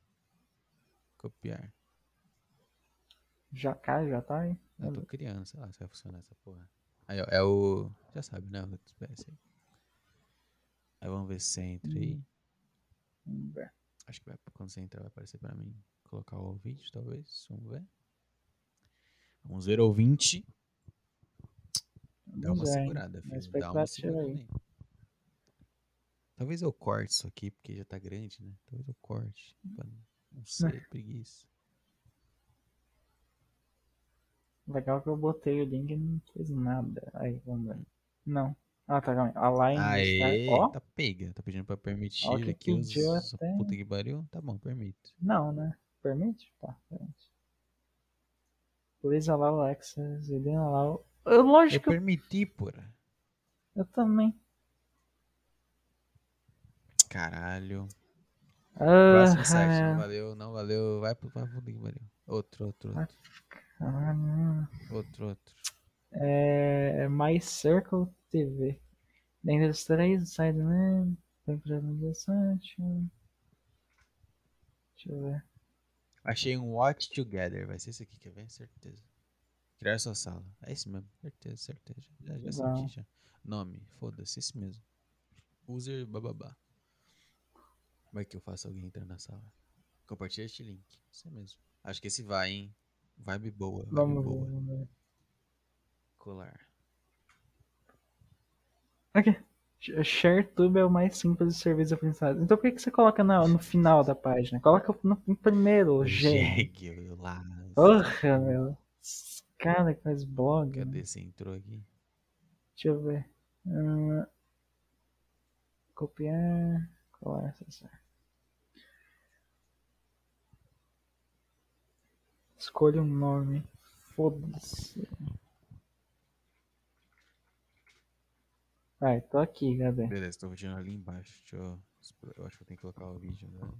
Speaker 1: Copiar.
Speaker 2: Já cai, já tá aí.
Speaker 1: Eu tô criando, sei lá se vai funcionar essa porra. Aí, ó, é o. Já sabe, né? O SPS aí. Aí vamos ver se entra aí.
Speaker 2: Vamos ver.
Speaker 1: Acho que vai, quando você entrar vai aparecer pra mim. Colocar o vídeo, talvez. Vamos ver. Vamos ver o 20. Dá uma
Speaker 2: ver, hein?
Speaker 1: segurada, filho. Dá uma segurada
Speaker 2: aí.
Speaker 1: aí. Talvez eu corte isso aqui, porque já tá grande, né? Talvez eu corte. pra não- sei, preguiça.
Speaker 2: Legal que eu botei o link e não fez nada. Aí, vamos ver. Não. Ah, tá, calma aí. Align
Speaker 1: Aê,
Speaker 2: Start. Ó,
Speaker 1: tá pega. Tá pedindo pra permitir
Speaker 2: Ó, que
Speaker 1: aqui os.
Speaker 2: até.
Speaker 1: Puta que pariu. Tá bom, permito.
Speaker 2: não, né? Permite? Tá, permite. Please allow access. Allow. Eu,
Speaker 1: Eu
Speaker 2: lógico,
Speaker 1: permiti, porra.
Speaker 2: eu também.
Speaker 1: Caralho.
Speaker 2: Ah,
Speaker 1: Próximo site, não valeu, não valeu. Vai pro vai pro que valeu. Outro, outro, outro. Outro, outro.
Speaker 2: É, My Circle TV. Dentre os três, Sideman, temporada do site. Deixa eu ver.
Speaker 1: Achei um Watch Together. Vai ser esse aqui, quer ver? Certeza. Criar sua sala. É esse mesmo. Certeza, certeza. Já, já senti já. Nome, foda-se, esse mesmo. User bababá. Como é que eu faço alguém entrar na sala? Compartilha este link. Isso mesmo. Acho que esse vai, hein? Vibe boa. Vibe
Speaker 2: Vamos ver,
Speaker 1: boa.
Speaker 2: vamos ver.
Speaker 1: Colar.
Speaker 2: Aqui. Sh- ShareTube é o mais simples de serviço apresentado. Então por que, que você coloca na- no final da página? Coloca no, no primeiro, G.
Speaker 1: Lá.
Speaker 2: Porra, meu. Cara que faz blog. né?
Speaker 1: Cadê você entrou aqui?
Speaker 2: Deixa eu ver. Hum, copiar. Colar, acessar. Escolha um nome. Foda-se. Vai, tô aqui, cadê?
Speaker 1: Beleza, tô roteando ali embaixo. Deixa eu. Eu acho que eu tenho que colocar o vídeo agora.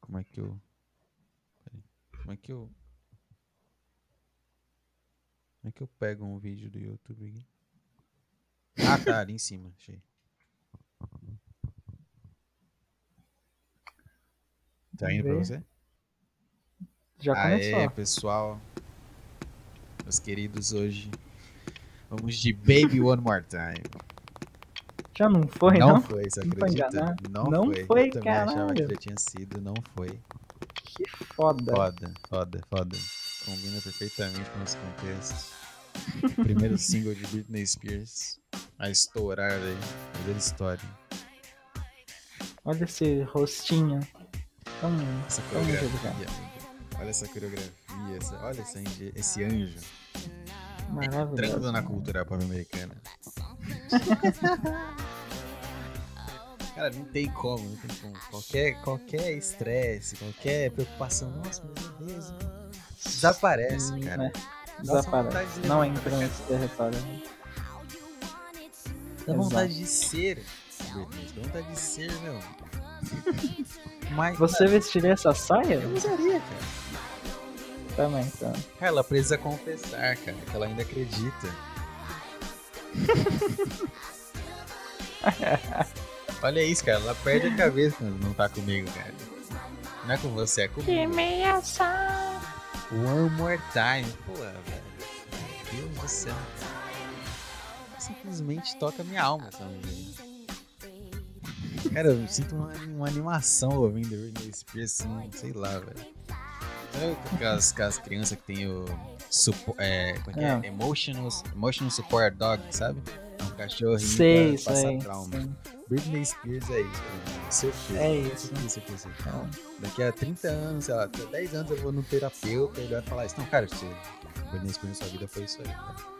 Speaker 1: Como é que eu. Como é que eu. Como é que eu pego um vídeo do YouTube aqui? Ah, tá, ali em cima, achei. Tá indo pra você?
Speaker 2: Já começou.
Speaker 1: Aê, pessoal. Meus queridos, hoje vamos de Baby One More Time.
Speaker 2: Já não foi,
Speaker 1: não,
Speaker 2: não?
Speaker 1: foi, você
Speaker 2: Não foi
Speaker 1: acredita?
Speaker 2: enganado?
Speaker 1: Não,
Speaker 2: Não
Speaker 1: foi.
Speaker 2: foi,
Speaker 1: Eu também achava que
Speaker 2: caralho.
Speaker 1: já tinha sido, não foi.
Speaker 2: Que foda.
Speaker 1: Foda, foda, foda. Combina perfeitamente com os contextos. *laughs* Primeiro single de Britney Spears a estourar aí, fazer história.
Speaker 2: Olha esse rostinho. Tão,
Speaker 1: Essa
Speaker 2: tão
Speaker 1: coreografia. Olha essa coreografia, essa, olha essa, ange- esse anjo entrando
Speaker 2: Maravilhoso.
Speaker 1: na cultura pop americana. *laughs* Cara, não tem como, não tem como. Qualquer qualquer estresse, qualquer preocupação, nossa, meu Deus, desaparece, cara.
Speaker 2: né? Desaparece.
Speaker 1: de
Speaker 2: Não
Speaker 1: levantar
Speaker 2: entra nesse território.
Speaker 1: Dá vontade de ser Britney, dá vontade de ser, meu. *laughs* Mas
Speaker 2: Você vestiria essa saia?
Speaker 1: eu usaria, cara.
Speaker 2: Também, então.
Speaker 1: Cara, ela precisa confessar, cara, que ela ainda acredita. *laughs* Olha isso, cara, ela perde a cabeça quando não tá comigo, cara. Não é com você, é comigo. One more time. Pô, velho. Meu Deus do céu. Simplesmente toca minha alma essa música. Cara, eu sinto uma, uma animação ouvindo Britney Spears, assim, sei lá, velho. Aquelas, aquelas crianças que tem o. Supo, é, é que é?
Speaker 2: Ah.
Speaker 1: Emotional, emotional Support Dog, sabe? É um cachorrinho
Speaker 2: Sei,
Speaker 1: pra passar
Speaker 2: sei.
Speaker 1: trauma. Britney Spears é isso. Certeza.
Speaker 2: É isso.
Speaker 1: Certeza.
Speaker 2: Então,
Speaker 1: Daqui a 30 anos, sei lá, daqui a 10 anos eu vou no terapeuta e ele vai falar isso. Não, cara, você, Britney Spears na sua vida foi isso aí, cara.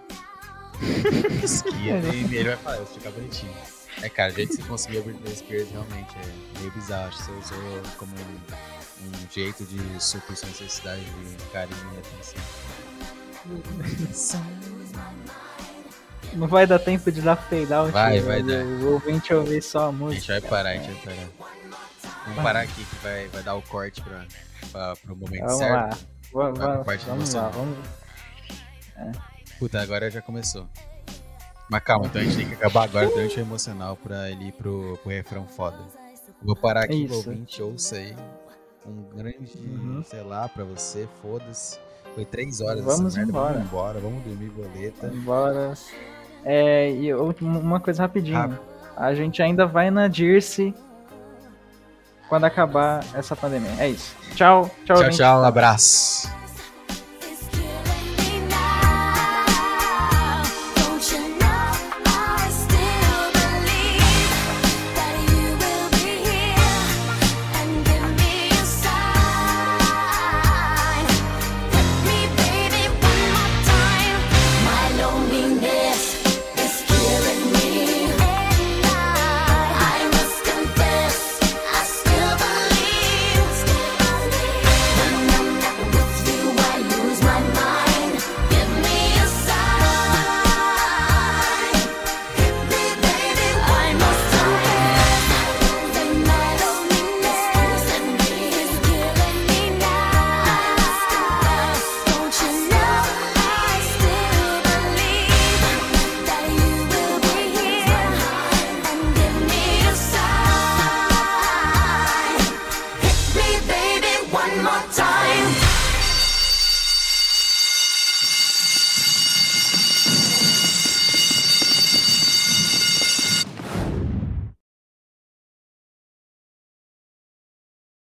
Speaker 1: Esquia, e ele vai falar, eu ficar bonitinho. É, cara, o jeito que você conseguiu a Britney Spears realmente é meio bizarro. Você usou como um, um jeito de suprir sua necessidade de carinho e atenção.
Speaker 2: não vai dar tempo de dar fade out.
Speaker 1: Vai,
Speaker 2: né?
Speaker 1: vai dar.
Speaker 2: O ouvinte ouvir só a
Speaker 1: A
Speaker 2: música.
Speaker 1: gente vai parar, a gente vai parar. Vamos parar aqui que vai, vai dar o corte pra, pra, pro momento
Speaker 2: Vamos
Speaker 1: certo.
Speaker 2: lá. Va-
Speaker 1: Vai pra
Speaker 2: va-
Speaker 1: parte
Speaker 2: vamos lá,
Speaker 1: emocional. Puta, agora já começou. Mas calma, então a gente tem que acabar agora o emocional pra ele ir pro, pro refrão foda. Vou parar aqui
Speaker 2: Isso.
Speaker 1: ouvinte, ouça aí. Um grande,
Speaker 2: Uhum.
Speaker 1: sei lá, pra você, foda-se. Foi três horas
Speaker 2: Vamos
Speaker 1: essa merda,
Speaker 2: embora.
Speaker 1: vamos embora, vamos dormir boleta.
Speaker 2: Embora. É, e uma coisa rapidinho.
Speaker 1: Rápido.
Speaker 2: A gente ainda vai na Dirce quando acabar essa pandemia. É isso. Tchau, tchau,
Speaker 1: Tchau,
Speaker 2: gente.
Speaker 1: tchau, um abraço.